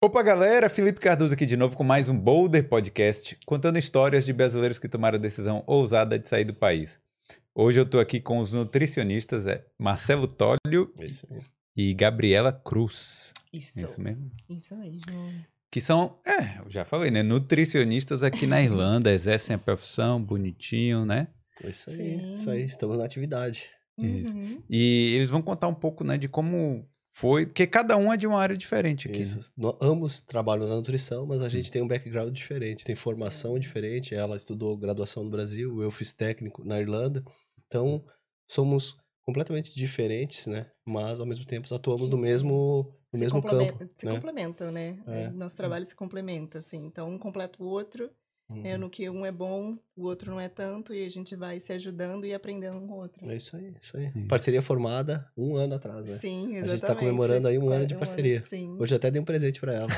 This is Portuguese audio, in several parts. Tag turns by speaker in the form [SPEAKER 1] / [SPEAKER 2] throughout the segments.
[SPEAKER 1] Opa, galera! Felipe Cardoso aqui de novo com mais um Boulder Podcast, contando histórias de brasileiros que tomaram a decisão ousada de sair do país. Hoje eu tô aqui com os nutricionistas é Marcelo Tólio e Gabriela Cruz.
[SPEAKER 2] Isso.
[SPEAKER 1] Isso mesmo?
[SPEAKER 2] Isso mesmo.
[SPEAKER 1] Que são, é, eu já falei, né? Nutricionistas aqui na Irlanda, exercem a profissão bonitinho, né?
[SPEAKER 3] Isso aí,
[SPEAKER 2] Sim.
[SPEAKER 3] isso aí. Estamos na atividade.
[SPEAKER 1] Isso.
[SPEAKER 2] Uhum.
[SPEAKER 1] E eles vão contar um pouco, né, de como foi, porque cada um é de uma área diferente aqui. né?
[SPEAKER 3] Isso. No- ambos trabalham na nutrição, mas a gente tem um background diferente, tem formação diferente. Ela estudou graduação no Brasil, eu fiz técnico na Irlanda. Então, somos completamente diferentes, né? Mas, ao mesmo tempo, atuamos no mesmo, no
[SPEAKER 2] Se
[SPEAKER 3] mesmo campo.
[SPEAKER 2] Se
[SPEAKER 3] né?
[SPEAKER 2] complementam, né?
[SPEAKER 3] É.
[SPEAKER 2] Nosso trabalho se complementa, assim. Então, um completa o outro. Né?
[SPEAKER 3] Uhum.
[SPEAKER 2] No que um é bom, o outro não é tanto. E a gente vai se ajudando e aprendendo um com o outro.
[SPEAKER 3] É isso aí, isso aí.
[SPEAKER 1] Sim.
[SPEAKER 3] Parceria formada um ano atrás, né?
[SPEAKER 2] Sim,
[SPEAKER 3] A
[SPEAKER 2] exatamente.
[SPEAKER 3] gente tá comemorando aí um ano de parceria.
[SPEAKER 2] Sim.
[SPEAKER 3] Hoje eu até dei um presente pra ela.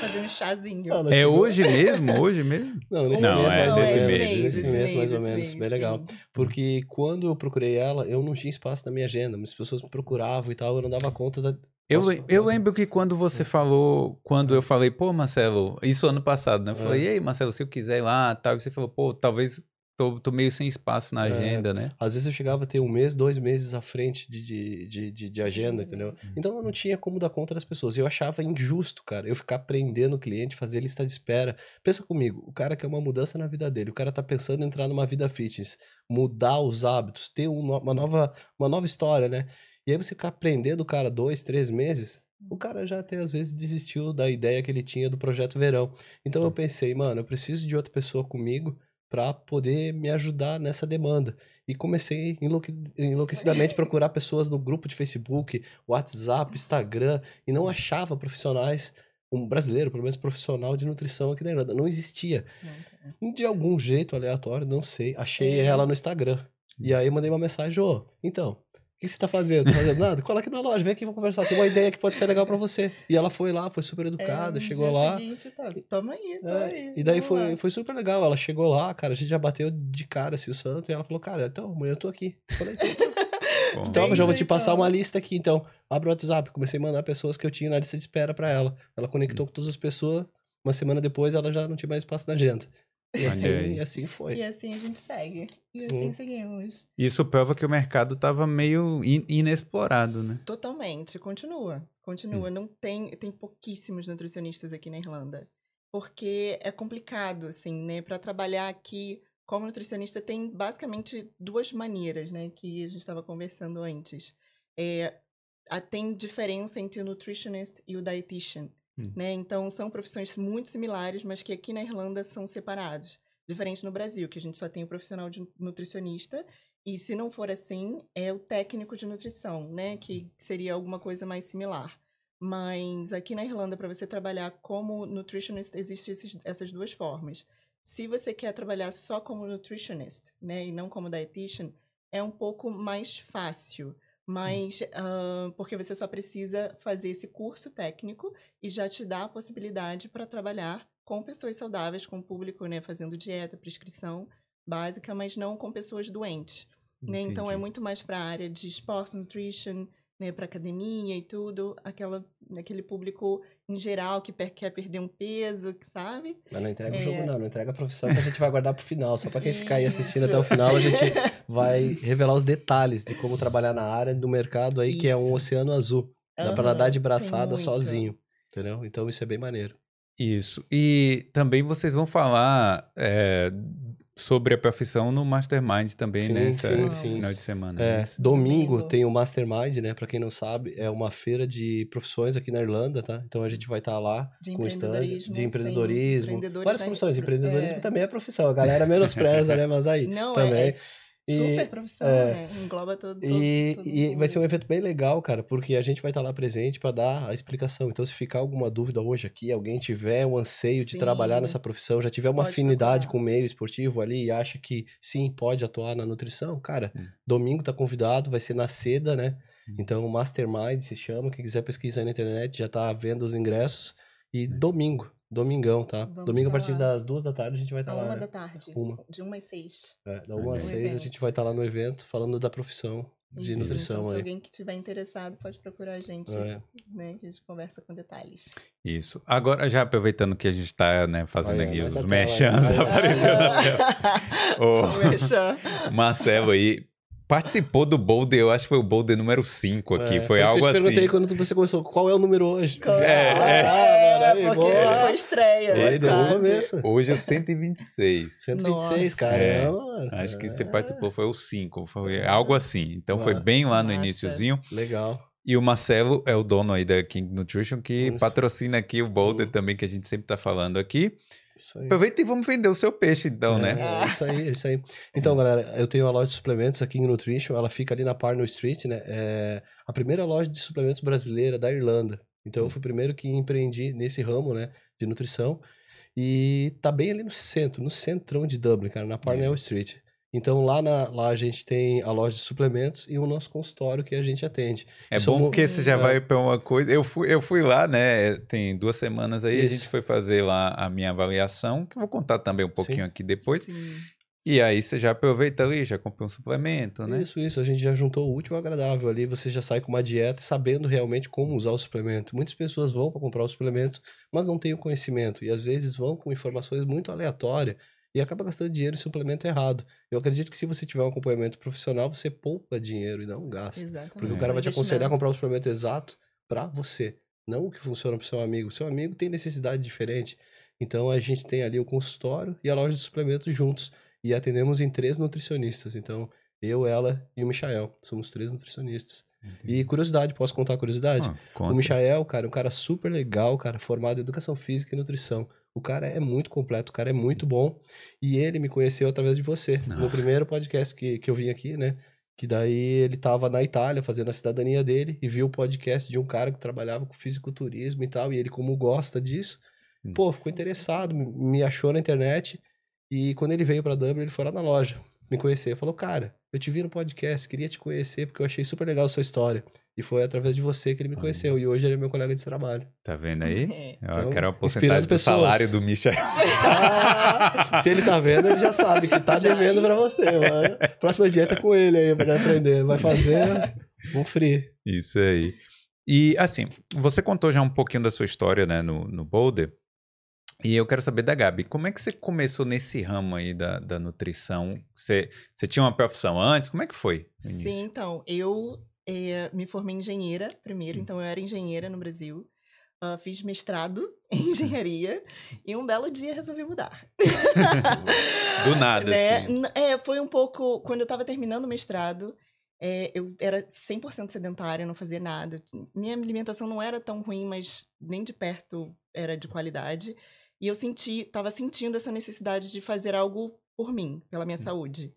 [SPEAKER 2] Fazer um chazinho.
[SPEAKER 3] Ela
[SPEAKER 1] É
[SPEAKER 3] chegou-
[SPEAKER 1] hoje mesmo? Hoje mesmo?
[SPEAKER 3] Não, nesse
[SPEAKER 1] Não,
[SPEAKER 3] mês
[SPEAKER 1] é
[SPEAKER 3] mais ou menos.
[SPEAKER 1] mês,
[SPEAKER 3] Nesse
[SPEAKER 2] esse
[SPEAKER 3] mês, mais ou menos.
[SPEAKER 2] mês,
[SPEAKER 3] Bem legal.
[SPEAKER 2] sim.
[SPEAKER 3] Porque quando eu procurei ela, eu não tinha espaço na minha agenda. As pessoas me procuravam e tal, eu não dava conta da.
[SPEAKER 1] Eu,
[SPEAKER 3] Posso-
[SPEAKER 1] eu lembro que quando você falou, quando eu falei, pô, Marcelo, isso ano passado, né? Eu falei,
[SPEAKER 3] É.
[SPEAKER 1] e aí, Marcelo, se eu quiser ir lá, tal, e você falou, pô, talvez tô, tô meio sem espaço na
[SPEAKER 3] É.
[SPEAKER 1] agenda, né?
[SPEAKER 3] Às vezes eu chegava a ter um mês, dois meses à frente de, de, de, de, de agenda, entendeu? Então eu não tinha como dar conta das pessoas. E eu achava injusto, cara, eu ficar prendendo o cliente, fazer lista de espera. Pensa comigo, o cara quer uma mudança na vida dele, o cara tá pensando em entrar numa vida fitness, mudar os hábitos, ter um uma, nova, uma nova história, né? E aí você ficar prendendo o cara dois, três meses, o cara já até às vezes desistiu da ideia que ele tinha do projeto verão. Então eu pensei, mano, eu preciso de outra pessoa comigo para poder me ajudar nessa demanda. E comecei enlouque- enlouquecidamente a procurar pessoas no grupo de Facebook, WhatsApp, Instagram, e não achava profissionais, um brasileiro, pelo menos profissional de nutrição aqui na Irlanda. Não existia. De algum jeito aleatório, não sei. Achei
[SPEAKER 2] É.
[SPEAKER 3] ela no Instagram. E aí mandei uma mensagem, ô, então, o que você tá fazendo? Tá fazendo nada? Cola aqui na loja, vem aqui, vamos conversar. Tem uma ideia que pode ser legal pra você. E ela foi lá, foi super educada,
[SPEAKER 2] É, no
[SPEAKER 3] chegou
[SPEAKER 2] dia
[SPEAKER 3] lá.
[SPEAKER 2] seguinte, tá, Toma aí, toma
[SPEAKER 3] É,
[SPEAKER 2] aí.
[SPEAKER 3] e daí foi,
[SPEAKER 2] lá.
[SPEAKER 3] foi super legal. Ela chegou lá, cara, a gente já bateu de cara assim o santo. E ela falou, cara, então, amanhã eu tô aqui. Eu falei, então, tá.
[SPEAKER 1] Bom,
[SPEAKER 3] então eu já vou te passar
[SPEAKER 2] então.
[SPEAKER 3] uma lista aqui, então. Abre o WhatsApp. Comecei a mandar pessoas que eu tinha na lista de espera pra ela. Ela
[SPEAKER 1] Hum.
[SPEAKER 3] conectou com todas as pessoas. Uma semana depois, ela já não tinha mais espaço na agenda. E assim, e assim foi.
[SPEAKER 2] E assim a gente segue. E assim
[SPEAKER 3] Hum.
[SPEAKER 2] seguimos.
[SPEAKER 1] Isso prova que o mercado tava meio in- inexplorado, né?
[SPEAKER 2] Totalmente, continua. Continua.
[SPEAKER 3] Hum.
[SPEAKER 2] Não tem, tem pouquíssimos nutricionistas aqui na Irlanda. Porque é complicado, assim, né? Para trabalhar aqui como nutricionista tem basicamente duas maneiras, né? Que a gente estava conversando antes. É, tem diferença entre o nutritionist e o dietitian,
[SPEAKER 1] Hum.
[SPEAKER 2] né? Então são profissões muito similares, mas que aqui na Irlanda são separados. Diferente no Brasil, que a gente só tem o profissional de nutricionista e se não for assim, é o técnico de nutrição, né? Que seria alguma coisa mais similar. Mas aqui na Irlanda, para você trabalhar como nutritionist, existem essas duas formas. Se você quer trabalhar só como nutritionist, né? E não como dietitian, é um pouco mais fácil. Mas, ah, porque você só precisa fazer esse curso técnico e já te dá a possibilidade para trabalhar com pessoas saudáveis, com o público, né? Fazendo dieta, prescrição básica, mas não com pessoas doentes né? Então é muito mais para a área de sport nutrition, né, para academia e tudo, aquela aquele público em geral que per- quer perder um peso, sabe?
[SPEAKER 3] Mas não entrega o
[SPEAKER 2] É.
[SPEAKER 3] jogo, não. Não entrega a profissão que a gente vai guardar pro final. Só pra quem ficar aí assistindo
[SPEAKER 2] Isso.
[SPEAKER 3] até o final, a gente vai revelar os detalhes de como trabalhar na área do mercado aí, que é um
[SPEAKER 2] Isso.
[SPEAKER 3] oceano azul. Dá pra
[SPEAKER 2] Aham,
[SPEAKER 3] nadar de braçada sozinho. Entendeu? Então isso é bem maneiro.
[SPEAKER 1] Isso. E também vocês vão falar é, sobre a profissão no Mastermind também,
[SPEAKER 3] Sim,
[SPEAKER 1] né?
[SPEAKER 3] Sim,
[SPEAKER 1] esse
[SPEAKER 2] sim.
[SPEAKER 1] final de semana.
[SPEAKER 3] É,
[SPEAKER 1] né?
[SPEAKER 3] Domingo
[SPEAKER 2] Domingo.
[SPEAKER 3] tem o Mastermind, né? Pra quem não sabe, é uma feira de profissões aqui na Irlanda, tá? Então a gente vai estar lá
[SPEAKER 2] De
[SPEAKER 3] com stand
[SPEAKER 2] empreendedorismo,
[SPEAKER 3] de
[SPEAKER 2] sim.
[SPEAKER 3] empreendedorismo.
[SPEAKER 2] Empreendedores
[SPEAKER 3] Várias profissões. Empreendedorismo
[SPEAKER 2] é.
[SPEAKER 3] também é profissão. A galera menospreza, né? Mas aí
[SPEAKER 2] Não,
[SPEAKER 3] também.
[SPEAKER 2] é, é
[SPEAKER 3] E-
[SPEAKER 2] super profissão,
[SPEAKER 3] é.
[SPEAKER 2] né? Engloba todo, todo,
[SPEAKER 3] E,
[SPEAKER 2] todo
[SPEAKER 3] e vai ser um evento bem legal, cara, porque a gente vai estar lá presente para dar a explicação. Então, se ficar alguma dúvida hoje aqui, alguém tiver um anseio de
[SPEAKER 2] Sim.
[SPEAKER 3] trabalhar nessa profissão, já tiver uma
[SPEAKER 2] Pode
[SPEAKER 3] afinidade
[SPEAKER 2] procurar.
[SPEAKER 3] com o meio esportivo ali e acha que sim, pode atuar na nutrição, cara,
[SPEAKER 1] Hum.
[SPEAKER 3] domingo tá convidado, vai ser na seda, né?
[SPEAKER 1] Hum.
[SPEAKER 3] Então, o Mastermind se chama, quem quiser pesquisar na internet, já tá vendo os ingressos. E domingo, domingão, tá?
[SPEAKER 2] Vamos
[SPEAKER 3] domingo a
[SPEAKER 2] tá
[SPEAKER 3] partir
[SPEAKER 2] lá.
[SPEAKER 3] das duas da tarde a gente vai estar
[SPEAKER 2] A
[SPEAKER 3] lá.
[SPEAKER 2] uma
[SPEAKER 3] né?
[SPEAKER 2] da tarde.
[SPEAKER 3] Uma.
[SPEAKER 2] De uma às seis.
[SPEAKER 3] É, da
[SPEAKER 1] Olha
[SPEAKER 3] uma às
[SPEAKER 1] aí.
[SPEAKER 3] seis a gente vai estar lá no evento falando da profissão de
[SPEAKER 2] Isso,
[SPEAKER 3] nutrição
[SPEAKER 2] então, se
[SPEAKER 3] aí.
[SPEAKER 2] alguém que estiver interessado pode procurar a gente,
[SPEAKER 3] É.
[SPEAKER 2] né? A gente conversa com detalhes.
[SPEAKER 1] Isso. Agora, já aproveitando que a gente tá, né, fazendo
[SPEAKER 3] Aí,
[SPEAKER 1] aqui os mechãs
[SPEAKER 3] aí.
[SPEAKER 1] aparecendo na tela.
[SPEAKER 2] Merchan.
[SPEAKER 1] Marcelo aí participou do Boulder, eu acho que foi o Boulder número 5 aqui,
[SPEAKER 3] É,
[SPEAKER 1] foi algo
[SPEAKER 3] eu te perguntei
[SPEAKER 1] assim.
[SPEAKER 3] quando você começou, qual é o número hoje?
[SPEAKER 2] Qual
[SPEAKER 1] É,
[SPEAKER 3] Ah,
[SPEAKER 2] é,
[SPEAKER 3] mano, aí,
[SPEAKER 2] porque
[SPEAKER 3] boa.
[SPEAKER 2] foi estreia. Né,
[SPEAKER 3] Aí, desde o começo.
[SPEAKER 1] Hoje é o 126.
[SPEAKER 3] 126,
[SPEAKER 2] Nossa.
[SPEAKER 3] caramba, mano.
[SPEAKER 1] Acho que você
[SPEAKER 3] É,
[SPEAKER 1] participou, foi o 5, foi algo assim. Então foi
[SPEAKER 3] Ah,
[SPEAKER 1] bem lá no
[SPEAKER 2] massa.
[SPEAKER 1] iniciozinho.
[SPEAKER 3] Legal.
[SPEAKER 1] E o Marcelo é o dono aí da King Nutrition, que
[SPEAKER 3] Isso.
[SPEAKER 1] patrocina aqui o Boulder
[SPEAKER 3] Uhum.
[SPEAKER 1] também, que a gente sempre tá falando aqui.
[SPEAKER 3] Isso aí.
[SPEAKER 1] Aproveita e vamos vender o seu peixe, então,
[SPEAKER 3] é,
[SPEAKER 1] né?
[SPEAKER 3] É isso aí, é isso aí. Então, galera, eu tenho uma loja de suplementos aqui em Nutrition, ela fica ali na Parnell Street, né? É a primeira loja de suplementos brasileira da Irlanda. Então, eu fui o primeiro que empreendi nesse ramo, né, de nutrição. E tá bem ali no centro, no centrão de Dublin, cara, na Parnell Street. Então, lá, na, lá a gente tem a loja de suplementos e o nosso consultório que a gente atende.
[SPEAKER 1] É
[SPEAKER 3] Isso
[SPEAKER 1] bom
[SPEAKER 3] é
[SPEAKER 1] porque você já
[SPEAKER 3] é.
[SPEAKER 1] vai pra uma coisa. Eu fui, eu fui lá, né? Tem duas semanas aí, a
[SPEAKER 3] Isso.
[SPEAKER 1] gente foi fazer lá a minha avaliação, que eu vou contar também um pouquinho aqui depois.
[SPEAKER 2] Sim.
[SPEAKER 1] E aí você já aproveita ali, já compra um suplemento, né?
[SPEAKER 3] Isso, isso. A gente já juntou o útil ao agradável ali. Você já sai com uma dieta sabendo realmente como usar o suplemento. Muitas pessoas vão para comprar o suplemento, mas não têm o conhecimento. E às vezes vão com informações muito aleatórias e acaba gastando dinheiro em suplemento errado. Eu acredito que se você tiver um acompanhamento profissional, você poupa dinheiro e não gasta.
[SPEAKER 2] Exatamente.
[SPEAKER 3] Porque o
[SPEAKER 1] É.
[SPEAKER 3] cara vai te aconselhar a comprar o suplemento exato para você, não o que funciona para seu amigo. Seu amigo tem necessidade diferente. Então a gente tem ali o consultório e a loja de suplementos juntos e atendemos em três nutricionistas. Então eu, ela e o Michael, somos três nutricionistas. E curiosidade, posso contar a curiosidade?
[SPEAKER 1] Ah, conta.
[SPEAKER 3] O Michael, cara, é um cara super legal, cara, formado em educação física e nutrição. O cara é muito completo, o cara é muito bom. E ele me conheceu através de você.
[SPEAKER 1] Ah.
[SPEAKER 3] No primeiro podcast que, que eu vim aqui, né? Que daí ele tava na Itália fazendo a cidadania dele e viu o podcast de um cara que trabalhava com fisiculturismo e tal. E ele, como gosta disso,
[SPEAKER 1] Hum.
[SPEAKER 3] pô, ficou interessado, me achou na internet. E quando ele veio pra Dublin, ele foi lá na loja me conhecer. Falou, cara, eu te vi no podcast, queria te conhecer porque eu achei super legal a sua história. E foi através de você que ele me conheceu. E hoje ele é meu colega de trabalho.
[SPEAKER 1] Tá vendo aí? Eu
[SPEAKER 3] Então,
[SPEAKER 1] quero a porcentagem do
[SPEAKER 3] pessoas.
[SPEAKER 1] salário do Michel.
[SPEAKER 3] Ah, se ele tá vendo, ele já sabe que tá
[SPEAKER 2] Já
[SPEAKER 3] devendo
[SPEAKER 2] aí.
[SPEAKER 3] pra você, mano. Próxima dieta é com ele aí pra aprender. Vai fazer um free.
[SPEAKER 1] Isso aí. E assim, você contou já um pouquinho da sua história, né, no, no Boulder. E eu quero saber da Gabi, como é que você começou nesse ramo aí da, da nutrição? Você, você tinha uma profissão antes? Como é que foi?
[SPEAKER 2] Sim, então, eu eh, me formei em engenheira primeiro,
[SPEAKER 1] Hum.
[SPEAKER 2] então eu era engenheira no Brasil. Ah, fiz mestrado em engenharia e um belo dia resolvi mudar.
[SPEAKER 1] Do nada,
[SPEAKER 2] Né?
[SPEAKER 1] assim.
[SPEAKER 2] É, foi um pouco. Quando eu tava terminando o mestrado, é, eu era 100% sedentária, não fazia nada. Minha alimentação não era tão ruim, mas nem de perto era de qualidade. E eu senti, tava sentindo essa necessidade de fazer algo por mim, pela minha saúde.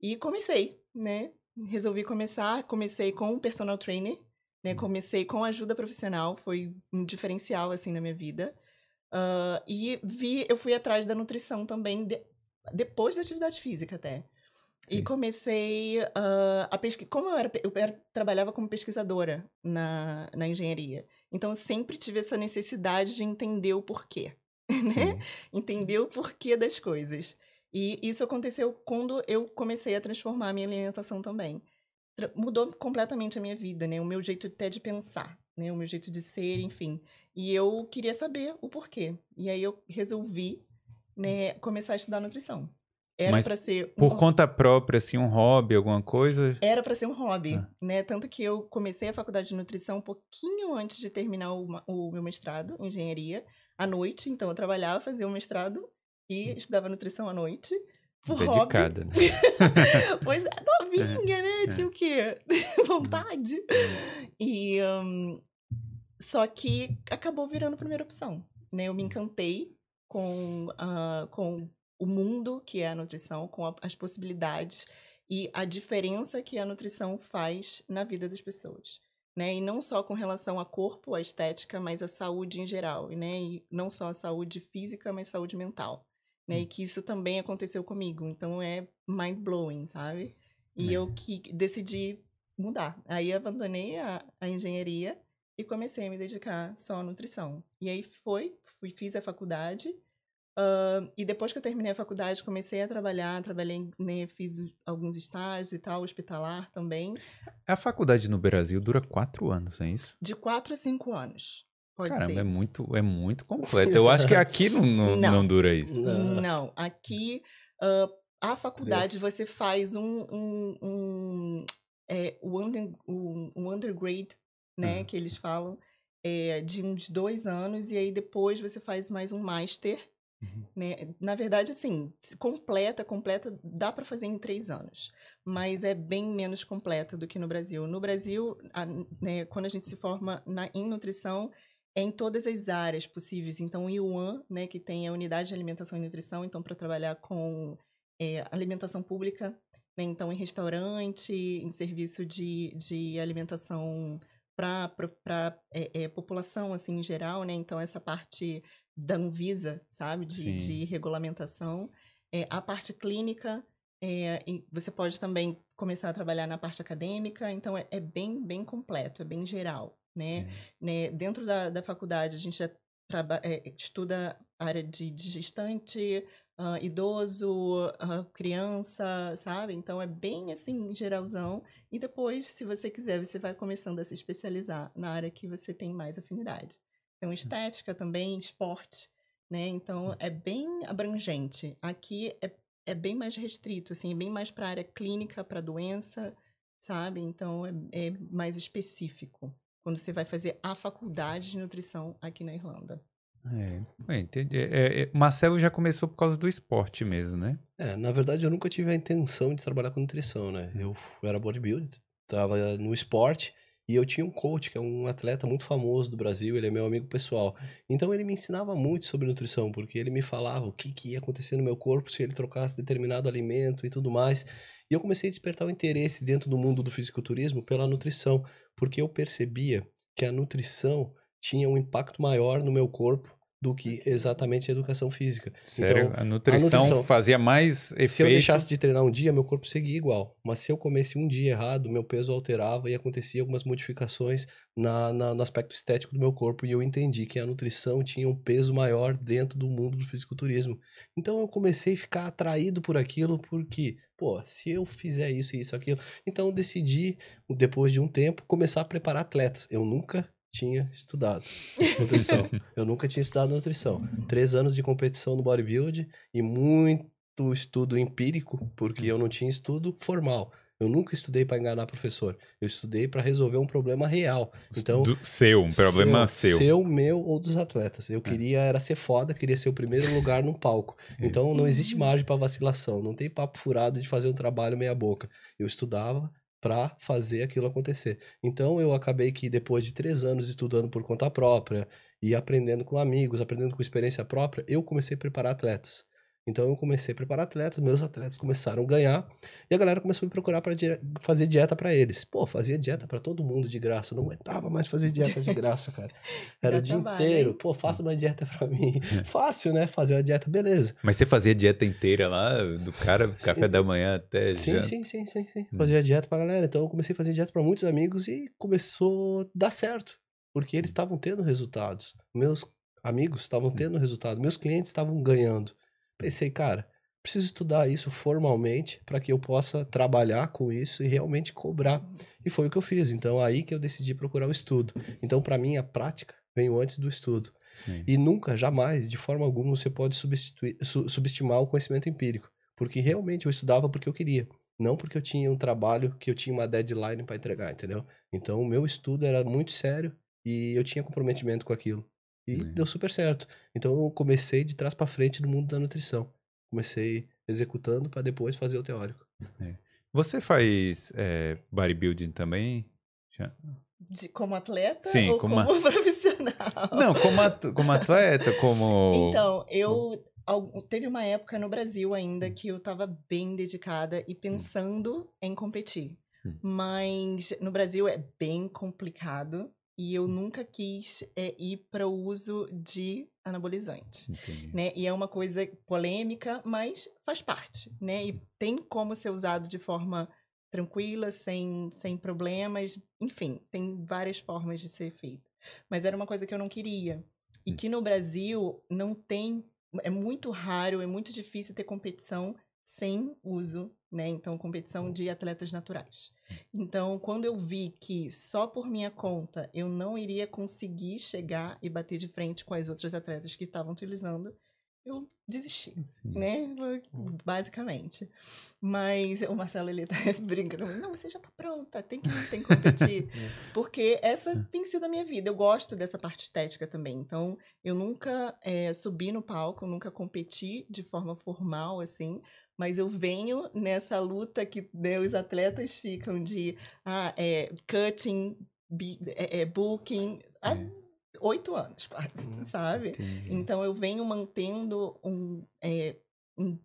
[SPEAKER 2] E comecei, né? Resolvi começar, comecei com um personal trainer, né? Comecei com ajuda profissional, foi um diferencial, assim, na minha vida. Ah, e vi, eu fui atrás da nutrição também, de- depois da atividade física até. E comecei ah, a pesquisar. Como eu, era, eu era- trabalhava como pesquisadora na, na engenharia, então eu sempre tive essa necessidade de entender o porquê, né? Entender o porquê das coisas. E isso aconteceu quando eu comecei a transformar a minha alimentação também. Tra- Mudou completamente a minha vida, né? O meu jeito até de pensar, né? O meu jeito de ser, enfim. E eu queria saber o porquê. E aí eu resolvi, né, começar a estudar nutrição. Era para ser um
[SPEAKER 1] Por conta própria, assim, um hobby, alguma coisa?
[SPEAKER 2] era para ser um hobby,
[SPEAKER 1] Ah.
[SPEAKER 2] né? Tanto que eu comecei a faculdade de nutrição um pouquinho antes de terminar o, o meu mestrado em engenharia, à noite. Então eu trabalhava, fazia o mestrado e estudava nutrição à noite. Por hobby.
[SPEAKER 1] Dedicada, né?
[SPEAKER 2] pois é, novinha, né? Tinha o quê? Vontade. E. hum, só que acabou virando a primeira opção. Né? Eu me encantei com, ah, com o mundo que é a nutrição, com a- as possibilidades e a diferença que a nutrição faz na vida das pessoas. Né? E não só com relação a corpo, a estética, mas a saúde em geral. Né? E não só a saúde física, mas saúde mental. Né? E que isso também aconteceu comigo. Então é mind blowing, sabe? E
[SPEAKER 1] É.
[SPEAKER 2] eu que decidi mudar. Aí abandonei a, a engenharia e comecei a me dedicar só à nutrição. E aí foi, fui, fiz a faculdade, Uh, e depois que eu terminei a faculdade, comecei a trabalhar, trabalhei, né, fiz alguns estágios e tal, hospitalar também.
[SPEAKER 1] A faculdade no Brasil dura quatro anos, é isso?
[SPEAKER 2] De quatro a cinco anos. Pode
[SPEAKER 1] Caramba,
[SPEAKER 2] ser.
[SPEAKER 1] é muito, é muito completo. Eu acho que aqui não, não,
[SPEAKER 2] Não.
[SPEAKER 1] não dura isso.
[SPEAKER 3] Não.
[SPEAKER 2] Não, aqui ah, a faculdade você faz um, um, um, é, o, under, o, o undergrad, né,
[SPEAKER 1] Uhum.
[SPEAKER 2] que eles falam, é, de uns dois anos, e aí depois você faz mais um master,
[SPEAKER 1] Uhum.
[SPEAKER 2] né? Na verdade, assim, completa, completa, dá para fazer em três anos, mas é bem menos completa do que no Brasil. No Brasil, a- né, quando a gente se forma na, em nutrição, é em todas as áreas possíveis. Então, o IUAN, né, que tem a unidade de alimentação e nutrição, então, para trabalhar com é, alimentação pública, né, então, em restaurante, em serviço de, de alimentação para é, é, população, assim, em geral, né? Então, essa parte da Anvisa, sabe, de, de regulamentação. É, a parte clínica, é, e você pode também começar a trabalhar na parte acadêmica, então é, é bem, bem completo, é bem geral, né? né? Dentro da, da faculdade, a gente já traba- é, estuda a área de, de gestante, ah, idoso, ah, criança, sabe? Então é bem assim, geralzão. E depois, se você quiser, você vai começando a se especializar na área que você tem mais afinidade. Então, estética também, esporte, né? Então é bem abrangente. Aqui é, é bem mais restrito, assim, é bem mais para área clínica, para doença, sabe? Então é, é mais específico quando você vai fazer a faculdade de nutrição aqui na Irlanda.
[SPEAKER 1] É, é, entendi. É, é, Marcelo já começou por causa do esporte mesmo, né?
[SPEAKER 3] É, na verdade eu nunca tive a intenção de trabalhar com nutrição, né? Eu era bodybuilder, tava no esporte e eu tinha um coach, que é um atleta muito famoso do Brasil, ele é meu amigo pessoal. Então ele me ensinava muito sobre nutrição, porque ele me falava o que, que ia acontecer no meu corpo se ele trocasse determinado alimento e tudo mais. E eu comecei a despertar o interesse dentro do mundo do fisiculturismo pela nutrição, porque eu percebia que a nutrição tinha um impacto maior no meu corpo do que exatamente a educação física.
[SPEAKER 1] Sério,
[SPEAKER 3] Então,
[SPEAKER 1] a, nutrição
[SPEAKER 3] nutrição-
[SPEAKER 1] fazia mais efeito.
[SPEAKER 3] se eu deixasse de treinar um dia, meu corpo seguia igual. Mas se eu comesse um dia errado, meu peso alterava e acontecia algumas modificações na, na- no aspecto estético do meu corpo. E eu entendi que a nutrição tinha um peso maior dentro do mundo do fisiculturismo. Então eu comecei a ficar atraído por aquilo, porque, pô, se eu fizer isso e isso, aquilo. Então eu decidi, depois de um tempo, começar a preparar atletas. Eu nunca tinha estudado nutrição. eu nunca tinha estudado nutrição. Três anos de competição no bodybuilding e muito estudo empírico, porque eu não tinha estudo formal. Eu nunca estudei para enganar professor. Eu estudei para resolver um problema real. Então,
[SPEAKER 1] Do- seu, um problema seu.
[SPEAKER 3] Seu, meu ou dos atletas. Eu queria era ser foda, queria ser o primeiro lugar no palco. Então não existe margem para vacilação, não tem papo furado de fazer um trabalho meia boca. Eu estudava para fazer aquilo acontecer. Então eu acabei que depois de três anos estudando por conta própria e aprendendo com amigos, aprendendo com experiência própria, eu comecei a preparar atletas. Então eu comecei a preparar atletas, meus atletas começaram a ganhar e a galera começou a me procurar para fazer dieta para eles. Pô, fazia dieta para todo mundo de graça, não aguentava mais fazer dieta de graça, cara. Era
[SPEAKER 2] Dá
[SPEAKER 3] o dia
[SPEAKER 2] trabalho,
[SPEAKER 3] inteiro.
[SPEAKER 2] hein?
[SPEAKER 3] Pô, faça uma dieta para mim. Fácil, né? Fazer uma dieta, beleza.
[SPEAKER 1] Mas você fazia dieta inteira lá, do cara, café da manhã até
[SPEAKER 3] Sim,
[SPEAKER 1] janta?
[SPEAKER 3] sim, sim, sim, sim.
[SPEAKER 1] Hum.
[SPEAKER 3] Fazia dieta pra galera. Então eu comecei a fazer dieta para muitos amigos e começou a dar certo. Porque eles estavam tendo resultados. Meus amigos estavam tendo resultado. Meus clientes estavam ganhando. Pensei, cara, preciso estudar isso formalmente para que eu possa trabalhar com isso e realmente cobrar. E foi o que eu fiz. Então aí que eu decidi procurar o estudo. Então para mim a prática veio antes do estudo.
[SPEAKER 1] Sim.
[SPEAKER 3] E nunca, jamais, de forma alguma, você pode substituir, su- subestimar o conhecimento empírico. Porque realmente eu estudava porque eu queria. Não porque eu tinha um trabalho que eu tinha uma deadline para entregar, entendeu? Então o meu estudo era muito sério e eu tinha comprometimento com aquilo. E
[SPEAKER 1] Hum.
[SPEAKER 3] deu super certo. Então eu comecei de trás para frente no mundo da nutrição. Comecei executando para depois fazer o teórico.
[SPEAKER 1] Você faz é, bodybuilding também? Já-
[SPEAKER 2] De, como atleta
[SPEAKER 1] Sim,
[SPEAKER 2] ou
[SPEAKER 1] como
[SPEAKER 2] como,
[SPEAKER 1] a-
[SPEAKER 2] profissional?
[SPEAKER 1] Não, como, at- como atleta, como.
[SPEAKER 2] Então, eu teve uma época no Brasil ainda que eu estava bem dedicada e pensando em competir.
[SPEAKER 1] Hum.
[SPEAKER 2] Mas no Brasil é bem complicado e eu nunca quis é, ir para o uso de anabolizante.
[SPEAKER 1] Entendi.
[SPEAKER 2] Né? E é uma coisa polêmica, mas faz parte, né? E tem como ser usado de forma tranquila, sem, sem problemas, enfim, tem várias formas de ser feito. Mas era uma coisa que eu não queria. E que no Brasil não tem é muito raro, é muito difícil ter competição sem uso, né? Então, competição de atletas naturais. Então, quando eu vi que só por minha conta eu não iria conseguir chegar e bater de frente com as outras atletas que estavam utilizando, eu desisti,
[SPEAKER 1] Sim.
[SPEAKER 2] né? Basicamente. Mas o Marcelo, ele tá brincando. Não, você já tá pronta, tem que, tem que competir. Porque essa tem sido a minha vida. Eu gosto dessa parte estética também. Então, eu nunca é, subi no palco, nunca competi de forma formal, assim. Mas eu venho nessa luta que né, os atletas ficam de ah, é, cutting, be, é, booking, há
[SPEAKER 1] É.
[SPEAKER 2] oito anos quase,
[SPEAKER 3] Uhum.
[SPEAKER 2] sabe?
[SPEAKER 1] Entendi.
[SPEAKER 2] Então eu venho mantendo um, é, um,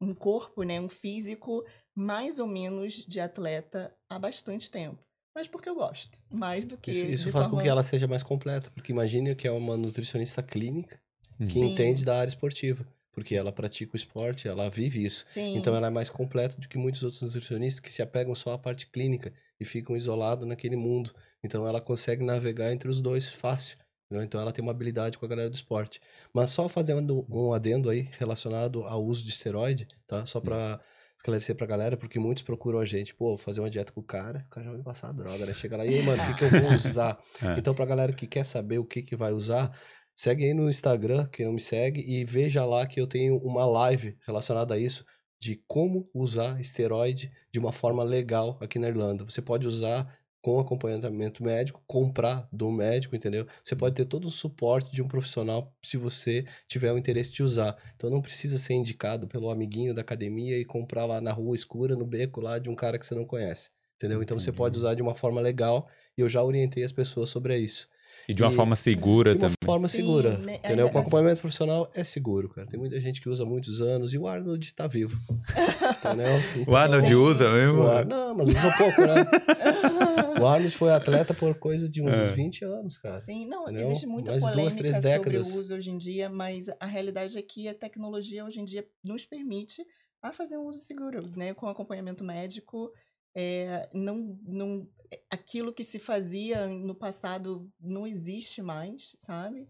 [SPEAKER 2] um corpo, né, um físico mais ou menos de atleta há bastante tempo. Mas porque eu gosto, mais do que.
[SPEAKER 3] Isso, isso faz com que ela seja mais completa, porque imagine que é uma nutricionista clínica que
[SPEAKER 2] Sim.
[SPEAKER 3] entende da área esportiva, porque ela pratica o esporte, ela vive isso.
[SPEAKER 2] Sim.
[SPEAKER 3] Então ela é mais completa do que muitos outros nutricionistas que se apegam só à parte clínica e ficam isolados naquele mundo. Então ela consegue navegar entre os dois fácil. entendeu? Então ela tem uma habilidade com a galera do esporte. Mas só fazendo um adendo aí relacionado ao uso de esteroide, tá? Só pra esclarecer pra galera, porque muitos procuram a gente, pô, vou fazer uma dieta com o cara, o cara já vai me passar a droga, né? Chega lá, e aí, mano, o que, que eu vou usar?
[SPEAKER 1] É.
[SPEAKER 3] Então, pra galera que quer saber o que, que vai usar, segue aí no Instagram, quem não me segue, e veja lá que eu tenho uma live relacionada a isso, de como usar esteroide de uma forma legal aqui na Irlanda. Você pode usar com acompanhamento médico, comprar do médico, entendeu? Você pode ter todo o suporte de um profissional se você tiver o interesse de usar. Então não precisa ser indicado pelo amiguinho da academia e comprar lá na rua escura, no beco lá de um cara que você não conhece. Entendeu? Então você pode
[SPEAKER 1] Entendi.
[SPEAKER 3] usar de uma forma legal e eu já orientei as pessoas sobre isso.
[SPEAKER 1] E de uma
[SPEAKER 3] E-
[SPEAKER 1] forma segura
[SPEAKER 3] De uma
[SPEAKER 1] também.
[SPEAKER 3] forma
[SPEAKER 2] Sim,
[SPEAKER 3] segura.
[SPEAKER 2] né?
[SPEAKER 3] Entendeu?
[SPEAKER 2] Ainda-
[SPEAKER 3] Com acompanhamento profissional é seguro, cara. Tem muita gente que usa há muitos anos e o Arnold tá vivo. Entendeu?
[SPEAKER 1] O Arnold
[SPEAKER 3] Então,
[SPEAKER 1] usa mesmo?
[SPEAKER 3] o Ar- Não, mas usa pouco, né? O Arnold foi atleta por coisa de uns
[SPEAKER 1] É.
[SPEAKER 3] 20 anos, cara.
[SPEAKER 2] Sim, não,
[SPEAKER 3] Entendeu?
[SPEAKER 2] existe muita
[SPEAKER 3] Mais duas,
[SPEAKER 2] polêmica
[SPEAKER 3] três
[SPEAKER 2] sobre
[SPEAKER 3] décadas.
[SPEAKER 2] o uso hoje em dia, mas a realidade é que a tecnologia hoje em dia nos permite a fazer um uso seguro, né? Com acompanhamento médico. É, não, não, aquilo que se fazia no passado não existe mais, sabe?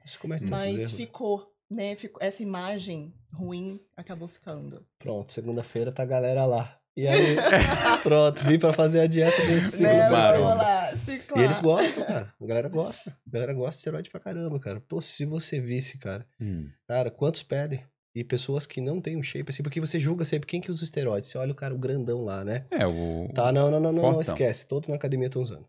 [SPEAKER 2] Mas ficou, né? Ficou, essa imagem ruim acabou ficando.
[SPEAKER 3] Pronto, segunda-feira tá a galera lá. E aí, pronto, vim pra fazer a dieta desse
[SPEAKER 1] Né,
[SPEAKER 2] lá,
[SPEAKER 3] E eles gostam, cara. A galera gosta. A galera gosta de esteroide pra caramba, cara. Pô, se você visse, cara,
[SPEAKER 1] Hum.
[SPEAKER 3] Cara, quantos pedem? E pessoas que não têm um shape, assim, porque você julga sempre quem que usa esteroide. Você olha o cara, o grandão lá, né?
[SPEAKER 1] É, o.
[SPEAKER 3] Tá, não, não, não, não, não esquece. Todos na academia estão usando.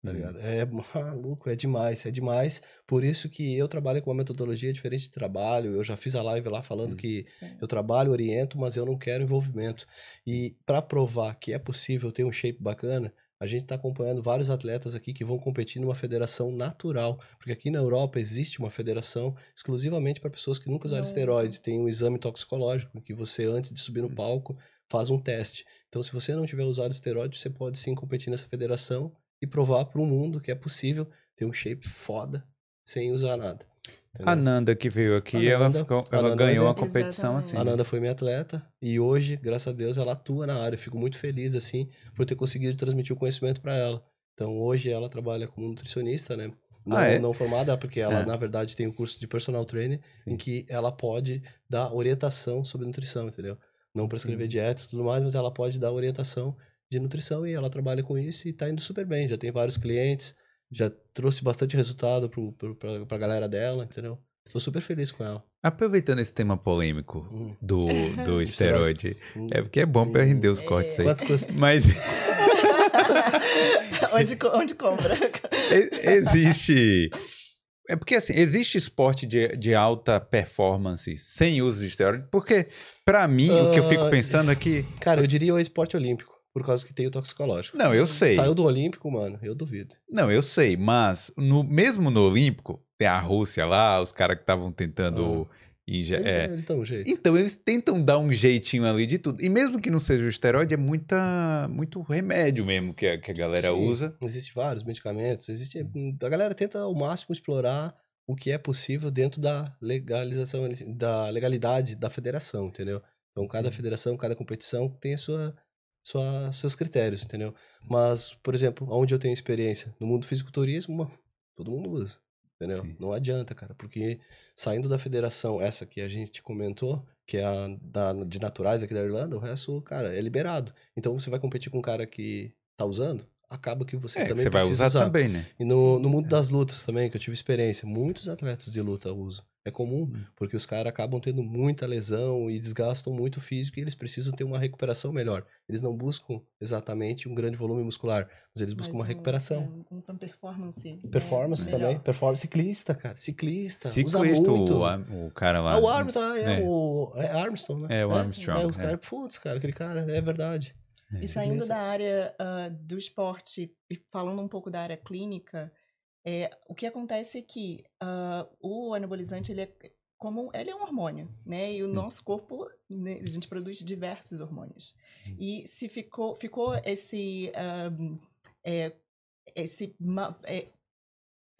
[SPEAKER 3] Tá
[SPEAKER 1] Hum.
[SPEAKER 3] ligado? É maluco, é demais, é demais. Por isso que eu trabalho com uma metodologia diferente de trabalho. Eu já fiz a live lá falando
[SPEAKER 1] Hum.
[SPEAKER 3] que
[SPEAKER 2] Sim.
[SPEAKER 3] eu trabalho, oriento, mas eu não quero envolvimento. E para provar que é possível ter um shape bacana, a gente está acompanhando vários atletas aqui que vão competir numa federação natural, porque aqui na Europa existe uma federação exclusivamente para pessoas que nunca usaram
[SPEAKER 2] Não
[SPEAKER 3] esteroides. Tem um exame toxicológico que você antes de subir no palco faz um teste. Então, se você não tiver usado esteroide, você pode sim competir nessa federação e provar para o mundo que é possível ter um shape foda sem usar nada. Entendeu?
[SPEAKER 1] A Nanda que veio aqui, ela,
[SPEAKER 3] Ananda.
[SPEAKER 1] ficou,
[SPEAKER 3] A
[SPEAKER 1] ela
[SPEAKER 3] Nanda
[SPEAKER 1] ganhou uma
[SPEAKER 3] exemplo.
[SPEAKER 1] competição assim.
[SPEAKER 2] Exatamente.
[SPEAKER 3] A Nanda foi minha atleta e hoje, graças a Deus, ela atua na área. Eu fico muito feliz, assim, por ter conseguido transmitir o conhecimento para ela. Então, hoje ela trabalha como nutricionista, né? Não,
[SPEAKER 1] Ah, é?
[SPEAKER 3] não formada, porque ela,
[SPEAKER 1] É.
[SPEAKER 3] na verdade, tem um curso de personal trainer
[SPEAKER 1] Sim.
[SPEAKER 3] em que ela pode dar orientação sobre nutrição, entendeu? Não prescrever
[SPEAKER 1] Uhum.
[SPEAKER 3] dieta e tudo mais, mas ela pode dar orientação de nutrição e ela trabalha com isso e tá indo super bem. Já tem vários clientes, já trouxe bastante resultado pro, pro, pra, pra galera dela, entendeu? Tô super feliz com ela.
[SPEAKER 1] Aproveitando esse tema polêmico
[SPEAKER 3] Hum.
[SPEAKER 1] do, do esteroide,
[SPEAKER 3] Hum.
[SPEAKER 1] é porque é bom pra render os
[SPEAKER 2] É.
[SPEAKER 1] cortes aí.
[SPEAKER 3] Quanto custa?
[SPEAKER 1] Mas
[SPEAKER 2] onde, onde compra?
[SPEAKER 1] existe. É porque assim, existe esporte de, de alta performance sem uso de esteroide? Porque, pra mim, o que eu fico
[SPEAKER 3] Ah,
[SPEAKER 1] pensando é que.
[SPEAKER 3] Cara, eu diria o esporte olímpico, por causa que tem o toxicológico.
[SPEAKER 1] Não, eu sei.
[SPEAKER 3] Saiu do olímpico, mano, eu duvido.
[SPEAKER 1] Não, eu sei, mas no, mesmo no Olímpico, tem a Rússia lá, os caras que estavam tentando. inje-
[SPEAKER 3] Eles,
[SPEAKER 1] é,
[SPEAKER 3] eles dão um jeito.
[SPEAKER 1] Então, eles tentam dar um jeitinho ali de tudo. E mesmo que não seja o esteroide, é muita, muito remédio mesmo que a, que a galera
[SPEAKER 3] Sim,
[SPEAKER 1] usa.
[SPEAKER 3] Existem vários medicamentos, existe, a galera tenta ao máximo explorar o que é possível dentro da legalização, da legalidade da federação, entendeu? Então, cada federação, cada competição tem a sua, sua, seus critérios, entendeu? Mas, por exemplo, onde eu tenho experiência, no mundo do fisiculturismo, todo mundo usa. Entendeu?
[SPEAKER 1] Sim.
[SPEAKER 3] Não adianta, cara, porque saindo da federação, essa que a gente comentou, que é a da, de naturais aqui da Irlanda, o resto, cara, é liberado. Então você vai competir com um cara que tá usando, acaba que você
[SPEAKER 1] É,
[SPEAKER 3] também
[SPEAKER 1] você vai
[SPEAKER 3] precisa
[SPEAKER 1] usar, também, né?
[SPEAKER 3] E no, no mundo das lutas também, que eu tive experiência, muitos atletas de luta usam. É comum, porque os caras acabam tendo muita lesão e desgastam muito o físico e eles precisam ter uma recuperação melhor. Eles não buscam exatamente um grande volume muscular, mas eles buscam
[SPEAKER 2] Mas
[SPEAKER 3] uma
[SPEAKER 2] um-
[SPEAKER 3] recuperação.
[SPEAKER 2] é, um- uma performance. né,
[SPEAKER 3] Performance
[SPEAKER 2] melhor.
[SPEAKER 3] também, performance ciclista, cara, ciclista, usa
[SPEAKER 1] Ciclista,
[SPEAKER 3] muito.
[SPEAKER 1] o, o cara lá.
[SPEAKER 3] Ah, o Armstrong, é,
[SPEAKER 1] É.
[SPEAKER 3] o é Armstrong, né?
[SPEAKER 1] É, o
[SPEAKER 3] É,
[SPEAKER 1] Armstrong,
[SPEAKER 3] é, os
[SPEAKER 1] é.
[SPEAKER 3] cara, putz, cara, aquele cara, é verdade.
[SPEAKER 1] É.
[SPEAKER 2] E saindo
[SPEAKER 3] Ciclista.
[SPEAKER 2] da área ah, do esporte e falando um pouco da área clínica, é, o que acontece é que ah, o anabolizante ele é como ele é um hormônio, né? E o
[SPEAKER 1] Hum.
[SPEAKER 2] nosso corpo, né, a gente produz diversos hormônios.
[SPEAKER 3] Hum.
[SPEAKER 2] E se ficou ficou esse ah, é, esse é,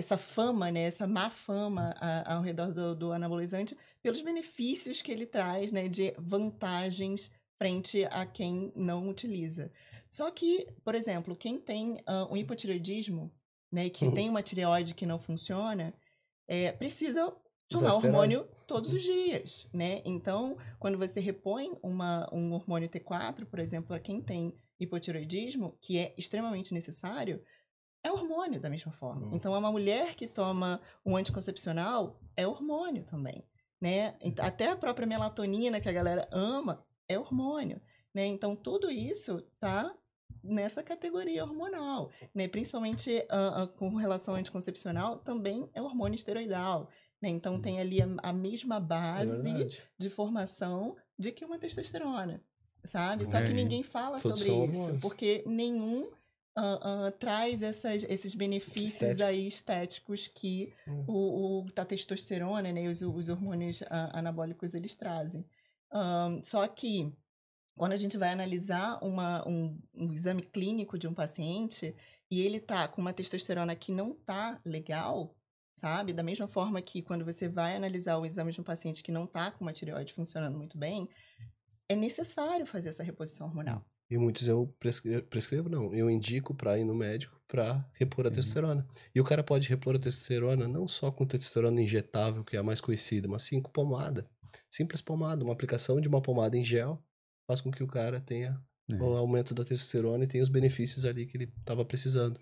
[SPEAKER 2] essa fama, né, essa má fama a- ao redor do, do anabolizante pelos benefícios que ele traz, né, de vantagens frente a quem não utiliza. Só que, por exemplo, quem tem ah, um hipotireoidismo, né, que
[SPEAKER 3] Uhum.
[SPEAKER 2] tem uma tireoide que não funciona, é, precisa tomar hormônio todos os dias, né? Então, quando você repõe uma, um hormônio T4, por exemplo, para quem tem hipotireoidismo, que é extremamente necessário, é hormônio da mesma forma.
[SPEAKER 3] Uhum.
[SPEAKER 2] Então, uma mulher que toma um anticoncepcional é hormônio também, né? Ent- Até a própria melatonina que a galera ama é hormônio, né? Então, tudo isso tá nessa categoria hormonal, né? Principalmente ah, ah, com relação ao anticoncepcional, também é hormônio esteroidal, né? Então, tem ali a, a mesma
[SPEAKER 3] É
[SPEAKER 2] base
[SPEAKER 3] verdade.
[SPEAKER 2] de formação de que uma testosterona, sabe? Só
[SPEAKER 1] É.
[SPEAKER 2] que ninguém fala
[SPEAKER 3] Todos
[SPEAKER 2] sobre isso,
[SPEAKER 3] hormônios.
[SPEAKER 2] porque nenhum ah, ah, traz essas, esses benefícios
[SPEAKER 3] Estético.
[SPEAKER 2] aí estéticos que
[SPEAKER 3] Hum.
[SPEAKER 2] o, o da testosterona, né, e os, os hormônios ah, anabólicos eles trazem. Ahn, só que quando a gente vai analisar uma, um, um exame clínico de um paciente e ele tá com uma testosterona que não tá legal, sabe? Da mesma forma que quando você vai analisar o exame de um paciente que não tá com uma tireoide funcionando muito bem, é necessário fazer essa reposição hormonal.
[SPEAKER 3] E muitos eu prescrevo, prescrevo não, eu indico pra ir no médico pra repor a
[SPEAKER 1] Uhum.
[SPEAKER 3] testosterona. E o cara pode repor a testosterona não só com testosterona injetável, que é a mais conhecida, mas sim com pomada. Simples pomada, uma aplicação de uma pomada em gel faz com que o cara tenha
[SPEAKER 1] É.
[SPEAKER 3] o aumento da testosterona e tenha os benefícios ali que ele estava precisando.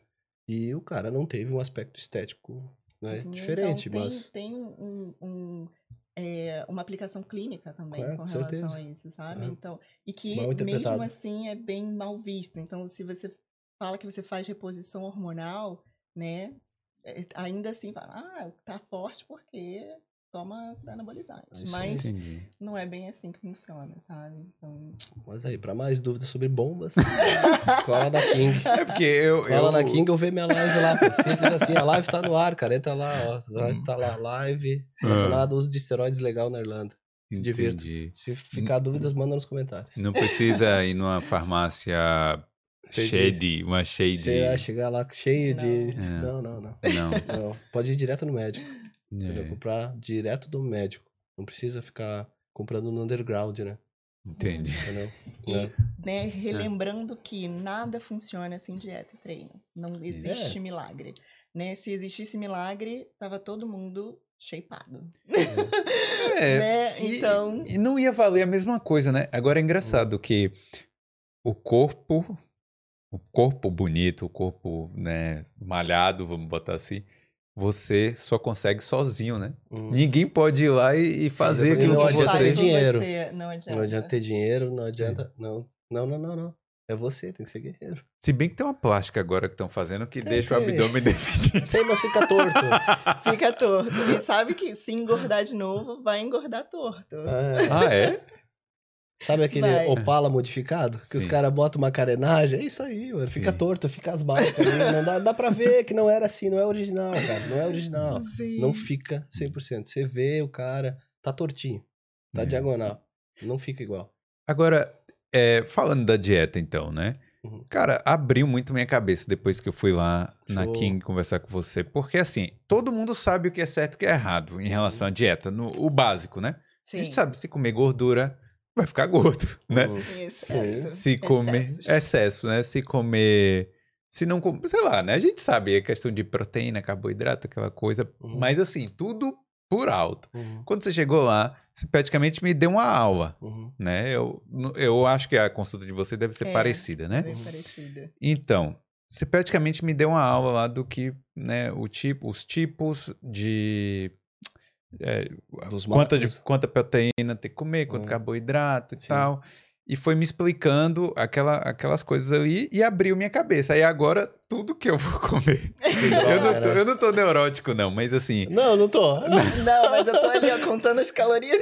[SPEAKER 3] E o cara não teve um aspecto estético né,
[SPEAKER 2] Entendeu?
[SPEAKER 3] diferente,
[SPEAKER 2] então, tem,
[SPEAKER 3] mas
[SPEAKER 2] tem um, um, é, uma aplicação clínica também
[SPEAKER 3] É,
[SPEAKER 2] com relação
[SPEAKER 3] certeza.
[SPEAKER 2] a isso, sabe?
[SPEAKER 3] É.
[SPEAKER 2] Então, e que mesmo assim é bem mal visto. Então, se você fala que você faz reposição hormonal, né? é, Ainda assim, fala, ah, tá forte porque toma anabolizante.
[SPEAKER 3] É isso.
[SPEAKER 2] Mas
[SPEAKER 1] Entendi.
[SPEAKER 2] não é bem assim que funciona, sabe? Então,
[SPEAKER 3] Mas aí, pra mais dúvidas sobre bombas, cola na King.
[SPEAKER 1] É porque eu.
[SPEAKER 3] Cola
[SPEAKER 1] eu
[SPEAKER 3] na King ou vê minha live lá. Simples assim, a live tá no ar, cara. Entra lá, ó. Tá lá, live
[SPEAKER 1] Ah.
[SPEAKER 3] relacionado ao uso de esteroides legal na Irlanda. Se divirta. Se ficar dúvidas, manda nos comentários.
[SPEAKER 1] Não precisa ir numa farmácia
[SPEAKER 3] de-
[SPEAKER 1] shady, uma shady.
[SPEAKER 3] Chegar, chegar lá cheio de.
[SPEAKER 1] Não.
[SPEAKER 3] Não, não, não.
[SPEAKER 1] Não.
[SPEAKER 3] Não. Pode ir direto no médico.
[SPEAKER 1] É,
[SPEAKER 3] Comprar direto do médico. Não precisa ficar comprando no underground, né?
[SPEAKER 1] entendi.
[SPEAKER 3] Entendeu?
[SPEAKER 2] E,
[SPEAKER 3] É.
[SPEAKER 2] né, relembrando que nada funciona sem dieta e treino. Não existe
[SPEAKER 3] É.
[SPEAKER 2] milagre. Né? Se existisse milagre, tava todo mundo shapeado.
[SPEAKER 1] É,
[SPEAKER 2] né?
[SPEAKER 1] e-
[SPEAKER 2] Então,
[SPEAKER 1] E não ia valer a mesma coisa, né? Agora é engraçado que o corpo, o corpo bonito, o corpo, né, malhado, vamos botar assim, você só consegue sozinho, né?
[SPEAKER 3] Hum.
[SPEAKER 1] Ninguém pode ir lá e, e fazer
[SPEAKER 3] Não
[SPEAKER 1] aquilo
[SPEAKER 2] faz
[SPEAKER 3] ter
[SPEAKER 1] você.
[SPEAKER 2] por
[SPEAKER 3] dinheiro.
[SPEAKER 2] você, não adianta.
[SPEAKER 3] Não adianta ter dinheiro, não
[SPEAKER 1] É.
[SPEAKER 3] adianta. Não, não, não, não, não. É você, tem que ser guerreiro.
[SPEAKER 1] Se bem que tem uma plástica agora que estão fazendo que
[SPEAKER 3] Tem,
[SPEAKER 1] deixa o abdômen definido.
[SPEAKER 3] Tem, mas fica torto.
[SPEAKER 2] Fica torto. E sabe que se engordar de novo, vai engordar torto.
[SPEAKER 3] É.
[SPEAKER 1] Ah, é?
[SPEAKER 3] Sabe aquele
[SPEAKER 2] Vai.
[SPEAKER 3] Opala modificado? Que os
[SPEAKER 1] Sim.
[SPEAKER 3] caras botam uma carenagem? É isso aí, mano. Fica
[SPEAKER 1] Sim.
[SPEAKER 3] torto, fica as marcas ali. Não dá, dá pra ver que não era assim, não é original, cara. Não é original.
[SPEAKER 2] Sim.
[SPEAKER 3] Não fica 100%. Você vê o cara, tá tortinho, tá
[SPEAKER 1] É.
[SPEAKER 3] diagonal. Não fica igual.
[SPEAKER 1] Agora, é, falando da dieta, então, né?
[SPEAKER 3] Uhum.
[SPEAKER 1] Cara, abriu muito minha cabeça depois que eu fui lá na
[SPEAKER 3] Show.
[SPEAKER 1] King conversar com você. Porque, assim, todo mundo sabe o que é certo e o que é errado em relação à dieta, no, o básico, né? A
[SPEAKER 2] Sim.
[SPEAKER 1] gente sabe, se comer gordura, vai ficar gordo, né?
[SPEAKER 3] Uhum.
[SPEAKER 2] Excesso.
[SPEAKER 1] Se comer
[SPEAKER 2] Excessos.
[SPEAKER 1] excesso, né? Se comer se não, com- sei lá, né? A gente sabe a questão de proteína, carboidrato, aquela coisa,
[SPEAKER 3] Uhum.
[SPEAKER 1] mas assim, tudo por alto.
[SPEAKER 3] Uhum,
[SPEAKER 1] Quando você chegou lá, você praticamente me deu uma aula,
[SPEAKER 3] uhum.
[SPEAKER 1] né? Eu, eu acho que a consulta de você deve ser
[SPEAKER 2] É.
[SPEAKER 1] parecida, né?
[SPEAKER 2] Bem
[SPEAKER 3] Uhum.
[SPEAKER 2] parecida.
[SPEAKER 1] Então, você praticamente me deu uma aula lá do que, né, o tipo, os tipos de é, quanta, de, quanta proteína tem que comer, quanto
[SPEAKER 3] Hum.
[SPEAKER 1] carboidrato e
[SPEAKER 3] Sim.
[SPEAKER 1] tal. E foi me explicando aquela, aquelas coisas ali e abriu minha cabeça. Aí agora, tudo que eu vou comer. Eu não, tô, eu não tô neurótico, não, mas assim.
[SPEAKER 3] Não, não tô.
[SPEAKER 2] Não, mas eu tô ali, ó, contando as calorias.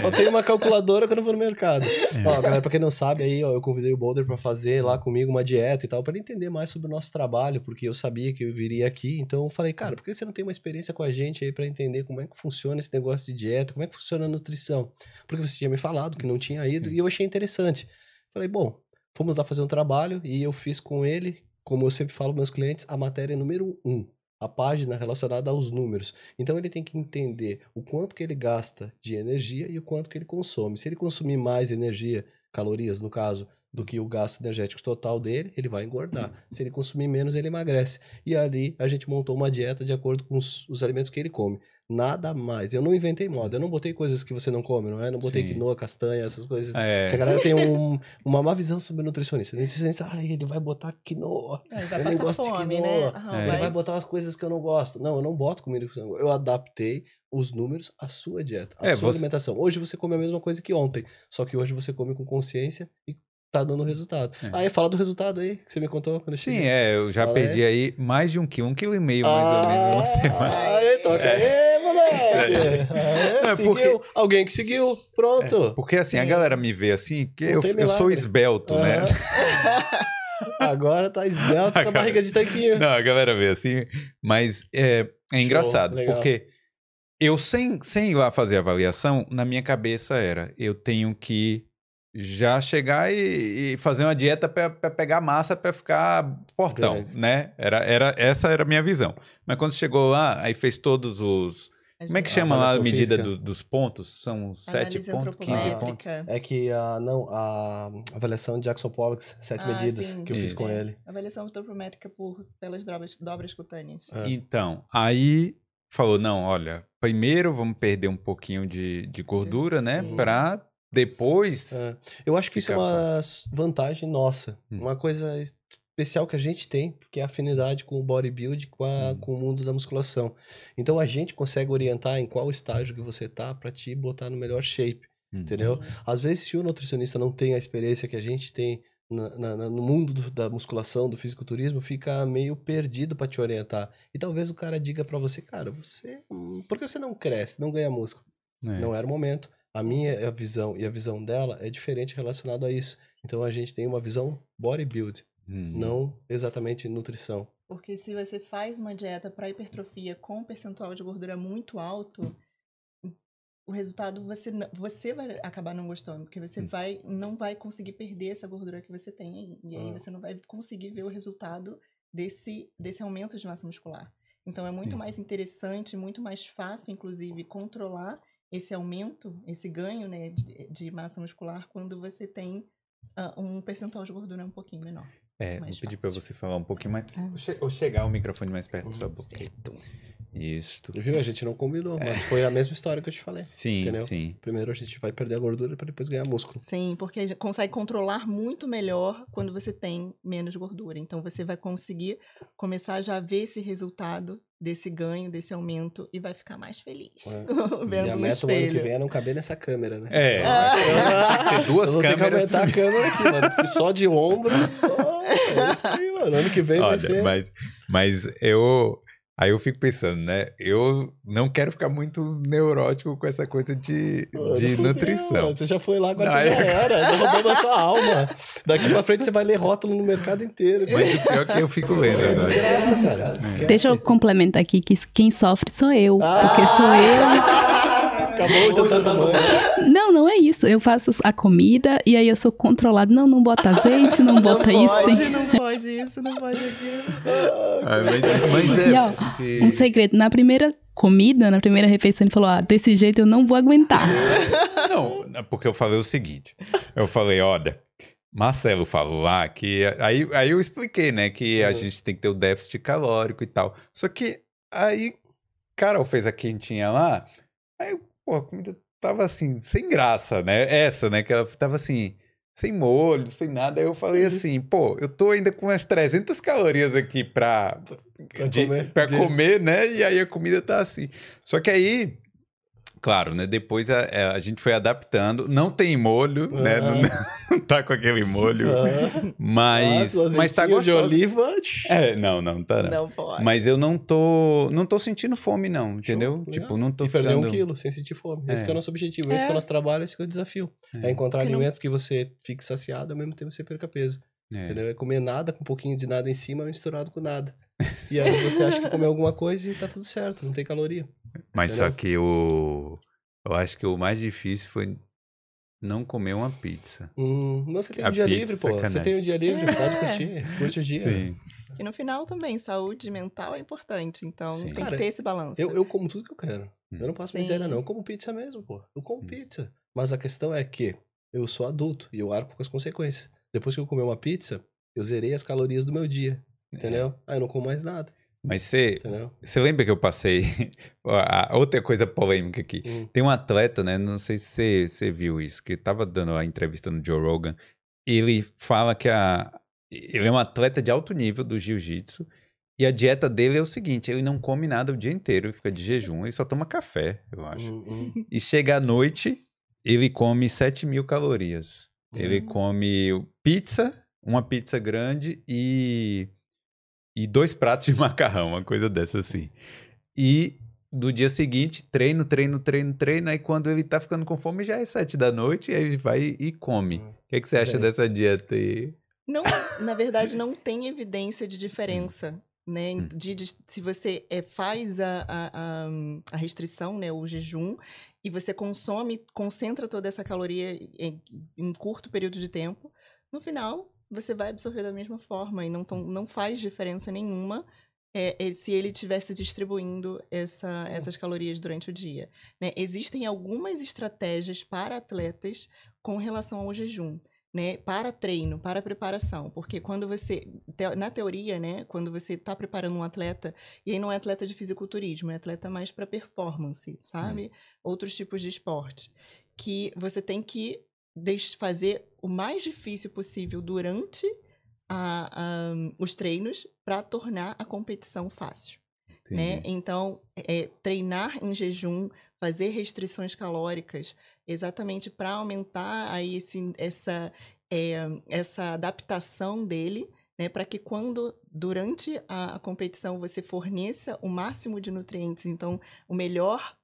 [SPEAKER 3] Só tenho uma calculadora quando eu vou no mercado.
[SPEAKER 1] É.
[SPEAKER 3] Ó, galera, pra quem não sabe, aí, ó, eu convidei o Boulder pra fazer lá comigo uma dieta e tal, pra ele entender mais sobre o nosso trabalho, porque eu sabia que eu viria aqui. Então eu falei, cara, por que você não tem uma experiência com a gente aí pra entender como é que funciona esse negócio de dieta, como é que funciona a nutrição? Porque você tinha me falado que não tinha ido e eu achei interessante. Falei, bom, fomos lá fazer um trabalho e eu fiz com ele, como eu sempre falo para meus clientes, a matéria número um. A página relacionada aos números. Então ele tem que entender o quanto que ele gasta de energia e o quanto que ele consome. Se ele consumir mais energia, calorias no caso, do que o gasto energético total dele, ele vai engordar. Se ele consumir menos, ele emagrece. E ali a gente montou uma dieta de acordo com os, os alimentos que ele come. Nada mais. Eu não inventei moda. Eu não botei coisas que você não come, não é? Não botei
[SPEAKER 1] Sim.
[SPEAKER 3] quinoa, castanha, essas coisas.
[SPEAKER 1] É,
[SPEAKER 3] Que a galera tem um- uma má visão sobre nutricionista. O nutricionista, ah, ele vai botar quinoa.
[SPEAKER 2] Aí vai
[SPEAKER 3] Eu nem de quinoa.
[SPEAKER 2] né? Aham,
[SPEAKER 1] É.
[SPEAKER 3] Ele
[SPEAKER 2] vai-
[SPEAKER 3] vai botar umas coisas que eu não gosto. Não, eu não boto comida que você não gosta. Eu adaptei os números à sua dieta, à
[SPEAKER 1] É,
[SPEAKER 3] sua
[SPEAKER 1] você-
[SPEAKER 3] alimentação. Hoje você come a mesma coisa que ontem, só que hoje você come com consciência e tá dando resultado.
[SPEAKER 1] É.
[SPEAKER 3] Aí fala do resultado aí, que você me contou quando eu
[SPEAKER 1] sim,
[SPEAKER 3] cheguei.
[SPEAKER 1] é, eu já
[SPEAKER 3] Fala
[SPEAKER 1] perdi aí mais de um quilo, um quilo e meio mais ou menos, uma semana.
[SPEAKER 3] Ah, Aí, toca aí, moleque. Aí,
[SPEAKER 1] Não, é
[SPEAKER 3] seguiu.
[SPEAKER 1] porque-
[SPEAKER 3] Alguém que seguiu, pronto.
[SPEAKER 1] Porque assim, a galera me vê assim, porque eu, eu sou esbelto, né?
[SPEAKER 3] Aham. Agora tá esbelto com a barriga de tanquinho.
[SPEAKER 1] Não, a galera vê assim, mas é, é engraçado,
[SPEAKER 3] legal.
[SPEAKER 1] porque eu sem, sem ir lá fazer a avaliação, na minha cabeça era, eu tenho que já chegar e, e fazer uma dieta para pegar massa para ficar fortão,
[SPEAKER 3] Grande.
[SPEAKER 1] né? Era, era, essa era a minha visão. Mas quando chegou lá, aí fez todos os... Como é que
[SPEAKER 3] A
[SPEAKER 1] chama lá a medida do- dos pontos? São sete
[SPEAKER 2] Análise
[SPEAKER 1] pontos, 15 pontos?
[SPEAKER 2] antropométrica.
[SPEAKER 3] É que a, não, a avaliação de Jackson Pollock, sete
[SPEAKER 2] Ah,
[SPEAKER 3] medidas,
[SPEAKER 2] sim.
[SPEAKER 3] que eu fiz
[SPEAKER 1] Isso.
[SPEAKER 3] com
[SPEAKER 2] É,
[SPEAKER 3] ele.
[SPEAKER 2] Avaliação antropométrica por, pelas dobras, dobras cutâneas.
[SPEAKER 3] É.
[SPEAKER 1] Então, aí falou, não, olha, primeiro vamos perder um pouquinho de, de gordura, né?
[SPEAKER 2] Sim.
[SPEAKER 1] Pra depois...
[SPEAKER 3] É. Eu acho que isso é uma vantagem nossa.
[SPEAKER 1] Hum.
[SPEAKER 3] Uma coisa especial que a gente tem, porque é a afinidade com o bodybuilding, com, a-
[SPEAKER 1] Hum.
[SPEAKER 3] com o mundo da musculação. Então a gente consegue orientar em qual estágio que você tá pra te botar no melhor shape,
[SPEAKER 1] Hum.
[SPEAKER 3] entendeu?
[SPEAKER 2] Sim.
[SPEAKER 3] Às vezes, se o nutricionista não tem a experiência que a gente tem na- na- no mundo do- da musculação, do fisiculturismo, fica meio perdido pra te orientar. E talvez o cara diga pra você, cara, você. Por que você não cresce, não ganha músculo?
[SPEAKER 1] É.
[SPEAKER 3] Não era o momento. A minha a visão e a visão dela é diferente relacionado a isso. Então a gente tem uma visão bodybuild,
[SPEAKER 1] Hum.
[SPEAKER 3] não exatamente nutrição.
[SPEAKER 2] Porque se você faz uma dieta para hipertrofia com um percentual de gordura muito alto, o resultado você não- você vai acabar não gostando, porque você
[SPEAKER 1] Hum.
[SPEAKER 2] vai não vai conseguir perder essa gordura que você tem. E aí
[SPEAKER 3] Ah.
[SPEAKER 2] você não vai conseguir ver o resultado desse desse aumento de massa muscular. Então é muito
[SPEAKER 1] Sim.
[SPEAKER 2] mais interessante, muito mais fácil inclusive controlar esse aumento, esse ganho, né, de, de massa muscular quando você tem ah, um percentual de gordura um pouquinho menor.
[SPEAKER 1] É, vou
[SPEAKER 2] mais
[SPEAKER 1] pedir pra
[SPEAKER 2] fácil.
[SPEAKER 1] você falar um pouquinho mais.
[SPEAKER 2] Ah.
[SPEAKER 1] Ou, che- ou chegar o microfone mais perto da sua boca.
[SPEAKER 2] Certo.
[SPEAKER 1] Isso.
[SPEAKER 3] Viu? A gente não combinou, mas foi a mesma história que eu te falei.
[SPEAKER 1] Sim,
[SPEAKER 3] entendeu?
[SPEAKER 1] sim.
[SPEAKER 3] Primeiro a gente vai perder a gordura para depois ganhar músculo.
[SPEAKER 2] Sim, porque a gente consegue controlar muito melhor quando você tem menos gordura. Então você vai conseguir começar já a ver esse resultado desse ganho, desse aumento e vai ficar mais feliz
[SPEAKER 3] É.
[SPEAKER 2] vendo
[SPEAKER 3] e a
[SPEAKER 2] no
[SPEAKER 3] meta do ano que vem é não caber nessa câmera, né?
[SPEAKER 1] É,
[SPEAKER 2] Ah.
[SPEAKER 1] tem duas
[SPEAKER 3] eu vou ter que
[SPEAKER 1] câmeras.
[SPEAKER 3] aumentar a câmera aqui, mano. Só de ombro. é isso aí, mano. Ano que vem vai
[SPEAKER 1] Olha,
[SPEAKER 3] ser.
[SPEAKER 1] mas, mas eu. Aí eu fico pensando, né? Eu não quero ficar muito neurótico com essa coisa de,
[SPEAKER 3] Mano,
[SPEAKER 1] de
[SPEAKER 3] fudeu,
[SPEAKER 1] nutrição.
[SPEAKER 3] mano. Você já foi lá, agora
[SPEAKER 1] Não,
[SPEAKER 3] você já
[SPEAKER 1] é-
[SPEAKER 3] era. Derrubamos a sua alma. Daqui pra frente você vai ler rótulo no mercado inteiro.
[SPEAKER 1] Mas o pior é que eu fico lendo
[SPEAKER 3] É desgraça, cara.
[SPEAKER 4] Deixa eu complementar aqui que quem sofre sou eu.
[SPEAKER 3] Ah!
[SPEAKER 4] Porque sou eu.
[SPEAKER 3] Acabou o jantar da mãe.
[SPEAKER 4] Não, não é isso. Eu faço a comida e aí eu sou controlada. Não, não bota azeite, não bota
[SPEAKER 2] não
[SPEAKER 4] isso.
[SPEAKER 2] pode,
[SPEAKER 4] tem-
[SPEAKER 2] não pode isso, não pode aquilo.
[SPEAKER 1] Ah, mas, mas é.
[SPEAKER 4] E, ó,
[SPEAKER 1] porque-
[SPEAKER 4] Um segredo. Na primeira comida, na primeira refeição, ele falou: Ah, desse jeito eu não vou aguentar.
[SPEAKER 1] Não, é porque eu falei o seguinte. Eu falei, olha, Marcelo falou lá que. Aí, aí eu expliquei, né? Que a
[SPEAKER 3] Uhum.
[SPEAKER 1] gente tem que ter o déficit calórico e tal. Só que aí Carol fez a quentinha lá. Aí, pô, a comida tava assim, sem graça, né? Essa, né? Que ela tava assim, sem molho, sem nada. Aí eu falei
[SPEAKER 3] Uhum.
[SPEAKER 1] assim, pô, eu tô ainda com umas 300 calorias aqui pra,
[SPEAKER 3] Pra
[SPEAKER 1] de-
[SPEAKER 3] comer.
[SPEAKER 1] pra
[SPEAKER 3] De-
[SPEAKER 1] comer, né? E aí a comida tá assim. Só que aí. Claro, né? Depois a, a- a gente foi adaptando. Não tem molho, né? Não, não tá com aquele molho.
[SPEAKER 3] Ah,
[SPEAKER 1] Mas,
[SPEAKER 3] nossa,
[SPEAKER 1] mas tá
[SPEAKER 3] azeitinho de
[SPEAKER 1] gostoso.
[SPEAKER 3] oliva.
[SPEAKER 1] É, não, não tá. Não.
[SPEAKER 2] Não pode.
[SPEAKER 1] Mas eu não tô, não tô sentindo fome, não, entendeu?
[SPEAKER 3] legal.
[SPEAKER 1] Tipo, não tô
[SPEAKER 3] E perder um
[SPEAKER 1] ficando-
[SPEAKER 3] quilo sem sentir fome. Esse
[SPEAKER 1] É.
[SPEAKER 3] que é o nosso objetivo, esse que é
[SPEAKER 2] É.
[SPEAKER 3] o nosso trabalho, esse que é o desafio. É,
[SPEAKER 1] É.
[SPEAKER 3] encontrar
[SPEAKER 2] Que não-
[SPEAKER 3] alimentos que você fique saciado ao mesmo tempo você perca peso.
[SPEAKER 1] É.
[SPEAKER 3] Entendeu? É comer nada com um pouquinho de nada em cima misturado com nada. E aí você acha que comeu alguma coisa e tá tudo certo, não tem caloria.
[SPEAKER 1] Mas só
[SPEAKER 3] Entendeu?
[SPEAKER 1] que o. Eu acho que o mais difícil foi não comer uma pizza.
[SPEAKER 3] Hum, mas você tem
[SPEAKER 1] A
[SPEAKER 3] um dia
[SPEAKER 1] pizza,
[SPEAKER 3] livre, pô. Você
[SPEAKER 1] sacanagem.
[SPEAKER 3] tem um dia livre,
[SPEAKER 2] É.
[SPEAKER 3] pode curtir. Curte o dia.
[SPEAKER 2] E no final também, saúde mental é importante. Então
[SPEAKER 1] Sim.
[SPEAKER 2] tem
[SPEAKER 3] Cara,
[SPEAKER 2] que ter esse balanço.
[SPEAKER 3] Eu, eu como tudo que eu quero.
[SPEAKER 1] Hum.
[SPEAKER 3] Eu não passo
[SPEAKER 2] Sim.
[SPEAKER 3] miséria, não. Eu como pizza mesmo, pô. Eu como
[SPEAKER 1] Hum.
[SPEAKER 3] pizza. Mas a questão é que eu sou adulto e eu arco com as consequências. Depois que eu comer uma pizza, eu zerei as calorias do meu dia. Entendeu? Aí eu não como mais nada.
[SPEAKER 1] Mas você, você lembra que eu passei. a- outra coisa polêmica aqui.
[SPEAKER 3] Hum.
[SPEAKER 1] Tem um atleta, né? Não sei se você, você viu isso, que tava dando a entrevista no Joe Rogan. Ele fala que a, ele é um atleta de alto nível do jiu-jitsu. E a dieta dele é o seguinte: ele não come nada o dia inteiro, ele fica de jejum, ele só toma café, eu acho.
[SPEAKER 3] Hum, hum.
[SPEAKER 1] E chega à noite, ele come 7 mil calorias. Ele
[SPEAKER 2] Hum.
[SPEAKER 1] come pizza, uma pizza grande e, e dois pratos de macarrão, uma coisa dessa assim. E no dia seguinte, treino, treino, treino, treino. Aí quando ele tá ficando com fome, já é sete da noite, e aí ele vai e come.
[SPEAKER 3] Hum.
[SPEAKER 1] O que, que você acha
[SPEAKER 3] Bem.
[SPEAKER 1] dessa dieta aí?
[SPEAKER 2] Não, na verdade, não tem evidência de diferença, né?
[SPEAKER 1] Hum.
[SPEAKER 2] De, de- se você é, faz a, a, a, a restrição, né? O jejum, e você consome, concentra toda essa caloria em, em curto período de tempo, no final você vai absorver da mesma forma e não, tão- não faz diferença nenhuma é, é, se ele estivesse distribuindo essa- essas calorias durante o dia. né? Existem algumas estratégias para atletas com relação ao jejum né, para treino, para preparação, porque quando você, te- na teoria, né, quando você está preparando um atleta, e aí não é atleta de fisiculturismo, é atleta mais para performance, sabe? Outros tipos de esporte, que você tem que fazer o mais difícil possível durante a- a- os treinos para tornar a competição fácil né? Então, é, treinar em jejum, fazer restrições calóricas, exatamente para aumentar aí esse, essa, é, essa adaptação dele, né? Para que quando, durante a, a competição, você forneça o máximo de nutrientes, então, o melhor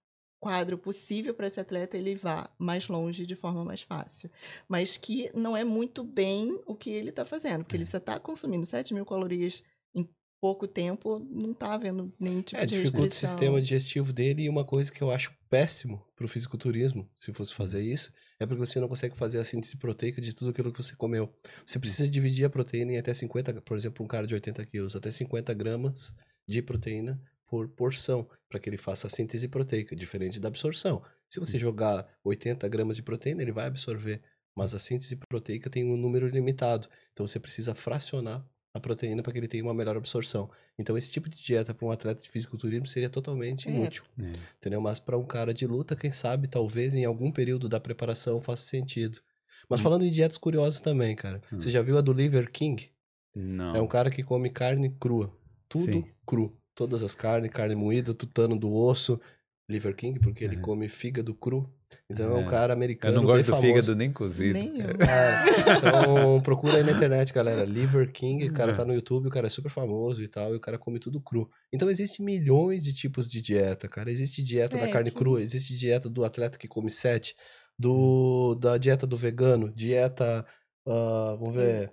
[SPEAKER 2] quadro possível para esse atleta, ele vá mais longe de forma mais fácil. Mas que não é muito bem o que ele está fazendo, porque ele só está consumindo 7 mil calorias em pouco tempo, não está havendo nenhum tipo
[SPEAKER 3] É,
[SPEAKER 2] de
[SPEAKER 3] dificulta o
[SPEAKER 2] restrição.
[SPEAKER 3] sistema digestivo dele e uma coisa que eu acho péssimo pro fisiculturismo, se fosse fazer isso, é porque você não consegue fazer a síntese proteica de tudo aquilo que você comeu. Você precisa dividir a proteína em até 50, por exemplo, um cara de 80 quilos, até 50 gramas de proteína por porção, para que ele faça a síntese proteica, diferente da absorção. Se você jogar 80 gramas de proteína, ele vai absorver, mas a síntese proteica tem um número limitado, então você precisa fracionar a proteína para que ele tenha uma melhor absorção. Então, esse tipo de dieta para um atleta de fisiculturismo seria totalmente
[SPEAKER 2] É.
[SPEAKER 3] inútil,
[SPEAKER 1] É.
[SPEAKER 3] entendeu? Mas para um cara de luta, quem sabe, talvez em algum período da preparação faça sentido. Mas
[SPEAKER 1] Hum.
[SPEAKER 3] falando em dietas curiosas também, cara.
[SPEAKER 1] Hum.
[SPEAKER 3] Você já viu a do Liver King?
[SPEAKER 1] Não.
[SPEAKER 3] É um cara que come carne crua. Tudo
[SPEAKER 1] Sim.
[SPEAKER 3] cru. Todas as carnes, carne moída, tutano do osso. Liver King, porque ele come fígado cru. Então é um
[SPEAKER 1] É.
[SPEAKER 3] cara
[SPEAKER 1] Eu
[SPEAKER 3] americano
[SPEAKER 1] não
[SPEAKER 3] bem
[SPEAKER 1] gosto do
[SPEAKER 3] famoso.
[SPEAKER 1] fígado nem cozido.
[SPEAKER 2] Nem eu.
[SPEAKER 1] cara.
[SPEAKER 3] Ah, então procura aí na internet, galera. Liver King, o cara
[SPEAKER 1] É.
[SPEAKER 3] tá no YouTube, o cara é super famoso e tal, e o cara come tudo cru. Então existem milhões de tipos de dieta, cara. Existe dieta da
[SPEAKER 2] É,
[SPEAKER 3] carne
[SPEAKER 2] que-
[SPEAKER 3] crua, existe dieta do atleta que come sete, do da dieta do vegano, dieta, ah, vamos ver,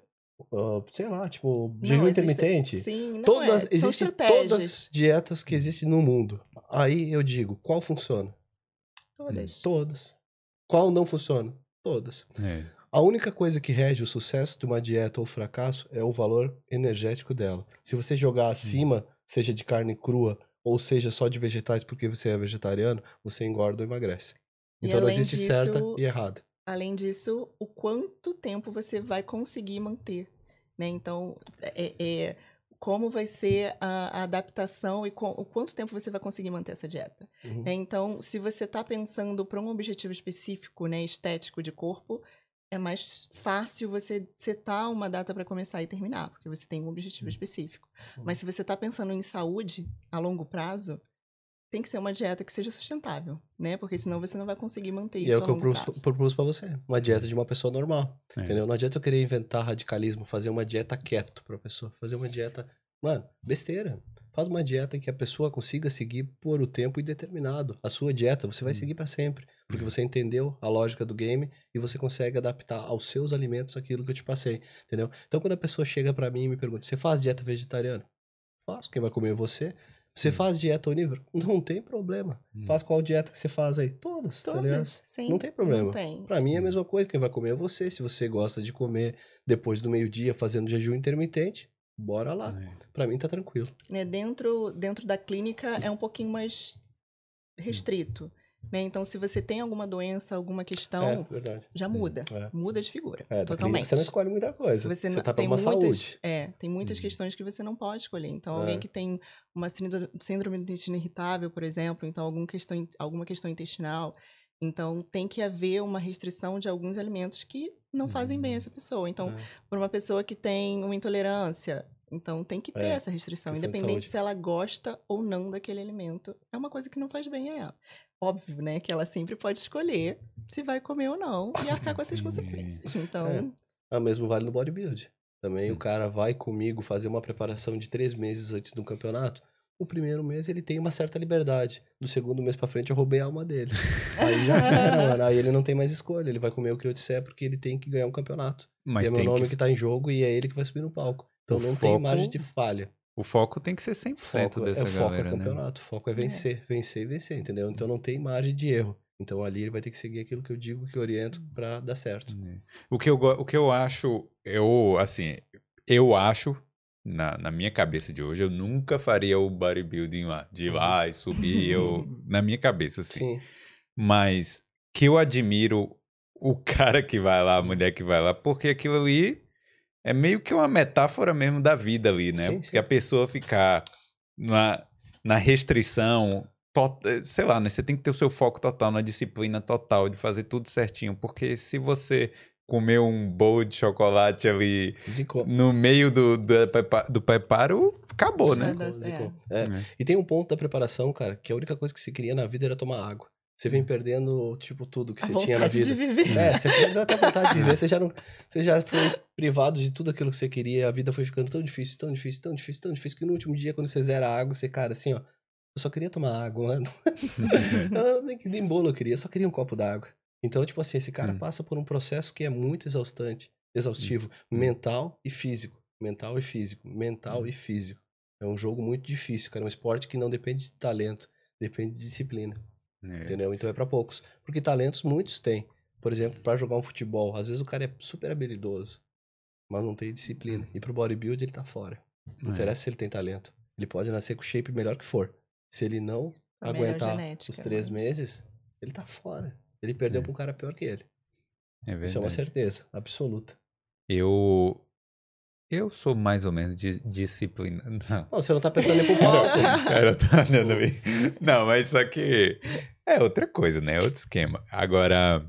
[SPEAKER 3] ah, sei lá, tipo,
[SPEAKER 2] Não,
[SPEAKER 3] jejum
[SPEAKER 2] existe-
[SPEAKER 3] intermitente.
[SPEAKER 2] Sim, não
[SPEAKER 3] Todas,
[SPEAKER 2] é.
[SPEAKER 3] Existem todas as dietas que existem no mundo. Aí eu digo, qual funciona?
[SPEAKER 2] Todas.
[SPEAKER 3] Todas. Qual não funciona? Todas.
[SPEAKER 1] É.
[SPEAKER 3] A única coisa que rege o sucesso de uma dieta ou fracasso é o valor energético dela. Se você jogar acima, seja de carne crua ou seja só de vegetais porque você é vegetariano, você engorda ou emagrece.
[SPEAKER 2] E
[SPEAKER 3] Então não existe
[SPEAKER 2] disso,
[SPEAKER 3] certa e errada.
[SPEAKER 2] Além disso, o quanto tempo você vai conseguir manter, né? Então, é, é como vai ser a, a adaptação e co- o quanto tempo você vai conseguir manter essa dieta.
[SPEAKER 3] Uhum.
[SPEAKER 2] né? Então, se você está pensando para um objetivo específico, né, estético de corpo, é mais fácil você setar uma data para começar e terminar, porque você tem um objetivo específico.
[SPEAKER 3] Uhum.
[SPEAKER 2] Mas se você está pensando em saúde a longo prazo, tem que ser uma dieta que seja sustentável, né? Porque senão você não vai conseguir manter
[SPEAKER 3] E
[SPEAKER 2] isso
[SPEAKER 3] é o que eu propus, propus pra você. Uma dieta de uma pessoa normal.
[SPEAKER 1] É.
[SPEAKER 3] Entendeu? Não adianta eu querer inventar radicalismo, fazer uma dieta quieto pra pessoa. Fazer uma dieta. Mano, besteira. Faz uma dieta que a pessoa consiga seguir por o tempo indeterminado. A sua dieta, você vai
[SPEAKER 1] Hum.
[SPEAKER 3] seguir pra sempre. Porque você entendeu a lógica do game e você consegue adaptar aos seus alimentos aquilo que eu te passei. Entendeu? Então, quando a pessoa chega pra mim e me pergunta: você faz dieta vegetariana? Faço. Quem vai comer é você. Você
[SPEAKER 1] Hum.
[SPEAKER 3] faz dieta onívora? Não tem problema.
[SPEAKER 1] Hum.
[SPEAKER 3] Faz qual dieta que você faz aí? Todas, tá ligado?
[SPEAKER 2] Todas, sim.
[SPEAKER 3] Não tem problema.
[SPEAKER 2] Não tem.
[SPEAKER 3] Pra mim é a mesma coisa, quem vai comer é você. Se você gosta de comer depois do meio-dia fazendo jejum intermitente, bora lá.
[SPEAKER 1] É.
[SPEAKER 3] Pra mim tá tranquilo.
[SPEAKER 2] né, dentro, dentro da clínica é um pouquinho mais restrito. Né? Então, se você tem alguma doença, alguma questão,
[SPEAKER 3] é,
[SPEAKER 2] já muda.
[SPEAKER 3] É.
[SPEAKER 2] Muda de figura.
[SPEAKER 3] É, clínica
[SPEAKER 2] totalmente.
[SPEAKER 3] você não escolhe muita coisa.
[SPEAKER 2] Você,
[SPEAKER 3] Você, tá
[SPEAKER 2] tem
[SPEAKER 3] uma
[SPEAKER 2] muitas,
[SPEAKER 3] saúde.
[SPEAKER 2] É, tem muitas
[SPEAKER 1] Uhum.
[SPEAKER 2] questões que você não pode escolher. Então,
[SPEAKER 3] É.
[SPEAKER 2] alguém que tem uma síndro- síndrome do intestino irritável, por exemplo, então algum questão, alguma questão intestinal, então tem que haver uma restrição de alguns alimentos que não fazem bem a essa pessoa. Então,
[SPEAKER 3] É.
[SPEAKER 2] por uma pessoa que tem uma intolerância, então tem que ter
[SPEAKER 3] É,
[SPEAKER 2] essa restrição, independente se ela gosta ou não daquele alimento. É uma coisa que não faz bem a ela. Óbvio, né, que ela sempre pode escolher se vai comer ou não e arcar com essas consequências. Então,
[SPEAKER 3] É. Ah, mesmo vale no bodybuild. Também
[SPEAKER 1] Hum.
[SPEAKER 3] o cara vai comigo fazer uma preparação de três meses antes do campeonato. O primeiro mês ele tem uma certa liberdade. Do segundo mês pra frente eu roubei a alma dele. Aí já era, mano. Aí ele não tem mais escolha. Ele vai comer o que eu disser porque ele tem que ganhar um campeonato.
[SPEAKER 1] Mas
[SPEAKER 3] e é meu nome
[SPEAKER 1] que...
[SPEAKER 3] que... tá em jogo e é ele que vai subir no palco. Então
[SPEAKER 1] O
[SPEAKER 3] não
[SPEAKER 1] foco-
[SPEAKER 3] tem margem de falha.
[SPEAKER 1] O foco tem que ser 100%
[SPEAKER 3] Foco,
[SPEAKER 1] dessa
[SPEAKER 3] é, o foco
[SPEAKER 1] galera,
[SPEAKER 3] é
[SPEAKER 1] né?
[SPEAKER 3] campeonato. O foco é vencer, vencer e vencer, entendeu? Então não tem margem de erro. Então ali ele vai ter que seguir aquilo que eu digo, que eu oriento pra dar certo.
[SPEAKER 1] É. O que eu, o que eu acho, eu, assim, eu acho, na, na minha cabeça de hoje, eu nunca faria o bodybuilding lá, de ir lá e subir, eu, na minha cabeça, assim.
[SPEAKER 3] Sim.
[SPEAKER 1] Mas que eu admiro o cara que vai lá, a mulher que vai lá, porque aquilo ali é meio que uma metáfora mesmo da vida ali, né?
[SPEAKER 3] Sim,
[SPEAKER 1] porque
[SPEAKER 3] sim.
[SPEAKER 1] a pessoa ficar na, na restrição, to- sei lá, né? Você tem que ter o seu foco total, na disciplina total, de fazer tudo certinho, porque se você comer um bowl de chocolate ali
[SPEAKER 3] Zicou.
[SPEAKER 1] no meio do, do, do preparo, acabou, né?
[SPEAKER 3] Zicou, zicou.
[SPEAKER 2] é.
[SPEAKER 3] É.
[SPEAKER 1] É.
[SPEAKER 3] E tem um ponto da preparação, cara, que a única coisa que você queria na vida era tomar água. Você vem perdendo, tipo, tudo que
[SPEAKER 2] a
[SPEAKER 3] você tinha na
[SPEAKER 2] vontade
[SPEAKER 3] vida.
[SPEAKER 2] de viver.
[SPEAKER 3] É, você perdeu até a vontade de viver. Você já, não, você já foi privado de tudo aquilo que você queria. A vida foi ficando tão difícil, tão difícil, tão difícil, tão difícil, que no último dia, quando você zera a água, você, cara, assim, ó, eu só queria tomar água, mano. eu nem, nem bolo eu queria, eu só queria um copo d'água. Então, tipo assim, esse cara
[SPEAKER 1] Hum.
[SPEAKER 3] passa por um processo que é muito exaustante, exaustivo,
[SPEAKER 1] Hum.
[SPEAKER 3] mental e físico. Mental e físico, mental
[SPEAKER 1] Hum.
[SPEAKER 3] e físico. É um jogo muito difícil, cara. É um esporte que não depende de talento, depende de disciplina.
[SPEAKER 1] É.
[SPEAKER 3] Entendeu? Então é pra poucos. Porque talentos muitos têm. Por exemplo, pra jogar um futebol, às vezes o cara é super habilidoso, mas não tem disciplina. E pro bodybuilder ele tá fora. Não
[SPEAKER 1] É.
[SPEAKER 3] interessa se ele tem talento. Ele pode nascer com o shape melhor que for. Se ele não
[SPEAKER 2] A melhor
[SPEAKER 3] aguentar
[SPEAKER 2] genética,
[SPEAKER 3] os três
[SPEAKER 2] mas-
[SPEAKER 3] meses, ele tá fora. Ele perdeu
[SPEAKER 1] É.
[SPEAKER 3] pra um cara pior que ele.
[SPEAKER 1] É verdade.
[SPEAKER 3] Isso é uma certeza, absoluta.
[SPEAKER 1] Eu. Eu sou mais ou menos de disciplina. Não.
[SPEAKER 3] Não, você não tá pensando em ir pro palco.
[SPEAKER 1] Cara, tá. Não, mas só que é outra coisa, né? É outro esquema. Agora,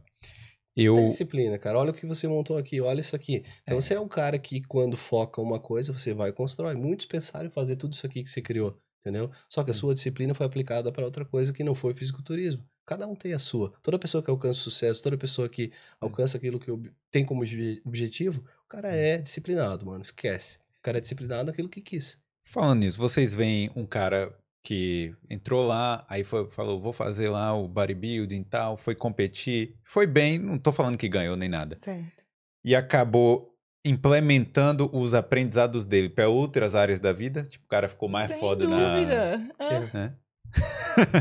[SPEAKER 3] Você
[SPEAKER 1] eu.
[SPEAKER 3] tem disciplina, cara. Olha o que você montou aqui, olha isso aqui. Então
[SPEAKER 1] É.
[SPEAKER 3] você é um cara que, quando foca uma coisa, você vai e constrói. Muitos pensaram em fazer tudo isso aqui que você criou, entendeu? Só que a
[SPEAKER 1] Hum.
[SPEAKER 3] sua disciplina foi aplicada para outra coisa que não foi fisiculturismo. Cada um tem a sua. Toda pessoa que alcança sucesso, toda pessoa que
[SPEAKER 1] Hum.
[SPEAKER 3] alcança aquilo que tem como obje- objetivo, o cara
[SPEAKER 1] Hum.
[SPEAKER 3] é disciplinado, mano. Esquece. O cara é disciplinado naquilo que quis.
[SPEAKER 1] Falando nisso, vocês veem um cara que entrou lá, aí foi- falou, vou fazer lá o bodybuilding e tal, foi competir, foi bem, não tô falando que ganhou nem nada.
[SPEAKER 2] Certo.
[SPEAKER 1] E acabou implementando os aprendizados dele para outras áreas da vida. Tipo, o cara ficou mais
[SPEAKER 2] Sem
[SPEAKER 1] foda na.
[SPEAKER 2] dúvida. Ah,
[SPEAKER 1] Né?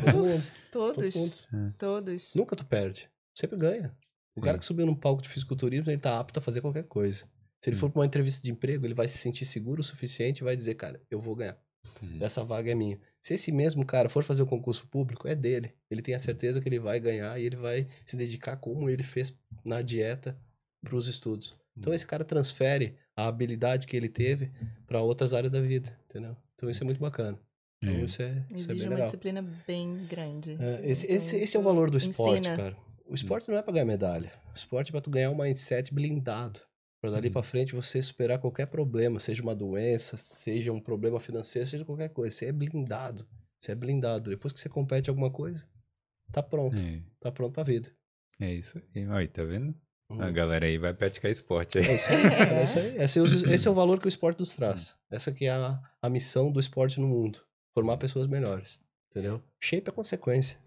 [SPEAKER 3] Todo mundo. todo
[SPEAKER 2] todos.
[SPEAKER 3] mundo.
[SPEAKER 2] Todos.
[SPEAKER 3] Nunca tu perde. Sempre ganha. O
[SPEAKER 1] Sim.
[SPEAKER 3] cara que subiu num palco de fisiculturismo, ele tá apto a fazer qualquer coisa. Se ele
[SPEAKER 1] Hum.
[SPEAKER 3] for pra uma entrevista de emprego, ele vai se sentir seguro o suficiente e vai dizer, cara, eu vou ganhar.
[SPEAKER 1] Hum.
[SPEAKER 3] Essa vaga é minha. Se esse mesmo cara for fazer o concurso público, é dele. Ele tem a certeza que ele vai ganhar e ele vai se dedicar como ele fez na dieta para os estudos. Então esse cara transfere a habilidade que ele teve para outras áreas da vida, entendeu? Então isso é muito bacana. Então
[SPEAKER 1] É.
[SPEAKER 3] isso é, isso é
[SPEAKER 2] Exige
[SPEAKER 3] bem
[SPEAKER 2] uma
[SPEAKER 3] legal.
[SPEAKER 2] disciplina bem grande.
[SPEAKER 3] É, esse,
[SPEAKER 2] Então,
[SPEAKER 3] esse, esse é o valor do esporte,
[SPEAKER 2] ensina.
[SPEAKER 3] cara. O esporte não é pra ganhar medalha. O esporte é pra tu ganhar um mindset blindado. Pra dali
[SPEAKER 1] Uhum.
[SPEAKER 3] pra frente você superar qualquer problema, seja uma doença, seja um problema financeiro, seja qualquer coisa. Você é blindado. Você é blindado. Depois que você compete alguma coisa, tá pronto.
[SPEAKER 1] É,
[SPEAKER 3] Tá pronto pra vida.
[SPEAKER 1] é isso aí. Olha, tá vendo?
[SPEAKER 3] Uhum.
[SPEAKER 1] A galera aí vai praticar esporte aí.
[SPEAKER 3] É isso aí. É isso aí. Esse, é o- esse é o valor que o esporte nos traz. Essa que é a, a missão do esporte no mundo. Formar pessoas melhores. Entendeu? Shape é consequência.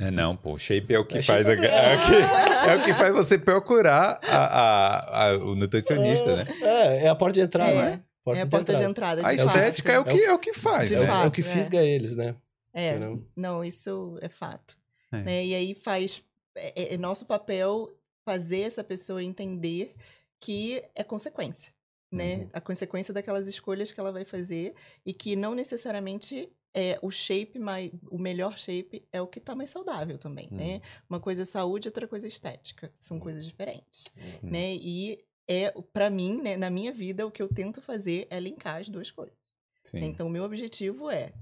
[SPEAKER 1] É, não, pô, o shape é o que
[SPEAKER 3] É,
[SPEAKER 1] faz a,
[SPEAKER 3] é-
[SPEAKER 1] é, o que, é o que faz você procurar a, a- a- o nutricionista, né?
[SPEAKER 3] É, é a porta de entrada.
[SPEAKER 2] É,
[SPEAKER 3] né?
[SPEAKER 2] é a porta de entrada.
[SPEAKER 1] A
[SPEAKER 2] de
[SPEAKER 1] estética é o
[SPEAKER 2] fato.
[SPEAKER 1] que, é o que faz,
[SPEAKER 2] De
[SPEAKER 3] É,
[SPEAKER 1] né?
[SPEAKER 3] o- é o
[SPEAKER 2] fato,
[SPEAKER 3] que
[SPEAKER 2] é.
[SPEAKER 3] fisga eles, né?
[SPEAKER 2] É,
[SPEAKER 3] Entendeu?
[SPEAKER 2] não, isso é fato.
[SPEAKER 1] É.
[SPEAKER 2] Né? E aí faz. É, é- é nosso papel fazer essa pessoa entender que é consequência. Né?
[SPEAKER 3] Uhum.
[SPEAKER 2] A consequência daquelas escolhas que ela vai fazer e que não necessariamente é o shape mais. O melhor shape é o que tá mais saudável também, né? Uma coisa é saúde, outra coisa é estética. São coisas diferentes.
[SPEAKER 1] Hum.
[SPEAKER 2] Né? E é, para mim, né, na minha vida, o que eu tento fazer é linkar as duas coisas.
[SPEAKER 1] Sim.
[SPEAKER 2] Então, o meu objetivo é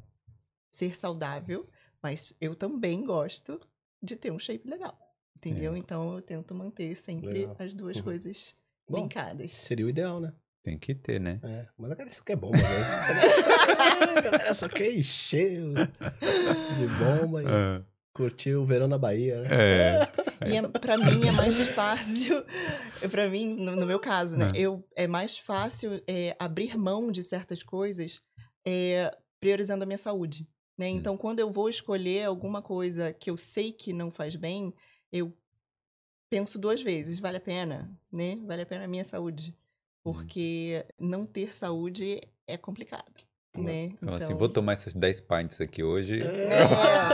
[SPEAKER 2] ser saudável, mas eu também gosto de ter um shape legal. Entendeu?
[SPEAKER 1] É.
[SPEAKER 2] Então, eu tento manter sempre
[SPEAKER 3] Legal.
[SPEAKER 2] as duas
[SPEAKER 3] Uhum.
[SPEAKER 2] coisas
[SPEAKER 3] Bom,
[SPEAKER 2] linkadas.
[SPEAKER 3] Seria o ideal, né?
[SPEAKER 1] Tem que ter, né?
[SPEAKER 3] É, mas a galera só quer bomba mesmo. a galera só quer encher de bomba e
[SPEAKER 1] Ah,
[SPEAKER 3] curtir o verão na Bahia, né?
[SPEAKER 1] é.
[SPEAKER 2] E é, para mim é mais fácil, para mim, no, no meu caso, né?
[SPEAKER 1] Ah.
[SPEAKER 2] Eu, é mais fácil é, abrir mão de certas coisas é, priorizando a minha saúde. Né? Então, quando eu vou escolher alguma coisa que eu sei que não faz bem, eu penso duas vezes, vale a pena, né? Vale a pena a minha saúde. Porque não ter saúde é complicado, né?
[SPEAKER 1] Então, assim, vou tomar essas 10 pints aqui hoje.
[SPEAKER 2] É,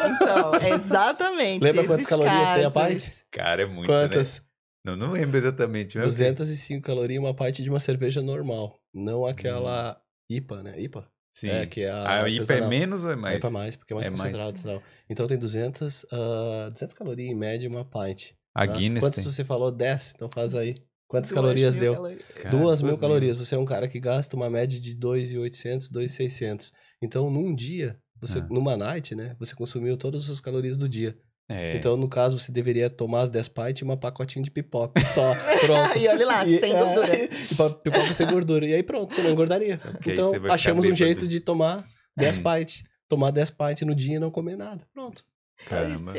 [SPEAKER 2] então, exatamente.
[SPEAKER 3] Lembra quantas calorias tem a
[SPEAKER 2] casos.
[SPEAKER 3] pint?
[SPEAKER 1] Cara, é muito, né?
[SPEAKER 3] Quantas?
[SPEAKER 1] Não, não lembro exatamente. mas
[SPEAKER 3] 205 calorias uma pint de uma cerveja normal. Não aquela IPA, né? IPA?
[SPEAKER 1] Sim.
[SPEAKER 3] É, que é a,
[SPEAKER 1] a IPA é menos ou é
[SPEAKER 3] É
[SPEAKER 1] mais?
[SPEAKER 3] IPA mais, porque é mais
[SPEAKER 1] É mais.
[SPEAKER 3] concentrado e tal. Então tem 200, ah, 200 calorias em média uma pint.
[SPEAKER 1] A
[SPEAKER 3] tá?
[SPEAKER 1] Guinness
[SPEAKER 3] Quantas
[SPEAKER 1] tem.
[SPEAKER 3] você falou? 10? Então faz aí. Quantas
[SPEAKER 2] Duas
[SPEAKER 3] calorias
[SPEAKER 2] mil
[SPEAKER 3] deu?
[SPEAKER 2] calorias.
[SPEAKER 1] Cara,
[SPEAKER 3] Duas mil calorias. Você é um cara que gasta uma média de 2.800, 2.600. Então, num dia, você,
[SPEAKER 1] Ah.
[SPEAKER 3] numa night, né? Você consumiu todas as calorias do dia.
[SPEAKER 1] É.
[SPEAKER 3] Então, no caso, você deveria tomar as 10 pints e uma pacotinho de pipoca só. Pronto.
[SPEAKER 2] E olha lá,
[SPEAKER 3] E-
[SPEAKER 2] sem
[SPEAKER 3] é,
[SPEAKER 2] gordura.
[SPEAKER 3] e pa- pipoca sem gordura. E aí pronto, você não engordaria.
[SPEAKER 1] aí
[SPEAKER 3] Então, achamos um jeito de tomar 10
[SPEAKER 1] Hum.
[SPEAKER 3] pints. Tomar 10 pints no dia e não comer nada. Pronto.
[SPEAKER 1] Caramba.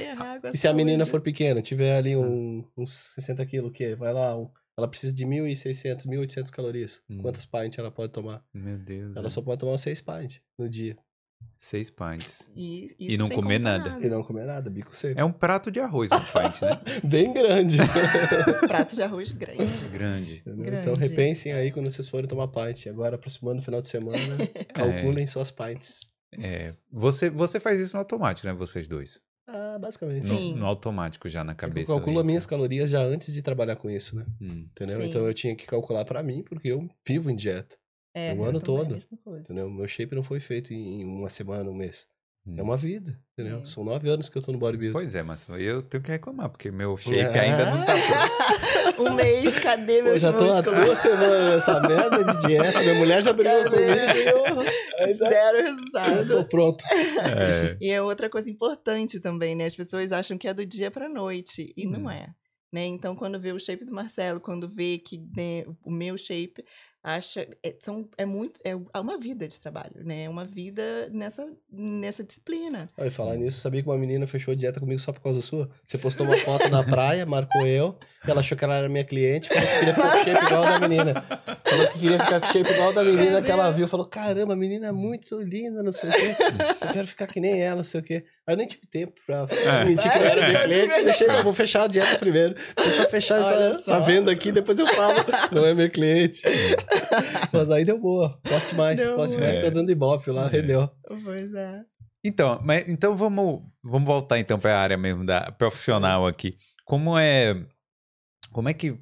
[SPEAKER 3] E se a menina for pequena, tiver ali um, uns 60 quilos, o quê? Vai lá, um- ela precisa de 1.600, 1.800 calorias.
[SPEAKER 1] Hum.
[SPEAKER 3] Quantas pints ela pode tomar?
[SPEAKER 1] Meu Deus.
[SPEAKER 3] Ela
[SPEAKER 1] né?
[SPEAKER 3] só pode tomar 6 pints no dia.
[SPEAKER 1] Seis pints.
[SPEAKER 2] E,
[SPEAKER 1] E não comer
[SPEAKER 2] contar
[SPEAKER 1] nada.
[SPEAKER 3] E não comer nada, bico seco.
[SPEAKER 1] É um prato de arroz, um pint, né?
[SPEAKER 3] Bem grande.
[SPEAKER 2] Prato de arroz grande.
[SPEAKER 1] Grande.
[SPEAKER 3] Entendeu? Então
[SPEAKER 2] Grande.
[SPEAKER 3] repensem aí quando vocês forem tomar pint. Agora, aproximando o final de semana, calculem suas pints.
[SPEAKER 1] É, você, você faz isso no automático, né? Vocês dois.
[SPEAKER 3] Ah, basicamente.
[SPEAKER 1] No, no automático já na
[SPEAKER 3] Eu
[SPEAKER 1] cabeça.
[SPEAKER 3] calculo
[SPEAKER 1] ali.
[SPEAKER 3] as minhas calorias já antes de trabalhar com isso, né?
[SPEAKER 1] Hum.
[SPEAKER 3] Entendeu?
[SPEAKER 2] Sim.
[SPEAKER 3] Então eu tinha que calcular pra mim, porque eu vivo em dieta.
[SPEAKER 2] É,
[SPEAKER 3] O
[SPEAKER 2] eu
[SPEAKER 3] ano todo. Entendeu? Meu shape não foi feito em uma semana, um mês.
[SPEAKER 1] Hum.
[SPEAKER 3] É uma vida, entendeu?
[SPEAKER 2] É.
[SPEAKER 3] São nove anos que eu tô no bodybuilding.
[SPEAKER 1] Pois é, mas eu tenho que reclamar, porque meu shape
[SPEAKER 3] É.
[SPEAKER 1] ainda não tá pronto.
[SPEAKER 2] Um mês, cadê
[SPEAKER 3] Pô,
[SPEAKER 2] meus
[SPEAKER 3] já tô há
[SPEAKER 2] músculos?
[SPEAKER 3] duas semanas nessa merda de dieta. Minha mulher já brigou
[SPEAKER 2] Cadê?
[SPEAKER 3] comigo e eu
[SPEAKER 2] Zero
[SPEAKER 3] eu
[SPEAKER 2] resultado.
[SPEAKER 3] tô pronto.
[SPEAKER 1] É.
[SPEAKER 2] E é outra coisa importante também, né? As pessoas acham que é do dia pra noite, e
[SPEAKER 1] Hum.
[SPEAKER 2] não é. Né? Então, quando vê o shape do Marcelo, quando vê que né, o meu shape, acha. É, são, é muito. É uma vida de trabalho, né? É uma vida nessa, nessa disciplina.
[SPEAKER 3] Aí, falar nisso, sabia que uma menina fechou dieta comigo só por causa sua? Você postou uma foto na praia, marcou eu, e ela achou que ela era minha cliente, falou que queria ficar com o shape igual da menina. Falou que queria ficar com o shape igual da menina que ela viu. Falou, caramba, a menina é muito linda, não sei o quê. Eu quero ficar que nem ela, não sei o quê. Aí eu nem tive tempo pra
[SPEAKER 1] É.
[SPEAKER 3] mentir que eu era minha
[SPEAKER 2] É.
[SPEAKER 3] cliente. Deixei, eu vou fechar a dieta primeiro. Deixa eu fechar essa, essa venda aqui, depois eu falo. Não é meu cliente. Mas aí deu boa. Poste mais,
[SPEAKER 2] Deu
[SPEAKER 3] poste
[SPEAKER 2] boa.
[SPEAKER 3] mais, tá dando ibope lá,
[SPEAKER 1] É.
[SPEAKER 3] rendeu.
[SPEAKER 2] Pois é.
[SPEAKER 1] Então, mas, então vamos, vamos voltar então para a área mesmo da profissional aqui. Como é, como é que,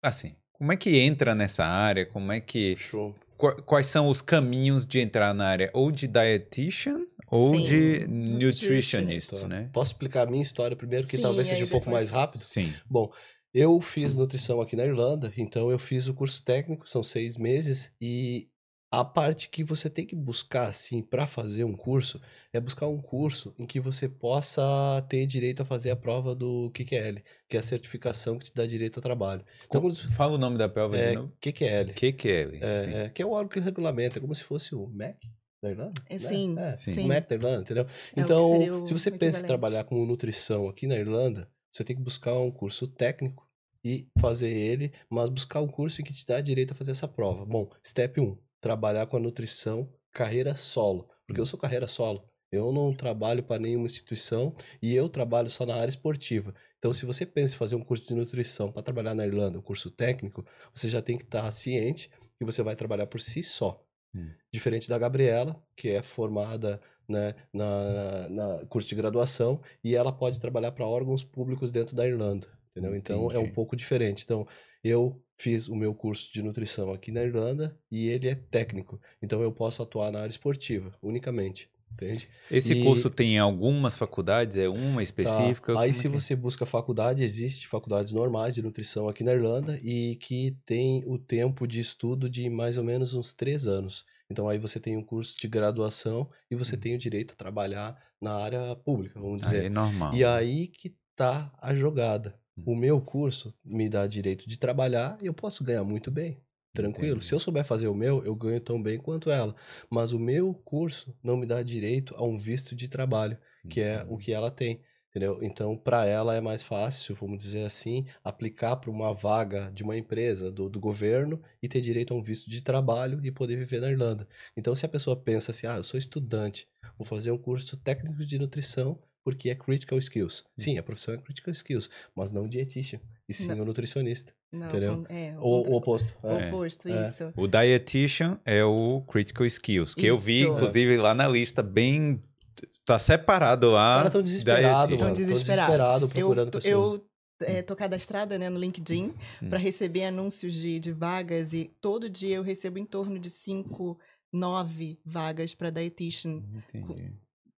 [SPEAKER 1] assim, como é que entra nessa área? Como é que,
[SPEAKER 3] Show.
[SPEAKER 1] qua- quais são os caminhos de entrar na área ou de dietitian ou
[SPEAKER 2] Sim,
[SPEAKER 1] de
[SPEAKER 2] nutritionist.
[SPEAKER 1] né?
[SPEAKER 3] Posso explicar a minha história primeiro, que
[SPEAKER 2] Sim,
[SPEAKER 3] talvez seja um pouco mais rápido?
[SPEAKER 1] Sim.
[SPEAKER 3] Bom, Eu fiz nutrição aqui na Irlanda, então eu fiz o curso técnico, são seis meses, e a parte que você tem que buscar, assim, para fazer um curso, é buscar um curso em que você possa ter direito a fazer a prova do QQL, que é a certificação que te dá direito ao trabalho. Então,
[SPEAKER 1] Fala o nome da prova de
[SPEAKER 3] é
[SPEAKER 1] novo.
[SPEAKER 3] QQL,
[SPEAKER 1] QQL. sim.
[SPEAKER 3] é, é, que é o órgão que regulamenta, é como se fosse o MEC da Irlanda.
[SPEAKER 2] É,
[SPEAKER 3] né?
[SPEAKER 2] sim,
[SPEAKER 3] É,
[SPEAKER 1] sim.
[SPEAKER 3] o MEC da Irlanda, entendeu?
[SPEAKER 2] É
[SPEAKER 3] Então, se você pensa em trabalhar com nutrição aqui na Irlanda, você tem que buscar um curso técnico e fazer ele, mas buscar um curso que te dá direito a fazer essa prova. Bom, step 1, trabalhar com a nutrição carreira solo, porque eu sou carreira solo. Eu não trabalho para nenhuma instituição e eu trabalho só na área esportiva. Então, se você pensa em fazer um curso de nutrição para trabalhar na Irlanda, um curso técnico, você já tem que estar ciente que você vai trabalhar por si só.
[SPEAKER 1] Hum.
[SPEAKER 3] Diferente da Gabriela, que é formada né, na, na curso de graduação e ela pode trabalhar para órgãos públicos dentro da Irlanda, entendeu? Então é um
[SPEAKER 1] Entendi.
[SPEAKER 3] pouco diferente. Então eu fiz o meu curso de nutrição aqui na Irlanda e ele é técnico, então eu posso atuar na área esportiva unicamente, entende?
[SPEAKER 1] Esse
[SPEAKER 3] E-
[SPEAKER 1] curso tem em algumas faculdades? É uma
[SPEAKER 3] Tá.
[SPEAKER 1] específica?
[SPEAKER 3] Aí
[SPEAKER 1] Como
[SPEAKER 3] se
[SPEAKER 1] é?
[SPEAKER 3] você busca faculdade, existe faculdades normais de nutrição aqui na Irlanda e que tem o tempo de estudo de mais ou menos uns três anos. Então aí você tem um curso de graduação e você
[SPEAKER 1] Hum.
[SPEAKER 3] tem o direito a trabalhar na área pública, vamos
[SPEAKER 1] Aí
[SPEAKER 3] dizer.
[SPEAKER 1] é normal.
[SPEAKER 3] E aí que tá a jogada.
[SPEAKER 1] Hum.
[SPEAKER 3] O meu curso me dá direito de trabalhar e eu posso ganhar muito bem. Tranquilo.
[SPEAKER 1] Entendi.
[SPEAKER 3] Se eu souber fazer o meu, eu ganho tão bem quanto ela. Mas o meu curso não me dá direito a um visto de trabalho, que é o
[SPEAKER 1] Entendi.
[SPEAKER 3] que ela tem. Entendeu? Então, para ela é mais fácil, vamos dizer assim, aplicar para uma vaga de uma empresa, do, do governo, e ter direito a um visto de trabalho e poder viver na Irlanda. Então, se a pessoa pensa assim, ah, eu sou estudante, vou fazer um curso técnico de nutrição porque é critical skills. Sim, a profissão é critical skills, mas não dietitian, e sim
[SPEAKER 2] Não.
[SPEAKER 3] o nutricionista.
[SPEAKER 2] Não,
[SPEAKER 3] entendeu?
[SPEAKER 2] é, o
[SPEAKER 3] Ou o
[SPEAKER 2] contra-
[SPEAKER 3] oposto.
[SPEAKER 2] o
[SPEAKER 3] É.
[SPEAKER 2] oposto,
[SPEAKER 3] É.
[SPEAKER 2] isso.
[SPEAKER 1] O dietitian é o critical skills, que eu vi,
[SPEAKER 2] Isso.
[SPEAKER 1] inclusive, lá na lista, bem... Tá separado
[SPEAKER 3] Os
[SPEAKER 1] lá.
[SPEAKER 3] caras estão desesperados, mano.
[SPEAKER 2] Estão desesperados.
[SPEAKER 3] desesperado procurando
[SPEAKER 2] eu,
[SPEAKER 3] pessoas.
[SPEAKER 2] Eu é, tô cadastrada né, no LinkedIn
[SPEAKER 1] Hum.
[SPEAKER 2] para receber anúncios de, de vagas e todo dia eu recebo em torno de 5, 9 vagas para dietitian.
[SPEAKER 1] Entendi.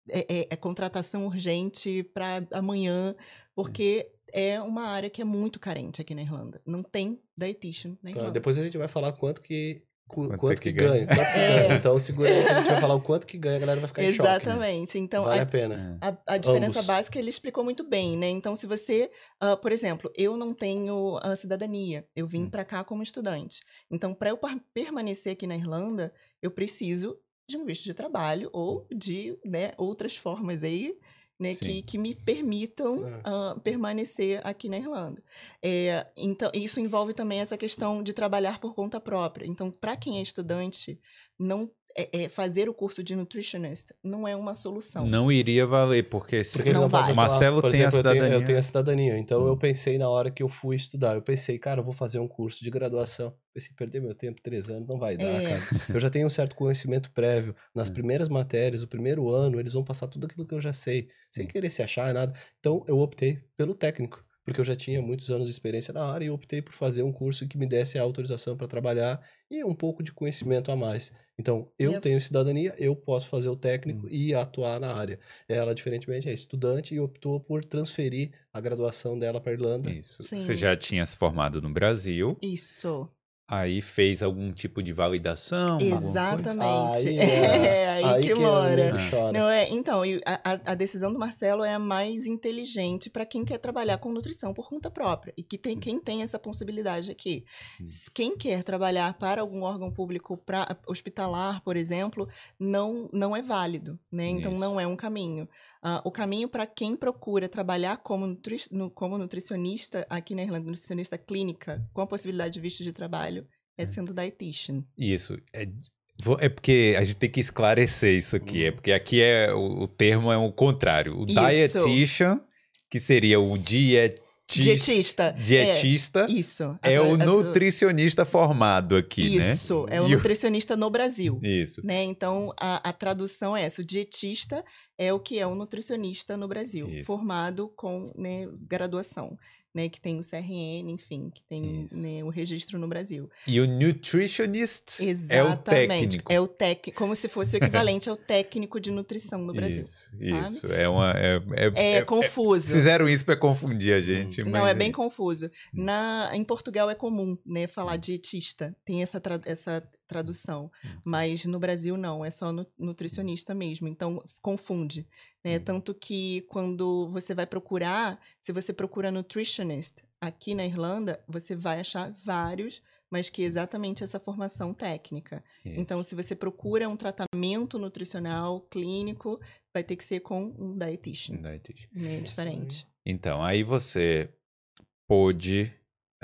[SPEAKER 2] É, é- é contratação urgente para amanhã, porque é uma área que é muito carente aqui na Irlanda. Não tem dietitian na Irlanda.
[SPEAKER 3] depois a gente vai falar quanto que,
[SPEAKER 1] Quanto
[SPEAKER 3] quanto,
[SPEAKER 1] que
[SPEAKER 3] que,
[SPEAKER 1] ganha.
[SPEAKER 3] ganha. Quanto que
[SPEAKER 2] É.
[SPEAKER 3] ganha. Então segura aí que a gente vai falar o quanto que ganha, a galera vai ficar em choque. né?
[SPEAKER 2] Exatamente. Então,
[SPEAKER 3] vale
[SPEAKER 2] a-
[SPEAKER 3] a pena.
[SPEAKER 1] É.
[SPEAKER 2] A, a diferença
[SPEAKER 3] Ambos.
[SPEAKER 2] básica ele explicou muito bem, né? Então, se você, ah, por exemplo, eu não tenho a cidadania, eu vim
[SPEAKER 1] Hum.
[SPEAKER 2] pra cá como estudante. Então, para eu permanecer aqui na Irlanda, eu preciso de um visto de trabalho ou de né, outras formas aí, né, que, que me permitam
[SPEAKER 3] É.
[SPEAKER 2] ah, permanecer aqui na Irlanda. É, então, isso envolve também essa questão de trabalhar por conta própria. Então, para quem é estudante, não é- é fazer o curso de nutritionist não é uma solução.
[SPEAKER 1] Não iria valer, porque se
[SPEAKER 3] Porque
[SPEAKER 2] Não
[SPEAKER 3] não
[SPEAKER 1] Marcelo
[SPEAKER 3] por
[SPEAKER 1] tem a
[SPEAKER 3] exemplo, eu tenho-
[SPEAKER 1] cidadania.
[SPEAKER 3] Eu tenho a cidadania. Então
[SPEAKER 1] Hum.
[SPEAKER 3] eu pensei na hora que eu fui estudar, eu pensei, cara, eu vou fazer um curso de graduação. Pensei, perder meu tempo, três anos, não vai dar,
[SPEAKER 2] É.
[SPEAKER 3] cara. Eu já tenho um certo conhecimento prévio. Nas
[SPEAKER 1] Hum.
[SPEAKER 3] primeiras matérias, o primeiro ano, eles vão passar tudo aquilo que eu já sei, sem
[SPEAKER 1] Hum.
[SPEAKER 3] querer se achar nada. Então eu optei pelo técnico. Porque eu já tinha muitos anos de experiência na área e optei por fazer um curso que me desse a autorização para trabalhar e um pouco de conhecimento a mais. Então, eu tenho cidadania, eu posso fazer o técnico
[SPEAKER 1] Hum.
[SPEAKER 3] e atuar na área. Ela, diferentemente, é estudante e optou por transferir a graduação dela para Irlanda.
[SPEAKER 1] Isso.
[SPEAKER 2] Sim.
[SPEAKER 1] Você já tinha se formado no Brasil,
[SPEAKER 2] Isso.
[SPEAKER 1] Aí fez algum tipo de validação? alguma coisa?
[SPEAKER 2] Exatamente.
[SPEAKER 3] Aí,
[SPEAKER 2] é, aí,
[SPEAKER 3] aí
[SPEAKER 2] que,
[SPEAKER 3] que o
[SPEAKER 2] mora. Não é, então, a, a- a decisão do Marcelo é a mais inteligente para quem quer trabalhar com nutrição por conta própria e que tem quem tem essa possibilidade aqui.
[SPEAKER 1] Hum.
[SPEAKER 2] Quem quer trabalhar para algum órgão público pra, hospitalar, por exemplo, não não é válido, né? Então
[SPEAKER 1] Isso.
[SPEAKER 2] não é um caminho. Ah, o caminho para quem procura trabalhar como, nutri, no- como nutricionista aqui na Irlanda, nutricionista clínica, com a possibilidade de visto de trabalho, é sendo dietitian.
[SPEAKER 1] Isso. É, é porque a gente tem que esclarecer isso aqui. É
[SPEAKER 3] Hum.
[SPEAKER 1] porque aqui é o, o termo é o contrário. O
[SPEAKER 2] Isso.
[SPEAKER 1] dietitian, que seria o dietis-
[SPEAKER 2] Dietista. é,
[SPEAKER 1] dietista,
[SPEAKER 2] Isso. A
[SPEAKER 1] é, o nutricionista formado aqui, né?
[SPEAKER 2] Isso, é o
[SPEAKER 1] E o-
[SPEAKER 2] nutricionista no Brasil.
[SPEAKER 1] Isso.
[SPEAKER 2] Né? Então, a, a tradução é essa. O dietista é o que é um nutricionista no Brasil,
[SPEAKER 1] Isso.
[SPEAKER 2] formado com né, graduação, né, que tem o CRN, enfim, que tem né, o registro no Brasil.
[SPEAKER 1] E o nutritionist é o
[SPEAKER 2] Exatamente.
[SPEAKER 1] técnico.
[SPEAKER 2] É o técnico, como se fosse o equivalente ao técnico de nutrição no Brasil.
[SPEAKER 1] Isso,
[SPEAKER 2] sabe?
[SPEAKER 1] isso. É uma. É, é-
[SPEAKER 2] É,
[SPEAKER 1] é-
[SPEAKER 2] confuso.
[SPEAKER 1] Fizeram isso para confundir a gente.
[SPEAKER 2] Não,
[SPEAKER 1] mas
[SPEAKER 2] é bem confuso.
[SPEAKER 1] Hum.
[SPEAKER 2] Na, em Portugal é comum, né, falar dietista. Tem essa, tra- essa tradução.
[SPEAKER 1] Hum.
[SPEAKER 2] Mas no Brasil não, é só nu- nutricionista mesmo. Então confunde. Né?
[SPEAKER 1] Hum.
[SPEAKER 2] Tanto que quando você vai procurar, se você procura nutritionist aqui na Irlanda, você vai achar vários, mas que é exatamente essa formação técnica. Então, se você procura um tratamento nutricional clínico, vai ter que ser com um dietitian.
[SPEAKER 1] Dietitian.
[SPEAKER 2] Né? Diferente.
[SPEAKER 1] Então, aí você pôde.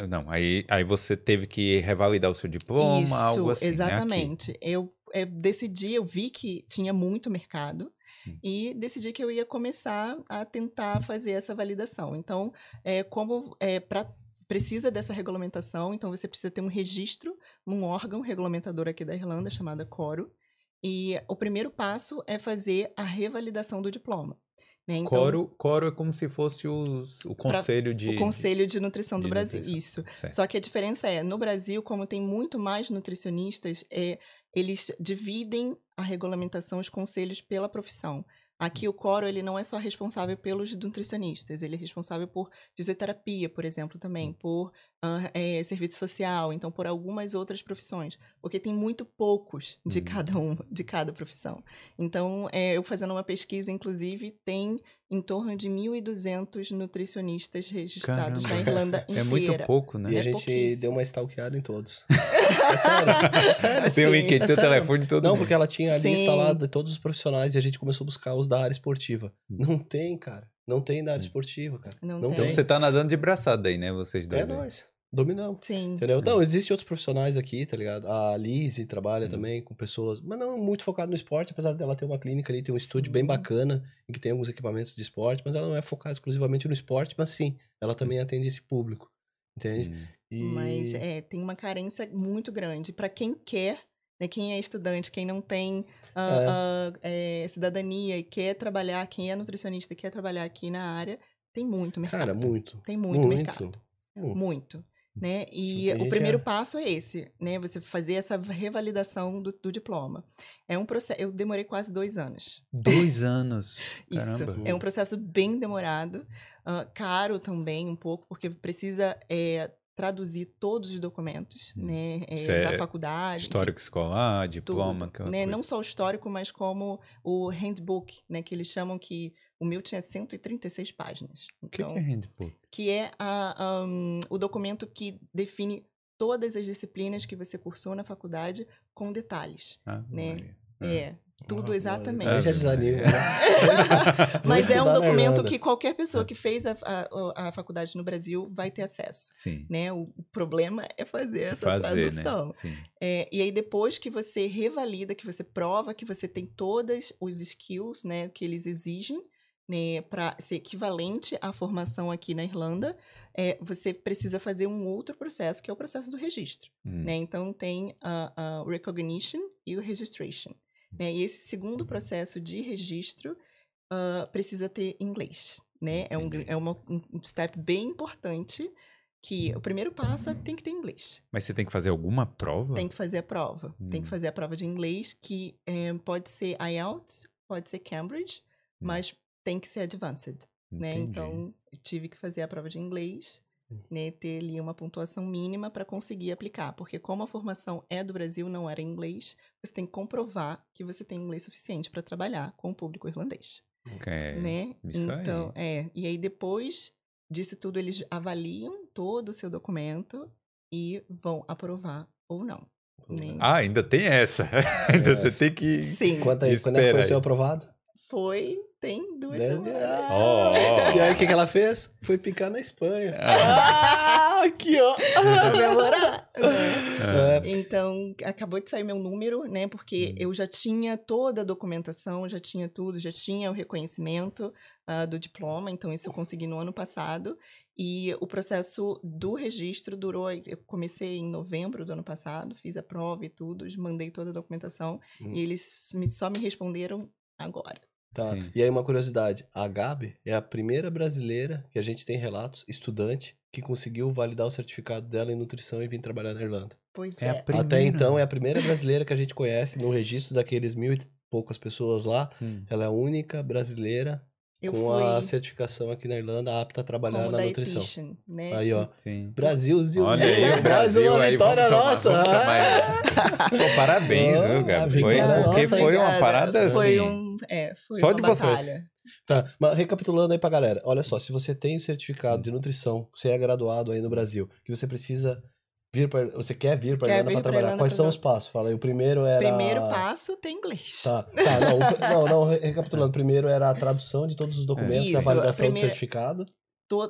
[SPEAKER 1] Não, aí, aí você teve que revalidar o seu diploma,
[SPEAKER 2] Isso,
[SPEAKER 1] algo assim. né,
[SPEAKER 2] exatamente. Eu, eu decidi, eu vi que tinha muito mercado. E decidi que eu ia começar a tentar fazer essa validação. Então, é, como é, pra, precisa dessa regulamentação, então você precisa ter um registro, um órgão regulamentador aqui da Irlanda chamada Coro. E o primeiro passo é fazer a revalidação do diploma. Né? Então,
[SPEAKER 1] Coro, coro é como se fosse os- o conselho de.
[SPEAKER 2] o Conselho de Nutrição do
[SPEAKER 1] de
[SPEAKER 2] Brasil.
[SPEAKER 1] nutrição.
[SPEAKER 2] Isso.
[SPEAKER 1] Certo.
[SPEAKER 2] Só que a diferença é, no Brasil, como tem muito mais nutricionistas, é, eles dividem a regulamentação, os conselhos pela profissão. Aqui o coro ele não é só responsável pelos nutricionistas, ele é responsável por fisioterapia, por exemplo, também, por ah, eh, serviço social, então por algumas outras profissões, porque tem muito poucos de
[SPEAKER 1] Hum.
[SPEAKER 2] cada um, de cada profissão. Então, eh, eu fazendo uma pesquisa, inclusive, tem em torno de 1.200 nutricionistas registrados na
[SPEAKER 1] Caramba.
[SPEAKER 2] Irlanda
[SPEAKER 1] É
[SPEAKER 2] inteira.
[SPEAKER 1] muito pouco, né?
[SPEAKER 3] E a
[SPEAKER 2] É
[SPEAKER 3] gente
[SPEAKER 2] pouquíssimo.
[SPEAKER 3] deu uma stalkeada em todos. É sério, é sério.
[SPEAKER 1] Tem o
[SPEAKER 2] Sim.
[SPEAKER 1] link,
[SPEAKER 3] É sério.
[SPEAKER 1] telefone todo.
[SPEAKER 3] Não,
[SPEAKER 1] mundo.
[SPEAKER 3] porque ela tinha a
[SPEAKER 2] Sim.
[SPEAKER 3] lá de todos os profissionais e a gente começou a buscar os da área esportiva.
[SPEAKER 1] Hum.
[SPEAKER 3] Não tem, cara. Não tem da área
[SPEAKER 1] Hum.
[SPEAKER 3] esportiva, cara.
[SPEAKER 2] Não
[SPEAKER 3] Não
[SPEAKER 2] tem.
[SPEAKER 1] Então você tá nadando de braçada aí, né? Vocês dois.
[SPEAKER 3] É nós. Dominamos.
[SPEAKER 2] Sim.
[SPEAKER 3] Entendeu? Não, existem outros profissionais aqui, tá ligado? A Lizzie trabalha
[SPEAKER 1] Hum.
[SPEAKER 3] também com pessoas, mas não muito focado no esporte, apesar dela ter uma clínica ali, tem um estúdio bem
[SPEAKER 2] Sim.
[SPEAKER 3] bacana, em que tem alguns equipamentos de esporte, mas ela não é focada exclusivamente no esporte, mas sim, ela também atende esse público. Entende?
[SPEAKER 1] Hum.
[SPEAKER 3] E...
[SPEAKER 2] Mas é, tem uma carência muito grande. Para quem quer, né, quem é estudante, quem não tem ah, ah, é, cidadania e quer trabalhar, quem é nutricionista e quer trabalhar aqui na área, tem muito mercado.
[SPEAKER 3] Cara, muito.
[SPEAKER 2] Tem muito,
[SPEAKER 3] muito.
[SPEAKER 2] mercado.
[SPEAKER 3] muito.
[SPEAKER 2] Muito. Né? E o primeiro passo é esse, né? Você fazer essa revalidação do, do diploma. É um processo. Eu demorei quase dois anos.
[SPEAKER 1] Dois anos.
[SPEAKER 2] Isso.
[SPEAKER 1] Caramba.
[SPEAKER 2] É um processo bem demorado, ah, caro também um pouco, porque precisa é, traduzir todos os documentos,
[SPEAKER 1] Hum.
[SPEAKER 2] né, é,
[SPEAKER 1] é
[SPEAKER 2] da faculdade. enfim,
[SPEAKER 1] Histórico escolar,
[SPEAKER 2] tudo,
[SPEAKER 1] diploma. aquela
[SPEAKER 2] né?
[SPEAKER 1] coisa.
[SPEAKER 2] Não só o histórico, mas como o handbook, né, que eles chamam que o meu tinha 136 páginas.
[SPEAKER 1] O que,
[SPEAKER 2] Então,
[SPEAKER 1] que é handbook?
[SPEAKER 2] que é a, um, o documento que define todas as disciplinas que você cursou na faculdade com detalhes.
[SPEAKER 1] Ah,
[SPEAKER 2] né?
[SPEAKER 1] Maria.
[SPEAKER 2] É, tudo exatamente.
[SPEAKER 3] Aí já desanima.
[SPEAKER 1] é.
[SPEAKER 3] né?
[SPEAKER 2] Mas é um documento que qualquer pessoa
[SPEAKER 1] Ah.
[SPEAKER 2] que fez a, a, a faculdade no Brasil vai ter acesso.
[SPEAKER 1] Sim.
[SPEAKER 2] Né? O o problema é fazer essa
[SPEAKER 1] Fazer,
[SPEAKER 2] tradução.
[SPEAKER 1] né? Sim.
[SPEAKER 2] É, e aí, depois que você revalida, que você prova que você tem todas os skills né, que eles exigem né, para ser equivalente à formação aqui na Irlanda, é, você precisa fazer um outro processo, que é o processo do registro.
[SPEAKER 1] Hum.
[SPEAKER 2] Né? Então, tem a, a recognition e o registration. Né? E esse segundo processo de registro ah, precisa ter inglês. Né? É, um, é uma, um step bem importante que o primeiro passo é tem que ter inglês.
[SPEAKER 1] Mas você tem que fazer alguma prova?
[SPEAKER 2] Tem que fazer a prova. Tem
[SPEAKER 1] Hum.
[SPEAKER 2] que fazer a prova de inglês, que eh, pode ser IELTS, pode ser Cambridge,
[SPEAKER 1] Hum.
[SPEAKER 2] mas tem que ser advanced, né?
[SPEAKER 1] Entendi.
[SPEAKER 2] Então, eu tive que fazer a prova de inglês,
[SPEAKER 3] Hum.
[SPEAKER 2] né? Ter ali uma pontuação mínima para conseguir aplicar. Porque como a formação é do Brasil, não era em inglês, você tem que comprovar que você tem inglês suficiente para trabalhar com o público irlandês,
[SPEAKER 1] É,
[SPEAKER 2] né?
[SPEAKER 1] isso aí.
[SPEAKER 2] então, é. E aí, depois disso tudo, eles avaliam todo o seu documento e vão aprovar ou não. né?
[SPEAKER 1] Ah, ainda tem essa. ainda você tem que.
[SPEAKER 2] Sim.
[SPEAKER 3] Quanto aí, quando é que foi
[SPEAKER 1] aí.
[SPEAKER 3] o seu aprovado?
[SPEAKER 2] Foi, tem duas
[SPEAKER 3] Dez-
[SPEAKER 2] semanas.
[SPEAKER 3] Ah!
[SPEAKER 1] Ó, ó.
[SPEAKER 3] E aí, o que, que ela fez? Foi picar na Espanha.
[SPEAKER 1] Ah,
[SPEAKER 3] aqui, ó.
[SPEAKER 2] Pra memorar.
[SPEAKER 1] Ah.
[SPEAKER 3] É,
[SPEAKER 2] Então, acabou de sair meu número, né? Porque
[SPEAKER 1] Hum.
[SPEAKER 2] eu já tinha toda a documentação, já tinha tudo, já tinha o reconhecimento ah, do diploma, então isso eu consegui no ano passado. E o processo do registro durou. Eu comecei em novembro do ano passado, fiz a prova e tudo, mandei toda a documentação,
[SPEAKER 3] Hum.
[SPEAKER 2] e eles me- só me responderam agora.
[SPEAKER 3] Tá?
[SPEAKER 1] Sim.
[SPEAKER 3] E aí uma curiosidade, a Gabi é a primeira brasileira que a gente tem relatos, estudante, que conseguiu validar o certificado dela em nutrição e vir trabalhar na Irlanda.
[SPEAKER 2] Pois
[SPEAKER 1] É a
[SPEAKER 2] é.
[SPEAKER 1] Primeira.
[SPEAKER 3] Até então é a primeira brasileira que a gente conhece no registro daqueles mil e poucas pessoas lá.
[SPEAKER 1] Hum.
[SPEAKER 3] Ela é a única brasileira
[SPEAKER 2] Eu
[SPEAKER 3] com
[SPEAKER 2] fui
[SPEAKER 3] a certificação aqui na Irlanda apta a trabalhar
[SPEAKER 2] como
[SPEAKER 3] na nutrição.
[SPEAKER 2] Né?
[SPEAKER 3] Aí, ó.
[SPEAKER 1] Sim.
[SPEAKER 3] Brasilzinho.
[SPEAKER 1] Olha aí, o
[SPEAKER 3] mais
[SPEAKER 1] Brasil
[SPEAKER 3] uma
[SPEAKER 1] aí,
[SPEAKER 3] vitória nossa.
[SPEAKER 1] vamos chamar Pô, parabéns, viu, Gabi? Foi, porque
[SPEAKER 3] nossa,
[SPEAKER 1] foi uma parada
[SPEAKER 2] Foi
[SPEAKER 1] assim.
[SPEAKER 2] um. É, foi
[SPEAKER 1] Só
[SPEAKER 2] uma
[SPEAKER 1] de você.
[SPEAKER 2] batalha.
[SPEAKER 3] Tá, mas recapitulando aí pra galera. Olha só, se você tem certificado de nutrição, você é graduado aí no Brasil, que você precisa vir para, você quer vir para Irlanda para trabalhar.
[SPEAKER 2] Irlanda
[SPEAKER 3] Quais são os passos? Fala aí, o primeiro era
[SPEAKER 2] Primeiro passo tem inglês.
[SPEAKER 3] Tá, tá, não, o não, não, re- recapitulando, primeiro era a tradução de todos os documentos, e a
[SPEAKER 2] Isso, a
[SPEAKER 3] validação
[SPEAKER 2] primeira-
[SPEAKER 3] do certificado.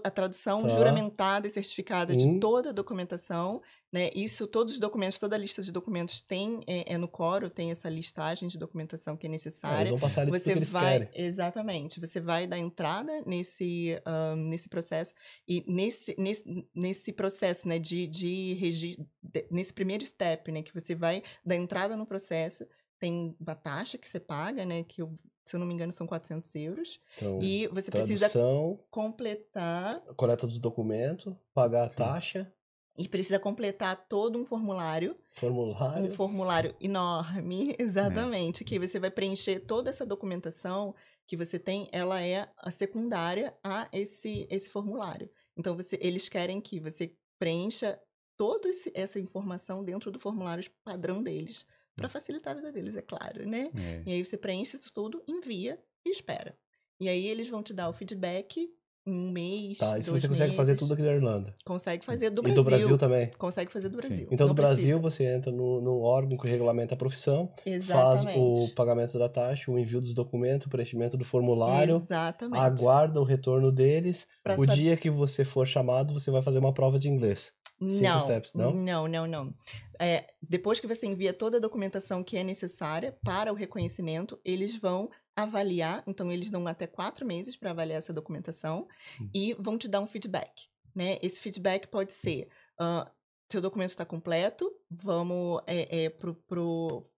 [SPEAKER 2] a tradução
[SPEAKER 3] Tá.
[SPEAKER 2] juramentada e certificada de
[SPEAKER 3] Hum.
[SPEAKER 2] toda a documentação, né? Isso, todos os documentos, toda a lista de documentos tem é, é no Coro, tem essa listagem de documentação que é
[SPEAKER 3] Ah, eles
[SPEAKER 2] necessária.
[SPEAKER 3] vão passar isso
[SPEAKER 2] você
[SPEAKER 3] eles
[SPEAKER 2] vai,
[SPEAKER 3] querem.
[SPEAKER 2] exatamente, você vai dar entrada nesse, ahn, nesse processo e nesse, nesse, nesse processo, né, de, de, regi- de- nesse primeiro step, né, que você vai dar entrada no processo, tem uma taxa que você paga, né, que eu, se eu não me engano são 400 euros,
[SPEAKER 3] Então,
[SPEAKER 2] e você precisa
[SPEAKER 3] tradução,
[SPEAKER 2] completar
[SPEAKER 3] coleta dos documentos, pagar a
[SPEAKER 1] Sim.
[SPEAKER 3] taxa,
[SPEAKER 2] e precisa completar todo um formulário,
[SPEAKER 3] formulário.
[SPEAKER 2] um formulário enorme, exatamente, que você vai preencher toda essa documentação que você tem, ela é a secundária a esse esse formulário. Então você, eles querem que você preencha toda esse- essa informação dentro do formulário padrão deles, para facilitar a vida deles, é claro, né?
[SPEAKER 1] É.
[SPEAKER 2] E aí você preenche isso tudo, envia e espera. E aí eles vão te dar o feedback um mês,
[SPEAKER 3] Tá, e se
[SPEAKER 2] dois
[SPEAKER 3] você consegue fazer tudo aqui na Irlanda.
[SPEAKER 2] Consegue fazer do
[SPEAKER 3] e
[SPEAKER 2] Brasil.
[SPEAKER 3] do Brasil também.
[SPEAKER 2] Consegue fazer do
[SPEAKER 1] Sim.
[SPEAKER 2] Brasil.
[SPEAKER 3] Então,
[SPEAKER 2] Não
[SPEAKER 3] do Brasil,
[SPEAKER 2] precisa.
[SPEAKER 3] você entra no, no órgão que regulamenta a profissão, faz
[SPEAKER 2] Exatamente.
[SPEAKER 3] o pagamento da taxa, o envio dos documentos, o preenchimento do formulário,
[SPEAKER 2] Exatamente.
[SPEAKER 3] aguarda o retorno deles.
[SPEAKER 2] Pra
[SPEAKER 3] o
[SPEAKER 2] sab-
[SPEAKER 3] dia que você for chamado, você vai fazer uma prova de inglês. cinco
[SPEAKER 2] não,
[SPEAKER 3] steps, não?
[SPEAKER 2] Não, não, não. É, depois que você envia toda a documentação que é necessária para o reconhecimento, eles vão avaliar. Então, eles dão até quatro meses para avaliar essa documentação
[SPEAKER 3] Hum.
[SPEAKER 2] e vão te dar um feedback. Né? Esse feedback pode ser: ah, seu documento está completo, vamos é, é, pro, pro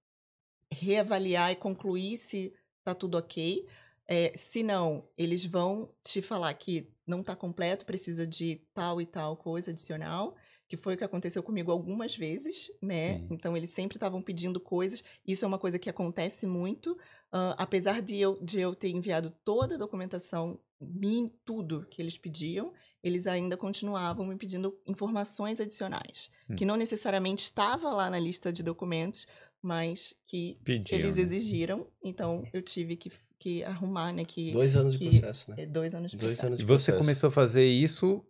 [SPEAKER 2] reavaliar e concluir se está tudo ok. É, se não, eles vão te falar que não está completo, precisa de tal e tal coisa adicional, que foi o que aconteceu comigo algumas vezes, né?
[SPEAKER 1] Sim.
[SPEAKER 2] Então, eles sempre estavam pedindo coisas. Isso é uma coisa que acontece muito. ah, apesar de eu, de eu ter enviado toda a documentação, min- tudo que eles pediam, eles ainda continuavam me pedindo informações adicionais,
[SPEAKER 1] Hum.
[SPEAKER 2] que não necessariamente estava lá na lista de documentos, mas que
[SPEAKER 1] Pediam,
[SPEAKER 2] eles
[SPEAKER 1] né?
[SPEAKER 2] exigiram. Então, eu tive que, que arrumar, né? Que,
[SPEAKER 3] Dois anos de
[SPEAKER 2] que-
[SPEAKER 3] processo, né?
[SPEAKER 2] é, dois anos de
[SPEAKER 3] Dois
[SPEAKER 2] processo.
[SPEAKER 3] anos
[SPEAKER 1] E
[SPEAKER 3] de
[SPEAKER 1] você
[SPEAKER 3] processo.
[SPEAKER 1] começou a fazer isso,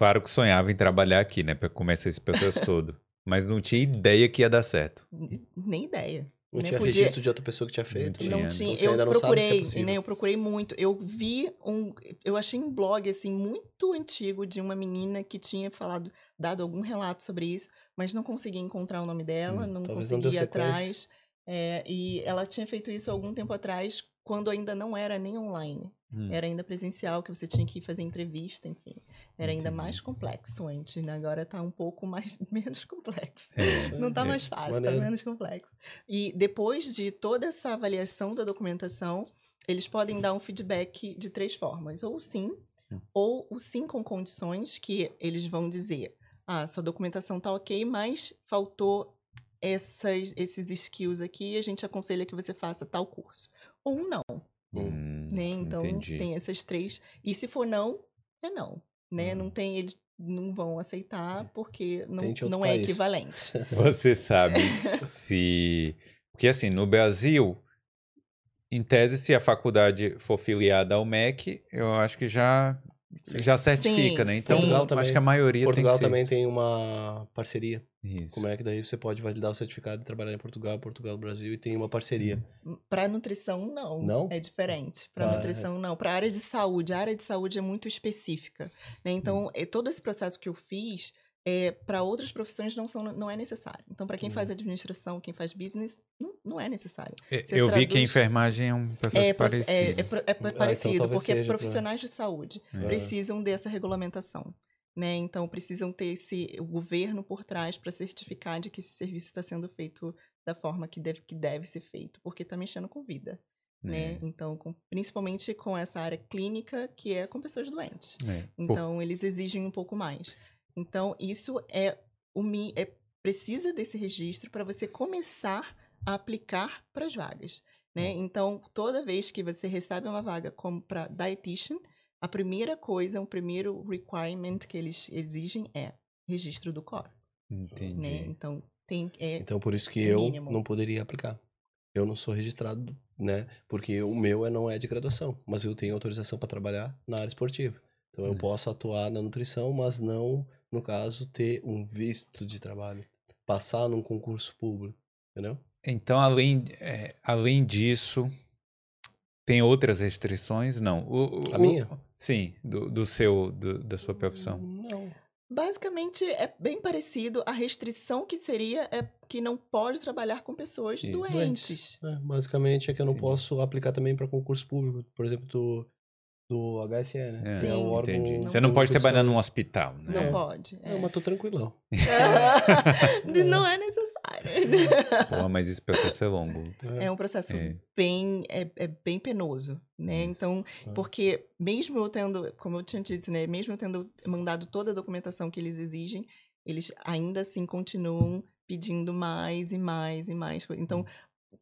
[SPEAKER 1] claro que sonhava em trabalhar aqui, né? Pra começar esse processo todo. Mas não tinha ideia que ia dar certo.
[SPEAKER 2] Nem ideia.
[SPEAKER 3] Não
[SPEAKER 2] né?
[SPEAKER 3] tinha
[SPEAKER 2] Podia-
[SPEAKER 3] registro de outra pessoa que tinha feito.
[SPEAKER 1] Não
[SPEAKER 3] né?
[SPEAKER 2] Não
[SPEAKER 1] Então
[SPEAKER 2] tinha.
[SPEAKER 3] você
[SPEAKER 2] Eu
[SPEAKER 3] ainda não sabe se é
[SPEAKER 2] né? Eu procurei muito. Eu vi um. Eu achei um blog, assim, muito antigo de uma menina que tinha falado, dado algum relato sobre isso, mas não consegui encontrar o nome dela,
[SPEAKER 1] Hum,
[SPEAKER 2] não consegui ir atrás. É, e ela tinha feito isso algum tempo atrás, quando ainda não era nem online.
[SPEAKER 1] Hum.
[SPEAKER 2] Era ainda presencial, que você tinha que fazer entrevista, enfim. Era ainda mais complexo antes, né? Agora tá um pouco mais menos complexo.
[SPEAKER 1] É.
[SPEAKER 2] Não tá
[SPEAKER 1] É.
[SPEAKER 2] mais fácil,
[SPEAKER 3] Maneiro.
[SPEAKER 2] tá menos complexo. E depois de toda essa avaliação da documentação, eles podem dar um feedback de três formas. Ou sim,
[SPEAKER 1] Hum.
[SPEAKER 2] ou o sim com condições, que eles vão dizer, ah, sua documentação tá ok, mas faltou essas, esses skills aqui, a gente aconselha que você faça tal curso. Ou não,
[SPEAKER 1] Hum,
[SPEAKER 2] né? Então,
[SPEAKER 1] entendi.
[SPEAKER 2] tem essas três. E se for não, é não, né?
[SPEAKER 1] Hum.
[SPEAKER 2] Não tem, eles não vão aceitar porque não, não é
[SPEAKER 3] país.
[SPEAKER 2] equivalente.
[SPEAKER 1] Você sabe se. Porque assim, no Brasil, em tese, se a faculdade for filiada ao MEC, eu acho que já, já certifica,
[SPEAKER 2] Sim,
[SPEAKER 1] né? Então.
[SPEAKER 3] Portugal
[SPEAKER 1] acho
[SPEAKER 3] também-
[SPEAKER 1] que a maioria
[SPEAKER 3] Portugal
[SPEAKER 1] tem
[SPEAKER 3] também
[SPEAKER 1] isso.
[SPEAKER 3] tem uma parceria.
[SPEAKER 1] Isso.
[SPEAKER 3] Como é que daí você pode validar o certificado de trabalhar em Portugal, Portugal, Brasil e tem uma parceria.
[SPEAKER 2] Para nutrição, não.
[SPEAKER 3] Não?
[SPEAKER 2] É diferente. Para
[SPEAKER 3] Ah,
[SPEAKER 2] nutrição, não. Para área de saúde, a área de saúde é muito específica. né? Então,
[SPEAKER 3] Hum.
[SPEAKER 2] é, todo esse processo que eu fiz, é, para outras profissões não, são, não é necessário. Então, para quem
[SPEAKER 3] Hum.
[SPEAKER 2] faz administração, quem faz business, não, não é necessário.
[SPEAKER 1] É,
[SPEAKER 2] Você
[SPEAKER 1] Eu vi que a
[SPEAKER 2] traduz-
[SPEAKER 1] enfermagem é um processo
[SPEAKER 2] É,
[SPEAKER 1] parecido.
[SPEAKER 2] é, é é
[SPEAKER 3] então
[SPEAKER 2] parecido,
[SPEAKER 3] talvez
[SPEAKER 2] porque
[SPEAKER 3] seja pra-
[SPEAKER 2] profissionais de saúde
[SPEAKER 1] É.
[SPEAKER 2] precisam dessa regulamentação. Né? Então, precisam ter esse, o governo por trás para certificar de que esse serviço está sendo feito da forma que deve, que deve ser feito, porque está mexendo com vida. né?
[SPEAKER 1] É.
[SPEAKER 2] Então, com- principalmente com essa área clínica, que é com pessoas doentes.
[SPEAKER 1] É. Pô,
[SPEAKER 2] Então, eles exigem um pouco mais. Então, isso é o mi- é precisa desse registro para você começar a aplicar para as vagas, né? Então, toda vez que você recebe uma vaga como para dietitian, a primeira coisa, o primeiro requirement que eles exigem é registro do COR,
[SPEAKER 1] entendi.
[SPEAKER 2] né? Então, tem é
[SPEAKER 3] Então, por isso que
[SPEAKER 2] É
[SPEAKER 3] eu
[SPEAKER 2] mínimo.
[SPEAKER 3] não poderia aplicar. Eu não sou registrado, né? Porque o meu é- não é de graduação, mas eu tenho autorização para trabalhar na área esportiva. Então, eu
[SPEAKER 1] Hum.
[SPEAKER 3] posso atuar na nutrição, mas não, no caso, ter um visto de trabalho. Passar num concurso público, entendeu?
[SPEAKER 1] Então, além, é, além disso, tem outras restrições? Não. O- o-
[SPEAKER 3] A
[SPEAKER 1] o-
[SPEAKER 3] minha?
[SPEAKER 1] Sim, do, do seu, do- da sua profissão.
[SPEAKER 3] Não.
[SPEAKER 2] Basicamente, é bem parecido. A restrição que seria é que não pode trabalhar com pessoas
[SPEAKER 1] Sim,
[SPEAKER 2] doentes.
[SPEAKER 3] É, basicamente é que eu não
[SPEAKER 1] Entendi.
[SPEAKER 3] posso aplicar também para concurso público, por exemplo, do, do HSE, né?
[SPEAKER 1] É,
[SPEAKER 3] Que é o
[SPEAKER 2] Sim.
[SPEAKER 3] órgão
[SPEAKER 1] entendi.
[SPEAKER 2] Não
[SPEAKER 1] Você não pode
[SPEAKER 3] de
[SPEAKER 1] trabalhar num hospital, né?
[SPEAKER 2] Não
[SPEAKER 3] É.
[SPEAKER 2] pode. é.
[SPEAKER 3] Não, mas tô tranquilão.
[SPEAKER 2] De- não é necessário.
[SPEAKER 1] Pô, mas esse processo é longo.
[SPEAKER 2] É um processo
[SPEAKER 1] É.
[SPEAKER 2] bem, é, é bem penoso, né?
[SPEAKER 1] Isso.
[SPEAKER 2] Então,
[SPEAKER 3] É.
[SPEAKER 2] porque mesmo eu tendo, como eu tinha dito, né? Mesmo eu tendo mandado toda a documentação que eles exigem, eles ainda assim continuam pedindo mais e mais e mais. Então,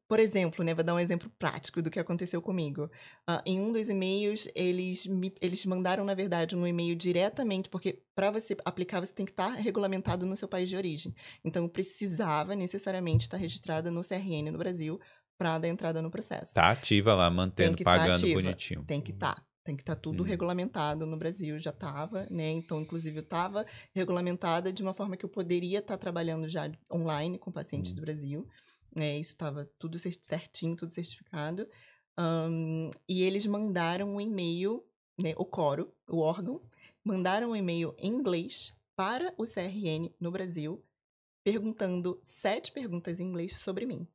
[SPEAKER 2] por exemplo, né? Vou dar um exemplo prático do que aconteceu comigo. Ah, em um dos e-mails, eles me, eles mandaram, na verdade, um e-mail diretamente, porque para você aplicar, você tem que estar regulamentado no seu país de origem. Então, eu precisava necessariamente estar registrada no CRN no Brasil para dar entrada no processo.
[SPEAKER 1] Tá ativa lá, mantendo,
[SPEAKER 2] tá
[SPEAKER 1] pagando
[SPEAKER 2] ativa.
[SPEAKER 1] bonitinho.
[SPEAKER 2] Tem que estar. Tem que estar tudo
[SPEAKER 1] Uhum.
[SPEAKER 2] regulamentado no Brasil, já estava, né? Então, inclusive, eu estava regulamentada de uma forma que eu poderia estar trabalhando já online com pacientes
[SPEAKER 1] Uhum.
[SPEAKER 2] do Brasil. Né? Isso estava tudo cer- certinho, tudo certificado. Ahn, e eles mandaram um e-mail, né? O Coro, o órgão, mandaram um e-mail em inglês para o CRN no Brasil, perguntando sete perguntas em inglês sobre mim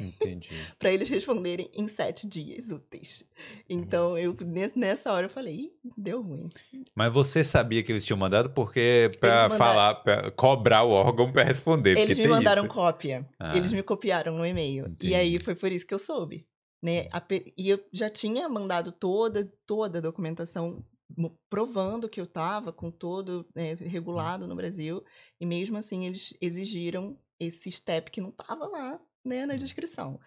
[SPEAKER 1] Entendi.
[SPEAKER 2] para eles responderem em sete dias úteis. Então, eu nes- nessa hora eu falei, deu ruim.
[SPEAKER 1] Mas você sabia que eles tinham mandado porque pra
[SPEAKER 2] mandaram-
[SPEAKER 1] falar, pra cobrar o órgão pra responder.
[SPEAKER 2] Eles me mandaram
[SPEAKER 1] isso.
[SPEAKER 2] cópia.
[SPEAKER 1] Ah.
[SPEAKER 2] Eles me copiaram no e-mail.
[SPEAKER 1] Entendi.
[SPEAKER 2] E aí foi por isso que eu soube. Né? Pe- E eu já tinha mandado toda, toda a documentação provando que eu estava com todo né, regulado no Brasil. E mesmo assim, eles exigiram esse step que não estava lá né, na descrição.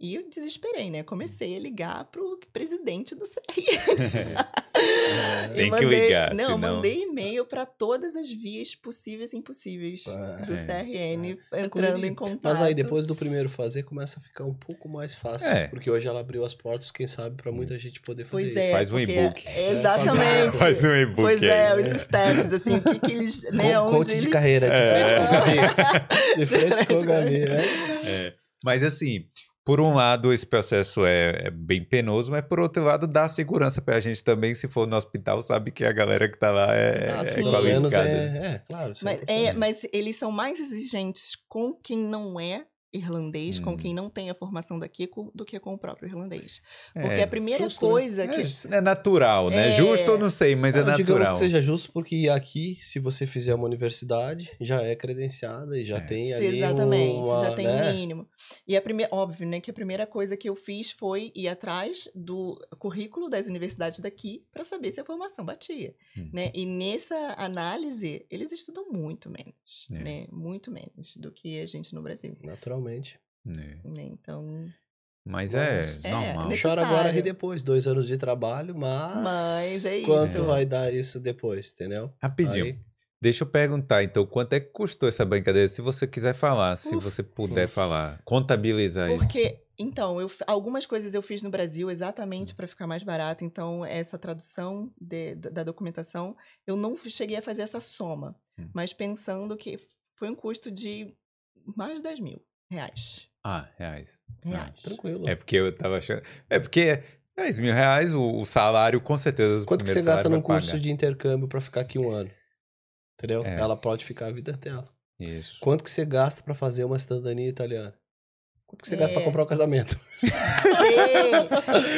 [SPEAKER 2] E eu desesperei, né? Comecei a ligar pro presidente do CRN.
[SPEAKER 3] É,
[SPEAKER 1] Tem que
[SPEAKER 2] mandei-
[SPEAKER 1] ligar,
[SPEAKER 2] Não,
[SPEAKER 1] senão-
[SPEAKER 2] mandei e-mail para todas as vias possíveis e impossíveis
[SPEAKER 3] Ah,
[SPEAKER 2] do
[SPEAKER 1] é.
[SPEAKER 2] CRN entrando
[SPEAKER 3] correria.
[SPEAKER 2] em contato.
[SPEAKER 3] Mas aí, depois do primeiro fazer, começa a ficar um pouco mais fácil.
[SPEAKER 1] É.
[SPEAKER 3] Porque hoje ela abriu as portas, quem sabe, para muita gente poder fazer
[SPEAKER 2] Pois
[SPEAKER 3] isso.
[SPEAKER 2] é.
[SPEAKER 1] Faz um e-book.
[SPEAKER 2] Exatamente.
[SPEAKER 1] Faz um e-book
[SPEAKER 2] Pois
[SPEAKER 1] aí.
[SPEAKER 2] é, os steps, assim, o que, que eles. Né,
[SPEAKER 3] Co-
[SPEAKER 2] onde
[SPEAKER 3] coach
[SPEAKER 2] eles...
[SPEAKER 3] de carreira, de
[SPEAKER 1] É.
[SPEAKER 3] frente com o Gabi. De frente com o Gabi, né?
[SPEAKER 1] É. Mas assim, por um lado, esse processo é, é bem penoso, mas por outro lado, dá segurança pra gente também. Se for no hospital, sabe que a galera que tá lá é,
[SPEAKER 2] Exato,
[SPEAKER 1] é
[SPEAKER 3] menos
[SPEAKER 1] qualificada.
[SPEAKER 3] é, é, claro.
[SPEAKER 2] Mas, é, mas eles são mais exigentes com quem não é irlandês,
[SPEAKER 1] Hum.
[SPEAKER 2] com quem não tem a formação daqui, do que com o próprio irlandês.
[SPEAKER 1] É,
[SPEAKER 2] Porque a primeira
[SPEAKER 3] justo, né?
[SPEAKER 2] coisa que.
[SPEAKER 1] É, é natural, né?
[SPEAKER 2] É.
[SPEAKER 1] Justo eu não sei, mas é,
[SPEAKER 3] Não, digamos
[SPEAKER 1] natural.
[SPEAKER 3] que seja justo, porque aqui, se você fizer uma universidade, já é credenciada e já
[SPEAKER 1] É.
[SPEAKER 3] tem ali
[SPEAKER 2] Exatamente,
[SPEAKER 3] uma,
[SPEAKER 2] já tem
[SPEAKER 3] né?
[SPEAKER 2] o mínimo. E a primeira, óbvio, né, que a primeira coisa que eu fiz foi ir atrás do currículo das universidades daqui para saber se a formação batia,
[SPEAKER 1] Hum.
[SPEAKER 2] né? E nessa análise, eles estudam muito menos,
[SPEAKER 1] É.
[SPEAKER 2] né? Muito menos do que a gente no Brasil,
[SPEAKER 3] Naturalmente.
[SPEAKER 1] É.
[SPEAKER 2] Então,
[SPEAKER 1] Mas é
[SPEAKER 3] Mas-
[SPEAKER 2] É,
[SPEAKER 1] normal.
[SPEAKER 2] nesse-
[SPEAKER 3] Chora agora,
[SPEAKER 2] Necessário.
[SPEAKER 3] depois. Dois anos de trabalho, mas.
[SPEAKER 2] Mas é
[SPEAKER 3] Quanto
[SPEAKER 1] isso.
[SPEAKER 3] vai dar isso depois, entendeu?
[SPEAKER 1] Rapidinho.
[SPEAKER 3] Aí-
[SPEAKER 1] Deixa eu perguntar, então, quanto é que custou essa brincadeira? Se você quiser falar, se
[SPEAKER 2] Uf.
[SPEAKER 1] você puder falar, contabilizar isso.
[SPEAKER 2] Porque, então, eu, algumas coisas eu fiz no Brasil exatamente para ficar mais barato. Então, essa tradução de- da, documentação, eu não cheguei a fazer essa soma.
[SPEAKER 1] Hum.
[SPEAKER 2] Mas pensando que foi um custo de mais de 10 mil reais.
[SPEAKER 1] Ah, reais.
[SPEAKER 2] Reais.
[SPEAKER 3] Tranquilo.
[SPEAKER 1] É porque eu tava achando. É porque 10 mil reais, o, o salário, com certeza.
[SPEAKER 3] Quanto que você gasta num curso
[SPEAKER 1] pagar.
[SPEAKER 3] de intercâmbio pra ficar aqui um ano? Entendeu?
[SPEAKER 1] É.
[SPEAKER 3] Ela pode ficar a vida dela.
[SPEAKER 1] Isso.
[SPEAKER 3] Quanto que você gasta pra fazer uma cidadania italiana? Quanto que você gasta
[SPEAKER 2] É.
[SPEAKER 3] pra comprar o casamento?
[SPEAKER 2] Sei.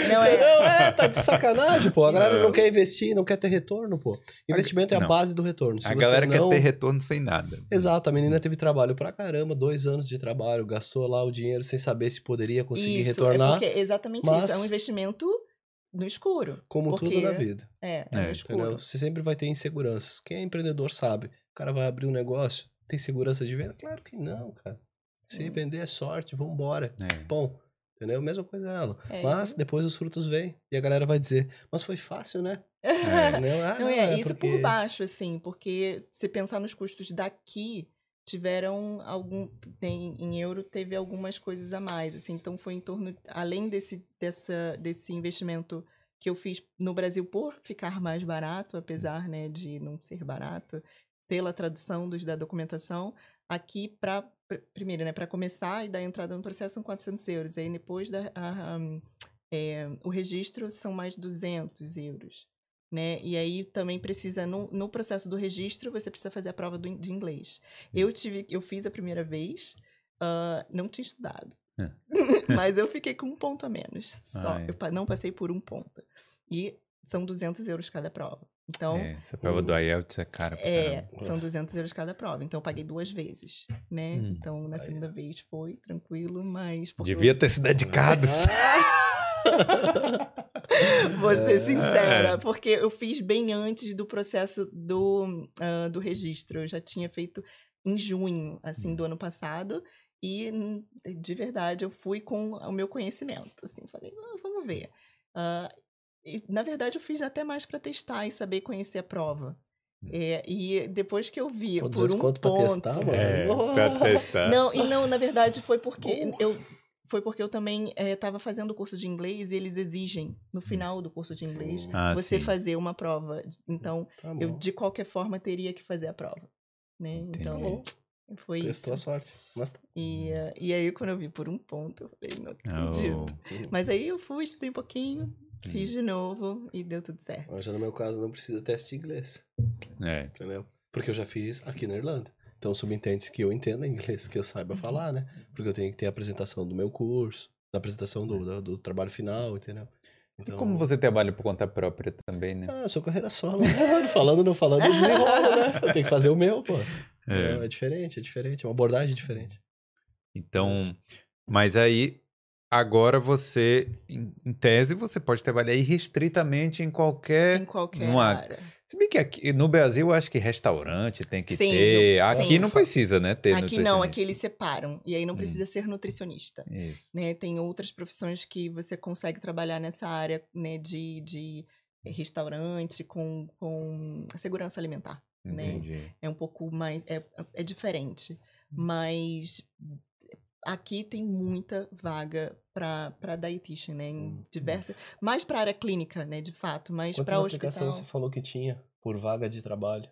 [SPEAKER 2] Não é.
[SPEAKER 3] Não, é, tá de sacanagem, pô. A galera
[SPEAKER 1] Não.
[SPEAKER 3] não quer investir, não quer ter retorno, pô. Investimento é a
[SPEAKER 1] Não.
[SPEAKER 3] base do retorno. Se
[SPEAKER 1] a
[SPEAKER 3] você
[SPEAKER 1] galera
[SPEAKER 3] não...
[SPEAKER 1] quer ter retorno sem nada.
[SPEAKER 3] Exato, a menina teve trabalho pra caramba, dois anos de trabalho, gastou lá o dinheiro sem saber se poderia conseguir
[SPEAKER 2] isso,
[SPEAKER 3] retornar,
[SPEAKER 2] É porque exatamente
[SPEAKER 3] mas-
[SPEAKER 2] isso. É um investimento no escuro.
[SPEAKER 3] como
[SPEAKER 2] porque-
[SPEAKER 3] tudo na vida.
[SPEAKER 2] É, é,
[SPEAKER 1] É,
[SPEAKER 2] no escuro.
[SPEAKER 3] Entendeu? Você sempre vai ter inseguranças. Quem é empreendedor sabe. O cara vai abrir um negócio, tem segurança de venda? Claro que não, cara. Se vender é sorte, vambora.
[SPEAKER 1] É.
[SPEAKER 3] Bom, entendeu? Mesma coisa ela.
[SPEAKER 2] É,
[SPEAKER 3] Mas depois os frutos vêm. E a galera vai dizer, mas foi fácil, né?
[SPEAKER 1] É.
[SPEAKER 3] Entendeu? Ah,
[SPEAKER 2] Não, é, isso
[SPEAKER 3] porque...
[SPEAKER 2] por baixo, assim, porque se pensar nos custos daqui, tiveram algum. Tem, em euro teve algumas coisas a mais, assim, então foi em torno, além desse, dessa, desse investimento que eu fiz no Brasil por ficar mais barato, apesar né, de não ser barato, pela tradução dos, da documentação, aqui para primeiro, né, para começar e dar entrada no processo são 400 euros, aí depois da, a- a- é, o registro são mais 200 euros né? E aí também precisa, no, no processo do registro, você precisa fazer a prova do de inglês. Eu tive, eu fiz a primeira vez, ah, não tinha estudado.
[SPEAKER 1] É.
[SPEAKER 2] Mas eu fiquei com um ponto a menos. Só.
[SPEAKER 1] Ah, é.
[SPEAKER 2] Eu não passei por um ponto. E são 200 euros cada prova. Então,
[SPEAKER 1] É, essa prova do IELTS é cara pra
[SPEAKER 2] é,
[SPEAKER 1] caramba.
[SPEAKER 2] são 200 euros cada prova. Então, eu paguei duas vezes, né?
[SPEAKER 1] Hum.
[SPEAKER 2] Então, na
[SPEAKER 3] Aí.
[SPEAKER 2] segunda vez foi tranquilo, mas...
[SPEAKER 1] Devia ter se dedicado.
[SPEAKER 2] Vou ser
[SPEAKER 1] É.
[SPEAKER 2] sincera, porque eu fiz bem antes do processo do, ah, do registro. Eu já tinha feito em junho, assim, do ano passado. E, hum, de verdade, eu fui com o meu conhecimento. Assim, falei, "Ah, vamos ver. Ah, e, na verdade, eu fiz até mais para testar e saber conhecer a prova. É, e depois que eu vi
[SPEAKER 3] Pô,
[SPEAKER 2] por
[SPEAKER 3] 200
[SPEAKER 2] um
[SPEAKER 3] conto pra
[SPEAKER 2] ponto...
[SPEAKER 3] testar, mano.
[SPEAKER 1] É,
[SPEAKER 3] Oh.
[SPEAKER 1] pra testar.
[SPEAKER 2] Não, e não, na verdade foi porque eu foi porque eu também estava fazendo o curso de inglês e eles exigem no final do curso de inglês
[SPEAKER 1] Ah,
[SPEAKER 2] você
[SPEAKER 1] sim.
[SPEAKER 2] fazer uma prova. Então,
[SPEAKER 3] Tá
[SPEAKER 2] eu de qualquer forma teria que fazer a prova, né? Então,
[SPEAKER 1] Entendi.
[SPEAKER 2] foi
[SPEAKER 3] Testou a
[SPEAKER 2] isso.
[SPEAKER 3] sorte. Mas tá.
[SPEAKER 2] E, eh, e aí quando eu vi por um ponto, eu falei, não acredito.
[SPEAKER 1] Oh,
[SPEAKER 2] Mas aí eu fui, estudei um pouquinho,
[SPEAKER 1] Hum.
[SPEAKER 2] Fiz de novo e deu tudo certo.
[SPEAKER 3] Mas já no meu caso não precisa teste de inglês.
[SPEAKER 1] é.
[SPEAKER 3] Entendeu? Porque eu já fiz aqui na Irlanda. Então subentende-se que eu entenda inglês, que eu saiba falar, né? Porque eu tenho que ter a apresentação do meu curso, da apresentação do, do, do trabalho final, entendeu?
[SPEAKER 1] E como você trabalha por conta própria também, né?
[SPEAKER 3] Ah, eu sou carreira solo. né? falando, não falando, eu desenrolo, né? Eu tenho que fazer o meu, pô. Então, É. diferente, é diferente. É uma abordagem diferente.
[SPEAKER 1] Então,
[SPEAKER 3] Isso.
[SPEAKER 1] mas aí, agora você, em, tese, você pode trabalhar irrestritamente em qualquer.
[SPEAKER 2] Em qualquer
[SPEAKER 1] numa-
[SPEAKER 2] área.
[SPEAKER 1] Se bem que aqui no Brasil, eu acho que restaurante tem que
[SPEAKER 2] Sim,
[SPEAKER 1] ter.
[SPEAKER 2] no-
[SPEAKER 1] Aqui
[SPEAKER 2] sim.
[SPEAKER 1] não precisa, né? Ter
[SPEAKER 2] Aqui não, aqui eles separam. E aí não
[SPEAKER 1] Hum.
[SPEAKER 2] precisa ser nutricionista.
[SPEAKER 1] Isso.
[SPEAKER 2] né? Tem outras profissões que você consegue trabalhar nessa área né, de, de restaurante com, com segurança alimentar. Né?
[SPEAKER 1] Entendi.
[SPEAKER 2] É um pouco mais. É, é diferente. Mas aqui tem muita vaga para dietitian, né? Em
[SPEAKER 3] Hum.
[SPEAKER 2] diversas. Mais para área clínica, né? De fato, mas
[SPEAKER 3] Quantas
[SPEAKER 2] para
[SPEAKER 3] aplicações
[SPEAKER 2] hospital.
[SPEAKER 3] você falou que tinha por vaga de trabalho?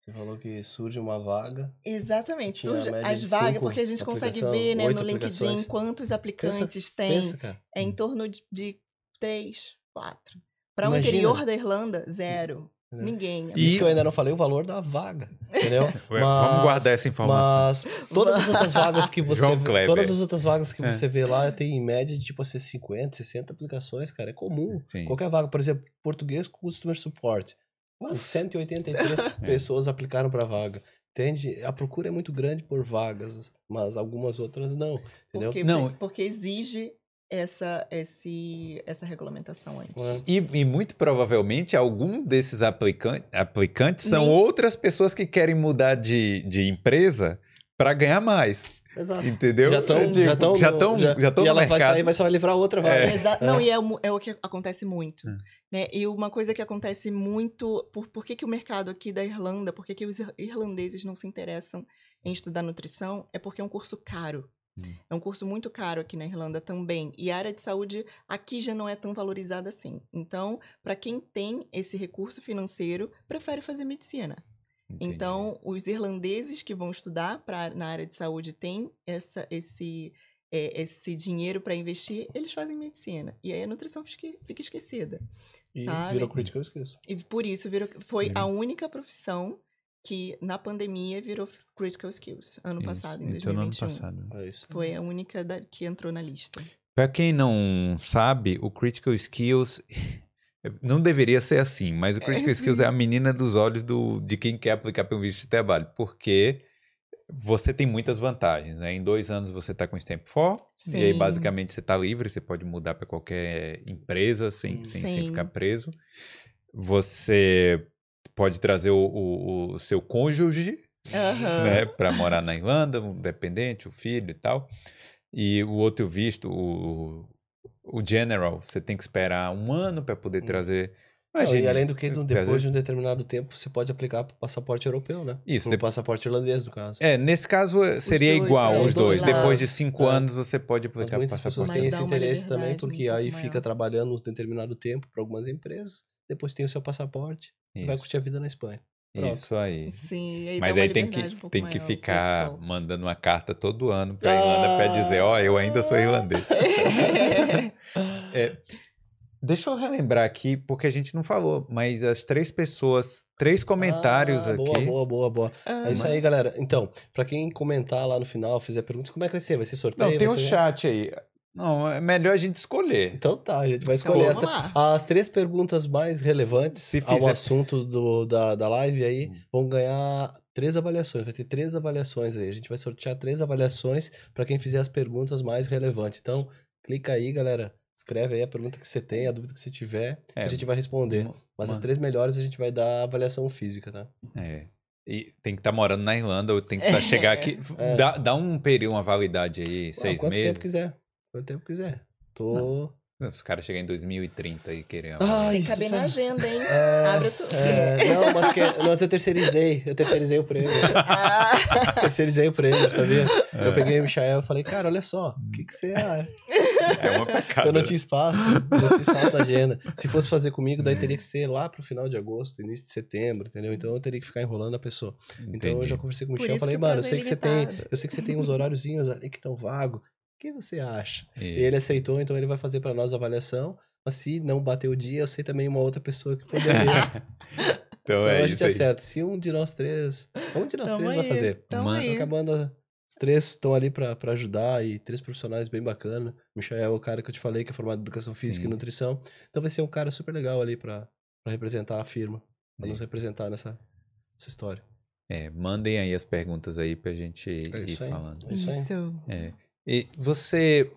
[SPEAKER 3] Você falou que surge uma vaga.
[SPEAKER 2] Exatamente, surge as vagas, porque a gente consegue ver né, no LinkedIn
[SPEAKER 3] aplicações.
[SPEAKER 2] quantos aplicantes tem.
[SPEAKER 3] Pensa, cara.
[SPEAKER 2] É em torno de, de três, quatro. Para o interior da Irlanda, zero.
[SPEAKER 3] Entendeu?
[SPEAKER 2] Ninguém.
[SPEAKER 1] E-
[SPEAKER 3] Isso que eu ainda não falei o valor da vaga, entendeu?
[SPEAKER 1] Ué, Vamos
[SPEAKER 3] Mas-
[SPEAKER 1] guardar essa informação.
[SPEAKER 3] Mas todas as outras vagas que você vê, todas as outras vagas que
[SPEAKER 1] É.
[SPEAKER 3] você vê lá tem em média de tipo assim 50, 60 aplicações, cara, é comum.
[SPEAKER 1] Sim.
[SPEAKER 3] Qualquer vaga, por exemplo, português customer support. Mano, 183 pessoas aplicaram para vaga. Entende? A procura é muito grande por vagas, mas algumas outras não, entendeu?
[SPEAKER 2] Porque,
[SPEAKER 1] Não.
[SPEAKER 2] porque exige essa, esse, essa regulamentação antes.
[SPEAKER 3] É.
[SPEAKER 1] E, e muito provavelmente algum desses aplican- aplicantes são
[SPEAKER 2] Nem-
[SPEAKER 1] outras pessoas que querem mudar de, de empresa para ganhar mais.
[SPEAKER 3] Exato.
[SPEAKER 1] Entendeu?
[SPEAKER 3] Já estão
[SPEAKER 1] Tipo,
[SPEAKER 3] já tão
[SPEAKER 1] já
[SPEAKER 3] no-
[SPEAKER 1] tão, já tão
[SPEAKER 3] e
[SPEAKER 1] no
[SPEAKER 3] ela vai
[SPEAKER 1] mercado.
[SPEAKER 3] sair, vai só vai livrar outra vaga.
[SPEAKER 1] É.
[SPEAKER 2] Não, e é, é o que acontece muito.
[SPEAKER 1] Hum.
[SPEAKER 2] Né? E uma coisa que acontece muito. Por, por que, que o mercado aqui da Irlanda, por que, que os ir- irlandeses não se interessam em estudar nutrição? É porque é um curso caro.
[SPEAKER 1] Hum.
[SPEAKER 2] É um curso muito caro aqui na Irlanda também. E a área de saúde aqui já não é tão valorizada assim. Então, para quem tem esse recurso financeiro, prefere fazer medicina.
[SPEAKER 1] Entendi.
[SPEAKER 2] Então, os irlandeses que vão estudar pra, na área de saúde têm essa, esse, é, esse dinheiro para investir, eles fazem medicina. E aí a nutrição fica, esquecida.
[SPEAKER 3] E
[SPEAKER 2] Sabe?
[SPEAKER 3] virou critical skills.
[SPEAKER 2] E por isso virou, foi a única profissão que na pandemia virou Critical Skills, ano
[SPEAKER 1] Isso,
[SPEAKER 2] passado, em
[SPEAKER 1] Então, no ano
[SPEAKER 2] 2021.
[SPEAKER 1] passado.
[SPEAKER 3] É isso.
[SPEAKER 2] Foi a única da- que entrou na lista.
[SPEAKER 1] Pra quem não sabe, o Critical Skills não deveria ser assim, mas o Critical
[SPEAKER 2] É,
[SPEAKER 1] Skills é a menina dos olhos do, de quem quer aplicar para um visto de trabalho, porque você tem muitas vantagens, né? Em dois anos você está com Stamp for, e aí basicamente você está livre, você pode mudar para qualquer empresa sem, sem, sem ficar preso. Você pode trazer o, o- o seu cônjuge
[SPEAKER 2] Aham.
[SPEAKER 1] né, para morar na Irlanda, um dependente, o filho e tal. E o outro visto, o, o general, você tem que esperar um ano para poder
[SPEAKER 3] Hum.
[SPEAKER 1] trazer.
[SPEAKER 3] Não,
[SPEAKER 1] Imagine,
[SPEAKER 3] e além do que,
[SPEAKER 1] trazer-
[SPEAKER 3] depois de um determinado tempo, você pode aplicar para o passaporte europeu, né?
[SPEAKER 1] Isso,
[SPEAKER 3] Pro
[SPEAKER 1] depois-
[SPEAKER 3] passaporte irlandês, no caso.
[SPEAKER 1] É, nesse caso eh, seria
[SPEAKER 2] dois,
[SPEAKER 1] igual
[SPEAKER 2] é,
[SPEAKER 1] os
[SPEAKER 2] os
[SPEAKER 1] dois.
[SPEAKER 2] dois
[SPEAKER 1] Depois de cinco
[SPEAKER 3] É.
[SPEAKER 1] anos você pode
[SPEAKER 3] Mas
[SPEAKER 1] aplicar para
[SPEAKER 3] muitas pessoas
[SPEAKER 1] passaporte.
[SPEAKER 3] têm
[SPEAKER 2] Mas
[SPEAKER 3] esse
[SPEAKER 2] dá uma
[SPEAKER 3] interesse também, porque
[SPEAKER 2] um
[SPEAKER 3] aí
[SPEAKER 2] maior.
[SPEAKER 3] fica trabalhando um determinado tempo para algumas empresas, depois tem o seu passaporte e vai
[SPEAKER 1] Isso,
[SPEAKER 3] curtir a vida na Espanha. Pronto.
[SPEAKER 1] isso aí.
[SPEAKER 2] Sim, aí
[SPEAKER 1] Mas aí tem que,
[SPEAKER 2] um
[SPEAKER 1] tem que
[SPEAKER 2] maior,
[SPEAKER 1] ficar
[SPEAKER 2] critical.
[SPEAKER 1] mandando uma carta todo ano para a Irlanda para dizer, ó, eu ainda sou irlandês. É, deixa eu relembrar aqui, porque a gente não falou, mas as três pessoas, três comentários
[SPEAKER 3] Ah,
[SPEAKER 1] aqui.
[SPEAKER 3] Boa, boa, boa, boa.
[SPEAKER 2] Ah,
[SPEAKER 3] É isso aí, galera. Então, pra quem comentar lá no final, fizer perguntas, como é que vai ser? Vai ser sorteio?
[SPEAKER 1] Não, tem um
[SPEAKER 3] ser-
[SPEAKER 1] chat aí. Não, é melhor a gente escolher.
[SPEAKER 3] Então tá, a gente vai
[SPEAKER 2] Então
[SPEAKER 3] escolher
[SPEAKER 2] vamos
[SPEAKER 3] as,
[SPEAKER 2] lá.
[SPEAKER 3] as três perguntas mais relevantes
[SPEAKER 1] Se
[SPEAKER 3] ao
[SPEAKER 1] fizer-
[SPEAKER 3] assunto do, da, da live aí.
[SPEAKER 1] Hum.
[SPEAKER 3] Vão ganhar três avaliações. Vai ter três avaliações aí. A gente vai sortear três avaliações pra quem fizer as perguntas mais relevantes. Então, clica aí, galera. Escreve aí a pergunta que você tem, a dúvida que você tiver, que
[SPEAKER 1] É,
[SPEAKER 3] a gente vai responder.
[SPEAKER 1] ma-
[SPEAKER 3] Mas as
[SPEAKER 1] manda.
[SPEAKER 3] três melhores a gente vai dar avaliação física, tá?
[SPEAKER 1] É. E tem que estar morando na Irlanda, ou tem que tá- chegar aqui.
[SPEAKER 3] É.
[SPEAKER 1] Dá, dá um período, uma validade aí,
[SPEAKER 3] Ah,
[SPEAKER 1] seis
[SPEAKER 3] quanto
[SPEAKER 1] meses.
[SPEAKER 3] tempo quiser. Quanto tempo quiser. Tô.
[SPEAKER 1] Os caras chegam em 2030 e querem.
[SPEAKER 3] Ai,
[SPEAKER 2] Tem que caber na agenda, hein?
[SPEAKER 3] É,
[SPEAKER 2] Abre tu.
[SPEAKER 3] É, não, mas, que, mas eu terceirizei. Eu terceirizei o prêmio.
[SPEAKER 2] Ah,
[SPEAKER 3] terceirizei o prêmio, sabia?
[SPEAKER 1] É.
[SPEAKER 3] Eu peguei o Michael e falei, cara, olha só, o que, que você. Ah,
[SPEAKER 1] É uma pecado.
[SPEAKER 3] eu não tinha espaço, não tinha espaço na agenda. Se fosse fazer comigo, daí teria que ser lá pro final de agosto, início de setembro, entendeu? Então eu teria que ficar enrolando a pessoa. Então eu já conversei com o Michel e falei, mano, eu
[SPEAKER 2] é
[SPEAKER 3] sei que você tem. Eu sei que você tem uns horáriozinhos ali que estão vagos. O que você acha? E
[SPEAKER 1] Isso.
[SPEAKER 3] ele aceitou, então ele vai fazer pra nós a avaliação. Mas se não bater o dia, eu sei também uma outra pessoa que poderia.
[SPEAKER 1] Então
[SPEAKER 3] Então
[SPEAKER 1] é
[SPEAKER 3] a gente
[SPEAKER 1] isso aí.
[SPEAKER 3] acerta. Se um de nós três. Um de nós
[SPEAKER 2] Tamo
[SPEAKER 3] três vai
[SPEAKER 2] aí,
[SPEAKER 3] fazer.
[SPEAKER 2] tamo
[SPEAKER 1] Mano,
[SPEAKER 2] aí.
[SPEAKER 3] Acabando. Os três estão ali pra pra ajudar e três profissionais bem bacana. O Michel é o cara que eu te falei que é formado em educação física
[SPEAKER 1] Sim.
[SPEAKER 3] e nutrição. Então vai ser um cara super legal ali pra, pra representar a firma. Pra nos representar nessa, nessa história.
[SPEAKER 1] É, mandem aí as perguntas aí pra gente ir
[SPEAKER 3] isso aí.
[SPEAKER 1] falando.
[SPEAKER 3] É isso aí.
[SPEAKER 1] É. E você,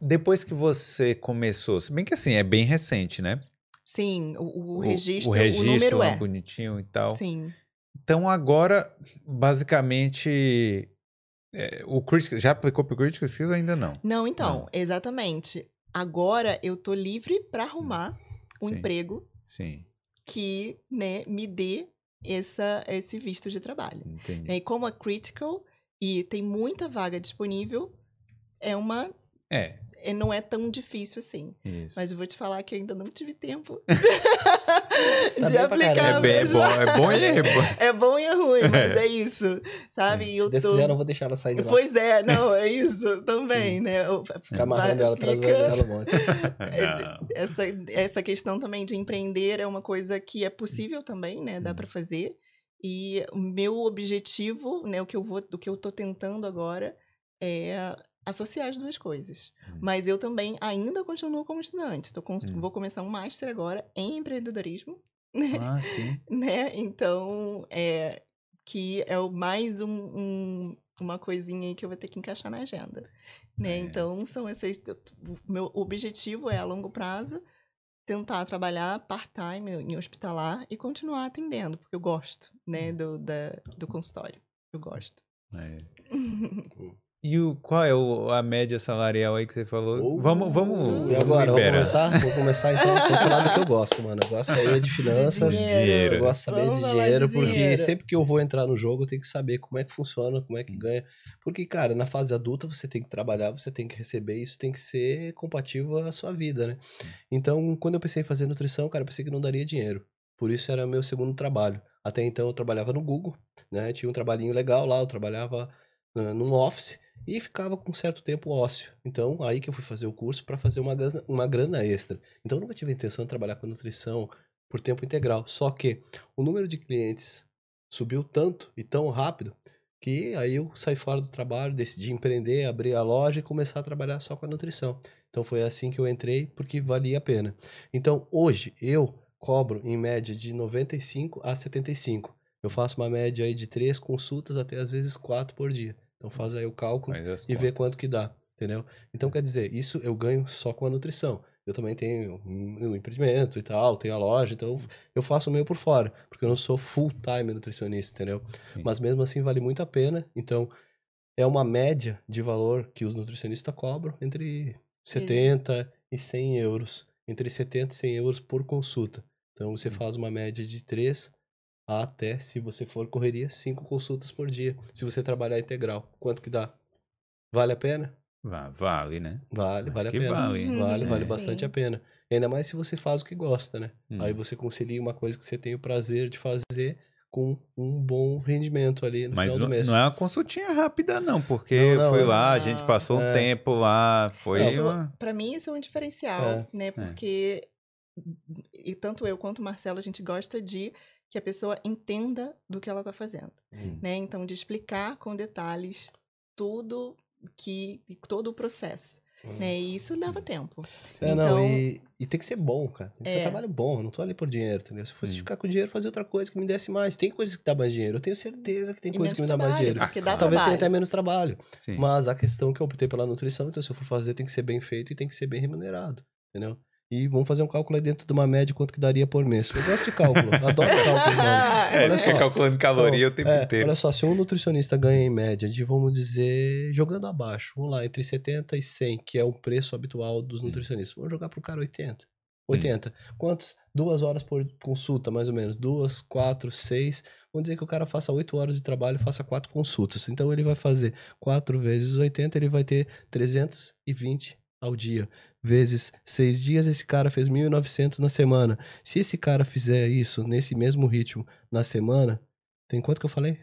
[SPEAKER 1] depois que você começou, se bem que assim, é bem recente, né?
[SPEAKER 2] Sim, o, o registro,
[SPEAKER 1] o,
[SPEAKER 2] o,
[SPEAKER 1] registro
[SPEAKER 2] número
[SPEAKER 1] é
[SPEAKER 2] é.
[SPEAKER 1] bonitinho e tal.
[SPEAKER 2] Sim.
[SPEAKER 1] Então agora, basicamente, é, o Critical, já aplicou pro Critical Skills ou ainda não?
[SPEAKER 2] Não, então,
[SPEAKER 1] Não.
[SPEAKER 2] exatamente. Agora eu tô livre para arrumar um
[SPEAKER 1] Sim.
[SPEAKER 2] emprego
[SPEAKER 1] Sim,
[SPEAKER 2] que, né, me dê essa, esse visto de trabalho.
[SPEAKER 1] entendi.
[SPEAKER 2] Né, E como é critical e tem muita vaga disponível, é uma
[SPEAKER 1] É,
[SPEAKER 2] é- não é tão difícil assim.
[SPEAKER 1] isso.
[SPEAKER 2] Mas eu vou te falar que eu ainda não tive tempo
[SPEAKER 3] Tá
[SPEAKER 2] de
[SPEAKER 3] pra
[SPEAKER 2] aplicar.
[SPEAKER 1] é, é
[SPEAKER 2] mas-
[SPEAKER 1] bom, é bom e é bom.
[SPEAKER 2] É bom e é ruim, mas é isso, sabe? E
[SPEAKER 3] Se
[SPEAKER 2] eu
[SPEAKER 3] Deus
[SPEAKER 2] tô...
[SPEAKER 3] quiser, eu não vou deixar ela sair de lá.
[SPEAKER 2] Pois é, não, é isso também, né? Eu-
[SPEAKER 3] Ficar amarrando ela, trazendo
[SPEAKER 2] fica-
[SPEAKER 3] ela um monte.
[SPEAKER 1] Não.
[SPEAKER 2] essa, essa questão também de empreender é uma coisa que é possível também, né? Dá
[SPEAKER 1] Hum.
[SPEAKER 2] para fazer. E o meu objetivo, né? O que eu vou, o que eu tô tentando agora é associar as duas coisas.
[SPEAKER 1] Hum.
[SPEAKER 2] Mas eu também ainda continuo como estudante. Tô com-
[SPEAKER 1] Hum.
[SPEAKER 2] Vou começar um master agora em empreendedorismo, né?
[SPEAKER 1] Ah, sim.
[SPEAKER 2] né? Então, é que é mais um, um- uma coisinha aí que eu vou ter que encaixar na agenda, né?
[SPEAKER 1] É.
[SPEAKER 2] Então, são esses... Meu objetivo é, a longo prazo, tentar trabalhar part-time em hospitalar e continuar atendendo, porque eu gosto, né, do, da, do consultório. Eu gosto.
[SPEAKER 1] É. E o, qual é o- a média salarial aí que você falou?
[SPEAKER 3] Uh,
[SPEAKER 1] vamos, vamos,
[SPEAKER 3] E agora, vamos começar? Vou começar então. Vou falar do que eu gosto, mano. Eu gosto aí de finanças.
[SPEAKER 1] dinheiro.
[SPEAKER 3] Eu gosto de saber
[SPEAKER 2] Vamos
[SPEAKER 3] de dinheiro,
[SPEAKER 2] de
[SPEAKER 3] porque
[SPEAKER 2] dinheiro.
[SPEAKER 3] sempre que eu vou entrar no jogo, eu tenho que saber como é que funciona, como é que ganha. Porque, cara, na fase adulta você tem que trabalhar, você tem que receber, isso tem que ser compatível à sua vida, né? Então, quando eu pensei em fazer nutrição, cara, eu pensei que não daria dinheiro. Por isso era meu segundo trabalho. Até então eu trabalhava no Google, né? Tinha um trabalhinho legal lá, eu trabalhava num office e ficava com certo tempo ócio. Então, aí que eu fui fazer o curso para fazer uma grana, uma grana extra. Então, eu nunca tive a intenção de trabalhar com nutrição por tempo integral. Só que o número de clientes subiu tanto e tão rápido que aí eu saí fora do trabalho, decidi empreender, abrir a loja e começar a trabalhar só com a nutrição. Então foi assim que eu entrei, porque valia a pena. Então hoje eu cobro em média de 95 a 75. Eu faço uma média aí de três consultas até às vezes quatro por dia. Então faz aí o cálculo e vê quanto que dá, entendeu? Então quer dizer, isso eu ganho só com a nutrição. Eu também tenho um um empreendimento e tal, tenho a loja, então eu faço o meu por fora, porque eu não sou full time nutricionista, entendeu?
[SPEAKER 1] Sim.
[SPEAKER 3] Mas mesmo assim vale muito a pena. Então é uma média de valor que os nutricionistas cobram entre 70 e 100 euros, entre 70 e 100 euros por consulta. Então você faz uma média de 3 até, se você for correria, 5 consultas por dia. Se você trabalhar integral, quanto que dá? Vale a pena?
[SPEAKER 1] Va- Vale, né?
[SPEAKER 3] Vale,
[SPEAKER 1] Acho
[SPEAKER 3] vale a pena.
[SPEAKER 1] vale.
[SPEAKER 3] Vale, vale
[SPEAKER 1] É.
[SPEAKER 3] bastante
[SPEAKER 2] Sim.
[SPEAKER 3] a pena. Ainda mais se você faz o que gosta, né?
[SPEAKER 1] Hum.
[SPEAKER 3] Aí você concilia uma coisa que você tem o prazer de fazer com um bom rendimento ali no
[SPEAKER 1] Mas
[SPEAKER 3] final do
[SPEAKER 1] não,
[SPEAKER 3] mês.
[SPEAKER 1] não é uma consultinha rápida, não, porque
[SPEAKER 3] Não, não,
[SPEAKER 1] foi
[SPEAKER 3] é-
[SPEAKER 1] lá, a gente passou um
[SPEAKER 3] É.
[SPEAKER 1] tempo lá, foi
[SPEAKER 2] Isso,
[SPEAKER 1] uma...
[SPEAKER 2] Pra mim, isso é um diferencial,
[SPEAKER 3] É.
[SPEAKER 2] né? Porque e tanto eu quanto o Marcelo, a gente gosta de que a pessoa entenda do que ela tá fazendo,
[SPEAKER 3] Hum.
[SPEAKER 2] né? Então, de explicar com detalhes tudo que todo o processo, né? E isso leva tempo.
[SPEAKER 3] É,
[SPEAKER 2] Então-
[SPEAKER 3] não, e, e tem que ser bom, cara. Tem que ser
[SPEAKER 2] É.
[SPEAKER 3] trabalho bom. Eu não tô ali por dinheiro, entendeu? Se fosse
[SPEAKER 1] Hum.
[SPEAKER 3] ficar com dinheiro, fazer outra coisa que me desse mais. Tem coisas que dá mais dinheiro. Eu tenho certeza que tem coisas que me
[SPEAKER 2] menos
[SPEAKER 3] dá mais
[SPEAKER 2] trabalho,
[SPEAKER 3] dinheiro.
[SPEAKER 2] porque dá
[SPEAKER 3] Talvez tenha
[SPEAKER 2] trabalho.
[SPEAKER 3] até menos trabalho.
[SPEAKER 1] Sim.
[SPEAKER 3] Mas a questão que eu optei pela nutrição, então se eu for fazer, tem que ser bem feito e tem que ser bem remunerado, entendeu? E vamos fazer um cálculo aí dentro de uma média quanto que daria por mês. Eu gosto de cálculo, adoro cálculo.
[SPEAKER 1] É,
[SPEAKER 3] olha
[SPEAKER 1] fica
[SPEAKER 3] só.
[SPEAKER 1] calculando caloria o tempo
[SPEAKER 3] É,
[SPEAKER 1] inteiro.
[SPEAKER 3] olha só, se um nutricionista ganha em média de, vamos dizer, jogando abaixo, vamos lá, entre 70 e 100, que é o preço habitual dos nutricionistas, vamos jogar pro cara 80. 80. Quantos? Duas horas por consulta, mais ou menos. Duas, quatro, seis. Vamos dizer que o cara faça oito horas de trabalho e faça quatro consultas. Então ele vai fazer quatro vezes 80, ele vai ter 320 ao dia. Vezes seis dias, esse cara fez 1.900 na semana. Se esse cara fizer isso nesse mesmo ritmo na semana, tem quanto que eu falei?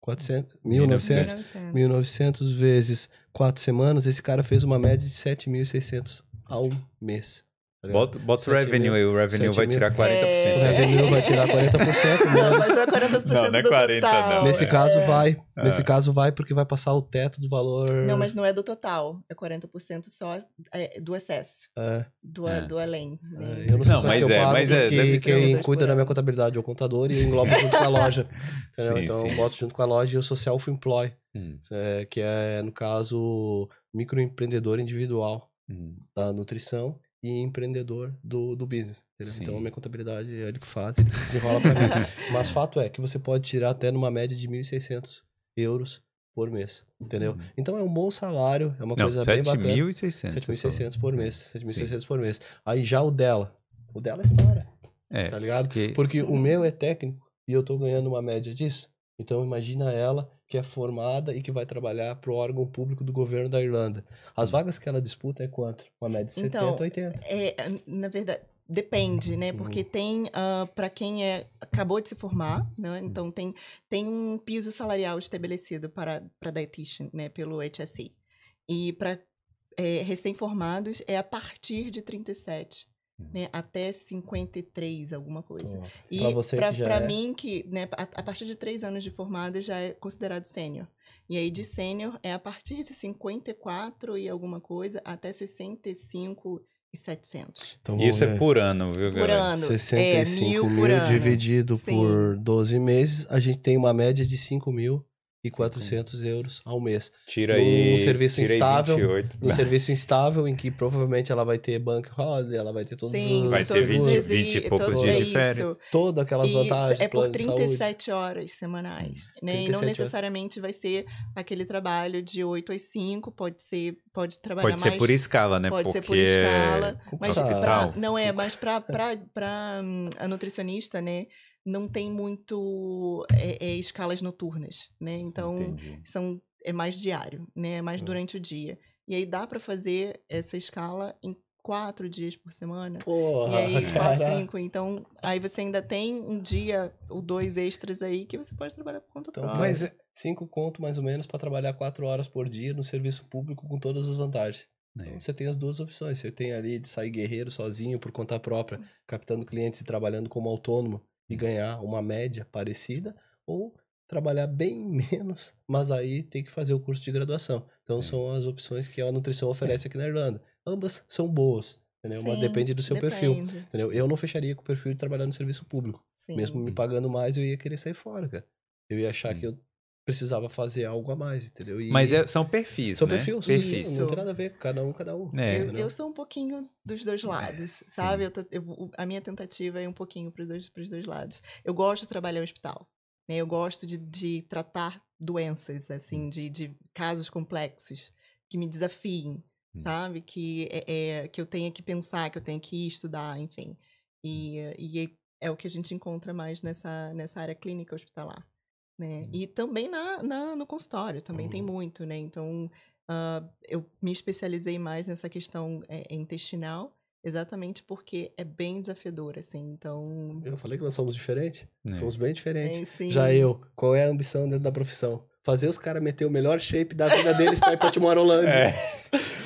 [SPEAKER 3] 400, 1.900?
[SPEAKER 2] 1900.
[SPEAKER 3] 1.900 vezes quatro semanas, esse cara fez uma média de 7.600 ao mês. Tá?
[SPEAKER 1] Bota, bota o revenue aí, o revenue vai tirar 40%.
[SPEAKER 2] É.
[SPEAKER 3] O revenue vai tirar 40%,
[SPEAKER 2] Não,
[SPEAKER 3] menos.
[SPEAKER 2] mas não é 40%
[SPEAKER 1] Não, não é
[SPEAKER 2] do
[SPEAKER 1] 40
[SPEAKER 2] total.
[SPEAKER 1] não.
[SPEAKER 3] Nesse
[SPEAKER 1] é.
[SPEAKER 3] caso
[SPEAKER 2] É.
[SPEAKER 3] vai. Nesse
[SPEAKER 1] Ah.
[SPEAKER 3] caso vai porque vai passar o teto do valor.
[SPEAKER 2] Não, mas não é do total. É 40% só é, do excesso.
[SPEAKER 3] É,
[SPEAKER 2] Do,
[SPEAKER 1] É.
[SPEAKER 2] do além. né?
[SPEAKER 3] é, eu não sei
[SPEAKER 1] Não, mas
[SPEAKER 3] que eu
[SPEAKER 1] é,
[SPEAKER 3] pago
[SPEAKER 1] mas é, ser
[SPEAKER 3] quem cuida da minha contabilidade é o contador e eu englobo junto com a loja. Entendeu?
[SPEAKER 1] Sim,
[SPEAKER 3] então
[SPEAKER 1] sim.
[SPEAKER 3] eu boto junto com a loja e eu sou self-employ,
[SPEAKER 1] Hum,
[SPEAKER 3] é, que é, no caso, microempreendedor individual.
[SPEAKER 1] hum.
[SPEAKER 3] da nutrição e empreendedor do, do business. Então, a minha contabilidade é ele que faz, ele que desenrola pra mim. Mas fato é que você pode tirar até numa média de 1.600 euros por mês, entendeu?
[SPEAKER 1] Uhum.
[SPEAKER 3] Então, é um bom salário, é uma
[SPEAKER 1] Não,
[SPEAKER 3] coisa bem bacana.
[SPEAKER 1] 7.600.
[SPEAKER 3] 7.600 por mês, 7.600 por mês. Aí já o dela, o dela é história,
[SPEAKER 1] É,
[SPEAKER 3] tá ligado?
[SPEAKER 1] porque...
[SPEAKER 3] Porque o meu é técnico e eu tô ganhando uma média disso. Então imagina ela que é formada e que vai trabalhar pro órgão público do governo da Irlanda. As vagas que ela disputa é quanto? Uma média de 70,
[SPEAKER 2] Então,
[SPEAKER 3] 80.
[SPEAKER 2] É, na verdade, depende, né? Porque tem, para quem é, acabou de se formar, né? Então tem, tem um piso salarial estabelecido para, para dietitian, né? Pelo HSE. E para recém-formados é a partir de 37, né? Até 53, alguma coisa.
[SPEAKER 3] Ó,
[SPEAKER 2] E
[SPEAKER 3] pra você
[SPEAKER 2] pra,
[SPEAKER 3] que já
[SPEAKER 2] pra
[SPEAKER 3] é,
[SPEAKER 2] mim, que né, a, a partir de três anos de formada já é considerado sênior. E aí, de sênior, é a partir de 54 e alguma coisa até 65 e 700.
[SPEAKER 3] então
[SPEAKER 1] Isso é
[SPEAKER 3] ver.
[SPEAKER 1] por ano, viu,
[SPEAKER 2] Por
[SPEAKER 1] galera?
[SPEAKER 2] ano.
[SPEAKER 3] 65
[SPEAKER 2] é, mil,
[SPEAKER 3] mil
[SPEAKER 2] por ano.
[SPEAKER 3] dividido
[SPEAKER 2] Sim.
[SPEAKER 3] por 12 meses, a gente tem uma média de 5.400 euros ao mês.
[SPEAKER 1] Tira
[SPEAKER 3] Num
[SPEAKER 1] aí...
[SPEAKER 3] serviço
[SPEAKER 1] tira
[SPEAKER 3] instável,
[SPEAKER 1] 28.
[SPEAKER 3] No serviço instável, em que provavelmente ela vai ter bank holiday, ela vai ter todos
[SPEAKER 2] Sim,
[SPEAKER 3] os
[SPEAKER 1] Vai ter
[SPEAKER 2] todos
[SPEAKER 1] 20,
[SPEAKER 2] os dias
[SPEAKER 1] 20 e poucos dias
[SPEAKER 2] é
[SPEAKER 1] de férias.
[SPEAKER 3] todas aquelas
[SPEAKER 2] E
[SPEAKER 3] vantagens,
[SPEAKER 2] é por
[SPEAKER 3] plano de saúde.
[SPEAKER 2] 37 horas semanais, né? E
[SPEAKER 3] 37
[SPEAKER 2] não
[SPEAKER 3] horas.
[SPEAKER 2] necessariamente vai ser aquele trabalho de 8 às 5, pode ser, pode trabalhar
[SPEAKER 1] Pode ser
[SPEAKER 2] mais...
[SPEAKER 1] por escala, né?
[SPEAKER 2] Pode
[SPEAKER 1] Porque
[SPEAKER 2] ser por escala. Mas pra, não é, mas para a nutricionista, né, não tem muito é, é, escalas noturnas, né? Então
[SPEAKER 1] Entendi.
[SPEAKER 2] são é mais diário, né? É mais
[SPEAKER 3] Hum.
[SPEAKER 2] durante o dia. E aí dá para fazer essa escala em quatro dias por semana. E
[SPEAKER 3] Porra,
[SPEAKER 2] aí, quatro,
[SPEAKER 3] cara.
[SPEAKER 2] cinco. Então, aí você ainda tem um dia ou dois extras aí que você pode trabalhar por conta
[SPEAKER 3] Então,
[SPEAKER 2] própria.
[SPEAKER 1] Mas
[SPEAKER 3] mas cinco conto mais ou menos para trabalhar quatro horas por dia no serviço público com todas as vantagens.
[SPEAKER 1] É.
[SPEAKER 3] Então, você tem as duas opções. Você tem ali de sair guerreiro sozinho por conta própria, captando clientes e trabalhando como autônomo e ganhar uma média parecida, ou trabalhar bem menos, mas aí tem que fazer o curso de graduação. Então
[SPEAKER 1] É.
[SPEAKER 3] são as opções que a nutrição oferece aqui na Irlanda. Ambas são boas, entendeu? mas
[SPEAKER 2] Sim,
[SPEAKER 3] depende do seu perfil.
[SPEAKER 2] depende.
[SPEAKER 3] Entendeu? Eu não fecharia com o perfil de trabalhar no serviço público.
[SPEAKER 2] Sim.
[SPEAKER 3] Mesmo me pagando mais, eu ia querer sair fora, cara. Eu ia achar
[SPEAKER 1] Hum.
[SPEAKER 3] que eu precisava fazer algo a mais, entendeu? E
[SPEAKER 1] Mas é- são perfis,
[SPEAKER 3] são
[SPEAKER 1] né?
[SPEAKER 3] perfis,
[SPEAKER 1] perfis.
[SPEAKER 3] não tem nada a ver, cada um, cada um.
[SPEAKER 1] É.
[SPEAKER 2] Eu, eu sou um pouquinho dos dois lados, sabe? Eu tô- eu- a minha tentativa é um pouquinho para os dois, pros dois lados. Eu gosto de trabalhar em hospital. Né? Eu gosto de, de tratar doenças, assim, de, de casos complexos que me desafiem,
[SPEAKER 1] Hum.
[SPEAKER 2] sabe? Que, é, é- que eu tenha que pensar, que eu tenha que estudar, enfim. E, e é o que a gente encontra mais nessa, nessa área clínica hospitalar. Né? E também na, na- no consultório, também tem muito, né? Então, ah, eu me especializei mais nessa questão é, intestinal, exatamente porque é bem desafiador, assim. Então,
[SPEAKER 3] Eu falei que nós somos diferentes.
[SPEAKER 1] É.
[SPEAKER 3] Somos bem diferentes.
[SPEAKER 2] é.
[SPEAKER 3] Já eu, qual é a ambição dentro da profissão? Fazer os caras meter o melhor shape da vida deles pra ir pra Timor-Holândia.
[SPEAKER 1] É.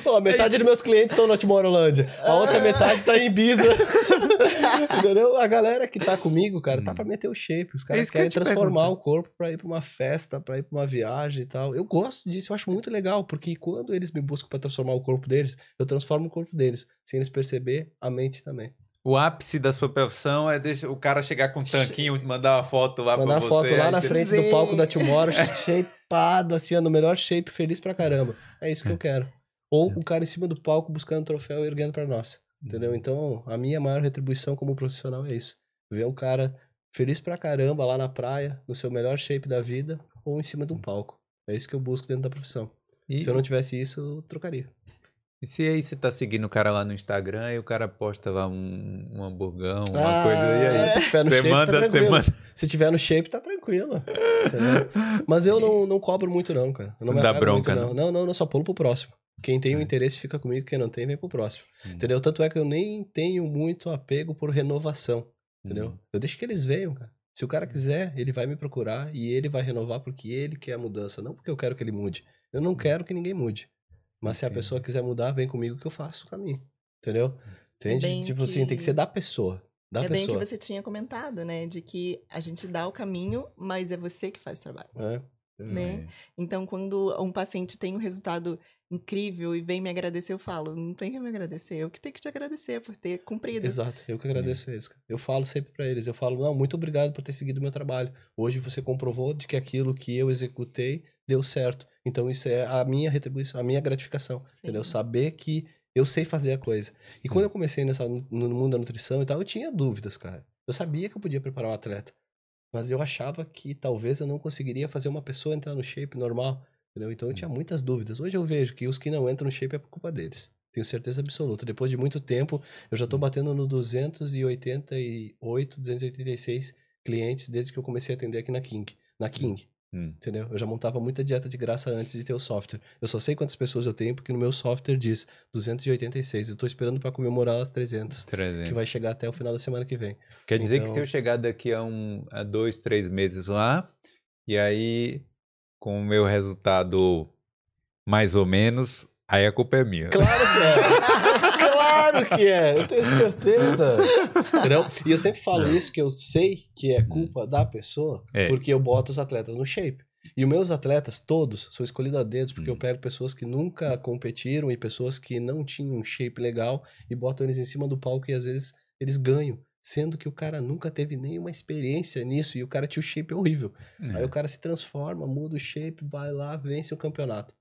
[SPEAKER 3] Ó, metade dos meus clientes estão na Timor-Holândia. A outra metade tá em Ibiza. Entendeu? A galera que tá comigo, cara, tá
[SPEAKER 1] Hum.
[SPEAKER 3] pra meter o shape. Os
[SPEAKER 1] É
[SPEAKER 3] caras
[SPEAKER 1] que ia
[SPEAKER 3] querem
[SPEAKER 1] te
[SPEAKER 3] transformar
[SPEAKER 1] perguntar.
[SPEAKER 3] o corpo pra ir pra uma festa, pra ir pra uma viagem e tal. Eu gosto disso, eu acho muito legal, porque quando eles me buscam pra transformar o corpo deles, eu transformo o corpo deles. Sem eles perceber, a mente também.
[SPEAKER 1] O ápice da sua profissão é deixar o cara chegar com um tanquinho, mandar uma foto lá
[SPEAKER 3] Mandar
[SPEAKER 1] pra você.
[SPEAKER 3] foto lá na
[SPEAKER 1] você-
[SPEAKER 3] frente do palco da Timor, shapeado, assim, no melhor shape, feliz pra caramba. É isso que eu quero. Ou o cara em cima do palco buscando o troféu e erguendo pra nós. Entendeu? Então, a minha maior retribuição como profissional é isso. Ver um cara feliz pra caramba lá na praia, no seu melhor shape da vida, ou em cima de um palco. É isso que eu busco dentro da profissão.
[SPEAKER 1] E,
[SPEAKER 3] Se eu não tivesse isso, eu trocaria.
[SPEAKER 1] e se aí você tá seguindo o cara lá no Instagram e o cara posta lá um, um hamburgão, uma
[SPEAKER 3] Ah,
[SPEAKER 1] coisa, e aí?
[SPEAKER 3] Se tiver no
[SPEAKER 1] Você
[SPEAKER 3] shape,
[SPEAKER 1] manda,
[SPEAKER 3] tá tranquilo.
[SPEAKER 1] manda.
[SPEAKER 3] Se tiver no shape, tá tranquilo. Entendeu? Mas eu não, não cobro muito, não, cara. Eu não
[SPEAKER 1] dá bronca,
[SPEAKER 3] muito, não. Não, não, não, só pulo pro próximo. Quem tem o
[SPEAKER 1] É.
[SPEAKER 3] interesse fica comigo, quem não tem, vem pro próximo.
[SPEAKER 1] Hum.
[SPEAKER 3] Entendeu? Tanto é que eu nem tenho muito apego por renovação. Entendeu?
[SPEAKER 1] Hum.
[SPEAKER 3] Eu deixo que eles venham, cara. Se o cara quiser, ele vai me procurar e ele vai renovar porque ele quer a mudança, não porque eu quero que ele mude. Eu não quero que ninguém mude. Mas se a pessoa quiser mudar, vem comigo que eu faço o caminho. Entendeu? Entende?
[SPEAKER 2] bem
[SPEAKER 3] tipo assim, tem que
[SPEAKER 2] que-
[SPEAKER 3] ser da pessoa. Da
[SPEAKER 2] é bem
[SPEAKER 3] pessoa.
[SPEAKER 2] que você tinha comentado, né? De que a gente dá o caminho, mas é você que faz o trabalho.
[SPEAKER 3] É.
[SPEAKER 2] né? Então, quando um paciente tem um resultado incrível e vem me agradecer, eu falo, não tem que me agradecer, eu que tenho que te agradecer por ter cumprido.
[SPEAKER 3] Exato, eu que agradeço eles. cara. Eu falo sempre pra eles, eu falo, não, muito obrigado por ter seguido o meu trabalho. Hoje você comprovou de que aquilo que eu executei deu certo. Então isso é a minha retribuição, a minha gratificação, entendeu?
[SPEAKER 2] Sim.
[SPEAKER 3] Saber que eu sei fazer a coisa. E quando eu comecei nessa, no mundo da nutrição e tal, eu tinha dúvidas, cara. Eu sabia que eu podia preparar um atleta, mas eu achava que talvez eu não conseguiria fazer uma pessoa entrar no shape normal, entendeu? Então eu tinha muitas dúvidas. Hoje eu vejo que os que não entram no shape é por culpa deles. Tenho certeza absoluta. Depois de muito tempo, eu já tô batendo no 288, 286 clientes desde que eu comecei a atender aqui na King. Na King,
[SPEAKER 1] Hum.
[SPEAKER 3] entendeu? Eu já montava muita dieta de graça antes de ter o software. Eu só sei quantas pessoas eu tenho porque no meu software diz 286. Eu tô esperando para comemorar as 300,
[SPEAKER 1] 300.
[SPEAKER 3] que vai chegar até o final da semana que vem.
[SPEAKER 1] Quer dizer que
[SPEAKER 3] Então-
[SPEAKER 1] se eu chegar daqui a, um, a dois, três meses lá, e aí com o meu resultado mais ou menos, aí a culpa é minha.
[SPEAKER 3] Claro que é. claro que é. Eu tenho certeza. Entendeu? E eu sempre falo isso, que eu sei que é culpa da pessoa,
[SPEAKER 1] É.
[SPEAKER 3] porque eu boto os atletas no shape. E os meus atletas, todos, são escolhidos a dedos, porque
[SPEAKER 1] Hum.
[SPEAKER 3] eu pego pessoas que nunca competiram e pessoas que não tinham um shape legal e boto eles em cima do palco e às vezes eles ganham. Sendo que o cara nunca teve nenhuma experiência nisso e o cara tinha o shape horrível.
[SPEAKER 1] É.
[SPEAKER 3] Aí o cara se transforma, muda o shape, vai lá, vence o campeonato.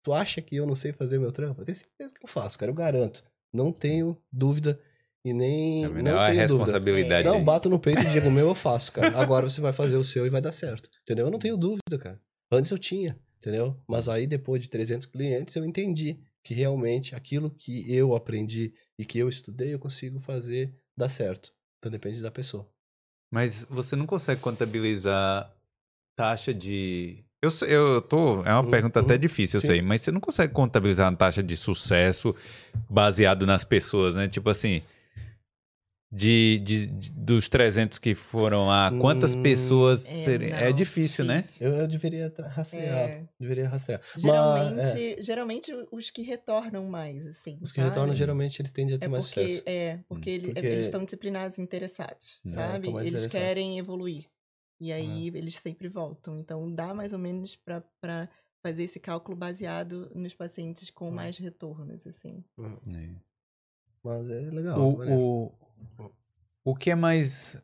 [SPEAKER 3] Tu acha que eu não sei fazer meu trampo? Eu tenho certeza que eu faço, cara, eu garanto. Não tenho dúvida e nem.
[SPEAKER 1] Tá
[SPEAKER 3] não
[SPEAKER 1] a
[SPEAKER 3] tenho dúvida.
[SPEAKER 1] responsabilidade.
[SPEAKER 3] Não,
[SPEAKER 1] aí.
[SPEAKER 3] bato no peito e digo, meu eu faço, cara. Agora você vai fazer o seu e vai dar certo. Entendeu? Eu não tenho dúvida, cara. Antes eu tinha, entendeu? Mas aí depois de 300 clientes eu entendi que realmente aquilo que eu aprendi e que eu estudei eu consigo fazer dar certo. Então depende da pessoa.
[SPEAKER 1] Mas você não consegue contabilizar taxa de. Eu, sei- eu tô. É uma
[SPEAKER 3] Uhum,
[SPEAKER 1] pergunta até
[SPEAKER 3] uhum,
[SPEAKER 1] difícil, eu
[SPEAKER 3] sim.
[SPEAKER 1] sei, mas você não consegue contabilizar uma taxa de sucesso baseado nas pessoas, né? Tipo assim. De, de- de- dos 300 que foram lá, quantas
[SPEAKER 3] Hum,
[SPEAKER 1] pessoas
[SPEAKER 2] É,
[SPEAKER 1] serem. É
[SPEAKER 2] não,
[SPEAKER 1] difícil, né?
[SPEAKER 3] Eu, eu deveria rastrear.
[SPEAKER 2] É.
[SPEAKER 3] Deveria rastrear. Mas,
[SPEAKER 2] Geralmente,
[SPEAKER 3] é,
[SPEAKER 2] geralmente os que retornam mais, assim.
[SPEAKER 3] os que
[SPEAKER 2] sabe?
[SPEAKER 3] retornam, geralmente, eles tendem a ter
[SPEAKER 2] É
[SPEAKER 3] mais
[SPEAKER 2] porque,
[SPEAKER 3] sucesso.
[SPEAKER 2] é, porque, ele-
[SPEAKER 3] Porque-
[SPEAKER 2] eles estão disciplinados e interessados,
[SPEAKER 3] É,
[SPEAKER 2] sabe? Eles querem evoluir. E aí eles sempre voltam. Então dá mais ou menos para fazer esse cálculo baseado nos pacientes com
[SPEAKER 3] Hum.
[SPEAKER 2] mais retornos, assim.
[SPEAKER 1] É.
[SPEAKER 3] Mas é legal.
[SPEAKER 1] O,
[SPEAKER 3] maneiro.
[SPEAKER 1] O, que é mais.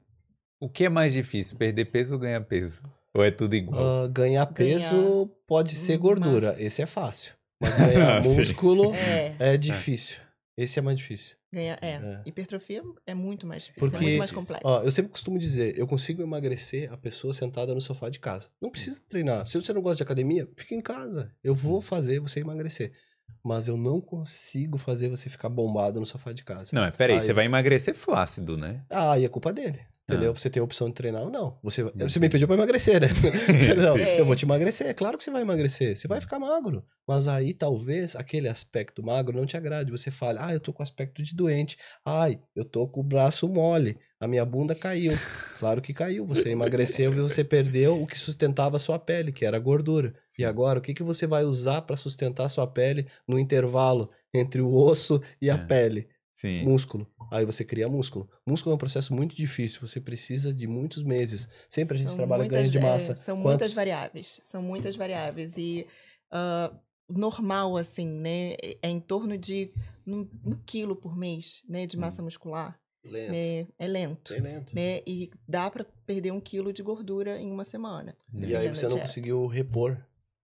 [SPEAKER 1] O que é mais difícil, perder peso ou ganhar peso? Ou é tudo igual?
[SPEAKER 3] Ah, ganhar peso pode ser gordura.
[SPEAKER 2] massa.
[SPEAKER 3] Esse é fácil. Mas ganhar
[SPEAKER 1] Sim.
[SPEAKER 3] músculo
[SPEAKER 2] É,
[SPEAKER 3] é difícil. Esse é mais difícil.
[SPEAKER 2] ganhar, é.
[SPEAKER 3] É.
[SPEAKER 2] Hipertrofia é muito mais difícil,
[SPEAKER 3] Porque,
[SPEAKER 2] é muito mais complexo.
[SPEAKER 3] Ó, eu sempre costumo dizer, eu consigo emagrecer a pessoa sentada no sofá de casa. Não precisa treinar. Se você não gosta de academia, fica em casa. Eu vou fazer você emagrecer. Mas eu não consigo fazer você ficar bombado no sofá de casa.
[SPEAKER 1] Não, mas peraí,
[SPEAKER 3] Ah,
[SPEAKER 1] você
[SPEAKER 3] isso.
[SPEAKER 1] vai emagrecer flácido, né?
[SPEAKER 3] Ah, aí é culpa dele. Entendeu?
[SPEAKER 1] Ah.
[SPEAKER 3] Você tem a opção de treinar ou não. Você, você me pediu pra emagrecer, né? não,
[SPEAKER 1] Sim.
[SPEAKER 3] eu vou te emagrecer. É claro que você vai emagrecer. Você vai ficar magro. Mas aí talvez aquele aspecto magro não te agrade. Você fale, ah, eu tô com aspecto de doente. Ai, eu tô com o braço mole. A minha bunda caiu. Claro que caiu. Você emagreceu e você perdeu o que sustentava a sua pele, que era a gordura. E agora, o que, que você vai usar para sustentar a sua pele no intervalo entre o osso e a
[SPEAKER 1] É.
[SPEAKER 3] pele?
[SPEAKER 1] Sim.
[SPEAKER 3] Músculo. Aí você cria músculo. Músculo é um processo muito difícil. Você precisa de muitos meses. Sempre a gente
[SPEAKER 2] São
[SPEAKER 3] trabalha
[SPEAKER 2] muitas-
[SPEAKER 3] ganho de
[SPEAKER 2] é,
[SPEAKER 3] massa.
[SPEAKER 2] são
[SPEAKER 3] Quantos-
[SPEAKER 2] muitas variáveis. São muitas variáveis. E ah, normal, assim, né? É é em torno de um, um quilo por mês, né? De massa muscular.
[SPEAKER 3] Lento.
[SPEAKER 2] Né? É lento.
[SPEAKER 3] Bem lento.
[SPEAKER 2] Né? E dá pra perder um quilo de gordura em uma semana.
[SPEAKER 3] E aí
[SPEAKER 2] dependendo
[SPEAKER 3] você não
[SPEAKER 2] dieta.
[SPEAKER 3] conseguiu repor.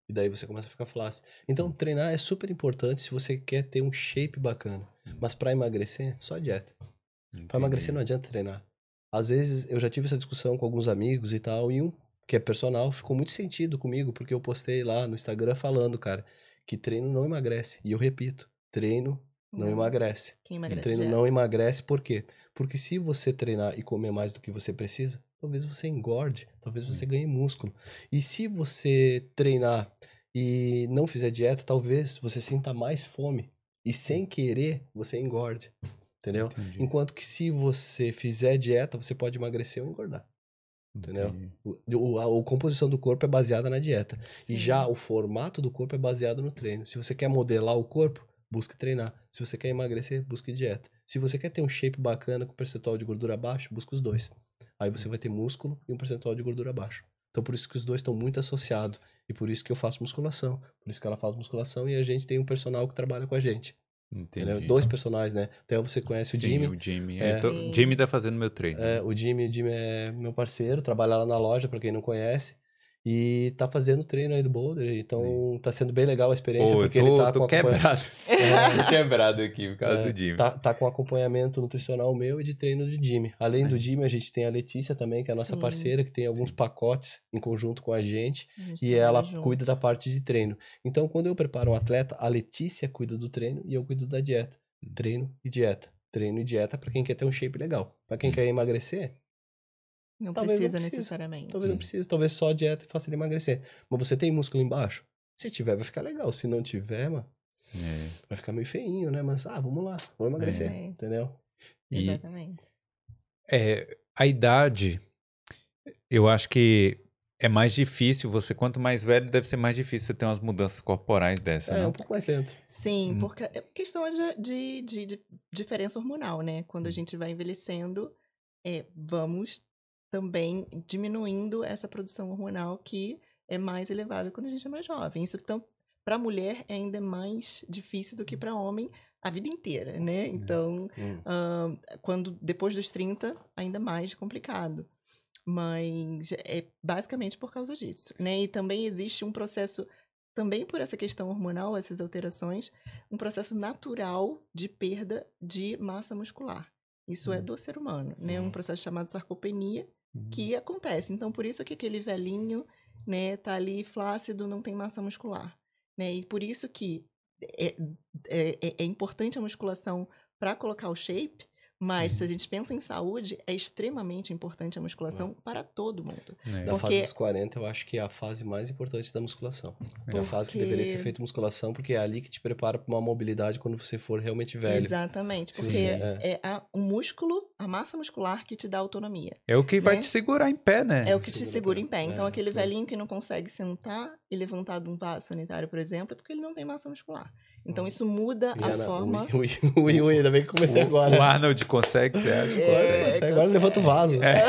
[SPEAKER 3] E daí você começa a ficar flácido. Então, treinar é super importante se você quer ter um shape bacana. Mas para emagrecer, só dieta. Para emagrecer não adianta treinar. Às vezes eu já tive essa discussão com alguns amigos e tal, e um que é personal ficou muito sentido comigo, porque eu postei lá no Instagram falando, cara, que treino não emagrece. E eu repito, treino não emagrece.
[SPEAKER 2] Quem
[SPEAKER 3] O
[SPEAKER 2] emagrece
[SPEAKER 3] treino
[SPEAKER 2] dieta.
[SPEAKER 3] não emagrece, por quê? Porque se você treinar e comer mais do que você precisa, talvez você engorde, talvez você ganhe músculo. E se você treinar e não fizer dieta, talvez você sinta mais fome. E sem querer, você engorde. Entendeu?
[SPEAKER 1] Entendi.
[SPEAKER 3] Enquanto que se você fizer dieta, você pode emagrecer ou engordar. entendeu? O, a, a composição do corpo é baseada na dieta. E
[SPEAKER 2] Sim.
[SPEAKER 3] já o formato do corpo é baseado no treino. Se você quer modelar o corpo, busque treinar. Se você quer emagrecer, busque dieta. Se você quer ter um shape bacana com percentual de gordura baixo, busque os dois. Aí você vai ter músculo e um percentual de gordura baixo. Então por isso que os dois estão muito associados. E por isso que eu faço musculação. Por isso que ela faz musculação e a gente tem um personal que trabalha com a gente.
[SPEAKER 1] Entendi.
[SPEAKER 3] Dois personagens, né? Até você conhece o
[SPEAKER 1] Sim,
[SPEAKER 3] Jimmy.
[SPEAKER 1] o Jimmy.
[SPEAKER 3] É.
[SPEAKER 1] Eu tô-
[SPEAKER 2] Sim.
[SPEAKER 1] Jimmy tá fazendo meu treino.
[SPEAKER 3] É, o Jimmy, o Jimmy é meu parceiro, trabalha lá na loja, pra quem não conhece. E tá fazendo treino aí do Boulder, então tá sendo bem legal a experiência,
[SPEAKER 1] Pô, eu
[SPEAKER 3] porque
[SPEAKER 1] tô,
[SPEAKER 3] ele tá
[SPEAKER 1] tô
[SPEAKER 3] com
[SPEAKER 1] quebrado.
[SPEAKER 3] É.
[SPEAKER 1] quebrado aqui por causa
[SPEAKER 3] É,
[SPEAKER 1] do Jimmy.
[SPEAKER 3] Tá, tá com acompanhamento nutricional meu e de treino do Jimmy. Além do
[SPEAKER 1] Aí.
[SPEAKER 3] Jimmy, a gente tem a Letícia também, que é a nossa
[SPEAKER 2] Sim.
[SPEAKER 3] parceira, que tem alguns
[SPEAKER 1] Sim.
[SPEAKER 3] pacotes em conjunto com a gente.
[SPEAKER 2] A gente
[SPEAKER 3] E ela
[SPEAKER 2] junto.
[SPEAKER 3] cuida da parte de treino. Então, quando eu preparo um atleta, a Letícia cuida do treino e eu cuido da dieta.
[SPEAKER 1] Hum.
[SPEAKER 3] Treino e dieta. Treino e dieta pra quem quer ter um shape legal. Pra quem
[SPEAKER 1] Hum.
[SPEAKER 3] quer emagrecer,
[SPEAKER 2] Não
[SPEAKER 3] Talvez não
[SPEAKER 2] precisa
[SPEAKER 3] precise.
[SPEAKER 2] necessariamente.
[SPEAKER 3] Talvez não precise, talvez só a dieta faça ele emagrecer. Mas você tem músculo embaixo? Se tiver, vai ficar legal. Se não tiver, mano,
[SPEAKER 1] É.
[SPEAKER 3] vai ficar meio feinho, né? Mas, ah, vamos lá, vou emagrecer,
[SPEAKER 2] É.
[SPEAKER 3] entendeu?
[SPEAKER 1] E
[SPEAKER 2] Exatamente.
[SPEAKER 1] é, a idade, eu acho que é mais difícil. Você, quanto mais velho, deve ser mais difícil você ter umas mudanças corporais dessa,
[SPEAKER 3] É,
[SPEAKER 1] não?
[SPEAKER 3] um pouco mais lento.
[SPEAKER 2] Sim,
[SPEAKER 1] Hum.
[SPEAKER 2] porque é questão de, de, de- diferença hormonal, né? Quando a
[SPEAKER 1] Hum.
[SPEAKER 2] gente vai envelhecendo, é, vamos também diminuindo essa produção hormonal que é mais elevada quando a gente é mais jovem. Isso, então, para mulher é ainda mais difícil do que para homem a vida inteira, né? Então,
[SPEAKER 3] Hum.
[SPEAKER 2] ahn, quando depois dos 30, ainda mais complicado. Mas é basicamente por causa disso, né? E também existe um processo, também por essa questão hormonal, essas alterações, um processo natural de perda de massa muscular. Isso é
[SPEAKER 1] Hum.
[SPEAKER 2] do ser humano, né? Um
[SPEAKER 3] Uhum.
[SPEAKER 2] processo chamado sarcopenia,
[SPEAKER 1] Uhum.
[SPEAKER 2] que acontece. Então, por isso que aquele velhinho, né, tá ali flácido, não tem massa muscular, né? E por isso que é, é, é- é importante a musculação para colocar o shape, mas se a gente pensa em saúde, é extremamente importante a musculação para todo mundo.
[SPEAKER 1] É.
[SPEAKER 3] Da
[SPEAKER 2] Porque-
[SPEAKER 3] fase dos 40, eu acho que é a fase mais importante da musculação. É a fase que deveria ser
[SPEAKER 2] Porque-
[SPEAKER 3] feita musculação, porque é ali que te prepara pra uma mobilidade quando você for realmente velho.
[SPEAKER 2] Exatamente,
[SPEAKER 3] Sim,
[SPEAKER 2] porque
[SPEAKER 3] sim,
[SPEAKER 2] é, a- o músculo, a massa muscular que te dá autonomia.
[SPEAKER 1] É o que vai
[SPEAKER 2] né?
[SPEAKER 1] te segurar em pé, né?
[SPEAKER 2] É o que te
[SPEAKER 3] segura
[SPEAKER 2] segura em pé. Então,
[SPEAKER 3] É,
[SPEAKER 2] aquele
[SPEAKER 3] sim.
[SPEAKER 2] velhinho que não consegue sentar e levantar de um vaso sanitário, por exemplo, é porque ele não tem massa muscular. Então, isso muda
[SPEAKER 3] E
[SPEAKER 2] a forma.
[SPEAKER 3] Ui, ui, ui, ainda bem que comecei
[SPEAKER 1] O-
[SPEAKER 3] agora.
[SPEAKER 1] O Arnold consegue, você acha?
[SPEAKER 2] É,
[SPEAKER 1] Consegue.
[SPEAKER 3] Consegue, agora levanta o vaso.
[SPEAKER 1] É.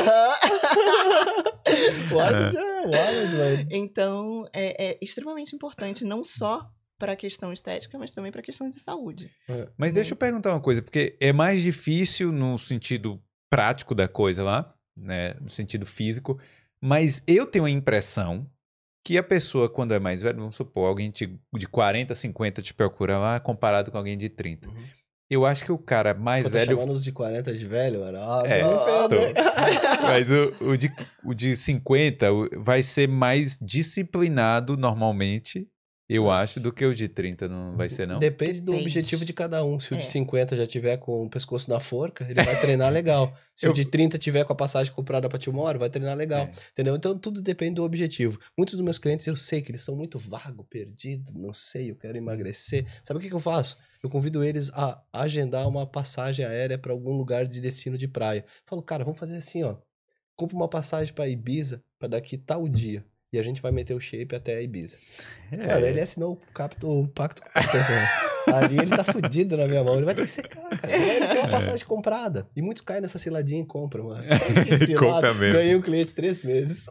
[SPEAKER 3] o Arnold é o Arnold.
[SPEAKER 2] Então, é, é extremamente importante, não só para a questão estética, mas também para a questão de saúde.
[SPEAKER 1] Mas deixa eu perguntar uma coisa, porque é mais difícil no sentido prático da coisa lá, né? No sentido físico. Mas eu tenho a impressão que a pessoa, quando é mais velha, vamos supor, alguém de, de 40, 50 te procura lá, comparado com alguém de 30.
[SPEAKER 3] Uhum.
[SPEAKER 1] Eu acho que o cara mais
[SPEAKER 3] Pô,
[SPEAKER 1] velho.
[SPEAKER 3] chamando os de 40 de velho, mano. Ah,
[SPEAKER 1] É,
[SPEAKER 3] não,
[SPEAKER 1] tô.
[SPEAKER 3] velho.
[SPEAKER 1] Mas o, o, de, o de 50 o- vai ser mais disciplinado normalmente, eu acho, do que o de 30, não vai ser, não?
[SPEAKER 3] Depende do
[SPEAKER 2] Depende.
[SPEAKER 3] objetivo de cada um. Se o de
[SPEAKER 2] É.
[SPEAKER 3] 50 já tiver com o pescoço na forca, ele vai treinar legal. Se
[SPEAKER 1] Eu-
[SPEAKER 3] o de 30 tiver com a passagem comprada pra Timor, vai treinar legal.
[SPEAKER 1] É.
[SPEAKER 3] Entendeu? Então tudo depende do objetivo. Muitos dos meus clientes eu sei que eles estão muito vago, perdido, não sei, eu quero emagrecer. Sabe o que, que eu faço? Eu convido eles a agendar uma passagem aérea para algum lugar de destino de praia. Falo, cara, vamos fazer assim, ó. Compra uma passagem para Ibiza para daqui tal dia. E a gente vai meter o shape até Ibiza.
[SPEAKER 1] É.
[SPEAKER 3] Cara, ele assinou o, capto, o pacto com o capitão. Ali ele tá fudido na minha mão. Ele vai ter que secar, cara. Ele tem uma passagem comprada. E muitos caem nessa ciladinha e compram, mano.
[SPEAKER 1] Compra mesmo.
[SPEAKER 3] Ganhei um cliente três meses.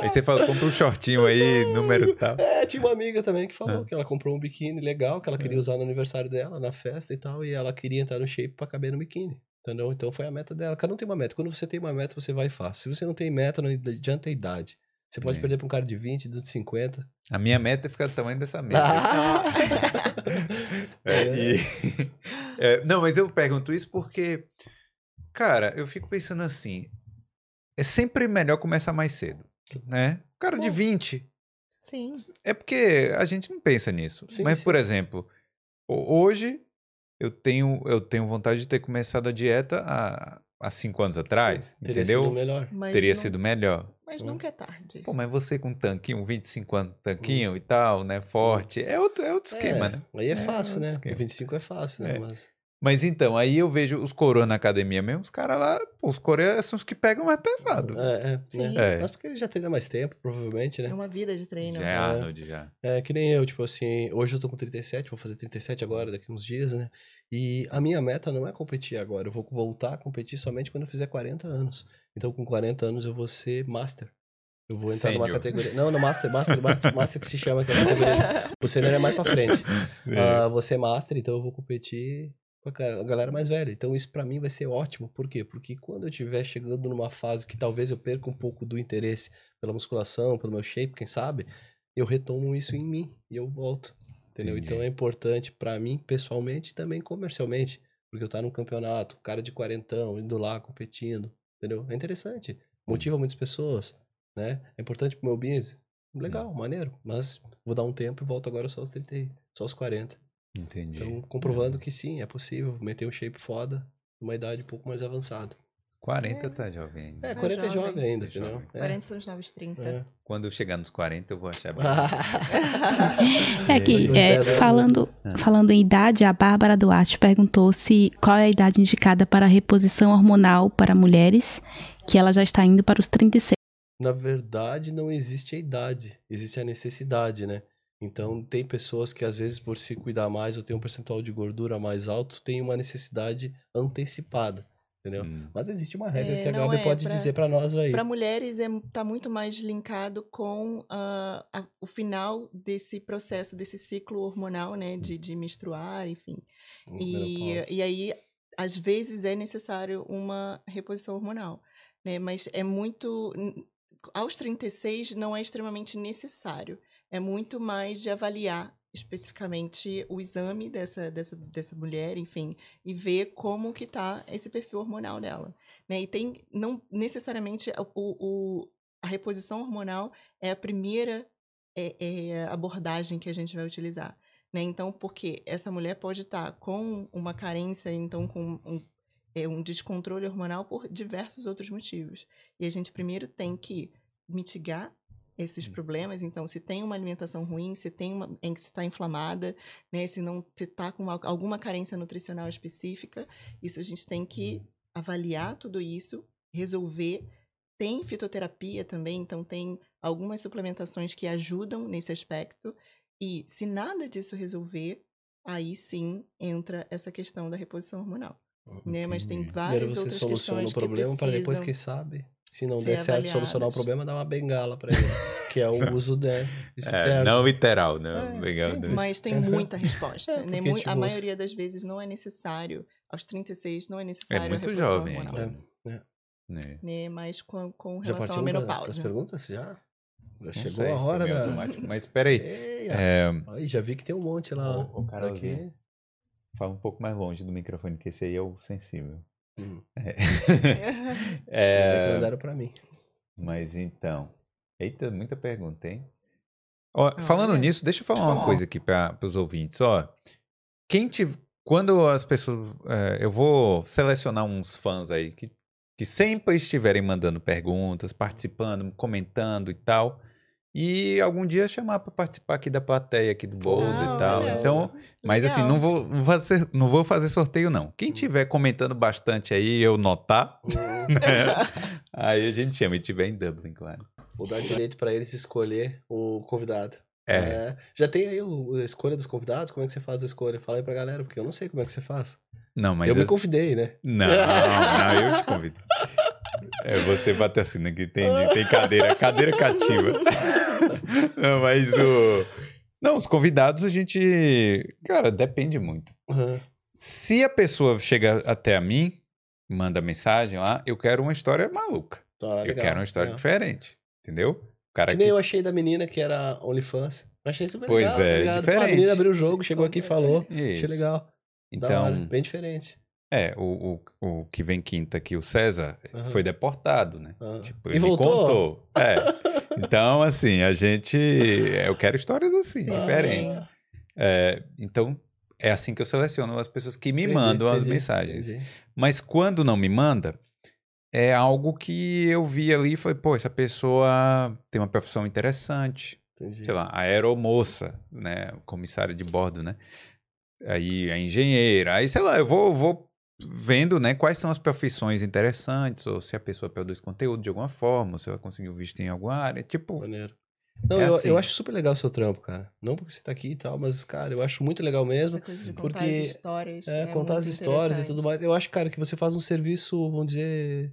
[SPEAKER 1] Aí você fala, compra um shortinho aí, número tal.
[SPEAKER 3] É, tinha uma amiga também que falou
[SPEAKER 1] Ah.
[SPEAKER 3] que ela comprou um biquíni legal, que ela queria usar no aniversário dela, na festa e tal, e ela queria entrar no shape pra caber no biquíni. Entendeu? Então foi a meta dela. Cada um tem uma meta. Quando você tem uma meta, você vai fácil. Se você não tem meta, não adianta a idade. Você pode
[SPEAKER 1] É.
[SPEAKER 3] perder pra um cara de 20, de 50.
[SPEAKER 1] A minha meta é ficar do tamanho dessa mesa.
[SPEAKER 3] Ah!
[SPEAKER 1] É, e- É, não, mas eu pergunto isso porque, cara, eu fico pensando assim: é sempre melhor começar mais cedo, né? O cara de
[SPEAKER 2] Bom.
[SPEAKER 1] 20,
[SPEAKER 2] Sim.
[SPEAKER 1] é porque a gente não pensa nisso.
[SPEAKER 3] Sim,
[SPEAKER 1] mas,
[SPEAKER 3] sim.
[SPEAKER 1] por exemplo, ho- hoje eu tenho, eu tenho vontade de ter começado a dieta há, há cinco anos atrás,
[SPEAKER 3] Teria
[SPEAKER 1] entendeu?
[SPEAKER 3] sido melhor.
[SPEAKER 2] Mas
[SPEAKER 1] Teria
[SPEAKER 2] não-
[SPEAKER 1] sido melhor.
[SPEAKER 2] Mas
[SPEAKER 3] Hum.
[SPEAKER 2] nunca é tarde.
[SPEAKER 1] Pô, mas você com tanquinho, 25 anos, tanquinho e tal, né? Forte. É outro, é outro esquema,
[SPEAKER 3] É,
[SPEAKER 1] né?
[SPEAKER 3] Aí é
[SPEAKER 1] É,
[SPEAKER 3] fácil,
[SPEAKER 1] outro
[SPEAKER 3] né?
[SPEAKER 1] esquema.
[SPEAKER 3] O 25 é fácil, né?
[SPEAKER 1] É.
[SPEAKER 3] Mas.
[SPEAKER 1] Mas então, aí eu vejo os coroas na academia mesmo, os caras lá, pô, os coreanos são os que pegam mais pesado.
[SPEAKER 3] É, é,
[SPEAKER 2] Sim.
[SPEAKER 3] né?
[SPEAKER 1] É.
[SPEAKER 3] Mas porque ele já treina mais tempo, provavelmente, né?
[SPEAKER 2] É uma vida de treino.
[SPEAKER 1] Já é Arnold, já.
[SPEAKER 3] É que nem eu, tipo assim, hoje eu tô com 37, vou fazer 37 agora, daqui uns dias, né? E a minha meta não é competir agora, eu vou voltar a competir somente quando eu fizer 40 anos. Então com 40 anos eu vou ser master. Eu vou entrar numa categoria. Não, no master, master, master, master que se chama que é a categoria. O sênior é mais pra frente. Ah, vou ser master, então eu vou competir com a galera mais velha. Então isso pra mim vai ser ótimo. Por quê? Porque quando eu estiver chegando numa fase que talvez eu perca um pouco do interesse pela musculação, pelo meu shape, quem sabe, eu retomo isso em mim e eu volto. Entendeu?
[SPEAKER 1] Entendi.
[SPEAKER 3] Então é importante pra mim, pessoalmente e também comercialmente. Porque eu tá num campeonato, cara de quarentão, indo lá, competindo. Entendeu? É interessante. Motiva muitas pessoas, né? É importante pro meu business. Legal, maneiro. Mas vou dar um tempo e volto agora só aos 30, e- só aos 40.
[SPEAKER 1] Entendi.
[SPEAKER 3] Então, comprovando que sim, é possível meter um shape foda numa idade um pouco mais avançada.
[SPEAKER 1] 40 tá jovem ainda.
[SPEAKER 3] É,
[SPEAKER 2] Tá
[SPEAKER 3] 40 é
[SPEAKER 2] jovem.
[SPEAKER 3] jovem ainda,
[SPEAKER 1] Tá
[SPEAKER 3] entendeu?
[SPEAKER 1] jovem.
[SPEAKER 3] É.
[SPEAKER 2] 40 são os novos 30.
[SPEAKER 3] É.
[SPEAKER 1] Quando eu chegar nos 40, eu vou achar bom.
[SPEAKER 4] É que, é,
[SPEAKER 3] 10 anos,
[SPEAKER 4] falando,
[SPEAKER 1] né?
[SPEAKER 4] falando em idade, a Bárbara Duarte perguntou se qual é a idade indicada para a reposição hormonal para mulheres, que ela já está indo para os 36.
[SPEAKER 3] Na verdade, não existe a idade, existe a necessidade, né? Então, tem pessoas que às vezes por se cuidar mais ou ter um percentual de gordura mais alto, tem uma necessidade antecipada, entendeu?
[SPEAKER 1] Hum.
[SPEAKER 3] Mas existe uma regra
[SPEAKER 2] É,
[SPEAKER 3] que a Gabi
[SPEAKER 2] é
[SPEAKER 3] pode
[SPEAKER 2] pra-
[SPEAKER 3] dizer pra nós aí.
[SPEAKER 2] Para mulheres é, tá muito mais linkado com ah, a- o final desse processo, desse ciclo hormonal, né? De, de menstruar, enfim. E, e aí, às vezes, é necessário uma reposição hormonal, né? Mas é muito... Aos 36 não é extremamente necessário. É muito mais de avaliar especificamente o exame dessa, dessa, dessa mulher, enfim, e ver como que tá esse perfil hormonal dela, né? E tem, não necessariamente, o, o- a reposição hormonal é a primeira é, é, abordagem que a gente vai utilizar, né? Então, porque essa mulher pode estar com uma carência, então com um, é, um descontrole hormonal por diversos outros motivos. E a gente primeiro tem que mitigar esses problemas. Então, se tem uma alimentação ruim, se tem uma em que está inflamada, né? Se não se está com al- alguma carência nutricional específica, isso a gente tem que avaliar tudo isso, resolver. Tem fitoterapia também, então tem algumas suplementações que ajudam nesse aspecto. E se nada disso resolver, aí sim entra essa questão da reposição hormonal. Né? Mas tem várias
[SPEAKER 3] Primeiro você
[SPEAKER 2] outras
[SPEAKER 3] soluciona
[SPEAKER 2] questões
[SPEAKER 3] o problema
[SPEAKER 2] que
[SPEAKER 3] para depois,
[SPEAKER 2] precisam...
[SPEAKER 3] quem sabe, Se não
[SPEAKER 2] Ser
[SPEAKER 3] der certo
[SPEAKER 2] avaliadas.
[SPEAKER 3] solucionar o problema, dá uma bengala pra ele. que é o uso né,
[SPEAKER 1] É,
[SPEAKER 3] externo.
[SPEAKER 1] não literal, né?
[SPEAKER 3] É,
[SPEAKER 1] Legal.
[SPEAKER 3] sim,
[SPEAKER 1] Deus.
[SPEAKER 2] Mas tem muita resposta.
[SPEAKER 3] É,
[SPEAKER 2] né?
[SPEAKER 3] porque, tipo,
[SPEAKER 2] a
[SPEAKER 3] você-
[SPEAKER 2] maioria das vezes não é necessário. Aos 36 não é
[SPEAKER 1] É
[SPEAKER 2] necessário. a
[SPEAKER 1] muito jovem
[SPEAKER 2] hormonal,
[SPEAKER 1] ainda.
[SPEAKER 3] É.
[SPEAKER 1] É.
[SPEAKER 2] Né? Mas com, com relação à menopausa.
[SPEAKER 3] perguntas? Já? Já
[SPEAKER 1] Não
[SPEAKER 3] chegou
[SPEAKER 1] sei,
[SPEAKER 3] a hora da...
[SPEAKER 1] automático. Mas peraí.
[SPEAKER 3] Ei,
[SPEAKER 1] É,
[SPEAKER 3] Aí, já vi que tem um monte lá.
[SPEAKER 1] Ô, ô, Carolzinha.
[SPEAKER 3] Aqui.
[SPEAKER 1] fala um pouco mais longe do microfone, que esse aí é o sensível.
[SPEAKER 3] Hum.
[SPEAKER 1] É.
[SPEAKER 3] É...
[SPEAKER 1] É,
[SPEAKER 3] que mandaram pra mim.
[SPEAKER 1] mas então. Eita, muita pergunta, hein? Ó, falando
[SPEAKER 2] Olha.
[SPEAKER 1] nisso, deixa eu falar uma coisa aqui para os ouvintes. Ó, quem te, quando as pessoas, é, eu vou selecionar uns fãs aí que, que sempre estiverem mandando perguntas, participando, comentando e tal, e algum dia chamar para participar aqui da plateia aqui do Boulder
[SPEAKER 2] Ah,
[SPEAKER 1] e tal. Então, mas assim,
[SPEAKER 2] Legal.
[SPEAKER 1] não vou, não vou fazer, não vou fazer sorteio não. Quem tiver comentando bastante aí, eu notar, né? aí a gente chama e tiver em Dublin, claro.
[SPEAKER 3] Vou dar direito pra eles escolher o convidado.
[SPEAKER 1] É.
[SPEAKER 3] Já tem aí o, a escolha dos convidados? Como é que você faz a escolha? Fala aí pra galera, porque eu não sei como é que você faz.
[SPEAKER 1] Não, mas
[SPEAKER 3] eu me
[SPEAKER 1] as-
[SPEAKER 3] convidei, né?
[SPEAKER 1] Não, não, eu te convido. É você patrocina que tem, tem cadeira, cadeira cativa. Não, mas o. Não, os convidados a gente. Cara, depende muito.
[SPEAKER 3] Aham.
[SPEAKER 1] Se a pessoa chega até a mim, manda mensagem lá, eu quero uma história maluca.
[SPEAKER 3] Tá,
[SPEAKER 1] eu quero uma história
[SPEAKER 3] legal.
[SPEAKER 1] diferente. Entendeu? Cara
[SPEAKER 3] Que nem eu achei da menina que era OnlyFans. Eu achei super
[SPEAKER 1] Pois
[SPEAKER 3] legal,
[SPEAKER 1] é,
[SPEAKER 3] tá ligado? Pô,
[SPEAKER 1] diferente.
[SPEAKER 3] a menina abriu o jogo, chegou aqui e falou. Achei
[SPEAKER 1] Isso.
[SPEAKER 3] legal. Da hora,
[SPEAKER 1] Então,
[SPEAKER 3] bem diferente.
[SPEAKER 1] É, o, o, o que vem quinta aqui, o César,
[SPEAKER 3] Aham.
[SPEAKER 1] foi deportado, né?
[SPEAKER 3] Ah.
[SPEAKER 1] Tipo,
[SPEAKER 3] e
[SPEAKER 1] ele me
[SPEAKER 3] voltou?
[SPEAKER 1] contou. É. Então, assim, a gente. Eu quero histórias assim,
[SPEAKER 2] Sim.
[SPEAKER 1] diferentes. É, então, é assim que eu seleciono as pessoas que me
[SPEAKER 3] entendi,
[SPEAKER 1] mandam as
[SPEAKER 3] entendi,
[SPEAKER 1] mensagens.
[SPEAKER 3] entendi.
[SPEAKER 1] Mas quando não me manda, é algo que eu vi ali e falei, pô, essa pessoa tem uma profissão interessante.
[SPEAKER 3] entendi.
[SPEAKER 1] Sei lá, a aeromoça, né? Comissária de bordo, né? Aí a engenheira. Aí, sei lá, eu vou, vou vendo, né, quais são as profissões interessantes, ou se a pessoa produz conteúdo de alguma forma, ou se ela conseguiu visto em alguma área. Tipo,
[SPEAKER 3] Maneiro. Não,
[SPEAKER 1] É
[SPEAKER 3] eu,
[SPEAKER 1] assim.
[SPEAKER 3] eu acho super legal o seu trampo, cara. Não porque você tá aqui e tal, mas, cara, eu acho muito legal mesmo.
[SPEAKER 2] Essa coisa de contar
[SPEAKER 3] porque,
[SPEAKER 2] as histórias.
[SPEAKER 3] É, contar as histórias e tudo mais. Eu acho, cara, que você faz um serviço, vamos dizer,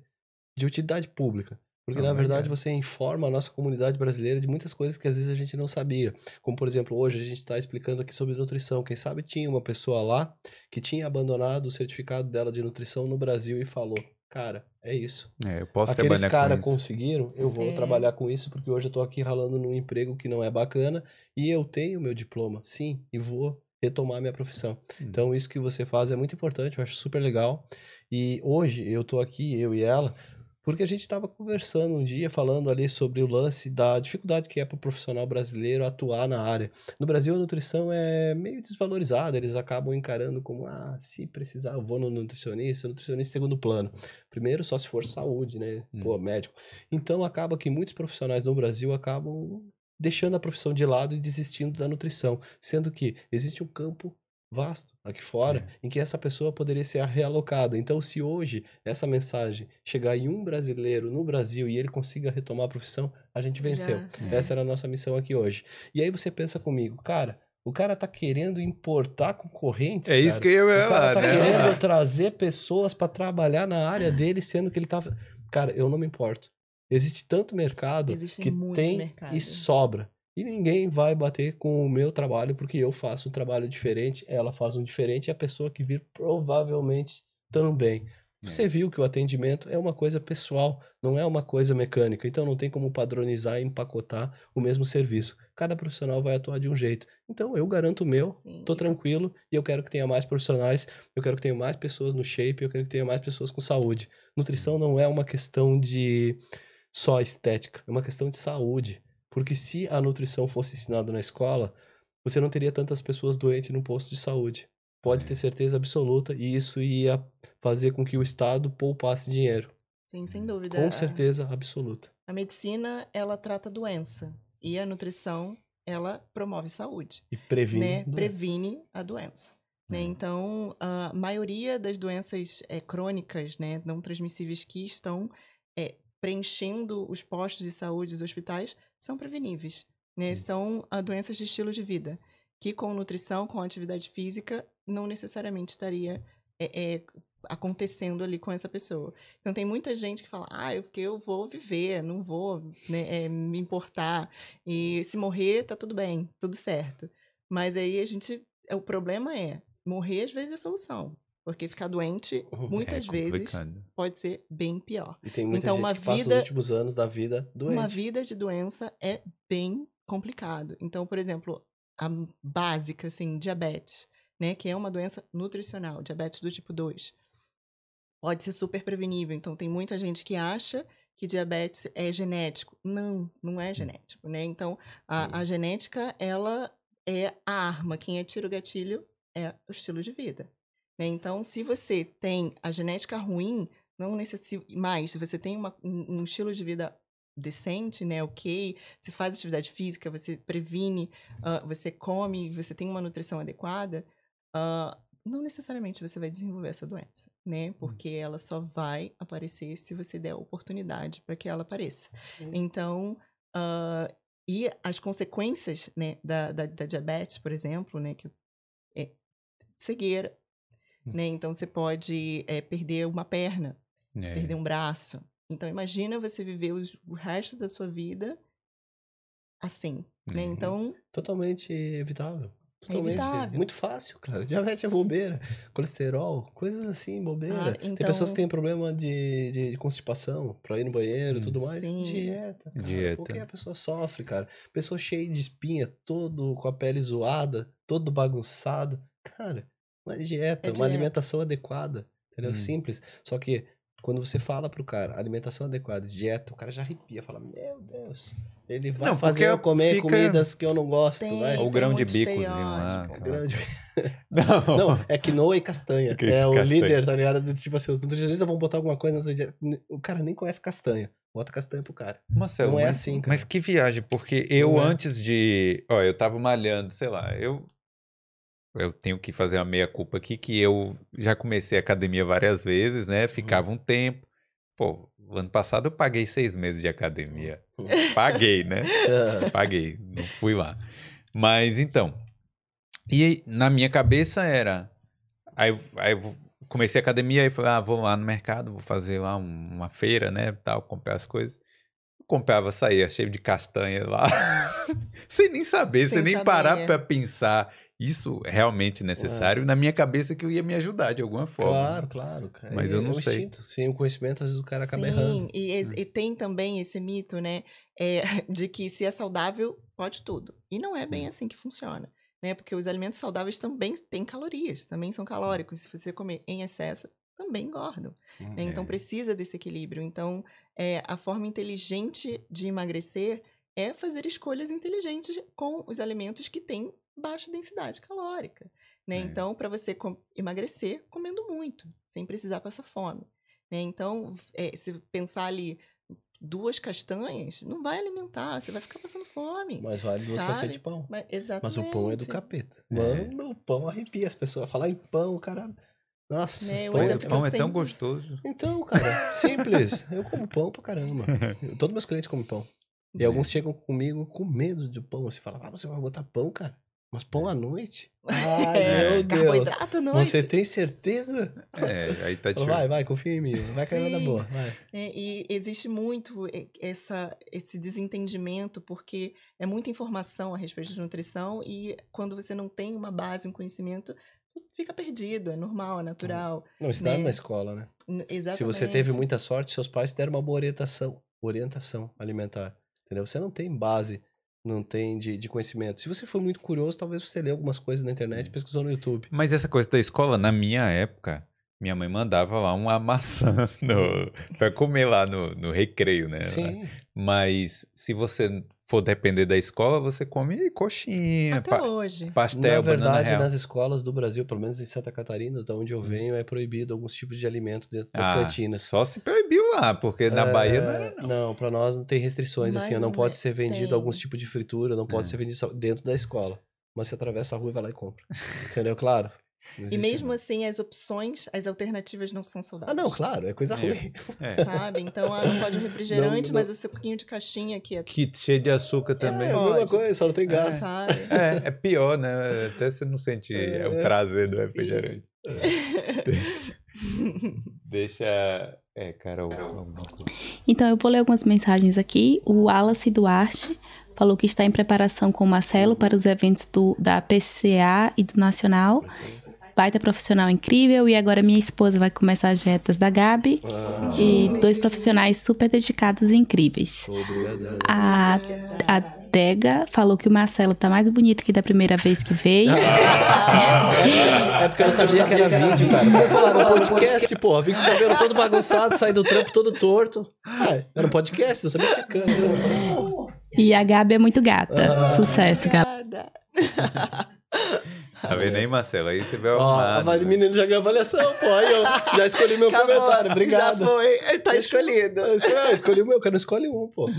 [SPEAKER 3] de utilidade pública. Porque,
[SPEAKER 1] Ah,
[SPEAKER 3] na verdade,
[SPEAKER 1] legal.
[SPEAKER 3] você informa a nossa comunidade brasileira de muitas coisas que às vezes a gente não sabia. Como, por exemplo, hoje a gente está explicando aqui sobre nutrição. Quem sabe tinha uma pessoa lá que tinha abandonado o certificado dela de nutrição no Brasil e falou: Cara, é isso.
[SPEAKER 1] é, eu posso
[SPEAKER 3] Aqueles
[SPEAKER 1] trabalhar
[SPEAKER 3] caras
[SPEAKER 1] com isso.
[SPEAKER 3] conseguiram, eu vou
[SPEAKER 2] É.
[SPEAKER 3] trabalhar com isso porque hoje eu tô aqui ralando num emprego que não é bacana e eu tenho meu diploma, sim, e vou retomar minha profissão.
[SPEAKER 1] Hum.
[SPEAKER 3] Então isso que você faz é muito importante, eu acho super legal. E hoje eu tô aqui, eu e ela, porque a gente estava conversando um dia, falando ali sobre o lance da dificuldade que é para o profissional brasileiro atuar na área. No Brasil, a nutrição é meio desvalorizada, eles acabam encarando como, ah, se precisar, eu vou no nutricionista, nutricionista segundo plano. Primeiro, só se for saúde, né?
[SPEAKER 1] Hum.
[SPEAKER 3] Pô, médico. Então, acaba que muitos profissionais no Brasil acabam deixando a profissão de lado e desistindo da nutrição, sendo que existe um campo vasto aqui fora em que essa pessoa poderia ser realocada. Então, se hoje essa mensagem chegar em um brasileiro no Brasil e ele consiga retomar a profissão, a gente venceu.
[SPEAKER 2] Já.
[SPEAKER 1] É.
[SPEAKER 3] Essa era a nossa missão aqui hoje. E aí você pensa comigo, cara, o cara tá querendo importar concorrentes.
[SPEAKER 1] É isso
[SPEAKER 3] cara.
[SPEAKER 1] que eu ia
[SPEAKER 3] cara
[SPEAKER 1] falar,
[SPEAKER 3] tá
[SPEAKER 1] né?
[SPEAKER 3] querendo trazer pessoas pra trabalhar na área dele, sendo que ele tava. Cara, eu não me importo. Existe tanto mercado
[SPEAKER 2] Existe
[SPEAKER 3] que tem
[SPEAKER 2] mercado.
[SPEAKER 3] e sobra. E ninguém vai bater com o meu trabalho, porque eu faço um trabalho diferente, ela faz um diferente, e a pessoa que vir provavelmente também. Você viu que o atendimento é uma coisa pessoal, não é uma coisa mecânica. Então não tem como padronizar e empacotar o mesmo serviço. Cada profissional vai atuar de um jeito. Então eu garanto o meu,
[SPEAKER 2] Sim.
[SPEAKER 3] tô tranquilo e eu quero que tenha mais profissionais, eu quero que tenha mais pessoas no shape, eu quero que tenha mais pessoas com saúde. Nutrição não é uma questão de só estética, é uma questão de saúde. Porque se a nutrição fosse ensinada na escola, você não teria tantas pessoas doentes no posto de saúde. Pode ter certeza absoluta, e isso ia fazer com que o Estado poupasse dinheiro.
[SPEAKER 2] Sim, sem dúvida.
[SPEAKER 3] Com certeza absoluta.
[SPEAKER 2] A medicina, ela trata doença. E a nutrição, ela promove saúde.
[SPEAKER 3] E previne.
[SPEAKER 2] né?
[SPEAKER 3] doença.
[SPEAKER 2] Previne a doença. Né?
[SPEAKER 1] Uhum.
[SPEAKER 2] Então, a maioria das doenças eh, crônicas, né, não transmissíveis que estão eh, preenchendo os postos de saúde, os hospitais, são preveníveis. Né? São ah, doenças de estilo de vida, que com nutrição, com atividade física, não necessariamente estaria eh, eh, acontecendo ali com essa pessoa. Então tem muita gente que fala, ah, eu, porque eu vou viver, não vou né, é, me importar. E se morrer, tá tudo bem, tudo certo. Mas aí a gente. O problema é, morrer às vezes é solução. Porque ficar doente,
[SPEAKER 3] Uhum.
[SPEAKER 2] muitas
[SPEAKER 1] é
[SPEAKER 2] vezes, pode ser bem pior.
[SPEAKER 3] E tem muita
[SPEAKER 2] Então,
[SPEAKER 3] gente
[SPEAKER 2] uma
[SPEAKER 3] que passa
[SPEAKER 2] vida-
[SPEAKER 3] os últimos anos da vida doente.
[SPEAKER 2] Uma vida de doença é bem complicado. Então, por exemplo, a básica, assim, diabetes, né? Que é uma doença nutricional, diabetes do tipo 2. Pode ser super prevenível. Então, tem muita gente que acha que diabetes é genético. Não, não é genético, né? Então, a, a genética, ela é a arma. Quem atira o gatilho é o estilo de vida. Né? Então, se você tem a genética ruim, não necessita mais, se você tem uma- um, um estilo de vida decente, né, ok, você faz atividade física, você previne, ah, você come, você tem uma nutrição adequada, ah, não necessariamente você vai desenvolver essa doença, né, porque ela só vai aparecer se você der oportunidade para que ela apareça.
[SPEAKER 3] Sim.
[SPEAKER 2] Então, ah, e as consequências, né, da, da, da diabetes, por exemplo, né, que é cegueira,
[SPEAKER 3] Hum.
[SPEAKER 2] né, então você pode eh, perder uma perna,
[SPEAKER 1] É.
[SPEAKER 2] perder um braço. Então, imagina você viver os- o resto da sua vida assim, né?
[SPEAKER 1] Uhum.
[SPEAKER 2] Então,
[SPEAKER 3] Totalmente evitável. Totalmente.
[SPEAKER 2] evitável.
[SPEAKER 3] Muito fácil, cara. Diabetes é bobeira. Colesterol, coisas assim, bobeira. Tem
[SPEAKER 2] Então-
[SPEAKER 3] pessoas que têm problema de, de constipação, pra ir no banheiro e
[SPEAKER 1] Hum.
[SPEAKER 3] tudo mais.
[SPEAKER 2] Sim.
[SPEAKER 3] Dieta. Cara.
[SPEAKER 1] Dieta.
[SPEAKER 3] Por que a pessoa sofre, cara? Pessoa cheia de espinha, todo com a pele zoada, todo bagunçado. Cara, uma dieta,
[SPEAKER 2] É
[SPEAKER 3] uma
[SPEAKER 2] dieta.
[SPEAKER 3] alimentação adequada. Entendeu?
[SPEAKER 1] Hum.
[SPEAKER 3] Simples. Só que quando você fala pro cara alimentação adequada, dieta, o cara já arrepia, fala: Meu Deus, ele vai
[SPEAKER 1] Não,
[SPEAKER 3] fazer eu comer
[SPEAKER 1] fica-
[SPEAKER 3] comidas que eu não gosto,
[SPEAKER 2] tem,
[SPEAKER 3] vai.
[SPEAKER 1] Ou
[SPEAKER 2] tem
[SPEAKER 1] grão de bicozinho lá, aquela-
[SPEAKER 3] Grande.
[SPEAKER 1] Não.
[SPEAKER 3] Não, é quinoa e castanha.
[SPEAKER 1] Que
[SPEAKER 3] é o
[SPEAKER 1] castanha.
[SPEAKER 3] líder, tá ligado? Do Tipo assim, os nutricionistas vão botar alguma coisa na sua dieta. O cara nem conhece castanha. Bota castanha pro cara.
[SPEAKER 1] Marcelo,
[SPEAKER 3] Não é
[SPEAKER 1] mas,
[SPEAKER 3] assim, cara.
[SPEAKER 1] mas que viagem, porque eu
[SPEAKER 3] Não é.
[SPEAKER 1] antes de. Ó, eu tava malhando, sei lá, eu. Eu tenho que fazer uma meia-culpa aqui, que eu já comecei a academia várias vezes, né? Ficava um tempo. Pô, ano passado eu paguei seis meses de academia.
[SPEAKER 3] Uhum.
[SPEAKER 1] Paguei, né? Paguei, não fui lá. Mas então. E na minha cabeça era. Aí, aí comecei a academia e falei, ah, vou lá no mercado, vou fazer lá um- uma feira, né? Tal, comprar as coisas. Eu comprava, saía cheio de castanha lá. sem nem saber, sem,
[SPEAKER 2] Sem
[SPEAKER 1] nem
[SPEAKER 2] saber.
[SPEAKER 1] parar pra pensar. Isso é realmente necessário? Na minha cabeça que eu ia me ajudar de alguma forma.
[SPEAKER 3] Claro, claro. Cara.
[SPEAKER 1] Mas
[SPEAKER 3] É-
[SPEAKER 1] eu não
[SPEAKER 3] é um
[SPEAKER 1] sei.
[SPEAKER 3] instinto. Sem o conhecimento, às vezes o cara acaba
[SPEAKER 2] Sim,
[SPEAKER 3] errando.
[SPEAKER 2] e, e tem também esse mito, né, é, de que se é saudável, pode tudo. E não é bem assim que funciona, né? Porque os alimentos saudáveis também têm calorias, também são calóricos. Se você comer em excesso, também engordam. né? Então
[SPEAKER 1] É.
[SPEAKER 2] precisa desse equilíbrio. Então, é, a forma inteligente de emagrecer é fazer escolhas inteligentes com os alimentos que têm baixa densidade calórica. Né?
[SPEAKER 1] É.
[SPEAKER 2] Então, para você com- emagrecer, comendo muito, sem precisar passar fome. Né? Então, é, se pensar ali duas castanhas, não vai alimentar, você vai ficar passando fome.
[SPEAKER 3] Mas vale duas fatias de pão.
[SPEAKER 2] Mas,
[SPEAKER 3] Mas o pão é do
[SPEAKER 2] exatamente.
[SPEAKER 3] capeta.
[SPEAKER 1] É.
[SPEAKER 3] Mano, o pão arrepia as pessoas. Falar em pão, cara. Nossa.
[SPEAKER 2] Né, o
[SPEAKER 3] pão é-
[SPEAKER 1] pão é tão gostoso.
[SPEAKER 3] Então, cara, simples. Eu como pão pra caramba. Todos meus clientes comem pão. E
[SPEAKER 1] É.
[SPEAKER 3] alguns chegam comigo com medo de pão. Você fala, ah, você vai botar pão, cara? Mas pão à noite? Ai,
[SPEAKER 2] É,
[SPEAKER 3] meu Deus.
[SPEAKER 2] carboidrato à noite.
[SPEAKER 3] Você tem certeza?
[SPEAKER 1] É, aí tá tipo.
[SPEAKER 3] Vai, vai, confia em mim. Vai cair nada
[SPEAKER 2] Sim.
[SPEAKER 3] boa. Vai.
[SPEAKER 2] É, e existe muito essa, esse desentendimento, porque é muita informação a respeito de nutrição e quando você não tem uma base, um conhecimento, fica perdido, é normal, é natural.
[SPEAKER 3] Não, ensinaram
[SPEAKER 2] Né?
[SPEAKER 3] na escola, né?
[SPEAKER 2] Exatamente.
[SPEAKER 3] Se você teve muita sorte, seus pais te deram uma boa orientação, orientação alimentar. Entendeu? Você não tem base, não tem de, de conhecimento. Se você for muito curioso, talvez você lê algumas coisas na internet,
[SPEAKER 1] Hum.
[SPEAKER 3] pesquisou no YouTube.
[SPEAKER 1] Mas essa coisa da escola, na minha época, minha mãe mandava lá uma maçã pra comer lá no, no recreio, né?
[SPEAKER 3] Sim.
[SPEAKER 1] Mas se você for depender da escola, você come coxinha,
[SPEAKER 2] Até
[SPEAKER 1] pa-
[SPEAKER 2] hoje.
[SPEAKER 1] pastel,
[SPEAKER 3] Na verdade,
[SPEAKER 1] real.
[SPEAKER 3] nas escolas do Brasil, pelo menos em Santa Catarina, da onde eu venho, é proibido alguns tipos de alimento dentro das
[SPEAKER 1] Ah,
[SPEAKER 3] cantinas.
[SPEAKER 1] Só se proibiu lá, porque na
[SPEAKER 3] É,
[SPEAKER 1] Bahia não era não.
[SPEAKER 3] Não, pra nós não tem restrições assim,
[SPEAKER 2] Mas
[SPEAKER 3] não
[SPEAKER 2] não
[SPEAKER 3] pode
[SPEAKER 2] é-
[SPEAKER 3] ser vendido
[SPEAKER 2] tem.
[SPEAKER 3] alguns tipos de fritura, não pode
[SPEAKER 1] É.
[SPEAKER 3] ser vendido dentro da escola. Mas você atravessa a rua e vai lá e compra. Entendeu? Claro.
[SPEAKER 2] E mesmo assim, as opções, as alternativas não são
[SPEAKER 3] Ah,
[SPEAKER 2] saudáveis.
[SPEAKER 3] não, claro, é coisa
[SPEAKER 1] É.
[SPEAKER 3] ruim.
[SPEAKER 1] É.
[SPEAKER 2] Sabe? Então, ah, não pode o refrigerante,
[SPEAKER 3] Não,
[SPEAKER 2] mas o suquinho de caixinha que é,
[SPEAKER 1] Kit cheio de açúcar também.
[SPEAKER 3] É a
[SPEAKER 2] Pode.
[SPEAKER 3] mesma coisa, só não tem gás.
[SPEAKER 2] sabe?
[SPEAKER 1] É, é pior, né? Até você não sente
[SPEAKER 3] É,
[SPEAKER 1] o prazer do refrigerante. Deixa. É, Carol.
[SPEAKER 4] Então eu vou ler algumas mensagens aqui. O Wallace Duarte falou que está em preparação com o Marcelo para os eventos do, da PCA e do Nacional. Baita profissional incrível. E agora minha esposa vai começar as retas da Gabi.
[SPEAKER 3] Ah,
[SPEAKER 4] E dois profissionais super dedicados e incríveis.
[SPEAKER 3] obrigado.
[SPEAKER 4] A, a Dega falou que o Marcelo tá mais bonito que da primeira vez que veio.
[SPEAKER 3] É porque eu não sabia que era vídeo, cara. Vou falar no podcast, pô. Vim com o cabelo todo bagunçado, saí do trampo todo torto. Ah, era um podcast, não sabia que tinha câmera.
[SPEAKER 4] E a Gabi é muito gata. Sucesso, Gabi.
[SPEAKER 1] Tá vendo aí, Marcelo? Aí você vê o
[SPEAKER 3] Ó,
[SPEAKER 1] arrumado,
[SPEAKER 3] Vale
[SPEAKER 1] né?
[SPEAKER 3] Menino já ganhou avaliação, pô. Aí eu já escolhi meu
[SPEAKER 2] Acabou,
[SPEAKER 3] comentário, obrigado.
[SPEAKER 2] Já foi. Tá escolhido.
[SPEAKER 3] Eu escolhi, eu escolhi o meu, cara não escolhe um, pô.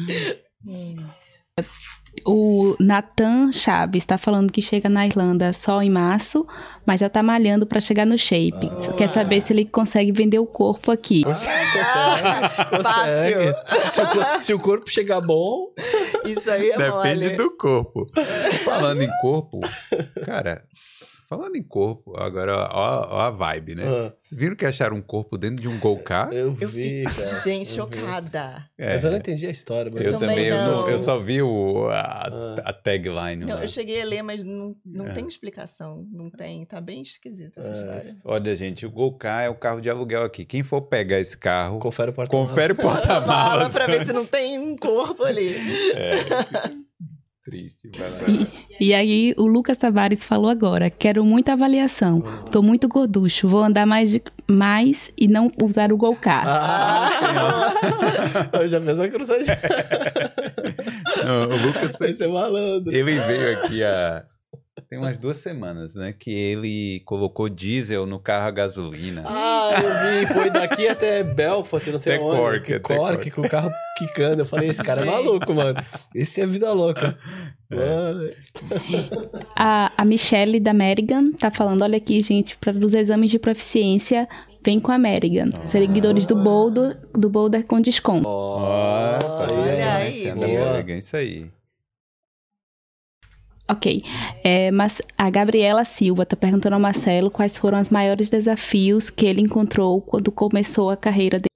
[SPEAKER 4] O Nathan Chaves tá falando que chega na Irlanda só em março, mas já tá malhando pra chegar no shape. Quer saber se ele consegue vender o corpo aqui.
[SPEAKER 3] Ah, consegue, consegue. Se o, se o corpo chegar bom,
[SPEAKER 2] Isso aí é
[SPEAKER 1] Depende
[SPEAKER 2] mole.
[SPEAKER 1] do corpo. Falando em corpo, cara, falando em corpo, agora ó, ó a vibe, né?
[SPEAKER 3] Ah,
[SPEAKER 1] Vocês viram que acharam um corpo dentro de um Golcar?
[SPEAKER 3] eu
[SPEAKER 2] Eu
[SPEAKER 3] vi, cara.
[SPEAKER 2] gente,
[SPEAKER 3] eu vi.
[SPEAKER 2] chocada.
[SPEAKER 1] É,
[SPEAKER 3] Mas eu não entendi a história. Mas
[SPEAKER 1] eu
[SPEAKER 2] também
[SPEAKER 1] também, eu, não- eu só vi o, a,
[SPEAKER 3] Ah.
[SPEAKER 1] a tagline.
[SPEAKER 2] Não, eu cheguei a ler, mas não, não
[SPEAKER 1] É.
[SPEAKER 2] tem explicação. Não tem. Tá bem esquisita essa
[SPEAKER 3] É,
[SPEAKER 2] história.
[SPEAKER 1] Olha, gente, o Golcar é o carro de aluguel aqui. Quem for pegar esse carro,
[SPEAKER 3] Confere o porta
[SPEAKER 1] confere o
[SPEAKER 2] Mala
[SPEAKER 1] porta-malas.
[SPEAKER 2] pra ver se não tem um corpo ali.
[SPEAKER 1] É. Triste, vai lá.
[SPEAKER 4] E aí o Lucas Tavares falou agora: quero muita avaliação. Tô muito gorducho, vou andar mais, de- mais e não usar o Golcar.
[SPEAKER 3] Ah, eu já pensava que eu não
[SPEAKER 1] o Lucas
[SPEAKER 3] Vai
[SPEAKER 1] fez.
[SPEAKER 3] ser malandro.
[SPEAKER 1] Ele veio aqui há. Tem umas duas semanas, né? Que ele colocou diesel no carro a gasolina.
[SPEAKER 3] Ah, eu vi. Foi daqui até Belfast, não sei
[SPEAKER 1] Até
[SPEAKER 3] onde.
[SPEAKER 1] Cork, até
[SPEAKER 3] Cork,
[SPEAKER 1] Cork.
[SPEAKER 3] com o carro quicando. Eu falei, esse cara é maluco, mano. Esse é vida louca.
[SPEAKER 1] É.
[SPEAKER 3] Mano.
[SPEAKER 4] A, a Michelle da Amerigan tá falando: olha aqui, gente, para os exames de proficiência, vem com a Amerigan. Seguidores do Boulder, do Boulder com desconto.
[SPEAKER 1] Vendo?
[SPEAKER 2] Olha aí,
[SPEAKER 1] Conhecendo a
[SPEAKER 3] viu?
[SPEAKER 1] American, Isso aí.
[SPEAKER 4] Ok. É, mas a Gabriela Silva tá perguntando ao Marcelo quais foram os maiores desafios que ele encontrou quando começou a carreira dele.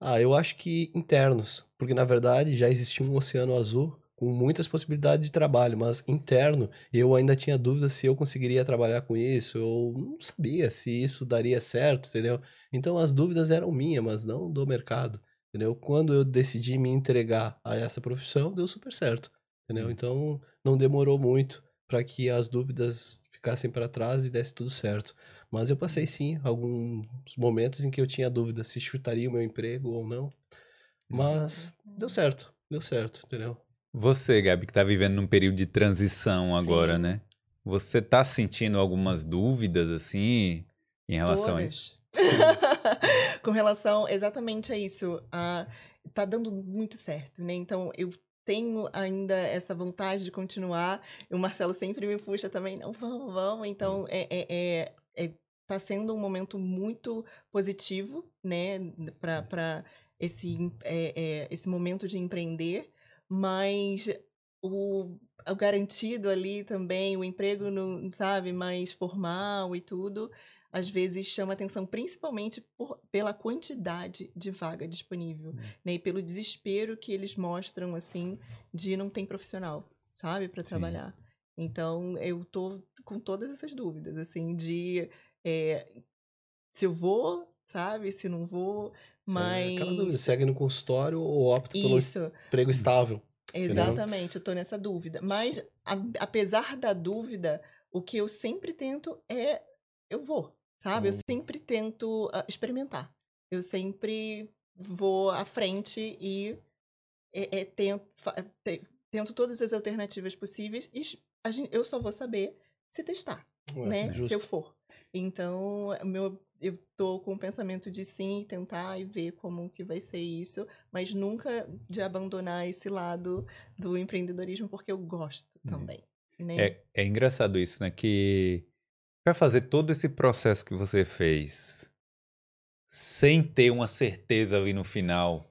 [SPEAKER 3] Ah, eu acho que internos, porque na verdade já existia um oceano azul com muitas possibilidades de trabalho, mas interno eu ainda tinha dúvidas se eu conseguiria trabalhar com isso, eu não sabia se isso daria certo, entendeu? Então as dúvidas eram minhas, mas não do mercado, entendeu? Quando eu decidi me entregar a essa profissão, deu super certo, entendeu? Então não demorou muito para que as dúvidas ficassem para trás e desse tudo certo. Mas eu passei sim alguns momentos em que eu tinha dúvida se chutaria o meu emprego ou não. Mas deu certo, deu certo, entendeu?
[SPEAKER 1] Você, Gabi, que tá vivendo num período de transição agora,
[SPEAKER 2] Sim.
[SPEAKER 1] né? Você tá sentindo algumas dúvidas, assim, em relação a isso?
[SPEAKER 2] Todas. Com relação exatamente a isso, a, tá dando muito certo, né? Então eu tenho ainda essa vontade de continuar. E o Marcelo sempre me puxa também, não, vamos, vamos. Então é, é, é, é- tá sendo um momento muito positivo, né, para esse, em- é, é, esse momento de empreender, mas o, o garantido ali também, o emprego, no, sabe, mais formal e tudo, às vezes chama atenção principalmente por- pela quantidade de vaga disponível, né? E pelo desespero que eles mostram, assim, de não ter profissional, sabe, para
[SPEAKER 1] Sim.
[SPEAKER 2] trabalhar. Então, eu tô com todas essas dúvidas, assim, de é, se eu vou, sabe, se não vou,
[SPEAKER 3] Sem Aquela dúvida,
[SPEAKER 2] mas...
[SPEAKER 3] segue no consultório ou opta pelo
[SPEAKER 2] Isso,
[SPEAKER 3] emprego estável.
[SPEAKER 2] Exatamente, eu tô nessa dúvida. Mas, a- apesar da dúvida, o que eu sempre tento é eu vou, sabe? Eu sempre tento ah, experimentar. Eu sempre vou à frente e é, é, tento, te- tento todas as alternativas possíveis e s- a gen- eu só vou saber se testar,
[SPEAKER 3] Ué,
[SPEAKER 2] né?
[SPEAKER 3] justo.
[SPEAKER 2] Se eu for. Então, meu, eu tô com o pensamento de sim, tentar e ver como que vai ser isso, mas nunca de abandonar esse lado do empreendedorismo, porque eu gosto também. Né?
[SPEAKER 1] É, é engraçado isso, né? Que para fazer todo esse processo que você fez sem ter uma certeza ali no final,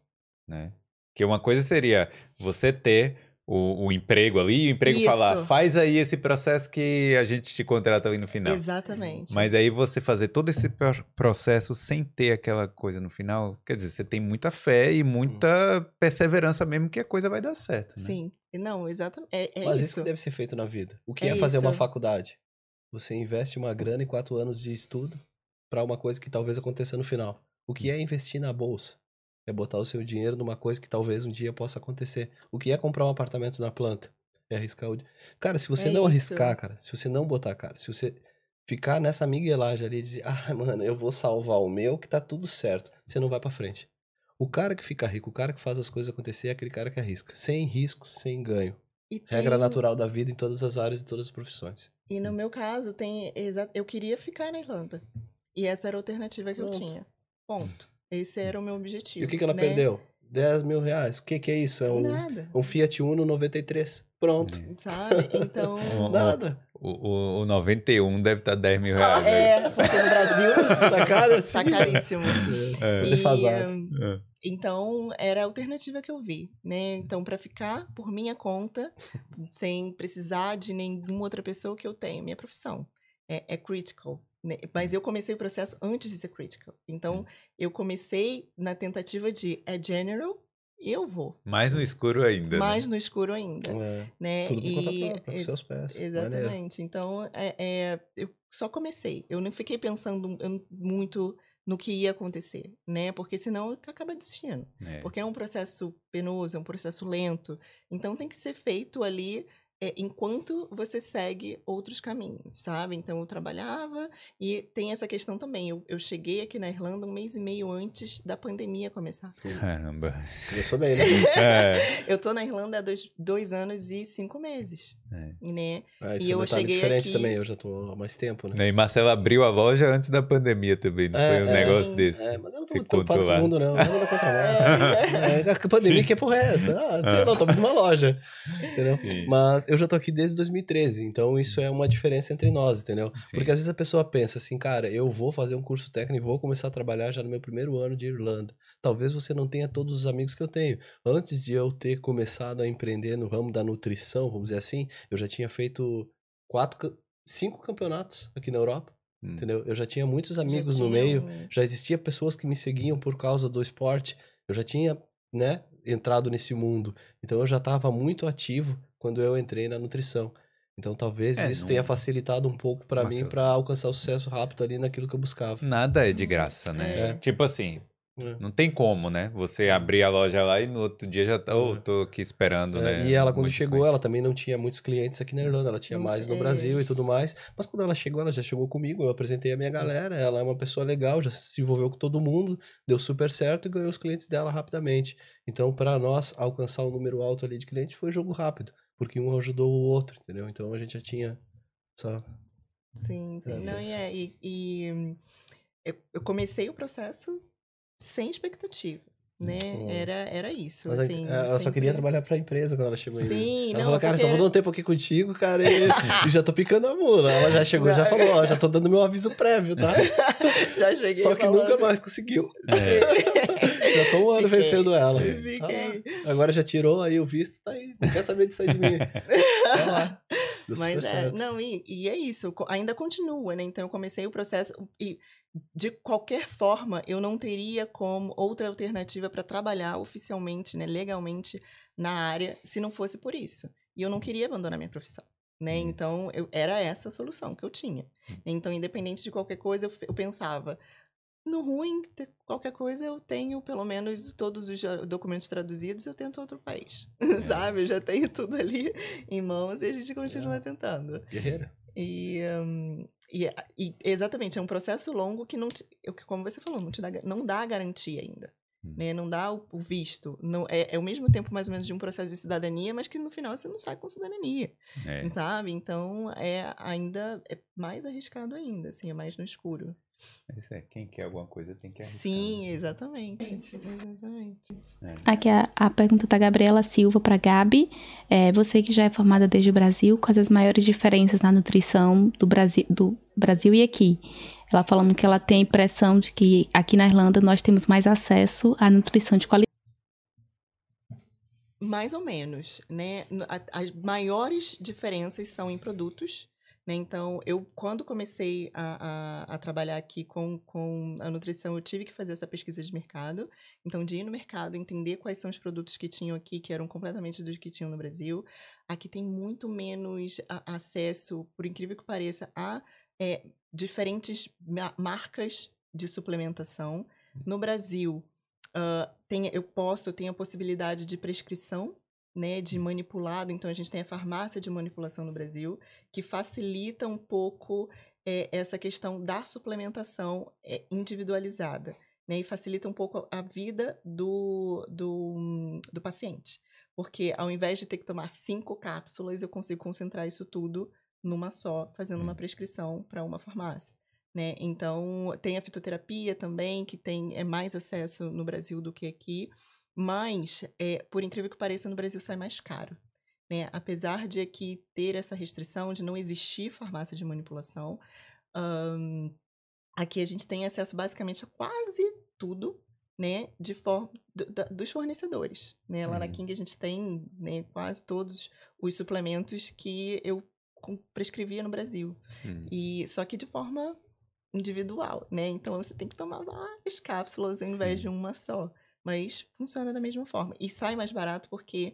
[SPEAKER 1] né? Que uma coisa seria você ter o, o emprego ali, o emprego
[SPEAKER 2] Isso.
[SPEAKER 1] falar, faz aí esse processo que a gente te contrata ali no final.
[SPEAKER 2] Exatamente.
[SPEAKER 1] Mas aí você fazer todo esse pro- processo sem ter aquela coisa no final, quer dizer, você tem muita fé e muita perseverança mesmo que a coisa vai dar certo, né?
[SPEAKER 2] Sim. Não, exatamente. É, é
[SPEAKER 3] Mas isso
[SPEAKER 2] isso.
[SPEAKER 3] que deve ser feito na vida. O que é,
[SPEAKER 2] É
[SPEAKER 3] fazer uma
[SPEAKER 2] isso.
[SPEAKER 3] faculdade? Você investe uma grana e quatro anos de estudo para uma coisa que talvez aconteça no final. O que é investir na bolsa? É botar o seu dinheiro numa coisa que talvez um dia possa acontecer. O que é comprar um apartamento na planta? É arriscar o. Cara, se você
[SPEAKER 2] É
[SPEAKER 3] não
[SPEAKER 2] isso.
[SPEAKER 3] arriscar, cara, se você não botar, cara, se você ficar nessa miguelagem ali e dizer, ah, mano, eu vou salvar o meu que tá tudo certo, você não vai pra frente. O cara que fica rico, o cara que faz as coisas acontecer é aquele cara que arrisca. Sem risco, sem ganho.
[SPEAKER 2] E
[SPEAKER 3] Regra
[SPEAKER 2] tem-
[SPEAKER 3] natural da vida em todas as áreas e todas as profissões.
[SPEAKER 2] E no meu caso, tem exa... eu queria ficar na Irlanda. E essa era a alternativa que
[SPEAKER 3] Pronto.
[SPEAKER 2] eu tinha. Ponto. Esse era o meu objetivo.
[SPEAKER 3] E o que, que ela
[SPEAKER 2] né?
[SPEAKER 3] perdeu? 10 mil reais. O que, que é isso? É um,
[SPEAKER 2] Nada.
[SPEAKER 3] um Fiat Uno 93. Pronto.
[SPEAKER 2] Sabe? Então.
[SPEAKER 3] Nada.
[SPEAKER 1] O, o, o 91 deve estar 10 mil reais. né?
[SPEAKER 2] é, porque no Brasil
[SPEAKER 3] Tá caro assim?
[SPEAKER 2] tá caríssimo.
[SPEAKER 1] É.
[SPEAKER 3] Tô
[SPEAKER 2] E,
[SPEAKER 3] defasado.
[SPEAKER 2] hum,
[SPEAKER 1] É.
[SPEAKER 2] Então, era a alternativa que eu vi, né? Então, para ficar por minha conta, sem precisar de nenhuma outra pessoa que eu tenho, minha profissão é, é critical. né? Mas eu comecei o processo antes de ser critical. Então, eu comecei na tentativa de é general, eu vou.
[SPEAKER 1] Mais no escuro ainda.
[SPEAKER 2] Mais
[SPEAKER 1] né?
[SPEAKER 2] no escuro ainda,
[SPEAKER 3] É,
[SPEAKER 2] né?
[SPEAKER 3] tudo por conta
[SPEAKER 2] E-
[SPEAKER 3] própria,
[SPEAKER 2] e-
[SPEAKER 3] os seus pés. Maneiro.
[SPEAKER 2] Exatamente. Então, é, é, eu só comecei. Eu não fiquei pensando muito no que ia acontecer, né? Porque senão acaba desistindo.
[SPEAKER 1] É.
[SPEAKER 2] Porque é um processo penoso, é um processo lento. Então tem que ser feito ali é, enquanto você segue outros caminhos, sabe? Então eu trabalhava e tem essa questão também. Eu, eu cheguei aqui na Irlanda um mês e meio antes da pandemia começar.
[SPEAKER 1] Caramba.
[SPEAKER 3] Começou bem, né?
[SPEAKER 1] É.
[SPEAKER 2] Eu tô na Irlanda há dois, dois anos e cinco meses,
[SPEAKER 1] É.
[SPEAKER 2] né?
[SPEAKER 3] Ah,
[SPEAKER 2] E
[SPEAKER 3] é um
[SPEAKER 2] eu cheguei
[SPEAKER 3] diferente
[SPEAKER 2] aqui-
[SPEAKER 3] também. Eu já tô há mais tempo, né?
[SPEAKER 1] E Marcelo abriu a loja antes da pandemia também, não
[SPEAKER 3] É,
[SPEAKER 1] foi um
[SPEAKER 3] é.
[SPEAKER 1] negócio desse.
[SPEAKER 3] É, mas eu não tô muito preocupado com o mundo, não. Nada contra nada. É, a pandemia que é porra é essa? Ah, sei
[SPEAKER 1] Ah.
[SPEAKER 3] lá, tô abrindo uma loja. Entendeu?
[SPEAKER 1] Sim.
[SPEAKER 3] Mas eu já tô aqui desde 2013, então isso é uma diferença entre nós, entendeu?
[SPEAKER 1] Sim.
[SPEAKER 3] Porque às vezes a pessoa pensa assim, cara, eu vou fazer um curso técnico e vou começar a trabalhar já no meu primeiro ano de Irlanda. Talvez você não tenha todos os amigos que eu tenho. Antes de eu ter começado a empreender no ramo da nutrição, vamos dizer assim, eu já tinha feito quatro, cinco campeonatos aqui na Europa,
[SPEAKER 1] Hum.
[SPEAKER 3] entendeu? Eu já tinha muitos amigos no
[SPEAKER 2] tinha
[SPEAKER 3] meio,
[SPEAKER 2] um-
[SPEAKER 3] já existia pessoas que me seguiam por causa do esporte. Eu já tinha, né, entrado nesse mundo. Então eu já estava muito ativo quando eu entrei na nutrição. Então talvez
[SPEAKER 1] É,
[SPEAKER 3] isso
[SPEAKER 1] não-
[SPEAKER 3] tenha facilitado um pouco para mim para alcançar o sucesso rápido ali naquilo que eu buscava.
[SPEAKER 1] Nada é de graça, né?
[SPEAKER 2] É.
[SPEAKER 1] Tipo assim,
[SPEAKER 3] É.
[SPEAKER 1] não tem como, né? Você abrir a loja lá e no outro dia já tá, oh, tô aqui esperando,
[SPEAKER 3] É,
[SPEAKER 1] né?
[SPEAKER 3] E ela, quando
[SPEAKER 1] Muito
[SPEAKER 3] chegou,
[SPEAKER 1] bem.
[SPEAKER 3] ela também não tinha muitos clientes aqui na Irlanda, ela tinha
[SPEAKER 2] Não
[SPEAKER 3] mais no
[SPEAKER 2] tinha,
[SPEAKER 3] Brasil e tudo mais. Mas quando ela chegou, ela já chegou comigo, eu apresentei a minha galera, ela é uma pessoa legal, já se envolveu com todo mundo, deu super certo e ganhou os clientes dela rapidamente. Então, para nós alcançar um número alto ali de clientes foi jogo rápido, porque um ajudou o outro, entendeu? Então a gente já tinha essa.
[SPEAKER 2] Sim, sim.
[SPEAKER 3] É,
[SPEAKER 2] Não, e, é, e, e, eu, eu comecei o processo sem expectativa, né?
[SPEAKER 3] Hum.
[SPEAKER 2] Era, era isso,
[SPEAKER 3] Mas a-
[SPEAKER 2] assim.
[SPEAKER 3] ela só queria
[SPEAKER 2] sempre-
[SPEAKER 3] trabalhar pra empresa quando ela chegou aí.
[SPEAKER 2] Sim,
[SPEAKER 3] Ela
[SPEAKER 2] não,
[SPEAKER 3] falou, cara,
[SPEAKER 2] porque
[SPEAKER 3] só vou dar um tempo aqui contigo, cara, e, e já tô picando a mula. Ela já chegou, já falou, ó, já tô dando meu aviso prévio, tá?
[SPEAKER 2] já cheguei
[SPEAKER 3] Só que
[SPEAKER 2] falando.
[SPEAKER 3] nunca mais conseguiu.
[SPEAKER 1] É.
[SPEAKER 3] Já tô um ano
[SPEAKER 2] Fiquei,
[SPEAKER 3] vencendo ela. Tá. Agora já tirou aí o visto, tá aí. Não quer saber disso aí de mim. Tá lá. Deu
[SPEAKER 2] Mas é,
[SPEAKER 3] certo.
[SPEAKER 2] não, e, e é isso, ainda continua, né? Então eu comecei o processo e de qualquer forma eu não teria como outra alternativa para trabalhar oficialmente, né, legalmente na área, se não fosse por isso. E eu não queria abandonar minha profissão. Né?
[SPEAKER 1] Hum.
[SPEAKER 2] Então, eu, era essa a solução que eu tinha. Então, independente de qualquer coisa, eu, eu pensava, no ruim, qualquer coisa, eu tenho pelo menos todos os documentos traduzidos, eu tento outro país. Sabe? Eu já tenho tudo ali em mãos e a gente continua
[SPEAKER 3] É.
[SPEAKER 2] tentando.
[SPEAKER 3] Guerreira.
[SPEAKER 2] E, hum, e, e exatamente, é um processo longo que não, te- como você falou, não, te dá, não dá garantia ainda.
[SPEAKER 1] Hum.
[SPEAKER 2] Né? Não dá o, o visto. Não, é, é o mesmo tempo, mais ou menos, de um processo de cidadania, mas que no final você não sai com cidadania.
[SPEAKER 1] É.
[SPEAKER 2] Sabe? Então é ainda é mais arriscado ainda, assim, é mais no escuro.
[SPEAKER 1] Isso é, quem quer alguma coisa tem que arriscar.
[SPEAKER 2] Sim, exatamente. Exatamente.
[SPEAKER 1] É.
[SPEAKER 4] Aqui a, a pergunta da Gabriela Silva para Gabi. É, você que já é formada desde o Brasil, quais as maiores diferenças na nutrição do Brasil, do Brasil e aqui? Ela falando que ela tem a impressão de que aqui na Irlanda nós temos mais acesso à nutrição de qualidade.
[SPEAKER 2] Mais ou menos, né? As maiores diferenças são em produtos, né? Então, eu, quando comecei a, a, a trabalhar aqui com, com a nutrição, eu tive que fazer essa pesquisa de mercado. Então, de ir no mercado, entender quais são os produtos que tinham aqui, que eram completamente dos que tinham no Brasil. Aqui tem muito menos a- acesso, por incrível que pareça, a é, diferentes ma- marcas de suplementação. No Brasil, ah, tem, eu posso, eu tenho a possibilidade de prescrição, né, de manipulado. Então, a gente tem a farmácia de manipulação no Brasil, que facilita um pouco eh, essa questão da suplementação eh, individualizada, né, e facilita um pouco a vida do, do, do paciente. Porque ao invés de ter que tomar cinco cápsulas, eu consigo concentrar isso tudo numa só, fazendo uma
[SPEAKER 1] Hum.
[SPEAKER 2] prescrição para uma farmácia. Né? Então, tem a fitoterapia também, que tem é mais acesso no Brasil do que aqui, mas, é, por incrível que pareça, no Brasil sai mais caro. Né? Apesar de aqui ter essa restrição de não existir farmácia de manipulação, ahn, aqui a gente tem acesso basicamente a quase tudo, né, de forma dos fornecedores, né? Lá na
[SPEAKER 1] Uhum.
[SPEAKER 2] King a gente tem, né, quase todos os suplementos que eu prescrevia no Brasil.
[SPEAKER 1] Hum.
[SPEAKER 2] E só que de forma individual, né? Então você tem que tomar várias cápsulas ao invés
[SPEAKER 1] Sim.
[SPEAKER 2] de uma só. Mas funciona da mesma forma. E sai mais barato porque,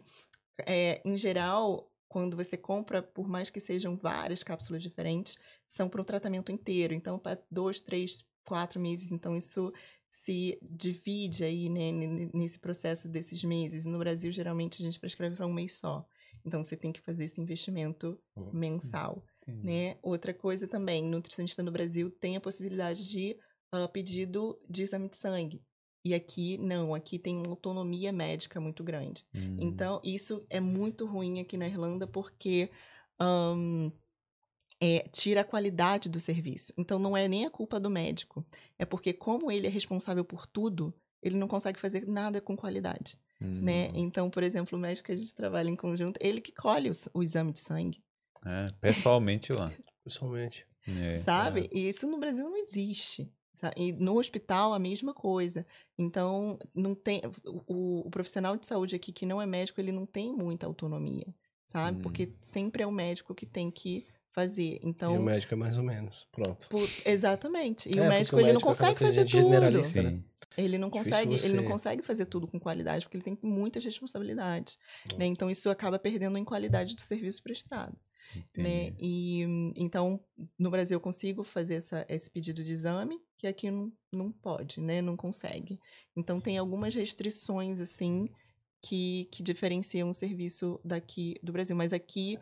[SPEAKER 2] é, em geral, quando você compra, por mais que sejam várias cápsulas diferentes, são para o tratamento inteiro. Então, para dois, três, quatro meses. Então, isso se divide aí, né, nesse processo desses meses. No Brasil, geralmente, a gente prescreve para um mês só. Então, você tem que fazer esse investimento
[SPEAKER 3] Uhum.
[SPEAKER 2] mensal né? Outra coisa também, nutricionista no Brasil tem a possibilidade de ah, pedido de exame de sangue. E aqui não, aqui tem uma autonomia médica muito grande.
[SPEAKER 1] Hum.
[SPEAKER 2] Então, isso é muito ruim aqui na Irlanda porque ahn, é, tira a qualidade do serviço. Então, não é nem a culpa do médico. É porque, como ele é responsável por tudo, ele não consegue fazer nada com qualidade, né?
[SPEAKER 1] Hum.
[SPEAKER 2] Então, por exemplo, o médico que a gente trabalha em conjunto, ele que colhe o, o exame de sangue.
[SPEAKER 1] É, pessoalmente lá.
[SPEAKER 3] Pessoalmente.
[SPEAKER 1] É.
[SPEAKER 2] sabe? E isso no Brasil não existe. sa- E no hospital a mesma coisa. Então, não tem o, o profissional de saúde aqui que não é médico, ele não tem muita autonomia, sabe?
[SPEAKER 1] Hum.
[SPEAKER 2] Porque sempre é o médico que tem que fazer.
[SPEAKER 3] e o
[SPEAKER 2] Então,
[SPEAKER 3] médico é mais ou menos. Pronto.
[SPEAKER 2] por- exatamente. E
[SPEAKER 3] É,
[SPEAKER 2] o médico
[SPEAKER 3] o
[SPEAKER 2] ele não
[SPEAKER 3] médico
[SPEAKER 2] consegue fazer tudo.
[SPEAKER 3] né?
[SPEAKER 2] Ele não consegue, ele não
[SPEAKER 3] você-
[SPEAKER 2] consegue fazer tudo com qualidade, porque ele tem muitas responsabilidades,
[SPEAKER 3] Hum.
[SPEAKER 2] né? Então isso acaba perdendo em qualidade do serviço prestado né? E então no Brasil eu consigo fazer essa, esse pedido de exame, que aqui não, não pode, né? Não consegue. Então tem algumas restrições assim que, que diferenciam o serviço daqui do Brasil, mas aqui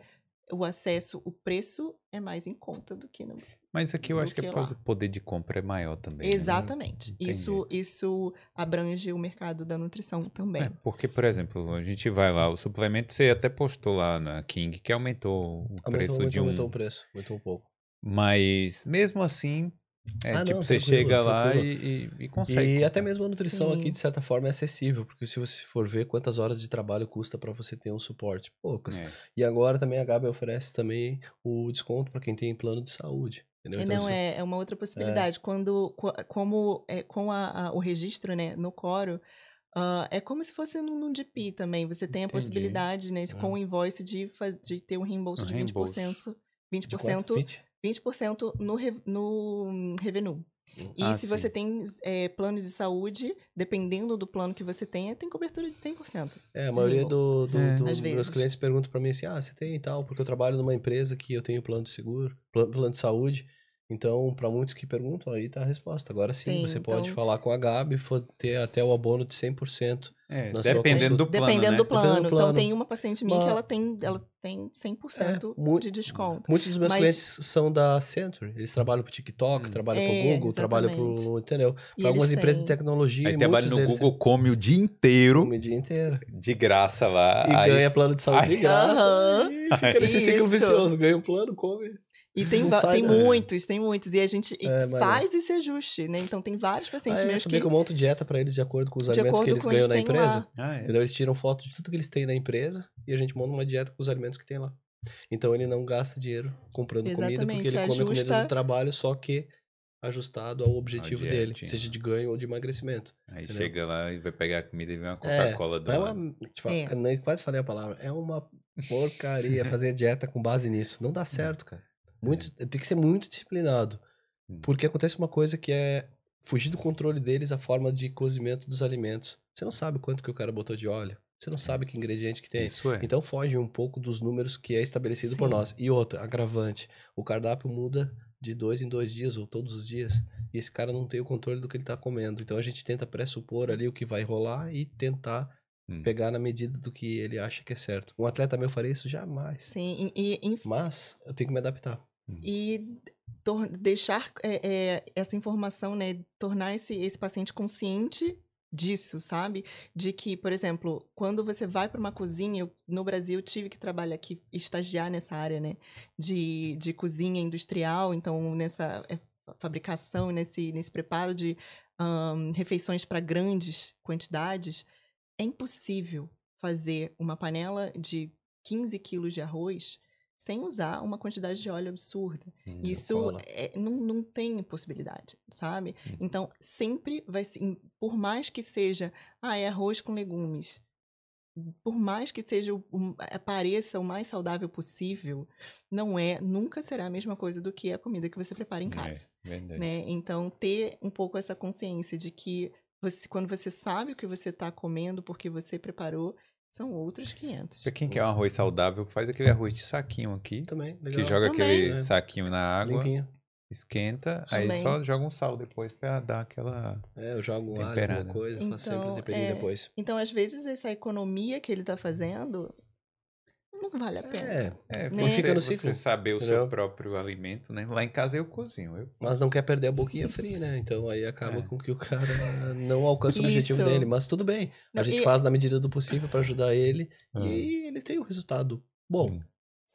[SPEAKER 2] o acesso, o preço é mais em conta do que no
[SPEAKER 1] Mas aqui eu acho que é
[SPEAKER 2] que
[SPEAKER 1] por causa do poder de compra é maior também. né?
[SPEAKER 2] Exatamente.
[SPEAKER 1] Entendi.
[SPEAKER 2] Isso isso abrange o mercado da nutrição também.
[SPEAKER 1] É, porque, por exemplo, a gente vai lá, o suplemento você até postou lá na King que aumentou o
[SPEAKER 3] Aumentou,
[SPEAKER 1] preço
[SPEAKER 3] aumentou,
[SPEAKER 1] de um.
[SPEAKER 3] aumentou o preço. Aumentou um pouco.
[SPEAKER 1] Mas mesmo assim, é
[SPEAKER 3] Ah,
[SPEAKER 1] tipo,
[SPEAKER 3] não,
[SPEAKER 1] você chega lá
[SPEAKER 3] tranquilo.
[SPEAKER 1] e, e, e consegue.
[SPEAKER 3] E até mesmo a nutrição aqui,
[SPEAKER 2] Sim.
[SPEAKER 3] de certa forma, é acessível, porque se você for ver quantas horas de trabalho custa para você ter um suporte, poucas.
[SPEAKER 1] É.
[SPEAKER 3] E agora também a Gabi oferece também o desconto para quem tem plano de saúde. Entendeu?
[SPEAKER 2] É,
[SPEAKER 3] Então,
[SPEAKER 2] não,
[SPEAKER 3] isso-
[SPEAKER 2] é, é uma outra possibilidade. Quando, co- como é, com a- a- o registro, né, no Coro, ah, é como se fosse num, num GP também. Você tem a
[SPEAKER 1] Entendi.
[SPEAKER 2] possibilidade, né,
[SPEAKER 3] É.
[SPEAKER 2] com o invoice de, de ter um reembolso
[SPEAKER 1] Um
[SPEAKER 2] de
[SPEAKER 1] reembolso.
[SPEAKER 2] 20%,
[SPEAKER 3] de quanto?
[SPEAKER 2] 20%,
[SPEAKER 3] 20?
[SPEAKER 2] 20% no, re- no hum, revenue. E
[SPEAKER 1] Ah,
[SPEAKER 2] se você
[SPEAKER 1] sim.
[SPEAKER 2] tem é, plano de saúde, dependendo do plano que você tenha, tem cobertura de 100%.
[SPEAKER 3] É, a maioria do, do,
[SPEAKER 1] É.
[SPEAKER 3] do- dos meus clientes perguntam para mim assim: ah, você tem e tal, porque eu trabalho numa empresa que eu tenho plano de seguro, plano, plano de saúde. Então, para muitos que perguntam, aí tá a resposta. Agora sim,
[SPEAKER 2] Sim,
[SPEAKER 3] você pode
[SPEAKER 2] então-
[SPEAKER 3] falar com a Gabi e ter até o abono de 100%.
[SPEAKER 1] É,
[SPEAKER 3] na sua
[SPEAKER 1] dependendo do plano.
[SPEAKER 2] Dependendo
[SPEAKER 1] né?
[SPEAKER 2] do plano.
[SPEAKER 3] Dependendo do
[SPEAKER 2] Então
[SPEAKER 3] plano.
[SPEAKER 2] tem uma paciente minha
[SPEAKER 3] Uma-
[SPEAKER 2] que ela tem, ela tem 100%
[SPEAKER 3] É, mu-
[SPEAKER 2] de desconto.
[SPEAKER 3] Muitos dos meus
[SPEAKER 2] Mas-
[SPEAKER 3] clientes são da Century. Eles trabalham pro TikTok,
[SPEAKER 1] Hum.
[SPEAKER 3] trabalham
[SPEAKER 2] É,
[SPEAKER 3] pro Google, trabalham
[SPEAKER 2] exatamente.
[SPEAKER 3] pro. Entendeu? Para algumas
[SPEAKER 2] eles
[SPEAKER 3] empresas de
[SPEAKER 2] têm-
[SPEAKER 3] tecnologia.
[SPEAKER 1] Aí
[SPEAKER 3] e
[SPEAKER 1] trabalha
[SPEAKER 3] muitos
[SPEAKER 1] no
[SPEAKER 3] deles
[SPEAKER 1] Google, come o dia inteiro
[SPEAKER 3] come o dia inteiro.
[SPEAKER 1] de graça lá.
[SPEAKER 3] E
[SPEAKER 1] aí-
[SPEAKER 3] ganha plano de saúde de
[SPEAKER 1] Ai.
[SPEAKER 3] graça.
[SPEAKER 2] Aham.
[SPEAKER 3] E fica nesse ciclo vicioso. Ganha um plano, come.
[SPEAKER 2] E tem,
[SPEAKER 3] sai,
[SPEAKER 2] tem
[SPEAKER 3] né?
[SPEAKER 2] muitos, tem muitos. E a gente
[SPEAKER 3] É,
[SPEAKER 2] faz esse ajuste, né? Então tem vários pacientes
[SPEAKER 3] Ah, é,
[SPEAKER 2] meus
[SPEAKER 3] sabia
[SPEAKER 2] que,
[SPEAKER 3] que eu monto dieta para eles de acordo com os alimentos que eles ganham
[SPEAKER 2] eles
[SPEAKER 3] na
[SPEAKER 2] têm
[SPEAKER 3] empresa.
[SPEAKER 2] lá.
[SPEAKER 1] Ah, é.
[SPEAKER 3] Entendeu? Eles tiram foto de tudo que eles têm na empresa e a gente monta uma dieta com os alimentos que tem lá. Então ele não gasta dinheiro comprando comida, porque
[SPEAKER 2] Exatamente,
[SPEAKER 3] ele come a comida
[SPEAKER 2] ajusta-
[SPEAKER 3] do trabalho, só que ajustado ao objetivo dele,
[SPEAKER 1] dietinha.
[SPEAKER 3] seja de ganho ou de emagrecimento.
[SPEAKER 1] Aí
[SPEAKER 3] Entendeu?
[SPEAKER 1] chega lá e vai pegar a comida e vem uma
[SPEAKER 3] É,
[SPEAKER 1] Coca-Cola do
[SPEAKER 3] é uma, tipo,
[SPEAKER 2] É.
[SPEAKER 3] quase falei a palavra, é uma porcaria fazer dieta com base nisso. Não dá certo, cara. Muito, Tem que ser muito disciplinado.
[SPEAKER 1] Hum.
[SPEAKER 3] Porque acontece uma coisa que é fugir do controle deles a forma de cozimento dos alimentos. Você não sabe quanto que o cara botou de óleo. Você não sabe que ingrediente que tem.
[SPEAKER 1] Isso é.
[SPEAKER 3] Então foge um pouco dos números que é estabelecido por
[SPEAKER 2] Sim.
[SPEAKER 3] nós. E outra, agravante. O cardápio muda de dois em dois dias ou todos os dias. E esse cara não tem o controle do que ele tá comendo. Então a gente tenta pressupor ali o que vai rolar e tentar
[SPEAKER 1] Hum.
[SPEAKER 3] pegar na medida do que ele acha que é certo. Um atleta meu faria isso jamais.
[SPEAKER 2] Sim, e, e,
[SPEAKER 3] Mas eu tenho que me adaptar.
[SPEAKER 2] E tor- deixar é, é, essa informação, né, tornar esse, esse paciente consciente disso, sabe? De que, por exemplo, quando você vai para uma cozinha, eu, no Brasil eu tive que trabalhar aqui, estagiar nessa área, né, de, de cozinha industrial, então nessa é, fabricação, nesse, nesse preparo de ahn, refeições para grandes quantidades, é impossível fazer uma panela de 15 quilos de arroz sem usar uma quantidade de óleo absurda.
[SPEAKER 1] Hum.
[SPEAKER 2] Isso é- não, não tem possibilidade, sabe?
[SPEAKER 1] Uhum.
[SPEAKER 2] Então, sempre vai ser, por mais que seja, ah, é arroz com legumes, por mais que seja, o- o- apareça o mais saudável possível, não é, nunca será a mesma coisa do que a comida que você prepara em casa
[SPEAKER 1] É,
[SPEAKER 2] né? Então, ter um pouco essa consciência de que você, quando você sabe o que você está comendo, porque você preparou, são outros 500.
[SPEAKER 1] Pra quem quer um arroz saudável, faz aquele arroz de saquinho aqui.
[SPEAKER 3] Também, legal.
[SPEAKER 1] Que joga
[SPEAKER 2] Também.
[SPEAKER 1] aquele
[SPEAKER 3] É.
[SPEAKER 1] saquinho na água,
[SPEAKER 3] Limpinho.
[SPEAKER 1] esquenta, aí
[SPEAKER 2] Também.
[SPEAKER 1] só joga um sal depois pra dar aquela.
[SPEAKER 3] É, eu jogo um alho,
[SPEAKER 1] Temperado.
[SPEAKER 3] alguma coisa, faço sempre
[SPEAKER 2] Então,
[SPEAKER 3] um temperinho
[SPEAKER 2] é,
[SPEAKER 3] depois.
[SPEAKER 2] Então, às vezes, essa economia que ele está fazendo não vale a pena.
[SPEAKER 3] É,
[SPEAKER 1] É,
[SPEAKER 2] Né?
[SPEAKER 1] você,
[SPEAKER 3] Fica no
[SPEAKER 1] você
[SPEAKER 3] ciclo,
[SPEAKER 1] saber o seu
[SPEAKER 3] entendeu?
[SPEAKER 1] próprio alimento, né? Lá em casa eu cozinho. Eu...
[SPEAKER 3] mas não quer perder a boquinha fria, né? Então aí acaba
[SPEAKER 1] É.
[SPEAKER 3] com que o cara não alcança o objetivo
[SPEAKER 2] Isso.
[SPEAKER 3] dele. Mas tudo bem. A
[SPEAKER 2] Não,
[SPEAKER 3] gente
[SPEAKER 2] e-
[SPEAKER 3] faz na medida do possível pra ajudar ele.
[SPEAKER 1] Ah.
[SPEAKER 3] E eles têm um resultado bom.
[SPEAKER 1] Hum.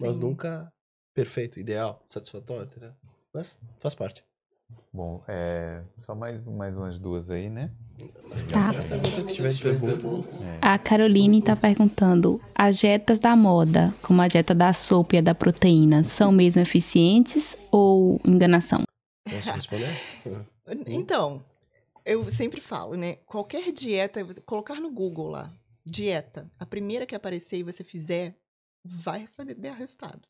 [SPEAKER 3] Mas
[SPEAKER 2] Sim.
[SPEAKER 3] nunca perfeito, ideal, satisfatório, entendeu? Mas faz parte.
[SPEAKER 1] Bom, é... só mais, mais umas duas aí, né?
[SPEAKER 4] Tá.
[SPEAKER 3] Se tiver de pergunta,
[SPEAKER 4] A Caroline está perguntando: as dietas da moda, como a dieta da sopa e a da proteína, são mesmo eficientes ou enganação?
[SPEAKER 3] posso responder?
[SPEAKER 2] Então, eu sempre falo, né? Qualquer dieta, colocar no Google lá, dieta, a primeira que aparecer e você fizer, vai fazer, dar resultado.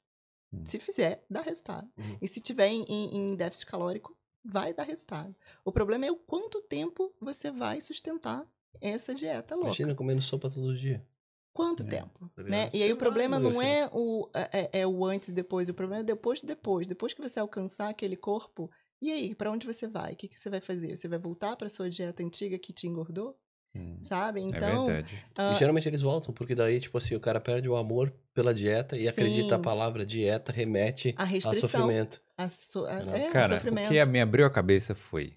[SPEAKER 1] Hum.
[SPEAKER 2] Se fizer, dá resultado.
[SPEAKER 3] Uhum.
[SPEAKER 2] E se tiver em, em- em déficit calórico, vai dar resultado. O problema é o quanto tempo você vai sustentar essa dieta louca.
[SPEAKER 3] Imagina comendo sopa todo dia.
[SPEAKER 2] Quanto
[SPEAKER 1] É,
[SPEAKER 2] tempo?
[SPEAKER 3] tá
[SPEAKER 2] Né? E aí o problema não
[SPEAKER 3] assim.
[SPEAKER 2] é o, é, é o antes e depois, o problema é depois de depois. Depois que você alcançar aquele corpo, e aí, pra onde você vai? O que, que você vai fazer? Você vai voltar pra sua dieta antiga que te engordou?
[SPEAKER 1] Hum,
[SPEAKER 2] Sabe?
[SPEAKER 1] é
[SPEAKER 2] Então,
[SPEAKER 1] verdade.
[SPEAKER 2] ah,
[SPEAKER 3] E geralmente eles voltam, porque daí, tipo assim, o cara perde o amor pela dieta e
[SPEAKER 2] Sim.
[SPEAKER 3] acredita a palavra dieta remete
[SPEAKER 2] a
[SPEAKER 3] a
[SPEAKER 2] restrição,
[SPEAKER 3] sofrimento.
[SPEAKER 2] A so-
[SPEAKER 3] Não.
[SPEAKER 2] é,
[SPEAKER 1] Cara,
[SPEAKER 2] sofrimento.
[SPEAKER 1] o que me abriu a cabeça foi: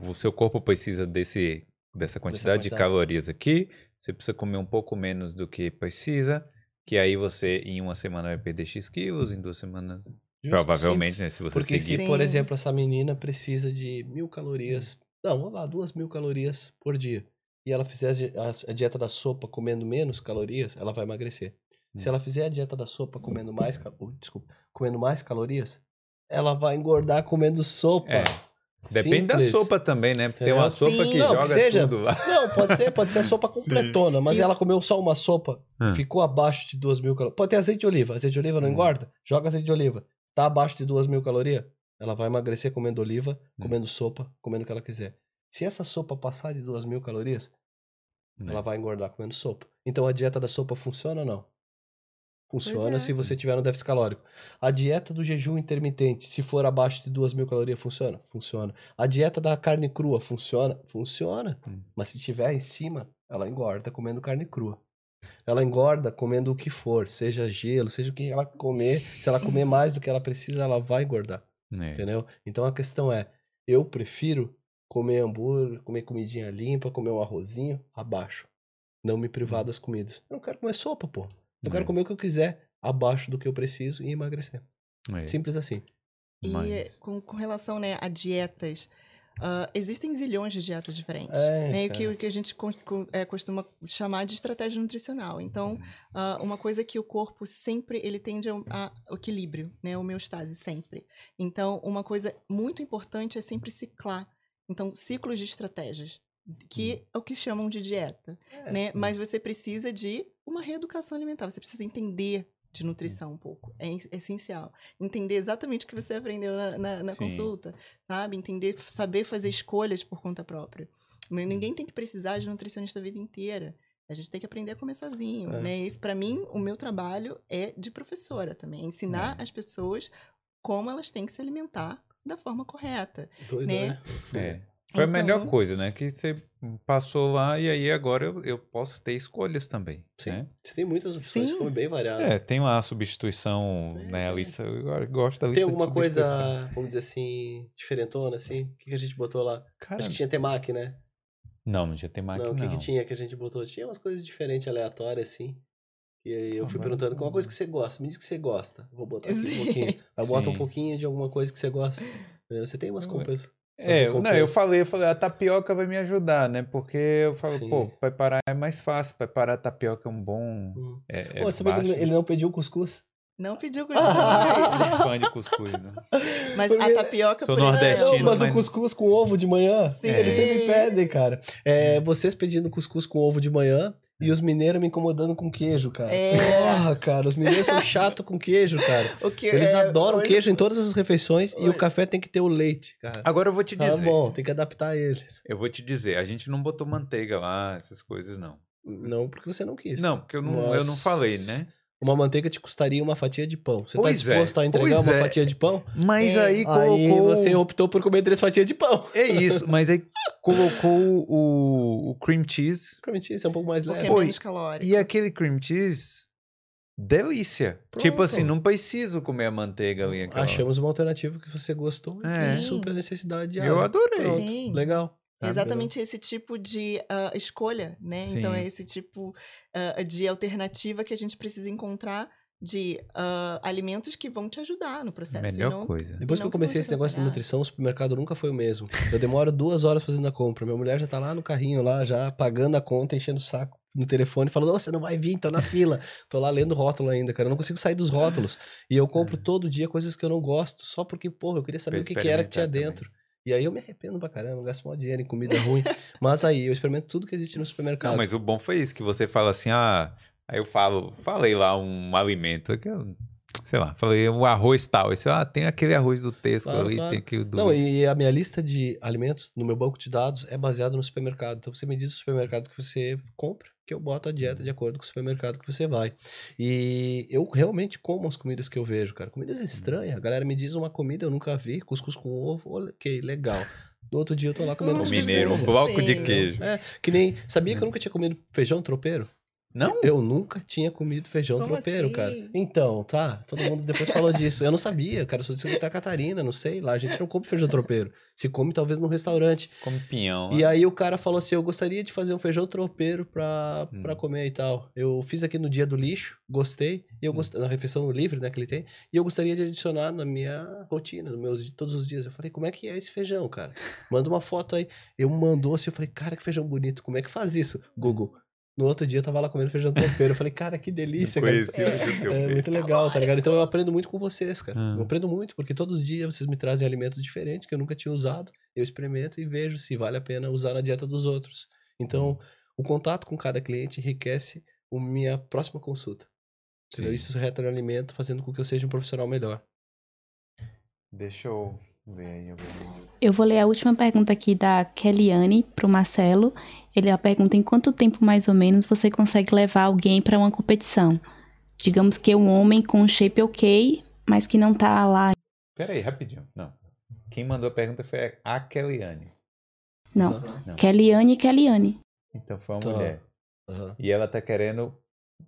[SPEAKER 1] o seu corpo precisa desse, dessa quantidade de
[SPEAKER 3] quantidade.
[SPEAKER 1] calorias aqui, você precisa comer um pouco menos do que precisa, que aí você em uma semana vai perder X quilos, em duas semanas.
[SPEAKER 3] Justo,
[SPEAKER 1] provavelmente,
[SPEAKER 3] simples.
[SPEAKER 1] né? Se você
[SPEAKER 3] Porque
[SPEAKER 1] seguir.
[SPEAKER 3] se, por exemplo, essa menina precisa de mil calorias, não, vamos lá, duas mil calorias por dia, e ela fizer a di- a, a dieta da sopa comendo menos calorias, ela vai emagrecer. Se
[SPEAKER 1] Hum.
[SPEAKER 3] ela fizer a dieta da sopa comendo mais, cal- oh, desculpa, comendo mais calorias, ela vai engordar comendo sopa.
[SPEAKER 1] É. Depende da
[SPEAKER 3] Simples.
[SPEAKER 1] sopa também, né? Porque tem uma
[SPEAKER 3] Entendeu?
[SPEAKER 1] sopa
[SPEAKER 2] Sim.
[SPEAKER 1] que
[SPEAKER 3] Não, que
[SPEAKER 1] joga
[SPEAKER 3] seja.
[SPEAKER 1] tudo lá.
[SPEAKER 3] Não, pode ser, pode ser a sopa completona, mas
[SPEAKER 2] E-
[SPEAKER 3] ela comeu só uma sopa,
[SPEAKER 1] Hum.
[SPEAKER 3] ficou abaixo de duas mil calorias. Pode ter azeite de oliva, azeite de oliva não
[SPEAKER 1] Hum.
[SPEAKER 3] engorda? Joga azeite de oliva. Tá abaixo de duas mil calorias? Ela vai emagrecer comendo oliva,
[SPEAKER 1] Hum.
[SPEAKER 3] comendo sopa, comendo o que ela quiser. Se essa sopa passar de duas mil calorias,
[SPEAKER 1] Né?
[SPEAKER 3] ela vai engordar comendo sopa. Então a dieta da sopa funciona ou não? Funciona
[SPEAKER 2] é.
[SPEAKER 3] se você tiver no déficit calórico. A dieta do jejum intermitente, se for abaixo de duas mil calorias, funciona? Funciona. A dieta da carne crua, funciona? Funciona.
[SPEAKER 1] Hum.
[SPEAKER 3] Mas se tiver em cima, ela engorda comendo carne crua. Ela engorda comendo o que for, seja gelo, seja o que ela comer. Se ela comer mais do que ela precisa, ela vai engordar.
[SPEAKER 1] É.
[SPEAKER 3] Entendeu? Então a questão é: eu prefiro comer hambúrguer, comer comidinha limpa, comer um arrozinho abaixo. Não me privar das comidas. Eu não quero comer sopa, pô. Eu quero
[SPEAKER 1] É.
[SPEAKER 3] comer o que eu quiser abaixo do que eu preciso e emagrecer.
[SPEAKER 1] É.
[SPEAKER 3] Simples assim.
[SPEAKER 2] E
[SPEAKER 1] Mas-
[SPEAKER 2] com, com relação né, a dietas, ah, existem zilhões de dietas diferentes.
[SPEAKER 3] É,
[SPEAKER 2] né? Que, o que a gente co- co- é, costuma chamar de estratégia nutricional. Então, ah, uma coisa que o corpo sempre ele tende a, a equilíbrio, né? Homeostase sempre. Então, uma coisa muito importante é sempre ciclar. Então, ciclos de estratégias, que é o que chamam de dieta,
[SPEAKER 3] É.
[SPEAKER 2] né? Mas você precisa de uma reeducação alimentar. Você precisa entender de nutrição um pouco. É es- essencial. Entender exatamente o que você aprendeu na, na- na consulta, sabe? Entender, saber fazer escolhas por conta própria. N- Ninguém tem que precisar de nutricionista a vida inteira. A gente tem que aprender a comer sozinho,
[SPEAKER 3] É.
[SPEAKER 2] né? Isso, para mim, o meu trabalho é de professora também. é Ensinar
[SPEAKER 1] É.
[SPEAKER 2] as pessoas como elas têm que se alimentar da forma correta.
[SPEAKER 3] Doido,
[SPEAKER 2] né?
[SPEAKER 3] né?
[SPEAKER 1] É. Foi a melhor
[SPEAKER 2] Então-
[SPEAKER 1] coisa, né? Que você passou lá e aí agora eu, eu posso ter escolhas também.
[SPEAKER 3] Sim.
[SPEAKER 1] né?
[SPEAKER 3] Você tem muitas opções,
[SPEAKER 2] Sim.
[SPEAKER 3] come bem variado.
[SPEAKER 1] É, tem lá a substituição,
[SPEAKER 3] É.
[SPEAKER 1] né? A lista. Eu gosto da lista
[SPEAKER 3] Tem alguma coisa, vamos dizer assim, diferentona, assim? O que, que a gente botou lá?
[SPEAKER 1] Cara,
[SPEAKER 3] Acho que tinha temaki, né?
[SPEAKER 1] não, não tinha temaki,
[SPEAKER 3] não,
[SPEAKER 1] não.
[SPEAKER 3] o que, que tinha que a gente botou? Tinha umas coisas diferentes, aleatórias, assim. E aí eu fui perguntando qual a coisa que você gosta. Me diz que você gosta. Vou botar aqui um pouquinho. Aí bota um pouquinho de alguma coisa que você gosta. Você tem umas
[SPEAKER 1] Ué. É, não, eu falei, eu falei, a tapioca vai me ajudar, né? Porque eu falo,
[SPEAKER 3] Sim.
[SPEAKER 1] pô, preparar é mais fácil, preparar a tapioca é um bom.
[SPEAKER 3] Hum.
[SPEAKER 1] É, é
[SPEAKER 3] Pô, você
[SPEAKER 1] baixo.
[SPEAKER 3] ele- não pediu cuscuz?
[SPEAKER 2] Não pediu
[SPEAKER 1] Eu
[SPEAKER 2] cuscuz,
[SPEAKER 1] sou fã de cuscuz, né?
[SPEAKER 2] mas
[SPEAKER 3] Porque-
[SPEAKER 2] a tapioca,
[SPEAKER 1] Sou nordestino,
[SPEAKER 2] exemplo,
[SPEAKER 3] mas o
[SPEAKER 1] mas-
[SPEAKER 3] cuscuz com ovo de manhã,
[SPEAKER 2] Sim.
[SPEAKER 3] eles sempre pedem, cara. É, vocês pedindo cuscuz com ovo de manhã e os mineiros me incomodando com queijo, cara.
[SPEAKER 2] É.
[SPEAKER 3] Porra, cara, os mineiros são chatos com queijo, cara.
[SPEAKER 2] o que
[SPEAKER 3] Eles
[SPEAKER 2] é,
[SPEAKER 3] adoram
[SPEAKER 2] hoje-
[SPEAKER 3] queijo em todas as refeições e o
[SPEAKER 2] Hoje-
[SPEAKER 3] café tem que ter o leite, cara.
[SPEAKER 1] Agora eu vou te
[SPEAKER 3] Tá
[SPEAKER 1] dizer.
[SPEAKER 3] bom, tem que adaptar eles.
[SPEAKER 1] Eu vou te dizer, a gente não botou manteiga lá, essas coisas, não.
[SPEAKER 3] Não porque você não quis.
[SPEAKER 1] Não, porque eu não, eu não falei, né?
[SPEAKER 3] Uma manteiga te custaria uma fatia de pão. Você
[SPEAKER 1] Pois
[SPEAKER 3] tá disposto
[SPEAKER 1] é,
[SPEAKER 3] a entregar uma
[SPEAKER 1] é.
[SPEAKER 3] fatia de pão?
[SPEAKER 1] Mas
[SPEAKER 2] É.
[SPEAKER 1] aí
[SPEAKER 3] Aí
[SPEAKER 1] colocou.
[SPEAKER 3] você optou por comer três fatias de pão.
[SPEAKER 1] É isso, mas aí colocou o, o cream cheese.
[SPEAKER 3] Provavelmente isso é um pouco mais leve.
[SPEAKER 2] é
[SPEAKER 1] Pô,
[SPEAKER 2] menos calórico.
[SPEAKER 1] E aquele cream cheese, delícia.
[SPEAKER 3] Pronto.
[SPEAKER 1] Tipo assim, não preciso comer a manteiga ali. aquela-
[SPEAKER 3] Achamos uma alternativa que você gostou
[SPEAKER 1] É.
[SPEAKER 3] e supra a necessidade de
[SPEAKER 1] Eu
[SPEAKER 3] água.
[SPEAKER 1] adorei.
[SPEAKER 3] Legal.
[SPEAKER 2] É exatamente esse tipo de ah, escolha, né? Então
[SPEAKER 1] Sim.
[SPEAKER 2] é esse tipo ah, de alternativa que a gente precisa encontrar de ah, alimentos que vão te ajudar no processo.
[SPEAKER 1] Melhor
[SPEAKER 2] não-
[SPEAKER 1] coisa.
[SPEAKER 3] Depois
[SPEAKER 2] E
[SPEAKER 3] que eu comecei esse negócio de nutrição, o supermercado nunca foi o mesmo. Eu demoro duas horas fazendo a compra. Minha mulher já tá lá no carrinho, lá, já pagando a conta, enchendo o saco no telefone, falando, "Ô, você não vai vir, tô na fila. tô lá lendo rótulo ainda, cara. Eu não consigo sair dos rótulos. E eu compro todo dia coisas que eu não gosto, só porque, porra, eu queria saber
[SPEAKER 1] Pra
[SPEAKER 3] o que, que era que tinha
[SPEAKER 1] experimentar
[SPEAKER 3] dentro. E aí eu me arrependo pra caramba, gasto mó dinheiro em comida ruim. Mas aí eu experimento tudo que existe no supermercado.
[SPEAKER 1] Não, mas o bom foi isso, que você fala assim, ah. Aí eu falo, falei lá um alimento, é que eu, sei lá, falei o arroz tal. Esse, ah, tem aquele arroz do Tesco
[SPEAKER 3] Claro,
[SPEAKER 1] ali,
[SPEAKER 3] claro.
[SPEAKER 1] tem aquele do.
[SPEAKER 3] Não, e a minha lista de alimentos no meu banco de dados é baseada no supermercado. Então você me diz o supermercado que você compra, que eu boto a dieta de acordo com o supermercado que você vai. E eu realmente como as comidas que eu vejo, cara. Comidas estranhas. A galera me diz uma comida eu nunca vi, cuscuz com ovo, ok, legal. No outro dia eu tô lá comendo
[SPEAKER 1] o
[SPEAKER 3] cuscuz
[SPEAKER 1] mineiro, um bloco de queijo.
[SPEAKER 3] É, que nem. Sabia que eu nunca tinha comido feijão tropeiro?
[SPEAKER 1] Não?
[SPEAKER 3] Eu nunca tinha comido feijão
[SPEAKER 2] Como
[SPEAKER 3] tropeiro, cara.
[SPEAKER 2] assim?
[SPEAKER 3] Então, tá. Todo mundo depois falou disso. Eu não sabia, cara. Eu sou de Santa Catarina, não sei lá. A gente não come feijão tropeiro. Se come, talvez, num restaurante.
[SPEAKER 1] Como pinhão.
[SPEAKER 3] E
[SPEAKER 1] né?
[SPEAKER 3] aí o cara falou assim: eu gostaria de fazer um feijão tropeiro pra,
[SPEAKER 1] Hum.
[SPEAKER 3] pra comer e tal. Eu fiz aqui no dia do lixo, gostei. E eu
[SPEAKER 1] Hum.
[SPEAKER 3] gostei, na refeição livre, né, que ele tem. E eu gostaria de adicionar na minha rotina, nos meus todos os dias. Eu falei, como é que é esse feijão, cara? Manda uma foto aí. Eu mandou assim, eu falei, cara, que feijão bonito. Como é que faz isso? Google. No outro dia eu tava lá comendo feijão tropeiro. Eu falei, cara, que delícia, cara. É
[SPEAKER 1] tropeiro.
[SPEAKER 3] muito legal, tá ligado? Então eu aprendo muito com vocês, cara.
[SPEAKER 1] Ah.
[SPEAKER 3] Eu aprendo muito, porque todos os dias vocês me trazem alimentos diferentes que eu nunca tinha usado. Eu experimento e vejo se vale a pena usar na dieta dos outros. Então, o contato com cada cliente enriquece a minha próxima consulta. Isso retroalimenta, fazendo com que eu seja um profissional melhor.
[SPEAKER 1] Deixa eu. Eu vou...
[SPEAKER 4] Ler a última pergunta aqui da Kellyanne pro Marcelo. Ele a pergunta: em quanto tempo mais ou menos você consegue levar alguém para uma competição? Digamos que é um homem com um shape ok, mas que não tá lá.
[SPEAKER 1] Pera aí, rapidinho. Não. Quem mandou a pergunta foi a Kellyanne.
[SPEAKER 4] Não.
[SPEAKER 1] Não.
[SPEAKER 4] Kellyanne, Kellyanne.
[SPEAKER 1] Então foi uma
[SPEAKER 3] Tá.
[SPEAKER 1] mulher.
[SPEAKER 3] Aham.
[SPEAKER 1] E ela tá querendo.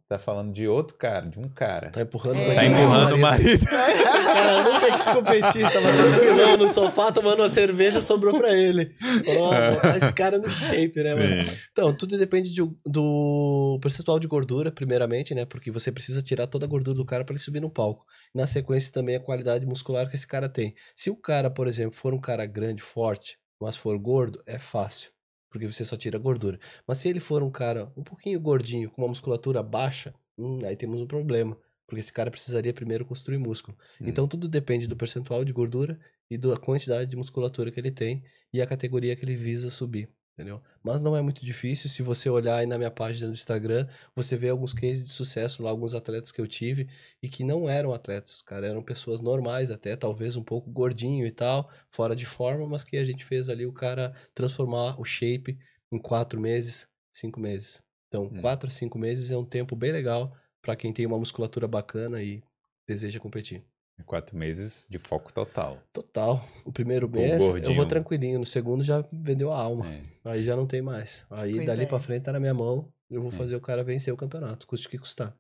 [SPEAKER 1] Tá falando de outro cara, de um cara.
[SPEAKER 3] Tá empurrando
[SPEAKER 2] É.
[SPEAKER 1] Tá empurrando o
[SPEAKER 3] marido.
[SPEAKER 1] marido.
[SPEAKER 3] Cara, nunca quis competir, tava tranquilão no sofá tomando uma cerveja, sobrou pra ele. Ó, botar esse cara no shape, né, mano?
[SPEAKER 1] Sim.
[SPEAKER 3] Então, tudo depende de- do percentual de gordura, primeiramente, né? Porque você precisa tirar toda a gordura do cara para ele subir no palco. Na sequência, também a qualidade muscular que esse cara tem. Se o cara, por exemplo, for um cara grande, forte, mas for gordo, é fácil. Porque você só tira gordura. Mas se ele for um cara um pouquinho gordinho, com uma musculatura baixa, hum, aí temos um problema. Porque esse cara precisaria primeiro construir músculo.
[SPEAKER 1] Hum.
[SPEAKER 3] Então tudo depende do percentual de gordura e da quantidade de musculatura que ele tem e a categoria que ele visa subir. Entendeu? Mas não é muito difícil. Se você olhar aí na minha página do Instagram, você vê alguns cases de sucesso lá, alguns atletas que eu tive e que não eram atletas, cara, eram pessoas normais até, talvez um pouco gordinho e tal, fora de forma, mas que a gente fez ali o cara transformar o shape em quatro meses, cinco meses. Então,
[SPEAKER 1] Hum.
[SPEAKER 3] quatro cinco meses é um tempo bem legal para quem tem uma musculatura bacana e deseja competir.
[SPEAKER 1] Quatro meses de foco total.
[SPEAKER 3] Total. O primeiro mês eu vou tranquilinho, no segundo já vendeu a alma.
[SPEAKER 1] É.
[SPEAKER 3] Aí já não tem mais. Aí
[SPEAKER 2] Pois
[SPEAKER 3] dali
[SPEAKER 2] é.
[SPEAKER 3] pra frente tá na minha mão. Eu vou
[SPEAKER 1] É.
[SPEAKER 3] fazer o cara vencer o campeonato, custe o que custar.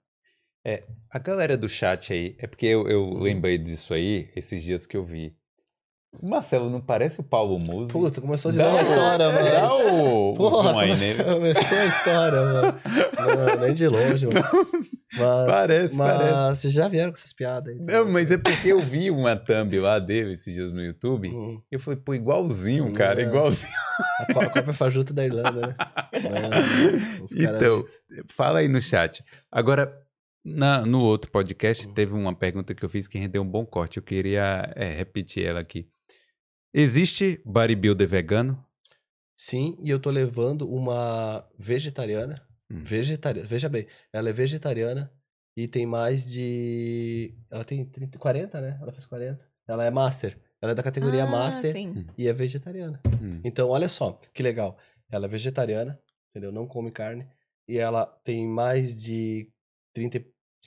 [SPEAKER 1] A galera do chat aí, é porque eu, eu
[SPEAKER 3] Uhum.
[SPEAKER 1] lembrei disso aí esses dias que eu vi. O Marcelo não parece o Paulo Musi?
[SPEAKER 3] Puta, começou a girar uma
[SPEAKER 1] o-
[SPEAKER 3] história, mano.
[SPEAKER 1] Dá o, o
[SPEAKER 3] Porra,
[SPEAKER 1] zoom aí nele.
[SPEAKER 3] começou a história, mano. Não, nem de longe, mano. Mas,
[SPEAKER 1] Parece,
[SPEAKER 3] mas
[SPEAKER 1] parece.
[SPEAKER 3] vocês já vieram com essas piadas aí.
[SPEAKER 1] Não, mas é porque eu vi uma thumb lá dele esses dias no YouTube.
[SPEAKER 3] Hum,
[SPEAKER 1] Eu falei, pô, igualzinho, cara,
[SPEAKER 3] É.
[SPEAKER 1] igualzinho.
[SPEAKER 3] a có- a cópia fajuta da Irlanda, né? É,
[SPEAKER 1] Então,
[SPEAKER 3] mix.
[SPEAKER 1] fala aí no chat. Agora, na- no outro podcast,
[SPEAKER 3] Hum.
[SPEAKER 1] teve uma pergunta que eu fiz que rendeu um bom corte. Eu queria é, repetir ela aqui. Existe bodybuilder vegano?
[SPEAKER 3] Sim, e eu tô levando uma vegetariana.
[SPEAKER 1] Hum.
[SPEAKER 3] Vegetariana. Veja bem, ela é vegetariana e tem mais de. Ela tem 30, 40, né? Ela fez 40. Ela é master. Ela é da categoria
[SPEAKER 2] Ah,
[SPEAKER 3] master
[SPEAKER 2] sim.
[SPEAKER 3] e é vegetariana.
[SPEAKER 1] Hum.
[SPEAKER 3] Então, olha só, que legal. Ela é vegetariana, entendeu? Não come carne. E ela tem mais de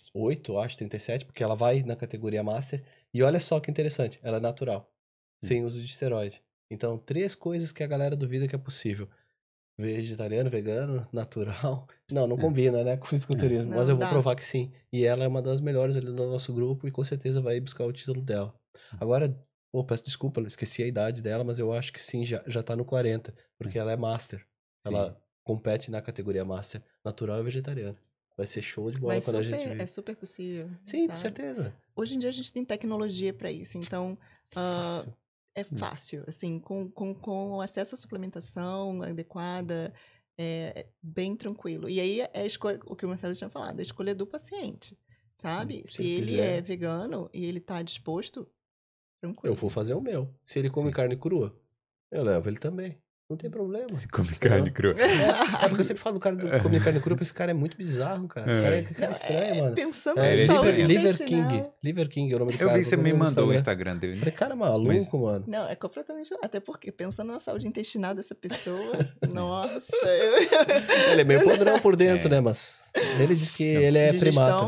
[SPEAKER 3] 38, eu acho, 37, porque ela vai na categoria Master. E olha só que interessante, ela é natural, sem uso de esteroide. Então, três coisas que a galera duvida que é possível. Vegetariano, vegano, natural. Não, não
[SPEAKER 1] É.
[SPEAKER 3] combina, né, com fisiculturismo.
[SPEAKER 2] Não,
[SPEAKER 3] mas eu vou
[SPEAKER 2] dá.
[SPEAKER 3] provar que sim. E ela é uma das melhores ali no nosso grupo e com certeza vai buscar o título dela. Agora, pô, peço desculpa, esqueci a idade dela, mas eu acho que sim, já, já tá no 40, porque ela é master. Ela
[SPEAKER 1] Sim.
[SPEAKER 3] compete na categoria master, natural e vegetariana. Vai ser show de bola
[SPEAKER 2] Mas
[SPEAKER 3] quando a
[SPEAKER 2] super,
[SPEAKER 3] gente vir.
[SPEAKER 2] é super possível.
[SPEAKER 3] Sim, com
[SPEAKER 2] sabe?
[SPEAKER 3] certeza.
[SPEAKER 2] Hoje em dia a gente tem tecnologia para isso, então ah,
[SPEAKER 3] Fácil.
[SPEAKER 2] é fácil, assim, com, com, com acesso à suplementação adequada, é é bem tranquilo. E aí é a escolha, o que o Marcelo tinha falado, a escolha do paciente, sabe?
[SPEAKER 3] Se
[SPEAKER 2] Se,
[SPEAKER 3] ele
[SPEAKER 2] ele
[SPEAKER 3] quiser.
[SPEAKER 2] é vegano e ele tá disposto, tranquilo.
[SPEAKER 3] Eu vou fazer o meu. Se ele come
[SPEAKER 1] Sim.
[SPEAKER 3] carne crua, eu levo ele também. Não tem problema.
[SPEAKER 1] Se come carne crua.
[SPEAKER 3] É, é porque eu sempre falo do cara do comer carne crua, porque esse cara é muito bizarro, cara. O cara é, cara é estranho,
[SPEAKER 2] É,
[SPEAKER 3] mano.
[SPEAKER 2] Pensando
[SPEAKER 3] É,
[SPEAKER 1] ele é
[SPEAKER 2] em saúde
[SPEAKER 3] Liver, Liver. King. Liver King é o nome do
[SPEAKER 1] Eu
[SPEAKER 3] cara.
[SPEAKER 1] vi que você me mandou o
[SPEAKER 3] Instagram.
[SPEAKER 1] Dele.
[SPEAKER 3] Falei, cara maluco,
[SPEAKER 1] Mas-
[SPEAKER 3] mano.
[SPEAKER 2] Não, é completamente. Até porque, pensando na saúde intestinal dessa pessoa, nossa, eu.
[SPEAKER 3] Ele é meio podrão por dentro,
[SPEAKER 1] É.
[SPEAKER 3] né? Mas ele diz que
[SPEAKER 1] Não.
[SPEAKER 3] ele é primata.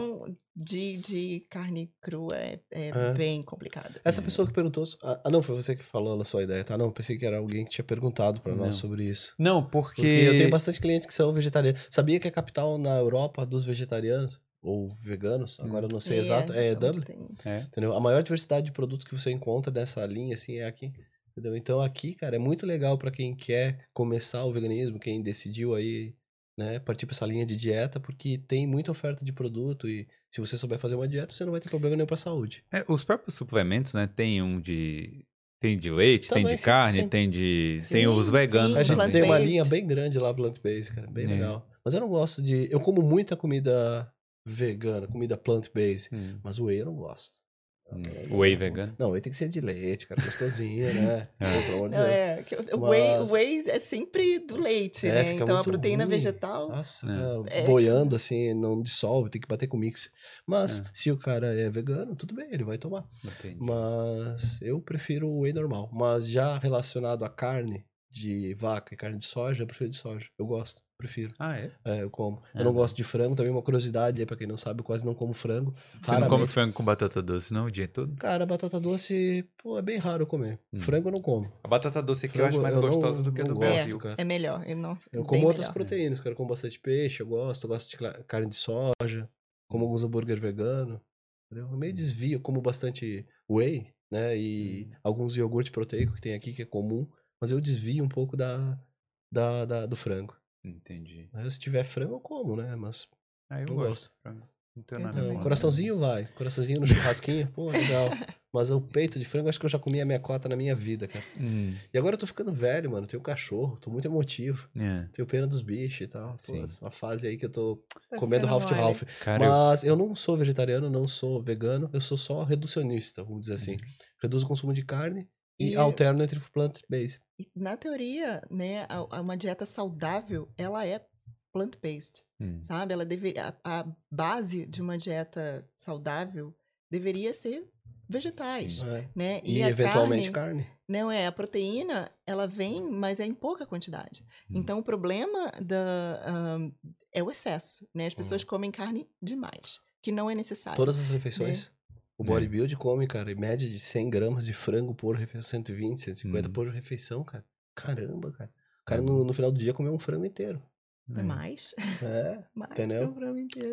[SPEAKER 2] De, de carne crua é, é
[SPEAKER 3] É.
[SPEAKER 2] bem complicada.
[SPEAKER 3] Essa pessoa que perguntou. Ah, não, foi você que falou a sua ideia, tá? Não, pensei que era alguém que tinha perguntado pra
[SPEAKER 1] Não.
[SPEAKER 3] nós sobre isso.
[SPEAKER 1] Não, porque...
[SPEAKER 3] Porque eu tenho bastante clientes que são vegetarianos. Sabia que a capital na Europa dos vegetarianos, ou veganos, agora eu não sei exato, é
[SPEAKER 2] onde
[SPEAKER 3] Dublin.
[SPEAKER 1] É.
[SPEAKER 3] Entendeu? A maior diversidade de produtos que você encontra nessa linha, assim, é aqui. Entendeu? Então aqui, cara, é muito legal pra quem quer começar o veganismo, quem decidiu aí, né, partir pra essa linha de dieta, porque tem muita oferta de produto e se você souber fazer uma dieta, você não vai ter problema nenhum pra saúde.
[SPEAKER 1] É, os próprios suplementos, né? Tem um de... Tem de leite, tem
[SPEAKER 3] Também,
[SPEAKER 1] de
[SPEAKER 3] sim,
[SPEAKER 1] carne,
[SPEAKER 3] sim.
[SPEAKER 1] tem de...
[SPEAKER 2] Sim,
[SPEAKER 1] tem os veganos
[SPEAKER 2] sim,
[SPEAKER 3] A gente
[SPEAKER 1] também.
[SPEAKER 3] tem uma linha bem grande lá, plant-based, cara, bem
[SPEAKER 1] É.
[SPEAKER 3] legal. Mas eu não gosto de... Eu como muita comida vegana, comida plant-based,
[SPEAKER 1] Hum,
[SPEAKER 3] mas o whey eu não gosto.
[SPEAKER 1] Hum. Whey vegano?
[SPEAKER 3] Não, whey tem que ser de leite, cara, gostosinho, né?
[SPEAKER 1] É.
[SPEAKER 3] Pô,
[SPEAKER 2] Não, é, que o whey,
[SPEAKER 3] Mas-
[SPEAKER 2] o whey é sempre do leite,
[SPEAKER 3] É,
[SPEAKER 2] né?
[SPEAKER 3] fica
[SPEAKER 2] Então a proteína
[SPEAKER 3] ruim.
[SPEAKER 2] vegetal.
[SPEAKER 3] Nossa,
[SPEAKER 1] É.
[SPEAKER 2] É.
[SPEAKER 3] boiando assim, não dissolve, tem que bater com mix. Mas
[SPEAKER 1] É.
[SPEAKER 3] se o cara é vegano, tudo bem, ele vai tomar.
[SPEAKER 1] Entendi.
[SPEAKER 3] Mas eu prefiro o whey normal. Mas já relacionado a carne de vaca e carne de soja, eu prefiro de soja. Eu gosto, prefiro.
[SPEAKER 1] Ah, é?
[SPEAKER 3] É, eu como.
[SPEAKER 1] Ah,
[SPEAKER 3] eu não
[SPEAKER 1] tá.
[SPEAKER 3] gosto de frango, também uma curiosidade aí pra quem não sabe, eu quase não como frango.
[SPEAKER 1] Você não come
[SPEAKER 3] Raramente.
[SPEAKER 1] frango com batata doce, não, o dia todo?
[SPEAKER 3] Cara, batata doce, pô, é bem raro eu comer.
[SPEAKER 1] Hum.
[SPEAKER 3] Frango eu não como.
[SPEAKER 1] A batata doce aqui eu acho
[SPEAKER 3] Frango
[SPEAKER 1] mais
[SPEAKER 3] eu não-
[SPEAKER 1] gostosa do que a do
[SPEAKER 3] não
[SPEAKER 1] Brasil.
[SPEAKER 3] gosto, cara.
[SPEAKER 2] É melhor. Eu, não,
[SPEAKER 3] Eu como outras
[SPEAKER 2] melhor.
[SPEAKER 3] proteínas, cara. Eu como bastante peixe, eu gosto. Eu gosto de carne de soja. Como alguns hambúrguer vegano. entendeu? Eu meio desvio. Eu como bastante whey, né? E
[SPEAKER 1] Hum.
[SPEAKER 3] alguns iogurte proteico que tem aqui, que é comum. Mas eu desvio um pouco da, da, da- do frango.
[SPEAKER 1] Entendi.
[SPEAKER 3] Mas se tiver frango, eu como, né? Mas
[SPEAKER 1] Ah, eu
[SPEAKER 3] Eu
[SPEAKER 1] gosto
[SPEAKER 3] gosto.
[SPEAKER 1] de frango. Não tenho
[SPEAKER 2] Eu
[SPEAKER 1] nada
[SPEAKER 2] também.
[SPEAKER 3] então,
[SPEAKER 1] contra.
[SPEAKER 3] coraçãozinho vai. Coraçãozinho no churrasquinho. Pô, legal. Mas o peito de frango, acho que eu já comi a minha cota na minha vida, cara.
[SPEAKER 1] Hum,
[SPEAKER 3] E agora eu tô ficando velho, mano. Tenho um cachorro, tô muito emotivo.
[SPEAKER 1] é.
[SPEAKER 3] Tenho pena dos bichos e tal. Pô,
[SPEAKER 1] Sim.
[SPEAKER 3] essa uma fase aí que eu tô
[SPEAKER 2] Tá
[SPEAKER 3] comendo Ralph to. Ralph.
[SPEAKER 1] Cara, eu-
[SPEAKER 3] Mas eu não sou vegetariano, não sou vegano, eu sou só reducionista, vamos dizer
[SPEAKER 1] Uhum.
[SPEAKER 3] assim. Reduzo o consumo de carne e,
[SPEAKER 2] E-
[SPEAKER 3] alterno entre plant-based.
[SPEAKER 2] E, Na teoria, né, a- a- uma dieta saudável, ela é plant-based,
[SPEAKER 1] hum,
[SPEAKER 2] sabe? Ela deveria, a, a base de uma dieta saudável deveria ser vegetais,
[SPEAKER 1] Sim.
[SPEAKER 3] É.
[SPEAKER 2] né?
[SPEAKER 3] E,
[SPEAKER 2] a
[SPEAKER 3] eventualmente
[SPEAKER 2] carne,
[SPEAKER 3] carne.
[SPEAKER 2] não é a proteína, ela vem, mas é em pouca quantidade.
[SPEAKER 1] Hum.
[SPEAKER 2] Então o problema da ahn, é o excesso, né? As
[SPEAKER 3] Uhum.
[SPEAKER 2] pessoas comem carne demais, que não é necessário.
[SPEAKER 3] Todas as refeições. O
[SPEAKER 1] É.
[SPEAKER 3] bodybuild come, cara, em média de 100 gramas de frango por refeição, 120, 150
[SPEAKER 1] Hum.
[SPEAKER 3] por refeição, cara. Caramba, cara. O cara
[SPEAKER 1] É.
[SPEAKER 3] no, no final do dia comeu um frango inteiro.
[SPEAKER 2] É mais,
[SPEAKER 3] É,
[SPEAKER 2] mais
[SPEAKER 3] Entendeu?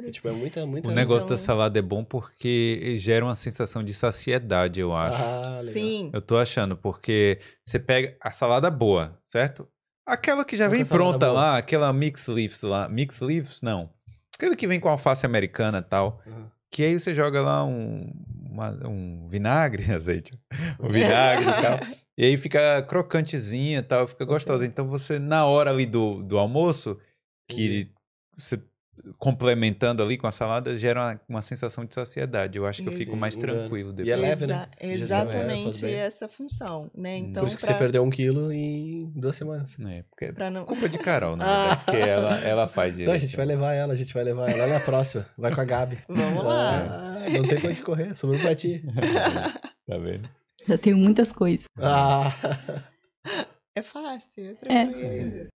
[SPEAKER 3] é, tipo, é muita, muita...
[SPEAKER 1] O negócio da
[SPEAKER 2] Então-
[SPEAKER 1] salada é bom porque gera uma sensação de saciedade, eu acho.
[SPEAKER 3] Ah, legal.
[SPEAKER 2] Sim,
[SPEAKER 1] Eu tô achando, porque você pega a salada boa, certo? Aquela que já vem pronta
[SPEAKER 3] boa?
[SPEAKER 1] lá, aquela mix leaves lá. Mix leaves? Não. Aquela que vem com alface americana e tal.
[SPEAKER 3] Uhum.
[SPEAKER 1] Que aí você joga lá um, uma- um vinagre, azeite. Um vinagre e tal. E aí fica crocantezinha e tal, fica gostosa. Então você, na hora ali do, do almoço, que você complementando ali com a salada, gera uma, uma sensação de saciedade. Eu acho que eu fico
[SPEAKER 2] Isso.
[SPEAKER 1] mais tranquilo
[SPEAKER 3] E
[SPEAKER 1] depois.
[SPEAKER 3] é leve, né?
[SPEAKER 2] Exa-
[SPEAKER 3] é,
[SPEAKER 2] Exatamente
[SPEAKER 3] bem.
[SPEAKER 2] essa função, né?
[SPEAKER 1] Hum.
[SPEAKER 2] Então,
[SPEAKER 3] Por isso que
[SPEAKER 2] pra-
[SPEAKER 3] você perdeu um quilo em duas semanas.
[SPEAKER 1] É, porque é
[SPEAKER 2] pra não...
[SPEAKER 1] culpa de Carol, na verdade, porque ela, ela faz direito.
[SPEAKER 3] Não, a gente vai levar ela, a gente vai levar ela. Ela é a próxima. Vai com a Gabi.
[SPEAKER 2] Vamos lá.
[SPEAKER 3] Ah, não tem pra onde correr, sobrou pra ti.
[SPEAKER 1] Tá vendo?
[SPEAKER 4] Já tenho muitas coisas.
[SPEAKER 3] Ah,
[SPEAKER 2] É fácil, é
[SPEAKER 4] É.
[SPEAKER 2] tranquilo.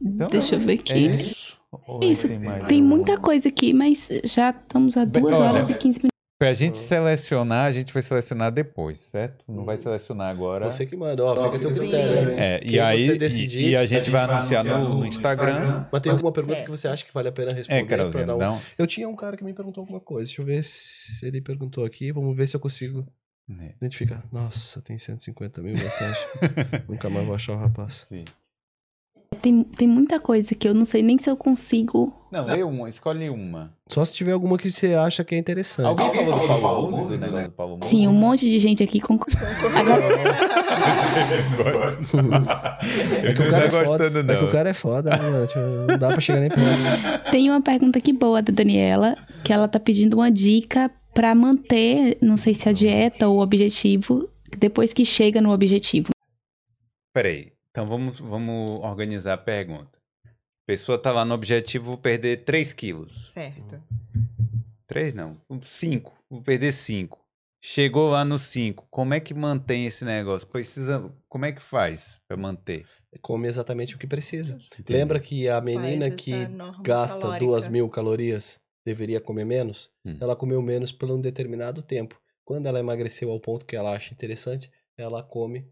[SPEAKER 1] Então,
[SPEAKER 4] Deixa eu ver
[SPEAKER 1] É
[SPEAKER 4] aqui.
[SPEAKER 1] isso? Ou
[SPEAKER 4] Isso, Tem muita coisa aqui, mas já estamos a
[SPEAKER 1] Bem,
[SPEAKER 4] 2
[SPEAKER 1] olha,
[SPEAKER 4] horas e 15 minutos.
[SPEAKER 1] Pra gente selecionar, a gente vai selecionar depois, certo? Não vai
[SPEAKER 3] Hum.
[SPEAKER 1] selecionar agora.
[SPEAKER 3] você que manda, ó, fica a teu critério. hein?
[SPEAKER 1] É, e aí
[SPEAKER 3] você
[SPEAKER 1] e-
[SPEAKER 3] decidir,
[SPEAKER 1] e, a gente vai anunciar no, no Instagram.
[SPEAKER 3] Mas tem alguma pergunta
[SPEAKER 2] Certo.
[SPEAKER 3] que você acha que vale a pena responder?
[SPEAKER 1] É, Carolzinha,
[SPEAKER 3] um-
[SPEAKER 1] não.
[SPEAKER 3] Eu tinha um cara que me perguntou alguma coisa. Deixa eu ver se ele perguntou aqui. Vamos ver se eu consigo
[SPEAKER 1] É,
[SPEAKER 3] identificar. Nossa, tem 150 mil mensagens. Nunca mais vou achar o rapaz.
[SPEAKER 1] sim.
[SPEAKER 4] Tem, tem muita coisa que eu não sei nem se eu consigo.
[SPEAKER 1] Não, lê uma, escolhe uma.
[SPEAKER 3] Só se tiver alguma que você acha que é interessante.
[SPEAKER 1] Alguém falou do Paulo Musi, do negócio do Paulo Musi?
[SPEAKER 4] Sim, um monte de gente aqui concorda. Agora,
[SPEAKER 1] Ele
[SPEAKER 3] que o
[SPEAKER 1] não
[SPEAKER 3] cara
[SPEAKER 1] tá
[SPEAKER 3] é foda.
[SPEAKER 1] gostando,
[SPEAKER 3] É que o
[SPEAKER 1] não.
[SPEAKER 3] cara é foda, né, mano? Tipo, Não dá pra chegar nem perto.
[SPEAKER 4] tem uma pergunta aqui boa da Daniela, que ela tá pedindo uma dica pra manter, não sei se a dieta ou o objetivo, depois que chega no objetivo.
[SPEAKER 1] Peraí, então vamos, vamos organizar a pergunta. A pessoa tá lá no objetivo perder 3 quilos.
[SPEAKER 2] Certo.
[SPEAKER 1] 3 não, 5. Vou perder 5. Chegou lá no 5. Como é que mantém esse negócio? Precisa. Como é que faz pra manter?
[SPEAKER 3] Come exatamente o que precisa.
[SPEAKER 1] Entende?
[SPEAKER 3] Lembra que a menina que gasta
[SPEAKER 2] calórica.
[SPEAKER 3] duas mil calorias deveria comer menos?
[SPEAKER 1] Hum.
[SPEAKER 3] Ela comeu menos por um determinado tempo. Quando ela emagreceu ao ponto que ela acha interessante, ela come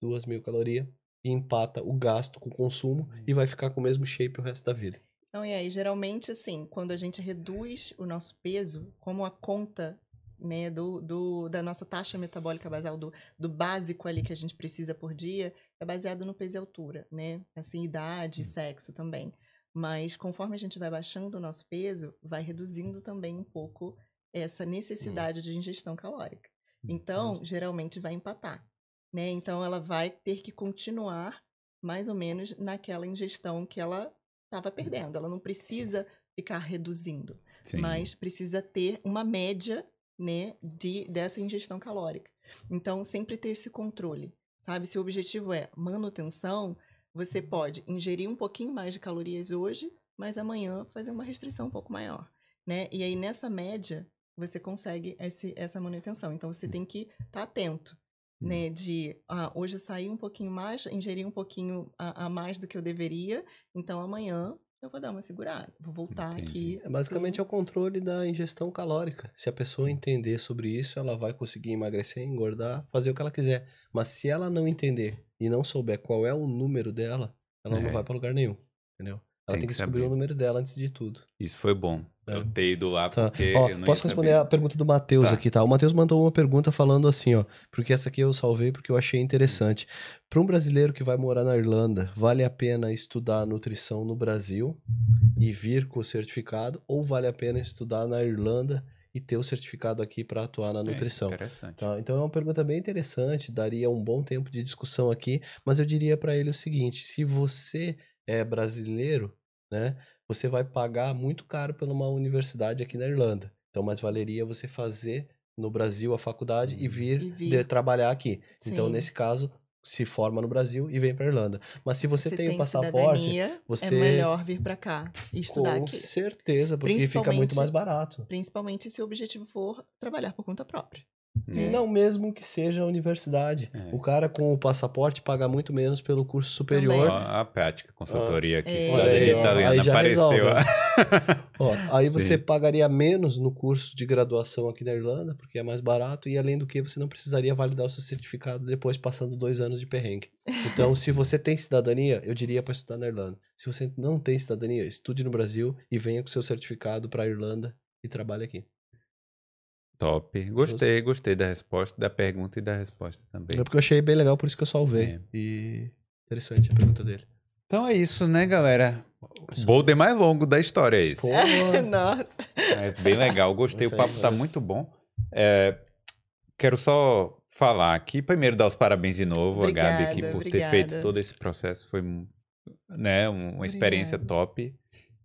[SPEAKER 3] duas mil calorias e empata o gasto com o consumo e vai ficar com o mesmo shape o resto da vida.
[SPEAKER 2] Então, e aí, geralmente, assim, quando a gente reduz o nosso peso, como a conta né, do, do- da nossa taxa metabólica basal, do, do básico ali que a gente precisa por dia, é baseado no peso e altura, né? Assim, idade, sexo também. Mas conforme a gente vai baixando o nosso peso, vai reduzindo também um pouco essa necessidade de ingestão calórica. Então, geralmente vai empatar, né? Então, ela vai ter que continuar mais ou menos naquela ingestão que ela estava perdendo. Ela não precisa ficar reduzindo,
[SPEAKER 1] Sim.
[SPEAKER 2] mas precisa ter uma média, né, de dessa ingestão calórica. Então, sempre ter esse controle, sabe? Se o objetivo é manutenção, você pode ingerir um pouquinho mais de calorias hoje, mas amanhã fazer uma restrição um pouco maior, né? E aí nessa média você consegue esse, essa manutenção. Então você tem que estar atento, né? De ah, hoje eu saí um pouquinho mais, ingeri um pouquinho a, a mais do que eu deveria, então amanhã eu vou dar uma segurada, vou voltar
[SPEAKER 1] Entendi.
[SPEAKER 2] aqui.
[SPEAKER 3] É, basicamente é o controle da ingestão calórica. Se a pessoa entender sobre isso, ela vai conseguir emagrecer, engordar, fazer o que ela quiser. Mas se ela não entender e não souber qual é o número dela, ela
[SPEAKER 1] É.
[SPEAKER 3] não vai pra lugar nenhum, entendeu? Ela
[SPEAKER 1] Tem
[SPEAKER 3] tem,
[SPEAKER 1] que
[SPEAKER 3] que descobrir
[SPEAKER 1] saber.
[SPEAKER 3] o número dela antes de tudo.
[SPEAKER 1] Isso foi bom.
[SPEAKER 3] É.
[SPEAKER 1] Eu ter ido lá
[SPEAKER 3] Tá.
[SPEAKER 1] porque
[SPEAKER 3] Ó,
[SPEAKER 1] eu não
[SPEAKER 3] posso responder
[SPEAKER 1] saber.
[SPEAKER 3] a pergunta do Matheus
[SPEAKER 1] Tá.
[SPEAKER 3] aqui, tá? O Matheus mandou uma pergunta falando assim, ó, porque essa aqui eu salvei porque eu achei interessante. Para um brasileiro que vai morar na Irlanda, vale a pena estudar nutrição no Brasil e vir com o certificado ou vale a pena estudar na Irlanda e ter o certificado aqui para atuar na nutrição.
[SPEAKER 1] É, interessante.
[SPEAKER 3] Tá, então é uma pergunta bem interessante, daria um bom tempo de discussão aqui, mas eu diria para ele o seguinte: se você é brasileiro, né, você vai pagar muito caro por uma universidade aqui na Irlanda. Então, mais valeria você fazer no Brasil a faculdade e
[SPEAKER 1] Uhum.
[SPEAKER 3] vir,
[SPEAKER 2] E vir.
[SPEAKER 3] de- trabalhar aqui. Então,
[SPEAKER 2] Sim.
[SPEAKER 3] nesse caso, se forma no Brasil e vem para Irlanda. Mas se você, tem o passaporte,
[SPEAKER 2] cidadania,
[SPEAKER 3] você-
[SPEAKER 2] é melhor vir para cá e estudar
[SPEAKER 3] com
[SPEAKER 2] aqui.
[SPEAKER 3] certeza, porque fica muito mais barato.
[SPEAKER 2] Principalmente se o objetivo for trabalhar por conta própria.
[SPEAKER 1] É.
[SPEAKER 3] Não mesmo que seja a universidade.
[SPEAKER 1] É.
[SPEAKER 3] O cara com o passaporte paga muito menos pelo curso superior.
[SPEAKER 1] Ó, a prática, consultoria aqui,
[SPEAKER 2] É.
[SPEAKER 1] Cidadania
[SPEAKER 3] aí,
[SPEAKER 1] italiana
[SPEAKER 3] aí já
[SPEAKER 1] apareceu.
[SPEAKER 3] resolve. Ó, aí você
[SPEAKER 1] Sim.
[SPEAKER 3] pagaria menos no curso de graduação aqui na Irlanda, porque é mais barato, e além do que você não precisaria validar o seu certificado depois passando dois anos de perrengue. Então, se você tem cidadania, eu diria para estudar na Irlanda. Se você não tem cidadania, estude no Brasil e venha com seu certificado para a Irlanda e trabalhe aqui.
[SPEAKER 1] Top. Gostei, gostei da resposta, da pergunta e da resposta também.
[SPEAKER 3] É porque eu achei bem legal, por isso que eu salvei.
[SPEAKER 1] É.
[SPEAKER 3] E interessante a pergunta dele.
[SPEAKER 1] Então é isso, né, galera? O Boulder mais longo da história é esse.
[SPEAKER 3] Pô,
[SPEAKER 2] Nossa.
[SPEAKER 1] É bem legal, gostei.
[SPEAKER 3] Isso
[SPEAKER 1] O papo
[SPEAKER 3] aí,
[SPEAKER 1] tá
[SPEAKER 3] né?
[SPEAKER 1] muito bom. É, quero só falar aqui, primeiro dar os parabéns de novo a Gabi aqui
[SPEAKER 2] Obrigada,
[SPEAKER 1] por ter
[SPEAKER 2] obrigada.
[SPEAKER 1] feito todo esse processo. Foi né, um- uma experiência
[SPEAKER 2] Obrigada.
[SPEAKER 1] top.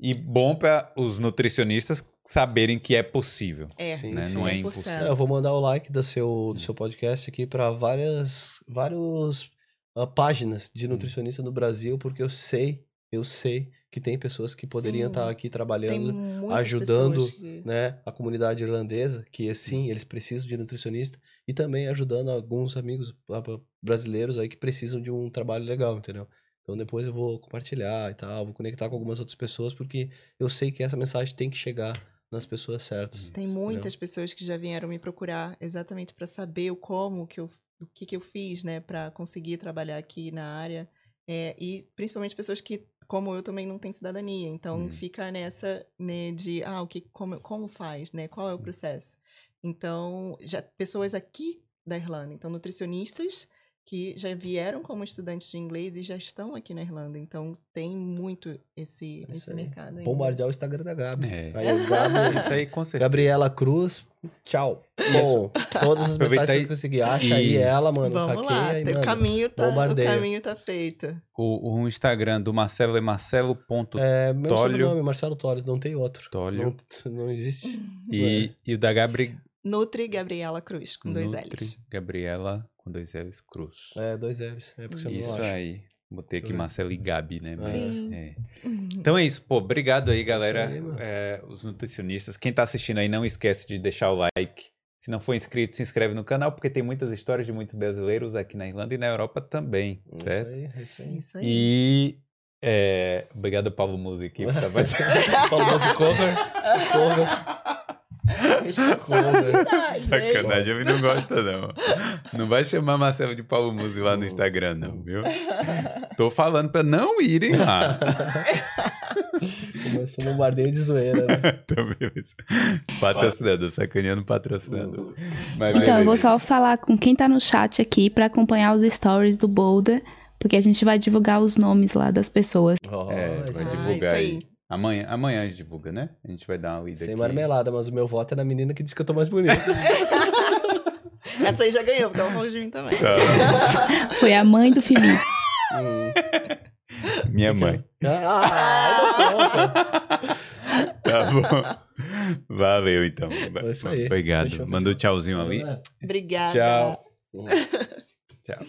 [SPEAKER 1] E bom para os nutricionistas saberem que é possível.
[SPEAKER 2] É,
[SPEAKER 3] Sim,
[SPEAKER 1] né?
[SPEAKER 3] sim.
[SPEAKER 1] Não é
[SPEAKER 2] 100%.
[SPEAKER 1] impossível.
[SPEAKER 3] É, eu vou mandar o like do seu, do seu podcast aqui para várias vários, ah, páginas de nutricionista no Brasil, porque eu sei, eu sei que tem pessoas que poderiam
[SPEAKER 2] Sim.
[SPEAKER 3] estar aqui
[SPEAKER 2] Tem
[SPEAKER 3] trabalhando, ajudando,
[SPEAKER 2] que-
[SPEAKER 3] né, a comunidade irlandesa, que sim, eles precisam de nutricionista, e também ajudando alguns amigos ah, brasileiros aí que precisam de um trabalho legal, entendeu? Então depois eu vou compartilhar e tal, vou conectar com algumas outras pessoas, porque eu sei que essa mensagem tem que chegar nas pessoas certas.
[SPEAKER 2] Tem muitas pessoas que já vieram me procurar exatamente para saber o como que eu, o que, que eu fiz, né, para conseguir trabalhar aqui na área. É, e principalmente pessoas que, como eu, também não têm cidadania. Então
[SPEAKER 1] Hum.
[SPEAKER 2] fica nessa, né, de, ah, o que, como, como faz, né, qual é o processo. Então, já pessoas aqui da Irlanda, então nutricionistas que já vieram como estudantes de inglês e já estão aqui na Irlanda. Então tem muito esse,
[SPEAKER 3] Isso
[SPEAKER 2] esse
[SPEAKER 3] aí.
[SPEAKER 2] mercado ainda.
[SPEAKER 3] Bombardear o Instagram da Gabi.
[SPEAKER 1] É.
[SPEAKER 3] Aí Gabi,
[SPEAKER 1] Isso aí, com certeza.
[SPEAKER 3] Gabriela Cruz, tchau. Bom, todas as
[SPEAKER 1] Aproveita
[SPEAKER 3] mensagens
[SPEAKER 1] aí
[SPEAKER 3] que eu consegui. Acha aí
[SPEAKER 1] e-
[SPEAKER 3] ela, mano.
[SPEAKER 2] Vamos lá,
[SPEAKER 3] hackeia e
[SPEAKER 2] tem- o caminho, tá, o caminho tá feito.
[SPEAKER 1] O, o Instagram do Marcelo é marcelo.tolio
[SPEAKER 3] É, meu
[SPEAKER 1] Tólio.
[SPEAKER 3] sobrenome, Marcelo Tólio, não tem outro. Não, não existe.
[SPEAKER 1] e, e o da Gabri...
[SPEAKER 2] Nutri Gabriela Cruz, com dois
[SPEAKER 1] Nutri
[SPEAKER 2] L's.
[SPEAKER 1] Gabriela com dois L's Cruz.
[SPEAKER 3] É, dois L's. É porque você
[SPEAKER 1] Isso
[SPEAKER 3] não acha.
[SPEAKER 1] aí. Botei aqui. Marcelo e Gabi, né? Mas,
[SPEAKER 2] Sim.
[SPEAKER 1] é. Então é isso, pô. Obrigado aí, galera.
[SPEAKER 3] aí.
[SPEAKER 1] É, os nutricionistas. Quem tá assistindo aí, não esquece de deixar o like. Se não for inscrito, se inscreve no canal, porque tem muitas histórias de muitos brasileiros aqui na Irlanda e na Europa também,
[SPEAKER 3] Isso
[SPEAKER 1] certo?
[SPEAKER 3] aí, é isso aí.
[SPEAKER 2] Isso aí.
[SPEAKER 1] E é, obrigado, Paulo Music, por participando.
[SPEAKER 3] Paulo Mose cover. Cover.
[SPEAKER 2] Responsabilidade?
[SPEAKER 1] Sacanagem, ele não gosta, não. Não vai chamar Marcelo de Paulo Musi lá no Instagram, não, viu? Tô falando pra não irem lá.
[SPEAKER 3] Começou um bombardeio de zoeira, né?
[SPEAKER 1] Então, beleza. Patrocinador, sacaneando patrocinador. Mas
[SPEAKER 4] Então, eu vou só falar com quem tá no chat aqui pra acompanhar os stories do Boulder, porque a gente vai divulgar os nomes lá das pessoas.
[SPEAKER 3] Ó,
[SPEAKER 1] É,
[SPEAKER 3] isso
[SPEAKER 1] vai.
[SPEAKER 2] Ah,
[SPEAKER 1] divulgar
[SPEAKER 2] isso
[SPEAKER 1] aí. Amanhã, amanhã a gente divulga, né? A gente vai dar uma lida
[SPEAKER 3] Sem
[SPEAKER 1] aqui.
[SPEAKER 3] marmelada, mas o meu voto é na menina que disse que eu tô mais bonito.
[SPEAKER 2] Essa aí já ganhou, porque ela falou de mim também.
[SPEAKER 1] Tá.
[SPEAKER 4] Foi a mãe do Felipe.
[SPEAKER 3] Hum.
[SPEAKER 1] Minha mãe.
[SPEAKER 3] Ah,
[SPEAKER 1] Tá bom. Valeu, então.
[SPEAKER 3] Isso aí.
[SPEAKER 1] Obrigado. Mandou tchauzinho ali.
[SPEAKER 2] Obrigada.
[SPEAKER 1] Tchau.
[SPEAKER 3] Hum.
[SPEAKER 1] Tchau.